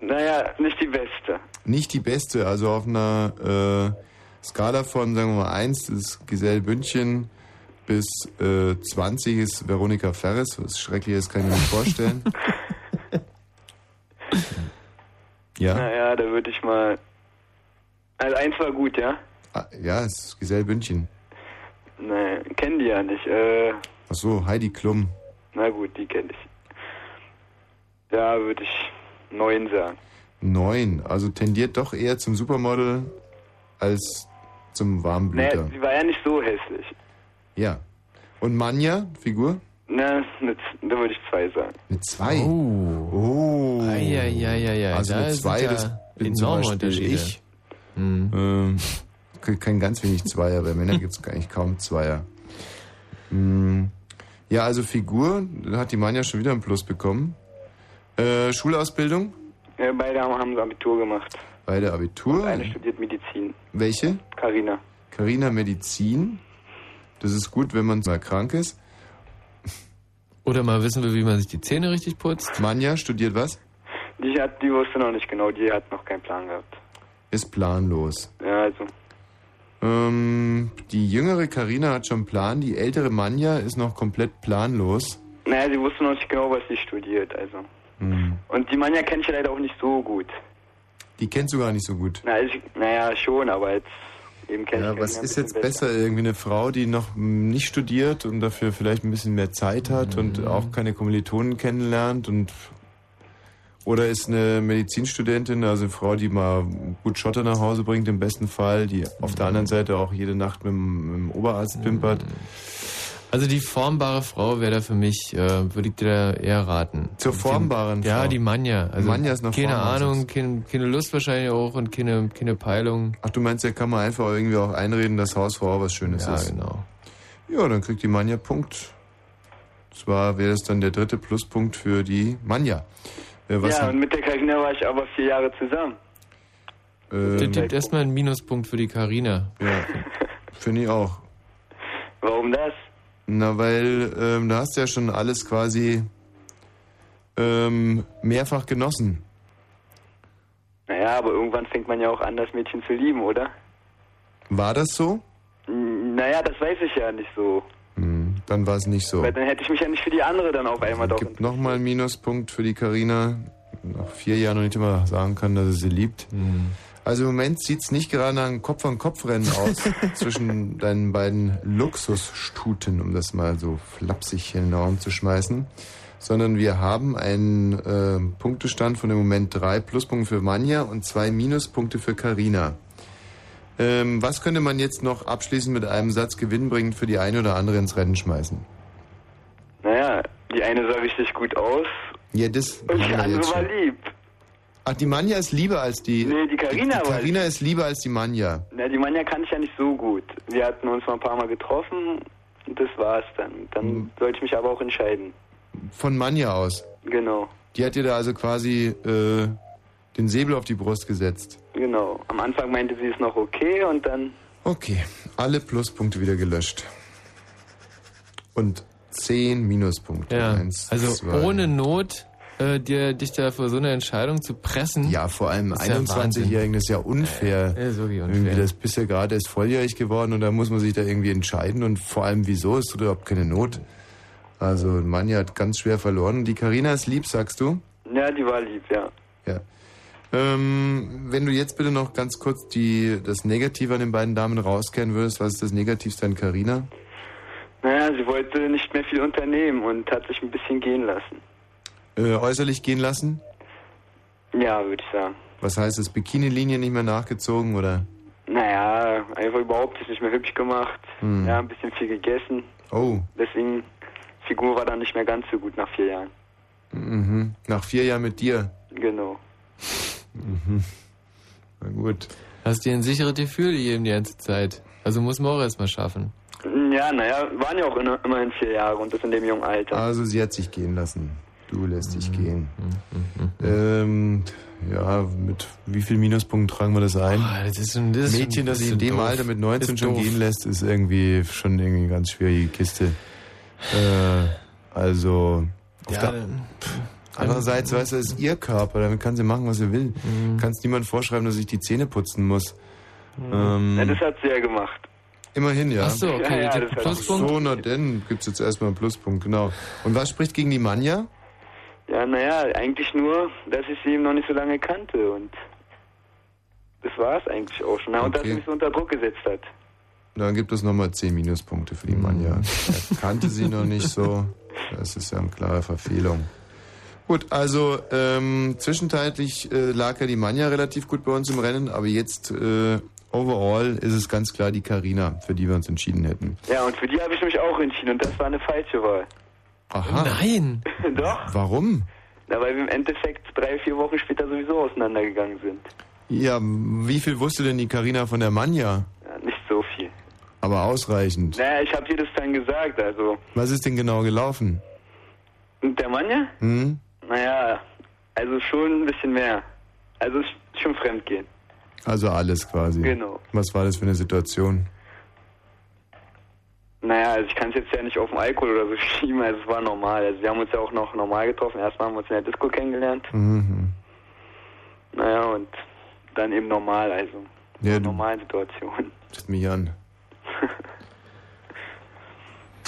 Speaker 23: Naja, nicht die beste.
Speaker 2: Nicht die beste, also auf einer äh, Skala von, sagen wir mal, 1 ist Giselle Bündchen bis äh, 20 ist Veronika Ferres. Was Schreckliches kann ich mir nicht vorstellen. (laughs) ja,
Speaker 23: Naja, da würde ich mal. Also eins war gut, ja?
Speaker 2: ah, ja, es ist Giselle Bündchen.
Speaker 23: Nee, kennen die ja nicht. Äh,
Speaker 2: Ach so, Heidi Klum.
Speaker 23: na gut, die kenne ich. Da würde ich neun sagen.
Speaker 2: Neun, also tendiert doch eher zum Supermodel als zum
Speaker 23: Nee,
Speaker 2: Warmblüter.
Speaker 23: sie war ja nicht so hässlich.
Speaker 2: Ja. Und Manja, Figur?
Speaker 23: Na, mit, da würde ich zwei sagen.
Speaker 2: Eine zwei.
Speaker 3: Oh.
Speaker 2: Oh.
Speaker 3: Eieieiei,
Speaker 2: Also
Speaker 3: da
Speaker 2: eine
Speaker 3: sind
Speaker 2: zwei,
Speaker 3: ja
Speaker 2: das bin zum
Speaker 3: enorme
Speaker 2: Beispiel
Speaker 3: Unterschiede.
Speaker 2: ich.
Speaker 3: Mhm.
Speaker 2: Ähm, kein ganz wenig Zweier, bei Männern gibt es eigentlich kaum Zweier. Hm. Ja, also Figur, da hat die Manja schon wieder einen Plus bekommen. Äh, Schulausbildung,
Speaker 23: Ja, beide haben, Abitur gemacht.
Speaker 2: beide Abitur.
Speaker 23: Eine studiert Medizin.
Speaker 2: Welche?
Speaker 23: Carina.
Speaker 2: Carina Medizin. Das ist gut, wenn man mal krank ist.
Speaker 3: Oder mal wissen will, wie man sich die Zähne richtig putzt.
Speaker 2: Manja studiert was?
Speaker 23: Die, hat, die wusste noch nicht genau, die hat noch keinen Plan gehabt.
Speaker 2: Ist planlos.
Speaker 23: Ja, also.
Speaker 2: Ähm, die jüngere Carina hat schon einen Plan, die ältere Manja ist noch komplett planlos.
Speaker 23: Naja, sie wusste noch nicht genau, was sie studiert, also.
Speaker 2: Hm.
Speaker 23: Und die Manja kenne ich ja leider auch nicht so gut.
Speaker 2: Die kennst du gar nicht so gut.
Speaker 23: Na, ich, naja, schon, aber jetzt eben kenne
Speaker 2: Ja,
Speaker 23: ich
Speaker 2: was ist jetzt besser? Irgendwie eine Frau, die noch nicht studiert und dafür vielleicht ein bisschen mehr Zeit hat und auch keine Kommilitonen kennenlernt und Oder ist eine Medizinstudentin, also eine Frau, die mal gut Schotter nach Hause bringt, im besten Fall, die auf der anderen Seite auch jede Nacht mit, dem- mit dem Oberarzt pimpert.
Speaker 3: Also die formbare Frau wäre da für mich, äh, würde ich dir da eher raten.
Speaker 2: Zur formbaren
Speaker 3: die, Ja,
Speaker 2: Frau?
Speaker 3: die Manja. Also
Speaker 2: Manja ist noch
Speaker 3: Keine
Speaker 2: formbar,
Speaker 3: Ahnung, keine, keine Lust wahrscheinlich auch und keine, keine Peilung.
Speaker 2: Ach, du meinst, da kann man einfach irgendwie auch einreden, dass Hausfrau was Schönes
Speaker 3: Ja,
Speaker 2: ist.
Speaker 3: genau.
Speaker 2: Ja, dann kriegt die Manja Punkt. Zwar wäre das dann der dritte Pluspunkt für die Manja. Äh, was
Speaker 23: ja, und mit der Karina war ich aber vier Jahre zusammen.
Speaker 3: Das
Speaker 2: ähm,
Speaker 3: gibt erstmal einen Minuspunkt für die Karina.
Speaker 2: Ja, finde ich auch.
Speaker 23: Warum das?
Speaker 2: Na, weil ähm, da hast du ja schon alles quasi ähm, mehrfach genossen.
Speaker 23: Naja, aber irgendwann fängt man ja auch an, das Mädchen zu lieben, oder?
Speaker 2: War das so?
Speaker 23: Naja, das weiß ich ja nicht so.
Speaker 2: Dann war es nicht so.
Speaker 23: Weil dann hätte ich mich ja nicht für die andere dann auf einmal doch.
Speaker 2: Gibt nochmal einen Minuspunkt für die Karina. Nach vier Jahren noch nicht immer sagen kann, dass er sie liebt. Also im Moment sieht es nicht gerade nach einem Kopf-an-Kopf-Rennen aus (laughs) zwischen deinen beiden Luxusstuten, um das mal so flapsig in den Raum zu schmeißen. Sondern wir haben einen äh, Punktestand von im Moment drei Pluspunkte für Manja und zwei Minuspunkte für Karina. Ähm, was könnte man jetzt noch abschließend mit einem Satz gewinnbringend für die eine oder andere ins Rennen schmeißen?
Speaker 23: Naja, die eine sah richtig gut aus
Speaker 2: Ja, das
Speaker 23: und die andere war lieb.
Speaker 2: Ach, die Manja ist lieber als die.
Speaker 23: Nee, die Carina
Speaker 2: Die
Speaker 23: war-
Speaker 2: Carina ist lieber als die Manja.
Speaker 23: Na, die Manja kann ich ja nicht so gut. Wir hatten uns mal ein paar Mal getroffen und das war's dann. Dann
Speaker 2: Hm.
Speaker 23: sollte ich mich aber auch entscheiden.
Speaker 2: Von Manja aus.
Speaker 23: Genau,
Speaker 2: Die hat dir da also quasi äh, den Säbel auf die Brust gesetzt.
Speaker 23: genau. Am Anfang meinte sie ist noch okay und dann
Speaker 2: Okay, alle Pluspunkte wieder gelöscht. Und zehn Minuspunkte.
Speaker 3: Ja,
Speaker 2: Eins,
Speaker 3: also
Speaker 2: zwei.
Speaker 3: ohne Not äh, dir, dich da vor so eine Entscheidung zu pressen.
Speaker 2: Ja, vor allem
Speaker 3: ist ja
Speaker 2: 21-Jährigen, das ist ja unfair.
Speaker 3: Ja, ist wirklich unfair.
Speaker 2: Irgendwie, das bist ja gerade erst volljährig geworden und da muss man sich da irgendwie entscheiden und vor allem wieso, es tut überhaupt keine Not. Also Manja hat ganz schwer verloren. Die Karina ist lieb, sagst du?
Speaker 23: Ja, die war lieb, ja.
Speaker 2: Ja. Ähm, wenn du jetzt bitte noch ganz kurz die, das Negative an den beiden Damen rauskehren würdest, was ist das Negativste an Karina?
Speaker 23: Naja, sie wollte nicht mehr viel unternehmen und hat sich ein bisschen gehen lassen.
Speaker 2: Äh, äußerlich gehen lassen?
Speaker 23: Ja, würde ich sagen.
Speaker 2: Was heißt das? Bikini-Linie nicht mehr nachgezogen oder?
Speaker 23: Naja, einfach überhaupt nicht mehr hübsch gemacht.
Speaker 2: Hm.
Speaker 23: Ja, ein bisschen viel gegessen.
Speaker 2: Oh,
Speaker 23: Deswegen, Figur war dann nicht mehr ganz so gut nach vier Jahren.
Speaker 2: mhm. nach vier Jahren mit dir.
Speaker 23: Genau.
Speaker 2: Mhm. Na gut.
Speaker 3: Hast dir ein sicheres Gefühl gegeben die ganze Zeit. Also muss man auch erstmal schaffen.
Speaker 23: Ja, naja, waren ja auch in, immerhin vier Jahre und das in dem jungen Alter.
Speaker 2: Also sie hat sich gehen lassen. Du lässt
Speaker 3: Mhm.
Speaker 2: dich gehen. Ähm, ja, mit wie viel Minuspunkten tragen wir das ein?
Speaker 3: Ah, das ist schon, das
Speaker 2: Mädchen, das sich in dem
Speaker 3: doof.
Speaker 2: Alter mit 19
Speaker 3: Ist
Speaker 2: schon
Speaker 3: doof.
Speaker 2: gehen lässt, ist irgendwie schon irgendwie eine ganz schwierige Kiste. Äh, also, auf
Speaker 3: Ja,
Speaker 2: der, andererseits, weißt du, ist ihr Körper, damit kann sie machen, was sie will.
Speaker 3: Mhm.
Speaker 2: Kannst niemand vorschreiben, dass ich die Zähne putzen muss. Ähm,
Speaker 23: Ja, das hat sie ja gemacht.
Speaker 2: immerhin, ja.
Speaker 3: Ach so, okay,
Speaker 23: Ja, ja,
Speaker 3: Pluspunkt.
Speaker 2: So, na denn, gibt's jetzt erstmal einen Pluspunkt, genau. Und was spricht gegen die Manja?
Speaker 23: Ja, naja, eigentlich nur, dass ich sie eben noch nicht so lange kannte und das war es eigentlich auch schon. Na, und dass
Speaker 2: Okay.
Speaker 23: sie mich so unter Druck gesetzt hat.
Speaker 2: Dann gibt es nochmal 10 Minuspunkte für die Manja. Er kannte sie noch nicht so. Das ist ja eine klare Verfehlung. Gut, also ähm, zwischenzeitlich äh, lag ja die Manja relativ gut bei uns im Rennen, aber jetzt äh, overall ist es ganz klar die Karina, für die wir uns entschieden hätten.
Speaker 23: Ja, und für die habe ich mich auch entschieden und das war eine falsche Wahl.
Speaker 2: Aha.
Speaker 3: Nein! (laughs)
Speaker 23: Doch,
Speaker 2: Warum?
Speaker 23: na, weil wir im Endeffekt drei, vier Wochen später sowieso auseinandergegangen sind.
Speaker 2: Ja, wie viel wusste denn die Karina von der Manja?
Speaker 23: Ja, nicht so viel.
Speaker 2: Aber ausreichend.
Speaker 23: Naja, ich habe dir das dann gesagt, also.
Speaker 2: Was ist denn genau gelaufen?
Speaker 23: Und der Mann ja? Naja, also schon ein bisschen mehr. Also schon Fremdgehen.
Speaker 2: Also alles quasi.
Speaker 23: Genau.
Speaker 2: Was war das für eine Situation?
Speaker 23: Naja, also ich kann es jetzt ja nicht auf den Alkohol oder so (laughs) schieben, also es war normal. Also wir haben uns ja auch noch normal getroffen. Erstmal haben wir uns in der Disco kennengelernt.
Speaker 2: Mhm.
Speaker 23: Naja, und dann eben normal, also
Speaker 2: Ja,
Speaker 23: in
Speaker 2: du
Speaker 23: normalen Situationen.
Speaker 2: bist mich an. (laughs)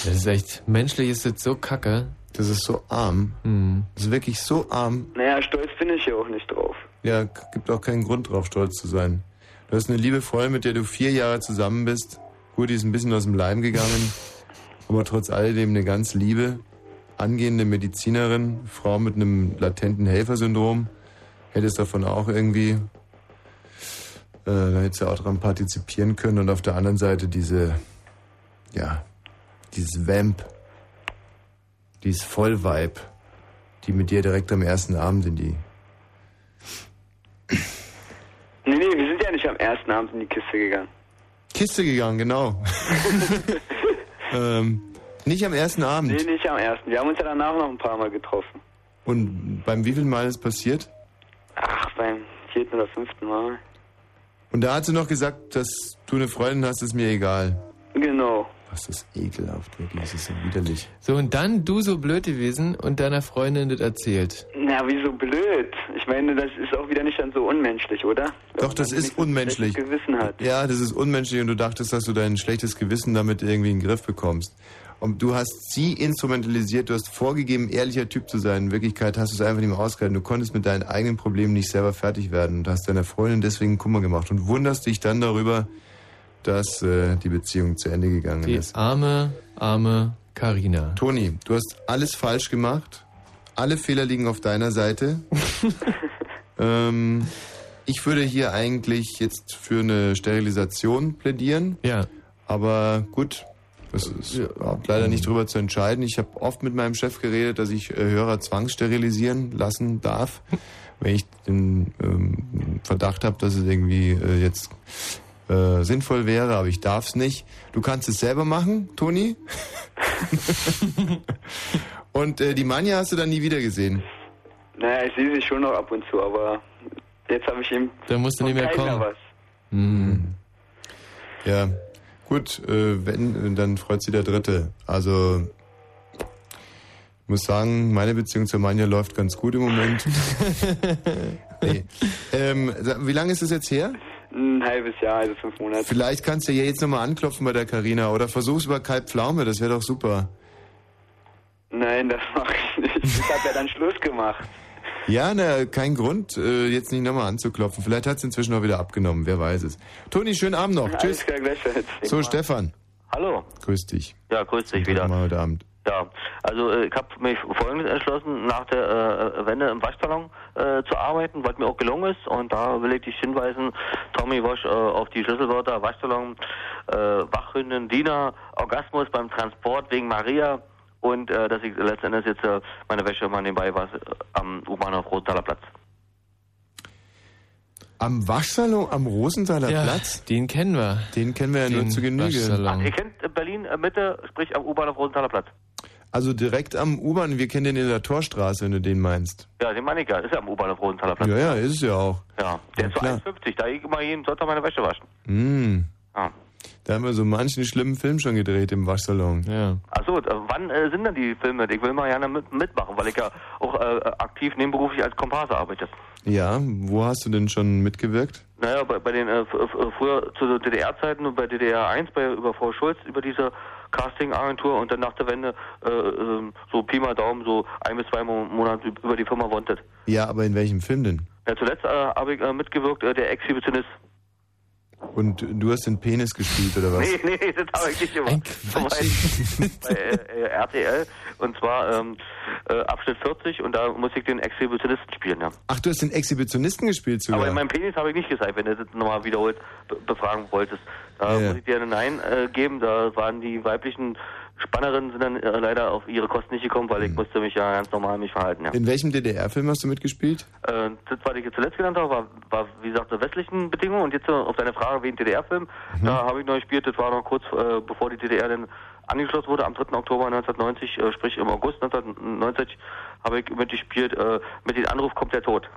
Speaker 3: Das ist echt, menschlich ist das so kacke.
Speaker 2: Das ist so arm.
Speaker 3: Mhm.
Speaker 2: Das ist wirklich so arm.
Speaker 23: Naja, stolz bin ich ja auch nicht drauf.
Speaker 2: Ja, gibt auch keinen Grund drauf, stolz zu sein. Du hast eine liebe Freundin, mit der du vier Jahre zusammen bist. Gut, die ist ein bisschen aus dem Leim gegangen, aber trotz alledem eine ganz liebe. angehende Medizinerin, Frau mit einem latenten Helfersyndrom, hättest davon auch irgendwie, äh, da hättest du auch daran partizipieren können und auf der anderen Seite diese, ja, dieses Vamp, dieses Vollvibe, die mit dir direkt am ersten Abend in die,
Speaker 23: Nee, nee, wir sind ja nicht am ersten Abend in die Kiste gegangen.
Speaker 2: Kiste gegangen, genau. (laughs) ähm, nicht am ersten Abend.
Speaker 23: Nee, nicht am ersten. Wir haben uns ja danach noch ein paar Mal getroffen.
Speaker 2: Und beim wievielten Mal ist passiert?
Speaker 23: Ach, beim vierten oder fünften Mal.
Speaker 2: Und da hat sie noch gesagt, dass du eine Freundin hast, ist mir egal.
Speaker 23: Genau.
Speaker 2: Was ist ekelhaft, wirklich, das ist so widerlich.
Speaker 3: So, und dann du so blöd gewesen und deiner Freundin das erzählt.
Speaker 23: Na, wieso blöd? Ich meine, das ist auch wieder nicht dann so unmenschlich, oder?
Speaker 2: Doch, das ist unmenschlich.
Speaker 23: Gewissen hat.
Speaker 2: Ja, das ist unmenschlich und du dachtest, dass du dein schlechtes Gewissen damit irgendwie in den Griff bekommst. Und du hast sie instrumentalisiert, du hast vorgegeben, ehrlicher Typ zu sein. In Wirklichkeit hast du es einfach nicht mehr ausgehalten. Du konntest mit deinen eigenen Problemen nicht selber fertig werden und hast deiner Freundin deswegen Kummer gemacht und wunderst dich dann darüber, dass äh, die Beziehung zu Ende gegangen
Speaker 3: Die
Speaker 2: ist.
Speaker 3: arme, arme Karina.
Speaker 2: Toni, du hast alles falsch gemacht. Alle Fehler liegen auf deiner Seite. (laughs) ähm, ich würde hier eigentlich jetzt für eine Sterilisation plädieren.
Speaker 3: Ja.
Speaker 2: Aber gut, das ist überhaupt leider nicht drüber zu entscheiden. Ich habe oft mit meinem Chef geredet, dass ich äh, Hörer zwangssterilisieren lassen darf, (laughs) wenn ich den ähm, Verdacht habe, dass es irgendwie äh, jetzt äh, sinnvoll wäre, aber ich darf es nicht. Du kannst es selber machen, Toni. (laughs) Und äh, die Manja hast du dann nie wieder gesehen.
Speaker 23: Naja, ich sehe sie schon noch ab und zu, aber jetzt habe ich ihm.
Speaker 3: Da musst du nicht mehr kommen.
Speaker 23: was.
Speaker 2: Mhm. Ja, gut, äh, wenn, dann freut sie der Dritte. Also, ich muss sagen, meine Beziehung zur Manja läuft ganz gut im Moment. (laughs) nee. ähm, wie lange ist es jetzt her?
Speaker 23: Ein halbes Jahr, also fünf Monate.
Speaker 2: Vielleicht kannst du ja jetzt nochmal anklopfen bei der Karina oder versuch's über Kalb Pflaume, das wäre doch super.
Speaker 23: Nein, das mache ich nicht. Ich habe ja dann Schluss gemacht.
Speaker 2: Ja, na, kein Grund, äh, jetzt nicht nochmal anzuklopfen. Vielleicht hat es inzwischen auch wieder abgenommen, wer weiß es. Toni, schönen Abend noch. Tschüss.
Speaker 23: Alles klar.
Speaker 2: So, Stefan,
Speaker 17: Hallo.
Speaker 2: grüß dich.
Speaker 17: Ja, grüß dich wieder.
Speaker 2: Mal heute Abend.
Speaker 17: Ja, also äh, ich habe mich folgendes entschlossen, nach der äh, Wende im Waschsalon äh, zu arbeiten, was mir auch gelungen ist. Und da will ich dich hinweisen, Tommy Wasch, äh, auf die Schlüsselwörter Waschsalon, äh, Wachhündin, Diener, Orgasmus beim Transport wegen Maria und äh, dass ich letztendlich jetzt äh, meine Wäsche mal nebenbei war äh, am U-Bahnhof Rotenthaler Platz.
Speaker 2: Am Waschsalon am Rosenthaler
Speaker 3: Ja,
Speaker 2: Platz?
Speaker 3: Den kennen wir.
Speaker 2: Den kennen wir ja nur
Speaker 3: Den
Speaker 2: zu Genüge.
Speaker 3: Waschsalon.
Speaker 17: Ach, ihr kennt äh, Berlin äh, Mitte, sprich am U-Bahnhof Rotenthaler Platz.
Speaker 2: Also direkt am U-Bahn, wir kennen den in der Torstraße, wenn du den meinst.
Speaker 17: Ja, den meine ich ja. Ist ja am U-Bahnhof Rotenthaler Platz.
Speaker 2: Ja, ja, ist es ja auch.
Speaker 17: Ja, der ist so 1,50. Da ich immer jeden Sonntag meine Wäsche waschen.
Speaker 2: Hm.
Speaker 17: Ah.
Speaker 2: Da haben wir so manchen schlimmen Film schon gedreht im Waschsalon.
Speaker 3: Ja.
Speaker 17: Achso, äh, wann äh, sind denn die Filme? Ich will mal gerne mit, mitmachen, weil ich ja auch äh, aktiv nebenberuflich als Komparse arbeite.
Speaker 2: Ja, wo hast du denn schon mitgewirkt?
Speaker 17: Naja, bei, bei den äh, früher zu DDR-Zeiten und bei DDR 1 bei über Frau Schulz über diese Casting-Agentur und dann nach der Wende äh, ähm, so Pi mal Daumen so ein bis zwei Mo Monate über die Firma Wanted.
Speaker 2: Ja, aber in welchem Film denn?
Speaker 17: Ja, zuletzt äh, habe ich äh, mitgewirkt, äh, der Exhibitionist.
Speaker 2: Und du hast den Penis gespielt, oder was?
Speaker 17: Nee, nee, (laughs) das habe ich nicht gemacht. Bei, bei äh, äh, RTL und zwar ähm, äh, Abschnitt 40 und da muss ich den Exhibitionisten spielen, ja.
Speaker 2: Ach, du hast den Exhibitionisten gespielt sogar.
Speaker 17: Aber in meinem Penis habe ich nicht gesagt, wenn du das nochmal wiederholt be befragen wolltest. Da
Speaker 2: Ja.
Speaker 17: muss ich dir ein Nein äh, geben. Da waren die weiblichen Spannerinnen sind dann äh, leider auf ihre Kosten nicht gekommen, weil ich musste mich ja ganz normal mich verhalten. Ja.
Speaker 2: in welchem DDR-Film hast du mitgespielt?
Speaker 17: Äh, das, was ich zuletzt genannt habe, war, war wie gesagt, der westlichen Bedingungen. Und jetzt äh, auf deine Frage wegen DDR-Film, da habe ich noch gespielt, das war noch kurz äh, bevor die DDR dann angeschlossen wurde, am 3. Oktober 1990, äh, sprich im August 1990, habe ich mitgespielt, äh, mit dem Anruf kommt der Tod.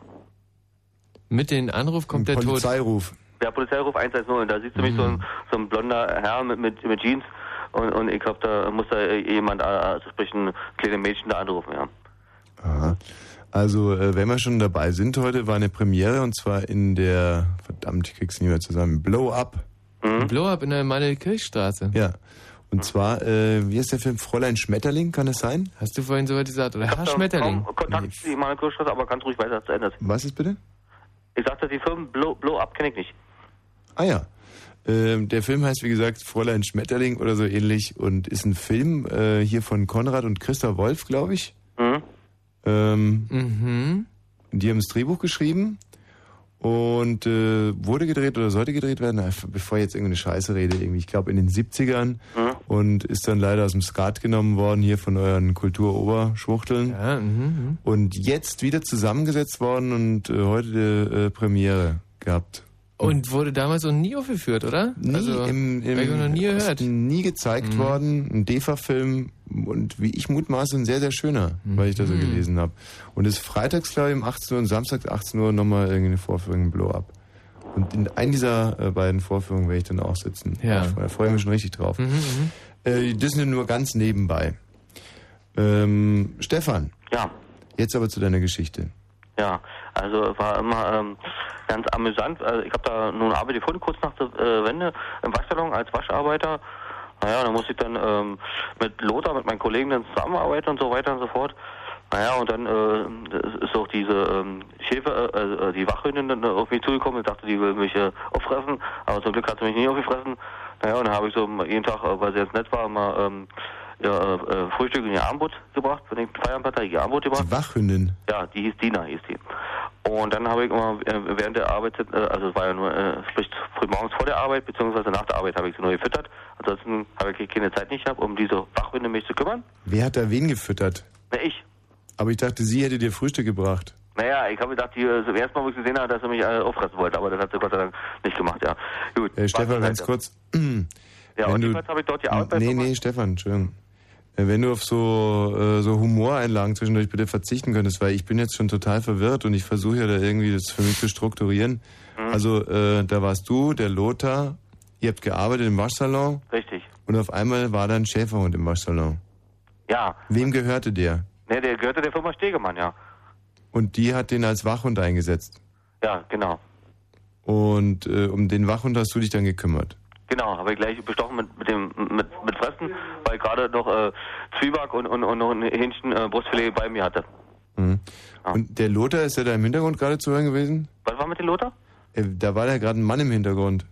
Speaker 3: Mit dem Anruf kommt der Tod.
Speaker 2: Polizeiruf.
Speaker 17: Der Polizeiruf 110, und da siehst du mich so, ein, so ein blonder Herr mit, mit, mit Jeans und, und ich glaube, da muss da jemand, äh, also sprich ein kleines Mädchen da anrufen, ja.
Speaker 2: Aha. Also, äh, wenn wir schon dabei sind heute, war eine Premiere und zwar in der, verdammt, ich krieg's nie mehr zusammen, Blow Up.
Speaker 3: Blow Up in der Manuel-Kirchstraße.
Speaker 2: Ja. Und zwar, äh, wie ist der Film? Fräulein Schmetterling, kann es sein?
Speaker 3: Hast du vorhin so was gesagt? Oder Herr Schmetterling?
Speaker 17: Kontakt zu meiner Kurstraße, aber ganz ruhig weiter zu Ende.
Speaker 2: Was ist bitte?
Speaker 17: Ich sagte, die Firmen Blow, Blow Up kenne ich nicht.
Speaker 2: Ah ja. Ähm, der Film heißt, wie gesagt, Fräulein Schmetterling oder so ähnlich und ist ein Film äh, hier von Konrad und Christa Wolf, glaube ich.
Speaker 17: Mhm.
Speaker 2: Ähm,
Speaker 3: Mhm.
Speaker 2: Die haben das Drehbuch geschrieben und äh, wurde gedreht oder sollte gedreht werden, äh, bevor ich jetzt irgendeine Scheiße rede, irgendwie, ich glaube in den 70ern und ist dann leider aus dem Skat genommen worden, hier von euren Kulturoberschwuchteln.
Speaker 3: mhm,
Speaker 2: Und jetzt wieder zusammengesetzt worden und äh, heute die äh, Premiere gehabt.
Speaker 3: Und wurde damals noch nie aufgeführt, oder?
Speaker 2: Nie
Speaker 3: also,
Speaker 2: im, im
Speaker 3: hab ich noch nie gehört.
Speaker 2: nie gezeigt
Speaker 3: Mhm.
Speaker 2: worden, ein DEFA-Film und wie ich mutmaße, ein sehr, sehr schöner, weil ich da so
Speaker 3: Mhm.
Speaker 2: gelesen habe. Und ist freitags, glaube ich, um 18 Uhr und samstags 18 Uhr nochmal irgendeine Vorführung im Blow-Up. Und in einer dieser äh, beiden Vorführungen werde ich dann auch sitzen.
Speaker 3: Ja.
Speaker 2: Da freue ich mich schon richtig drauf.
Speaker 3: Mhm, mhm.
Speaker 2: Äh, das sind nur ganz nebenbei. Ähm, Stefan.
Speaker 17: Ja.
Speaker 2: Jetzt aber zu deiner Geschichte.
Speaker 17: Ja, also war immer ähm, ganz amüsant. Also ich habe da nun Arbeit gefunden, kurz nach der äh, Wende im Waschsalon als Wascharbeiter. Naja, da musste ich dann ähm, mit Lothar, mit meinen Kollegen dann zusammenarbeiten und so weiter und so fort. Naja, und dann äh, ist auch diese ähm, Schäfer, äh, äh, die Wachhündin dann auf mich zugekommen und dachte, die will mich äh, auffressen. Aber zum Glück hat sie mich nie aufgefressen. Naja, und dann habe ich so jeden Tag, äh, weil sie jetzt nett war, mal ähm, ja, äh, äh, Frühstück in ihr Armbrot gebracht, wenn ich Feierabend hatte, ihr Armbrot gebracht.
Speaker 2: Die Wachhündin.
Speaker 17: Ja, die hieß Dina, hieß die. Und dann habe ich immer äh, während der Arbeit, äh, also es war ja nur, äh, sprich frühmorgens vor der Arbeit, beziehungsweise nach der Arbeit habe ich sie nur gefüttert. Ansonsten habe ich keine Zeit nicht gehabt, um diese Wachhündin mich zu kümmern.
Speaker 2: Wer hat da wen gefüttert?
Speaker 17: Na, ich.
Speaker 2: Aber ich dachte, sie hätte dir Frühstück gebracht.
Speaker 17: Naja, ich habe gedacht, die, zum ersten Mal, wo ich gesehen habe, dass sie mich äh, auffressen wollte, aber das hat sie Gott sei Dank nicht gemacht, ja. Gut.
Speaker 2: Stefan, ganz kurz. (clears throat)
Speaker 17: Ja,
Speaker 2: Wenn
Speaker 17: und jedenfalls habe ich dort die Arbeit bei
Speaker 2: Nee, nee, Stefan, Entschuldigung. Wenn du auf so, äh, so Humoreinlagen zwischendurch bitte verzichten könntest, weil ich bin jetzt schon total verwirrt und ich versuche ja da irgendwie das für mich zu strukturieren.
Speaker 17: Mhm.
Speaker 2: Also, äh, da warst du, der Lothar, ihr habt gearbeitet im Waschsalon
Speaker 17: Richtig.
Speaker 2: und auf einmal war da ein Schäferhund im Waschsalon.
Speaker 17: Ja.
Speaker 2: Wem gehörte der?
Speaker 17: Ne, der gehörte der Firma Stegemann, ja.
Speaker 2: Und die hat den als Wachhund eingesetzt.
Speaker 17: Ja, genau.
Speaker 2: Und äh, um den Wachhund hast du dich dann gekümmert.
Speaker 17: Genau, habe ich gleich bestochen mit, mit dem mit, mit Fressen, weil ich gerade noch äh, Zwieback und, und, und noch ein Hähnchen äh, Brustfilet bei mir hatte.
Speaker 2: Mhm. Und der Lothar, ist ja da im Hintergrund gerade zu hören gewesen?
Speaker 17: Was war mit dem Lothar?
Speaker 2: Äh, da war da gerade ein Mann im Hintergrund.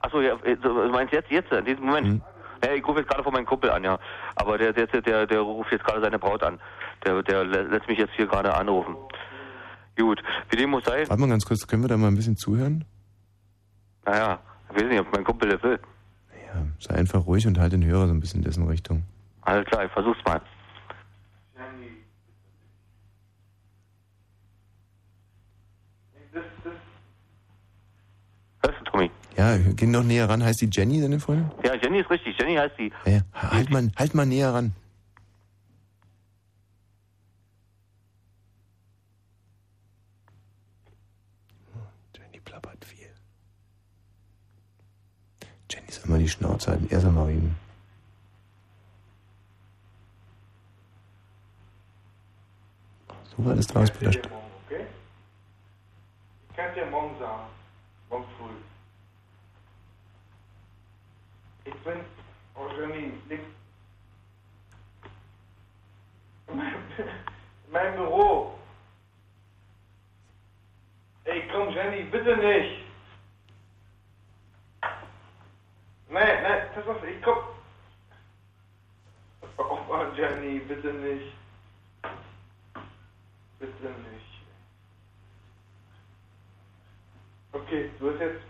Speaker 17: Achso, ja, äh, du meinst jetzt, jetzt, in diesem Moment? Ja, ich rufe jetzt gerade von meinem Kumpel an, ja. Aber der, der, der, der ruft jetzt gerade seine Braut an. Der, der lä- lässt mich jetzt hier gerade anrufen. Gut, wie dem muss sein.
Speaker 2: Warte mal ganz kurz, können wir da mal ein bisschen zuhören?
Speaker 17: Naja, ich weiß nicht, ob mein Kumpel das will.
Speaker 2: Ja, sei einfach ruhig und halt den Hörer so ein bisschen in dessen Richtung.
Speaker 17: Alles klar, ich versuch's mal. Hörst du, Tommy?
Speaker 2: Ja, geh noch näher ran. Heißt die Jenny, deine Freundin?
Speaker 17: Ja, Jenny ist richtig. Jenny heißt die.
Speaker 2: Ja, ja. Halt mal, halt mal näher ran. Jenny plappert viel. Jenny soll mal die Schnauze halten. Er soll mal reden. So war das damals bei der St
Speaker 25: Okay? Ich kann dir morgen sagen. Morgen früh. Ich bin Jenny nicht. (laughs) In meinem Büro. Ey, komm, Jenny, bitte nicht. Nein, nein, pass auf, ich komm. Oh Jenny, bitte nicht. Bitte nicht. Okay, du hast jetzt.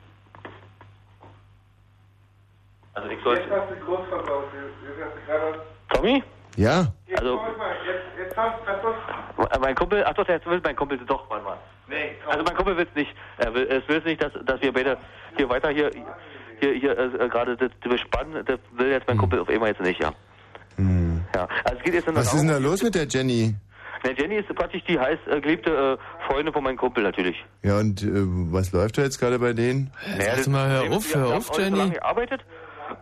Speaker 17: Also ich
Speaker 25: Jetzt
Speaker 17: sollte...
Speaker 25: hast du groß verbaut. Jetzt hast du gerade.
Speaker 17: Tommy?
Speaker 2: Ja.
Speaker 25: Jetzt
Speaker 17: Also-
Speaker 25: mal, jetzt, jetzt hast.
Speaker 17: Äh, Mein Kumpel, ach doch, jetzt will mein Kumpel doch, warte mal.
Speaker 25: Nee, komm.
Speaker 17: Also mein Kumpel will es nicht. Er will es will nicht, dass, dass wir beide hier weiter hier hier, hier äh, gerade das das bespannen. Das will jetzt mein Kumpel auf einmal jetzt nicht, ja. Ja. Also es geht jetzt
Speaker 2: Was ist denn da los mit der Jenny?
Speaker 17: Na, Jenny ist praktisch die heiß äh, geliebte äh, Freundin von meinem Kumpel natürlich.
Speaker 2: Ja, und äh, was läuft da jetzt gerade bei denen?
Speaker 17: Naja, das
Speaker 3: mal, hör auf, hör auf,
Speaker 17: nicht So
Speaker 3: Jenny.
Speaker 17: lange gearbeitet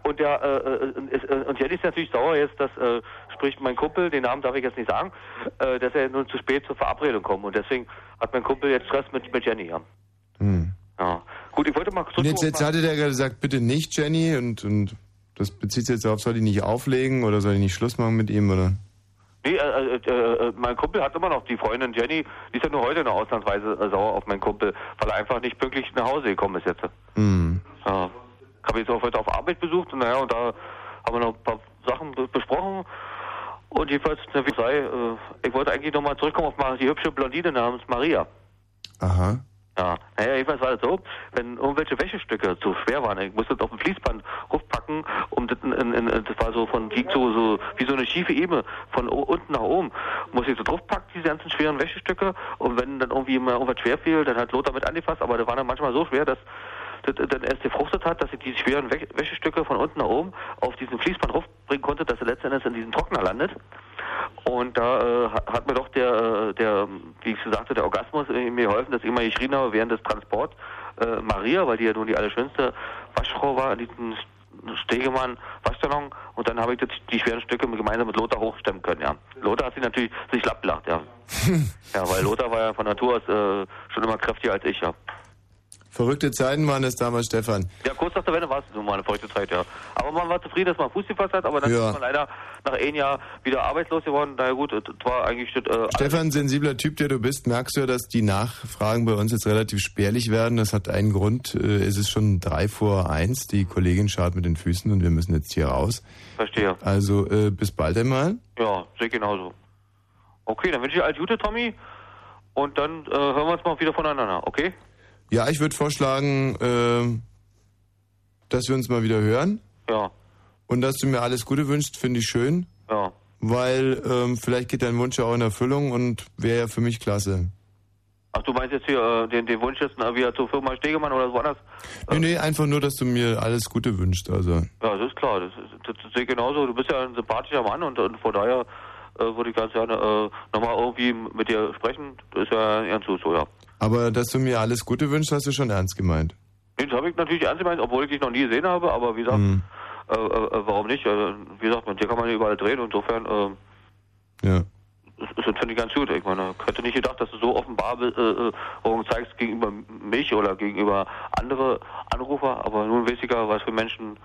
Speaker 17: und der äh, äh, ist, äh, und Jenny ist natürlich sauer jetzt, dass äh, sprich mein Kumpel, den Namen darf ich jetzt nicht sagen, äh, dass er nun zu spät zur Verabredung kommt und deswegen hat mein Kumpel jetzt Stress mit mit Jenny, ja.
Speaker 2: Hm.
Speaker 17: ja. Gut, ich wollte mal
Speaker 2: Und jetzt, jetzt hatte der gesagt, bitte nicht Jenny und, und das bezieht sich jetzt darauf, soll ich nicht auflegen oder soll ich nicht Schluss machen mit ihm oder?
Speaker 17: Nee, äh, äh, äh, mein Kumpel hat immer noch die Freundin Jenny, die ist ja nur heute noch ausnahmsweise äh, sauer auf meinen Kumpel, weil er einfach nicht pünktlich nach Hause gekommen ist jetzt.
Speaker 2: Hm.
Speaker 17: Ja. habe jetzt auch heute auf Arbeit besucht und naja, und da haben wir noch ein paar Sachen be besprochen. Und jedenfalls, wie sei, äh, ich wollte eigentlich nochmal zurückkommen auf die hübsche Blondine namens Maria.
Speaker 2: Aha.
Speaker 17: Ja, naja, jedenfalls war das so, wenn irgendwelche Wäschestücke zu schwer waren, ich musste das auf dem Fließband hochpacken, um das, in, in, das war so von liegt so, so wie so eine schiefe Ebene von unten nach oben, musste ich so draufpacken, diese ganzen schweren Wäschestücke. Und wenn dann irgendwie mal irgendwas schwer fiel, dann hat Lothar mit angefasst, aber das war dann manchmal so schwer, dass das dann erst gefruchtet hat, dass ich die schweren Wä Wäschestücke von unten nach oben auf diesen Fließband hochbringen konnte, dass er letztendlich in diesen Trockner landet. Und da äh, hat- mir doch der, äh, der, wie ich schon sagte, der Orgasmus mir geholfen, dass ich immer geschrien habe während des Transports äh, Maria, weil die ja nun die allerschönste Waschfrau war in diesem Stegemann Waschsalon und dann habe ich das, die schweren Stücke gemeinsam mit Lothar hochstemmen können, ja. Lothar hat sich natürlich sich lapp gelacht, ja. (laughs) ja, weil Lothar war ja von Natur aus äh, schon immer kräftiger als ich, ja.
Speaker 2: Verrückte Zeiten waren es damals, Stefan.
Speaker 17: Ja, kurz nach der Wende war es so mal eine feuchte Zeit, ja. Aber man war zufrieden, dass man Fuß gefasst hat, aber dann
Speaker 2: Ja.
Speaker 17: ist man leider nach einem Jahr wieder arbeitslos geworden. Na ja gut, das war eigentlich äh,
Speaker 2: Stefan, sensibler Typ, der du bist, merkst du ja, dass die Nachfragen bei uns jetzt relativ spärlich werden. Das hat einen Grund. Äh, Es ist schon drei vor eins. Die Kollegin schaut mit den Füßen und wir müssen jetzt hier raus.
Speaker 17: Verstehe.
Speaker 2: Also äh, bis bald einmal.
Speaker 17: Ja, sehe ich genauso. Okay, dann wünsche ich alles Gute, Tommy. Und dann äh, hören wir uns mal wieder voneinander, okay?
Speaker 2: Ja, ich würde vorschlagen, äh, dass wir uns mal wieder hören.
Speaker 17: Ja.
Speaker 2: Und dass du mir alles Gute wünschst, finde ich schön.
Speaker 17: Ja.
Speaker 2: Weil ähm, vielleicht geht dein Wunsch ja auch in Erfüllung und wäre ja für mich klasse.
Speaker 17: Ach, du meinst jetzt hier äh, den, den Wunsch jetzt äh, wieder zur Firma Stegemann oder so anders?
Speaker 2: Nee, nee, einfach nur, dass du mir alles Gute wünschst. Also.
Speaker 17: Ja, das ist klar. Das, das, das sehe ich genauso. Du bist ja ein sympathischer Mann und, und von daher äh, würde ich ganz gerne äh, nochmal irgendwie mit dir sprechen. Das ist ja ernst so, ja.
Speaker 2: Aber dass du mir alles Gute wünschst, hast du schon ernst gemeint.
Speaker 17: Das habe ich natürlich ernst gemeint, obwohl ich dich noch nie gesehen habe, aber wie gesagt,
Speaker 2: Hm.
Speaker 17: äh, äh, warum nicht? Äh, wie gesagt, mit dir kann man ja überall drehen, insofern äh,
Speaker 2: Ja.
Speaker 17: das, das finde ich ganz gut. Ich meine, ich hätte nicht gedacht, dass du so offenbar äh, äh, zeigst gegenüber mich oder gegenüber andere Anrufer, aber nun weiß ich ja, was für Menschen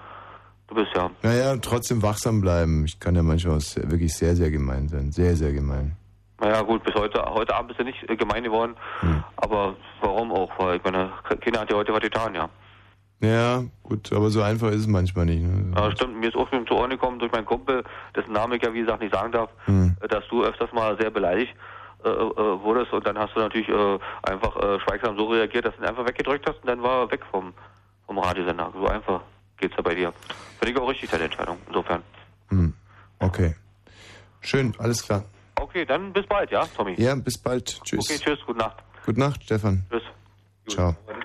Speaker 17: du bist, ja.
Speaker 2: Naja, trotzdem wachsam bleiben. Ich kann ja manchmal wirklich sehr, sehr gemein sein. Sehr, sehr gemein.
Speaker 17: Naja gut, bis heute, heute Abend bist du nicht äh, gemein geworden, aber warum auch? Weil ich meine, Kinder hat ja heute was getan, ja.
Speaker 2: Ja, gut, aber so einfach ist es manchmal nicht. Ne?
Speaker 17: Ja, stimmt, mir ist schon zu Ohren gekommen durch meinen Kumpel, dessen Namen ich ja wie gesagt nicht sagen darf,
Speaker 2: Hm.
Speaker 17: äh, dass du öfters mal sehr beleidigt äh, äh, wurdest und dann hast du natürlich äh, einfach schweigsam so reagiert, dass du ihn einfach weggedrückt hast und dann war er weg vom, vom Radiosender. So einfach geht's ja bei dir. Finde ich auch richtig, deine Entscheidung, insofern.
Speaker 2: Hm. Okay. Schön, alles klar.
Speaker 17: Okay, dann bis bald, ja, Tommy?
Speaker 2: Ja, bis bald. Tschüss.
Speaker 17: Okay, tschüss, gute Nacht.
Speaker 2: Gute Nacht, Stefan.
Speaker 17: Tschüss.
Speaker 2: Ciao.
Speaker 17: Äh?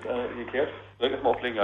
Speaker 17: Soll ich erstmal auflegen, ja?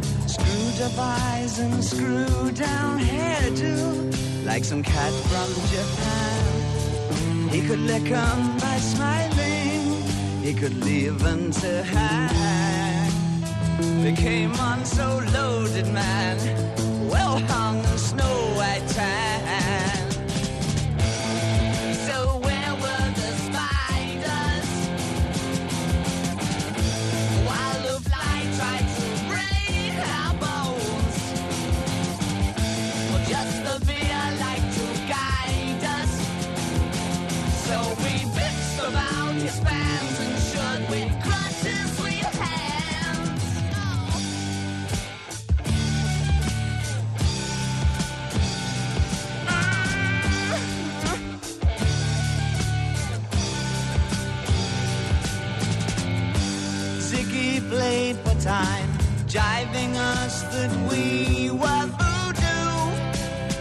Speaker 10: Screwed up eyes and screwed down hairdo, like some cat from Japan. He could lick 'em by smiling, he could leave 'em to hang. They came on so loaded, man, well hung in snow white tan. Time, jiving us that we were voodoo.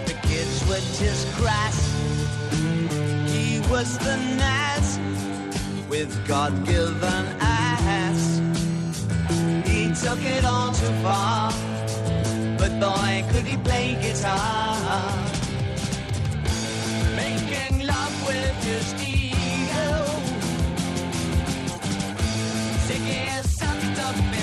Speaker 10: The kids were just crass. He was the nasty with God-given ass. He took it all too far, but boy, could he play guitar. Making love with his ego. Sick sucked up